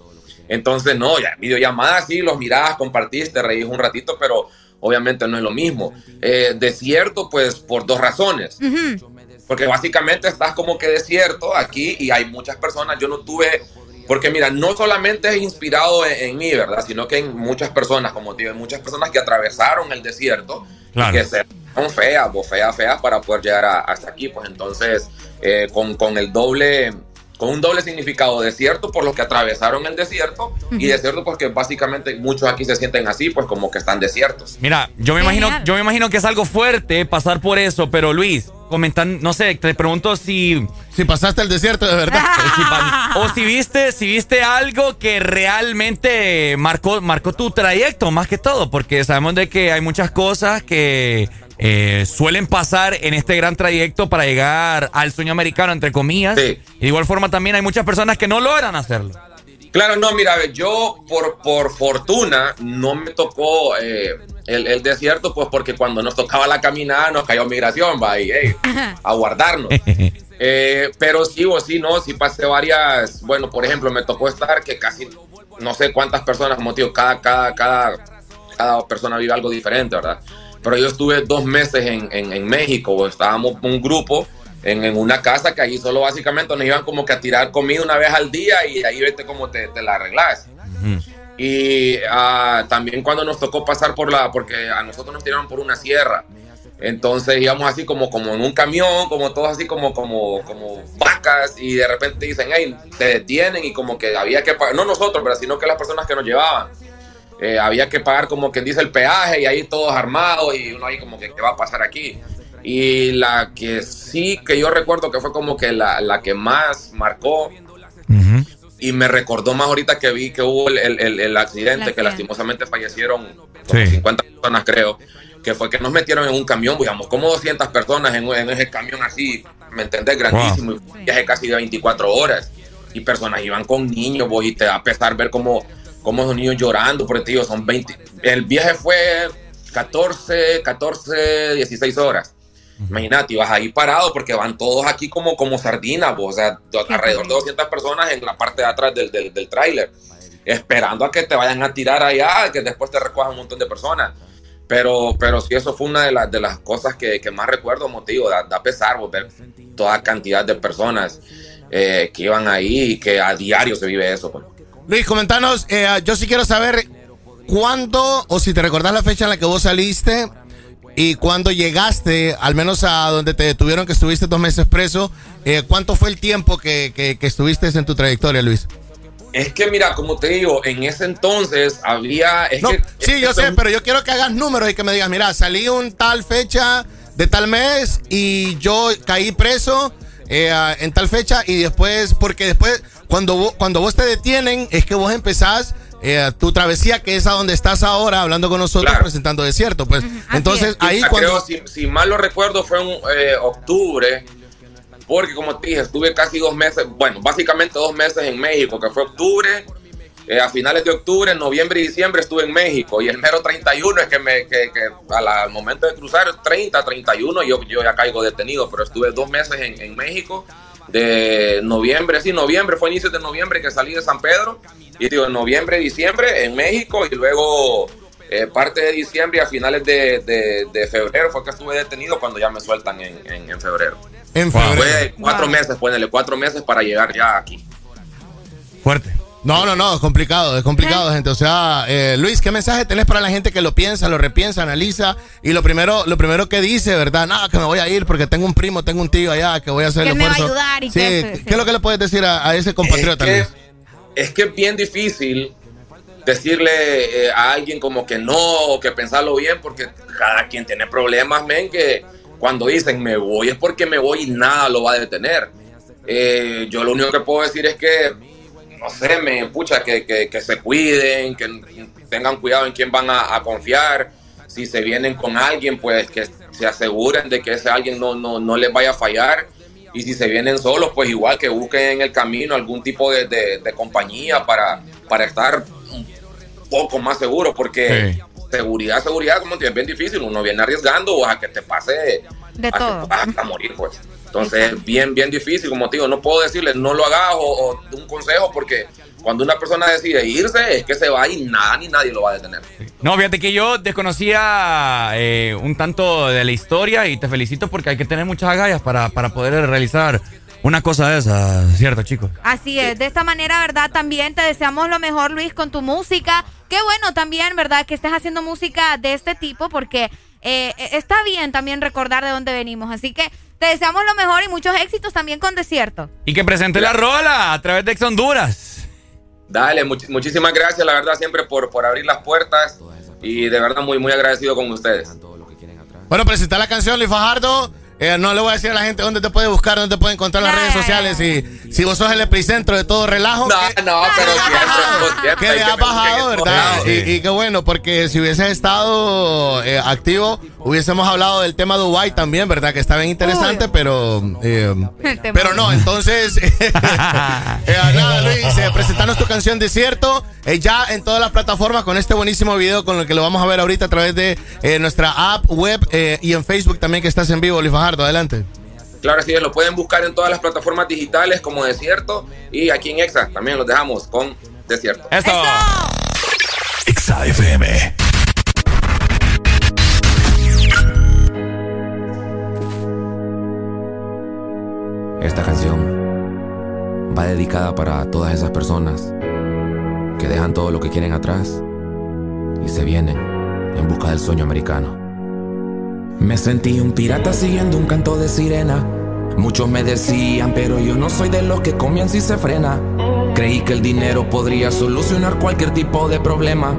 Entonces, no, ya videollamadas sí, los mirás, compartís, te reís un ratito, pero obviamente no es lo mismo. Eh, desierto, pues por dos razones. Porque básicamente estás como que desierto aquí y hay muchas personas. Yo no tuve, porque mira, no solamente es inspirado en, en mí, ¿verdad? Sino que en muchas personas, como te digo, en muchas personas que atravesaron el desierto Claro. y que se- son feas, o feas, feas para poder llegar a- hasta aquí. Pues entonces, eh, con, con el doble, con un doble significado, desierto por los que atravesaron el desierto y desierto porque básicamente muchos aquí se sienten así, pues como que están desiertos. Mira, yo me imagino, yo me imagino que es algo fuerte pasar por eso, pero Luis, comentan, no sé, te pregunto si si pasaste el desierto de verdad, o si viste, si viste algo que realmente marcó, marcó tu trayecto más que todo, porque sabemos de que hay muchas cosas que eh, suelen pasar en este gran trayecto para llegar al sueño americano, entre comillas. Y de igual forma también hay muchas personas que no logran hacerlo. Claro, no, mira, ve, yo por, por fortuna no me tocó eh, el, el desierto, pues porque cuando nos tocaba la caminada nos cayó migración, va, y hey, a guardarnos. Eh, pero sí o sí, no, sí pasé varias, bueno, por ejemplo, me tocó estar que casi, no sé cuántas personas, como tío, cada, cada, cada, cada persona vive algo diferente, ¿verdad? Pero yo estuve dos meses en, en, en México, estábamos un grupo en, en una casa que allí solo básicamente nos iban como que a tirar comida una vez al día y ahí vete cómo te, te la arreglas. Y ah, también cuando nos tocó pasar por la, porque a nosotros nos tiraron por una sierra. Entonces íbamos así como, como en un camión, como todos así como, como, como vacas y de repente dicen, hey, te detienen y como que había que pagar, no nosotros, pero sino que las personas que nos llevaban. Eh, había que pagar como quien dice el peaje y ahí todos armados y uno ahí como que qué va a pasar aquí. Y la que sí que yo recuerdo que fue como que la, la que más marcó y me recordó más ahorita que vi que hubo el, el, el, accidente, que lastimosamente fallecieron como 50 personas, creo, que fue que nos metieron en un camión, digamos, como 200 personas en, en ese camión así, ¿me entendés? Grandísimo, y un viaje casi de 24 horas. Y personas iban con niños, vos, y te da a pesar ver cómo, cómo esos niños llorando, porque tío, son 20. El viaje fue 14, 14, 16 horas. Imagínate, vas ahí parado porque van todos aquí como, como sardinas, o sea, alrededor de 200 personas en la parte de atrás del, del, del tráiler, esperando a que te vayan a tirar allá, que después te recojan un montón de personas. Pero, pero sí, eso fue una de, las de las cosas que, que más recuerdo, motivo, da, da pesar ver toda cantidad de personas eh, que iban ahí y que a diario se vive eso. Pues. Luis, comentanos, eh, yo sí quiero saber cuándo, o si te recordás la fecha en la que vos saliste, y cuando llegaste, al menos a donde te detuvieron, que estuviste dos meses preso, eh, ¿cuánto fue el tiempo que, que, estuviste en tu trayectoria, Luis? Es que mira, como te digo, en ese entonces había... sí, yo sé, pero yo quiero que hagas números y que me digas, mira, salí un tal fecha de tal mes y yo caí preso eh, en tal fecha y después, porque después, cuando cuando vos te detienen, es que vos empezás eh, tu travesía, que es a donde estás ahora, hablando con nosotros, presentando Desierto. Pues entonces ahí cuando. si, mal lo recuerdo, fue en eh, octubre, porque como te dije, estuve casi dos meses, bueno, básicamente dos meses en México, que fue octubre. Eh, a finales de octubre, noviembre y diciembre estuve en México y el mero 31 es que, me, que, que al momento de cruzar 30, 31 yo, yo ya caigo detenido, pero estuve dos meses en, en México de noviembre, sí, noviembre, fue inicio de noviembre que salí de San Pedro, y digo, en noviembre, diciembre en México, y luego eh, parte de diciembre y a finales de, de, febrero fue que estuve detenido cuando ya me sueltan en, en, febrero. En febrero. Fue cuatro meses, ponele cuatro meses para llegar ya aquí. Fuerte. No, no, no, es complicado, es complicado, gente. O sea, eh, Luis, ¿qué mensaje tenés para la gente que lo piensa, lo repiensa, analiza? Y lo primero, lo primero que dice, ¿verdad? No, que me voy a ir porque tengo un primo, tengo un tío allá que voy a hacer el esfuerzo. Me va a ayudar y sí, ¿qué, es lo que le puedes decir a, ese compatriota, es que, Es que es bien difícil decirle eh, a alguien como que no, o que pensarlo bien, porque cada quien tiene problemas, men, que cuando dicen me voy es porque me voy y nada lo va a detener. Eh, yo lo único que puedo decir es que no sé, me pucha, que, que, se cuiden, que tengan cuidado en quién van a, confiar. Si se vienen con alguien, pues que se aseguren de que ese alguien no, no, no les vaya a fallar. Y si se vienen solos, pues igual que busquen en el camino algún tipo de, de, compañía para, para estar un poco más seguro, porque seguridad, seguridad, como es bien difícil, uno viene arriesgando o a que te pase de todo. a morir, pues. Entonces es bien, bien difícil, como te digo, no puedo decirle no lo hagas o, un consejo porque cuando una persona decide irse es que se va y nada ni nadie lo va a detener. No, fíjate que yo desconocía eh, un tanto de la historia y te felicito porque hay que tener muchas agallas para, para poder realizar una cosa de esa, ¿cierto, chicos? Así es, de esta manera, ¿verdad? También te deseamos lo mejor, Luis, con tu música. Qué bueno también, ¿verdad? Que estés haciendo música de este tipo porque eh, está bien también recordar de dónde venimos. Así que te deseamos lo mejor y muchos éxitos también con Desierto. Y que presente la rola a través de Ex Honduras. Dale, muchísimas gracias, la verdad, siempre por, por abrir las puertas. Y de verdad, muy, muy agradecido con ustedes. Bueno, presentar la canción, Luis Fajardo. Eh, no le voy a decir a la gente dónde te puede buscar, dónde te puede encontrar en las redes sociales. Y si vos sos el epicentro de todo relajo. No, no, pero siempre, Que le ha bajado, ¿verdad? Y, qué bueno, porque si hubiese estado eh, activo, hubiésemos hablado del tema Dubai también, ¿verdad? Que está bien interesante, pero. Eh, pero no, entonces. eh, nada, Luis, presentanos tu canción Desierto. ya en todas las plataformas con este buenísimo video con el que lo vamos a ver ahorita a través de nuestra app, web y en Facebook también que estás en vivo, Luis Fajardo adelante. Claro, sí, lo pueden buscar en todas las plataformas digitales como Desierto y aquí en Exa también los dejamos con Desierto. Eso. Exa FM. Esta canción va dedicada para todas esas personas que dejan todo lo que quieren atrás y se vienen en busca del sueño americano. Me sentí un pirata siguiendo un canto de sirena. Muchos me decían, pero yo no soy de los que comienzan si se frena. Creí que el dinero podría solucionar cualquier tipo de problema.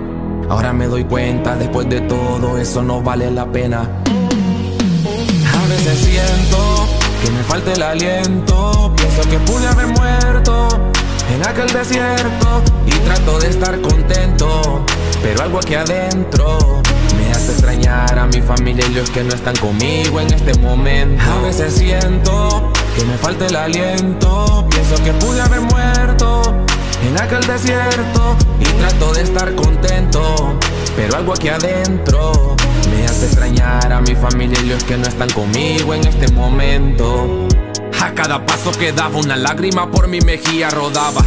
Ahora me doy cuenta, después de todo, eso no vale la pena. A veces siento que me falta el aliento. Pienso que pude haber muerto en aquel desierto y trato de estar contento, pero algo aquí adentro me hace extrañar a mi familia y los que no están conmigo en este momento. A veces siento que me falta el aliento, pienso que pude haber muerto en aquel desierto y trato de estar contento, pero algo aquí adentro me hace extrañar a mi familia y los que no están conmigo en este momento. A cada paso que daba una lágrima por mi mejilla rodaba.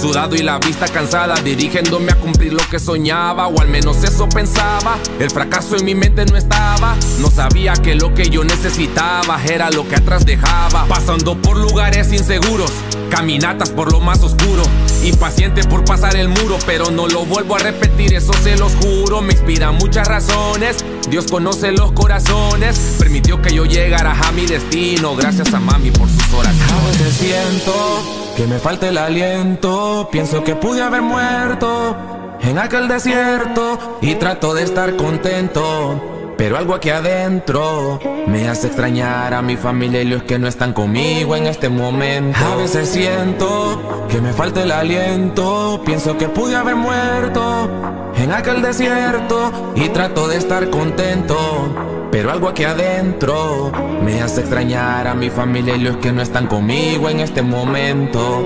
Sudado y la vista cansada, dirigiéndome a cumplir lo que soñaba, o al menos eso pensaba. El fracaso en mi mente no estaba, no sabía que lo que yo necesitaba era lo que atrás dejaba. Pasando por lugares inseguros, caminatas por lo más oscuro, impaciente por pasar el muro, pero no lo vuelvo a repetir, eso se los juro. Me inspira muchas razones, Dios conoce los corazones, permitió que yo llegara a mi destino, gracias a mami por sus oraciones. A veces siento que me falta el aliento, pienso que pude haber muerto en aquel desierto y trato de estar contento. Pero algo aquí adentro me hace extrañar a mi familia y los que no están conmigo en este momento. A veces siento que me falta el aliento, pienso que pude haber muerto en aquel desierto y trato de estar contento. Pero algo aquí adentro me hace extrañar a mi familia y los que no están conmigo en este momento.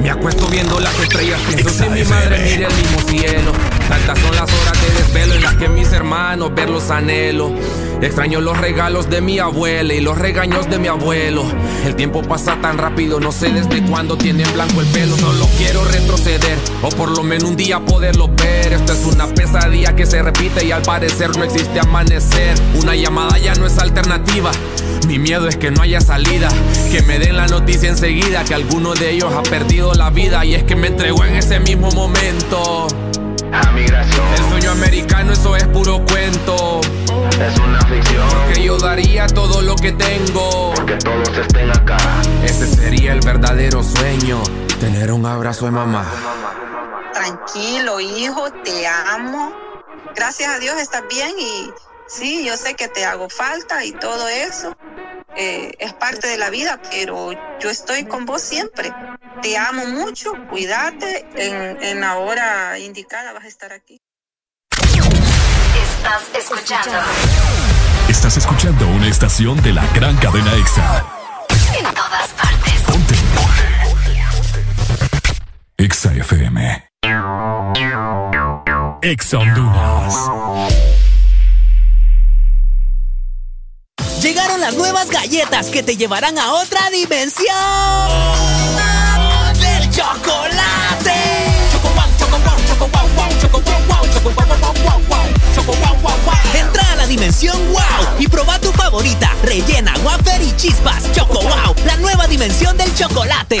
Me acuesto viendo las estrellas, pienso si mi madre mire el mismo cielo. Tantas son las horas de desvelo en las que mis hermanos verlos anhelo. Extraño los regalos de mi abuela y los regaños de mi abuelo. El tiempo pasa tan rápido, no sé desde cuándo tiene blanco el pelo. Solo quiero retroceder o por lo menos un día poderlo ver. Esto es una pesadilla que se repite y al parecer no existe amanecer. Una llamada ya no es alternativa. Mi miedo es que no haya salida, que me den la noticia enseguida que alguno de ellos ha perdido la vida y es que me entregó en ese mismo momento. A migración. El sueño americano, eso es puro cuento. Es una ficción. Porque yo daría todo lo que tengo. Porque todos estén acá. Ese sería el verdadero sueño. Tener un abrazo de mamá. Tranquilo, hijo, te amo. Gracias a Dios estás bien y sí, yo sé que te hago falta y todo eso. Eh, es parte de la vida, pero yo estoy con vos siempre. Te amo mucho, cuídate, en, en la hora indicada vas a estar aquí. Estás escuchando. Estás escuchando una estación de la gran cadena EXA. En todas partes. Ponte. EXA FM. EXA Honduras. Llegaron las nuevas galletas que te llevarán a otra dimensión chocolate. Entra a la dimensión wow y proba tu favorita, rellena, wafer y chispas. Choco wow, la nueva dimensión del chocolate.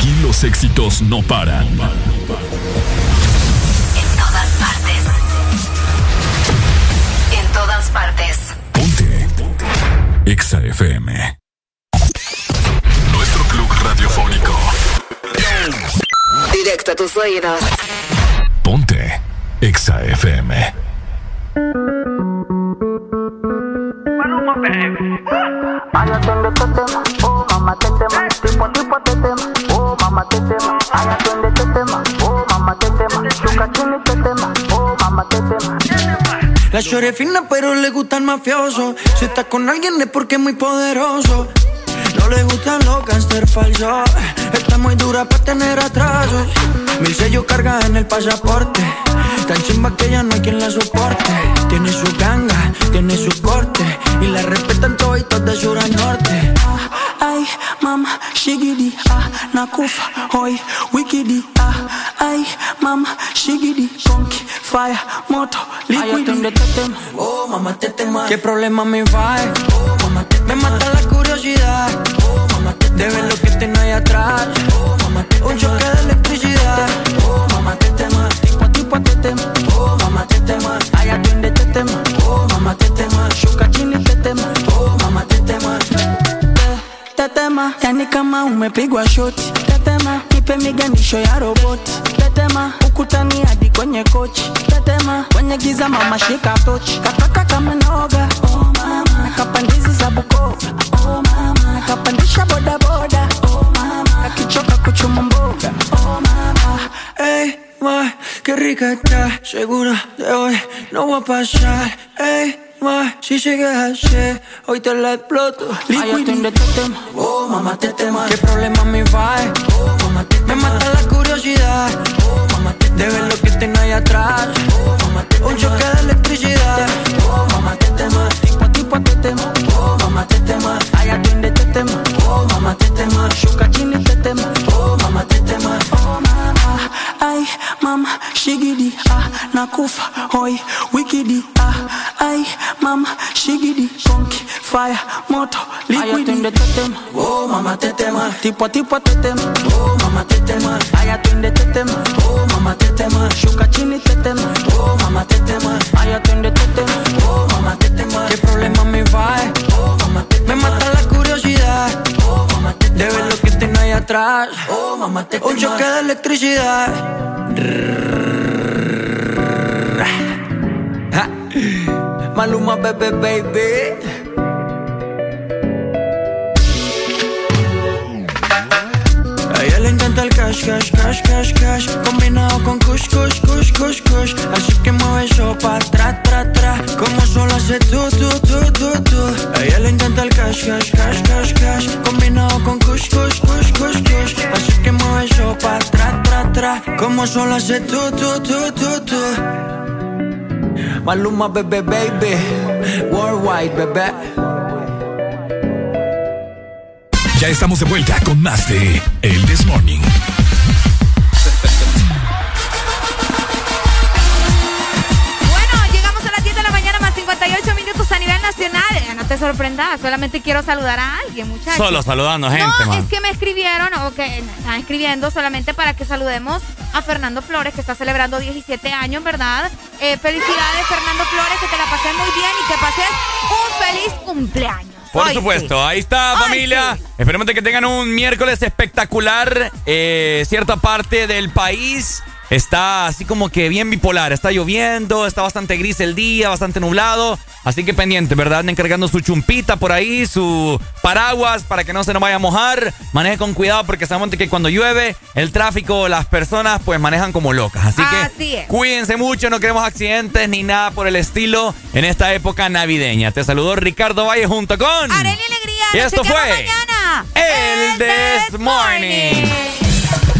Aquí los éxitos no paran. En todas partes. En todas partes. Ponte. Exa FM. Nuestro club radiofónico. directo a tus oídos. Ponte Exa FM. oh mamá tetema, tipo tipo mamá tetema, ay atiende tetema, oh mamá tetema, chini tetema, oh mamá tetema. La chore fina pero le gusta el mafioso, si está con alguien es porque es muy poderoso. No le gustan los gangster falsos. Está muy dura para tener atrasos. Mil sellos carga en el pasaporte. Tan chimba que ya no hay quien la soporte. Tiene su ganga, tiene su corte. Y la respetan todos de sur a norte. Ay, mama, shigidi, ah, nakufa, hoy, wikidi, ah, ay, mama, shigidi, conky, fire, moto, liquidi. Oh, mamá, te tema. ¿Qué problema me va? Oh, mamá, te Me mata la curiosidad. Oh, mamá, te De ver lo que tengo ahí atrás. Oh, mamá, te Un choque de electricidad. Oh, mamá, te tema. Tipo a tipo te tema. Tetema, yani kama umepigwa shoti. Tetema, nipe miganisho ya roboti. Tetema, ukutani hadi kwenye kochi. Tetema, kwenye giza mama shika tochi. Kataka kama noga. Oh mama, nakapandizi za Bukoba. Oh mama, nakapandisha boda. Oh mama, akichoka kuchuma mboga. Oh mama, hey. ma, qué rica está. Segura de hoy no va a pasar. Ma, si sigues así, hoy te la exploto. atiende tetema. Oh, mamá, te tema. ¿Qué problema me va? Oh, mamá, te Me mata la curiosidad. Oh, mamá, te De ver lo que tengo ahí atrás. Oh, mamá, te Un choque de electricidad. Oh, mamá, te tema. Tipo a tipo te tema. Oh, mamá, te tema. Ay, atiende te tema. Oh, mamá, te tema. Shuka chini te tema. Oh, mamá, te tema. Oh, mama. Ay, mama, shigidi, ah, nakufa, hoy, wikidi, ah, ay, mama, shigidi, conky, fire, moto, liquidi. Ay, te tema. Oh, mamá, te tema. Tipo tipo te tema. Oh, mamá, te tema. Ay, atiende te tema. Oh, mamá, te tema. Shuka chini te tema. Oh, mamá, te tema. Ay, atiende te tema. Oh, mamá, te tema. ¿Qué problema me va? De ver lo que tengo ahí atrás. Oh, mamá, te Un choque de electricidad. Maluma, bebé, baby. A ella le encanta el cash, cash, cash, cash, cash Combinado con kush, kush, kush, kush, kush. Así que mueve eso pa' tra, tra, tra Como solo hace tú, tú, tú, tú, tú A ella le encanta el cash, cash, cash, cash, cash Combinado con kush, kush, kush, kush, kush. Así que mueve eso pa' tra, tra, tra Como solo hace tú, tú, tú, tú, tú Maluma, bebé, baby. Worldwide, bebé Ya estamos de vuelta con más de El This Morning. Bueno, llegamos a las 10 de la mañana más 58 minutos a nivel nacional. Eh, No te sorprendas, solamente quiero saludar a alguien, muchachos. Solo saludando gente, No, man. es que me escribieron, o que me están escribiendo solamente para que saludemos a Fernando Flores, que está celebrando 17 años, ¿verdad? Eh, felicidades, Fernando Flores, que te la pasé muy bien y que pases un feliz cumpleaños. Por Hoy supuesto, sí. ahí está Hoy familia. Esperemos de que tengan un miércoles espectacular. Eh, cierta parte del país está así como que bien bipolar. Está lloviendo, está bastante gris el día, bastante nublado. Así que pendiente, ¿verdad? Anden cargando su chumpita por ahí, su paraguas para que no se nos vaya a mojar. Maneje con cuidado porque sabemos que cuando llueve el tráfico, las personas pues manejan como locas. Así que Así es. Cuídense mucho, no queremos accidentes ni nada por el estilo en esta época navideña. Te saludó Ricardo Valle junto con Arely Alegría. Y esto fue mañana. El This Morning. ¿Qué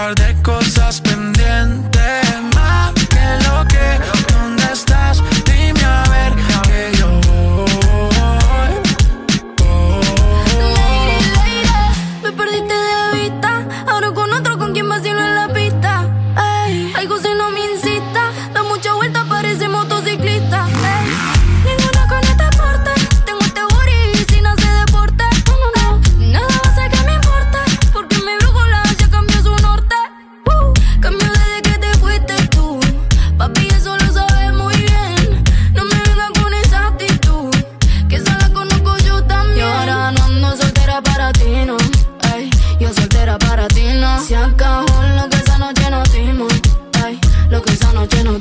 par de cosas pendientes más que lo que noche no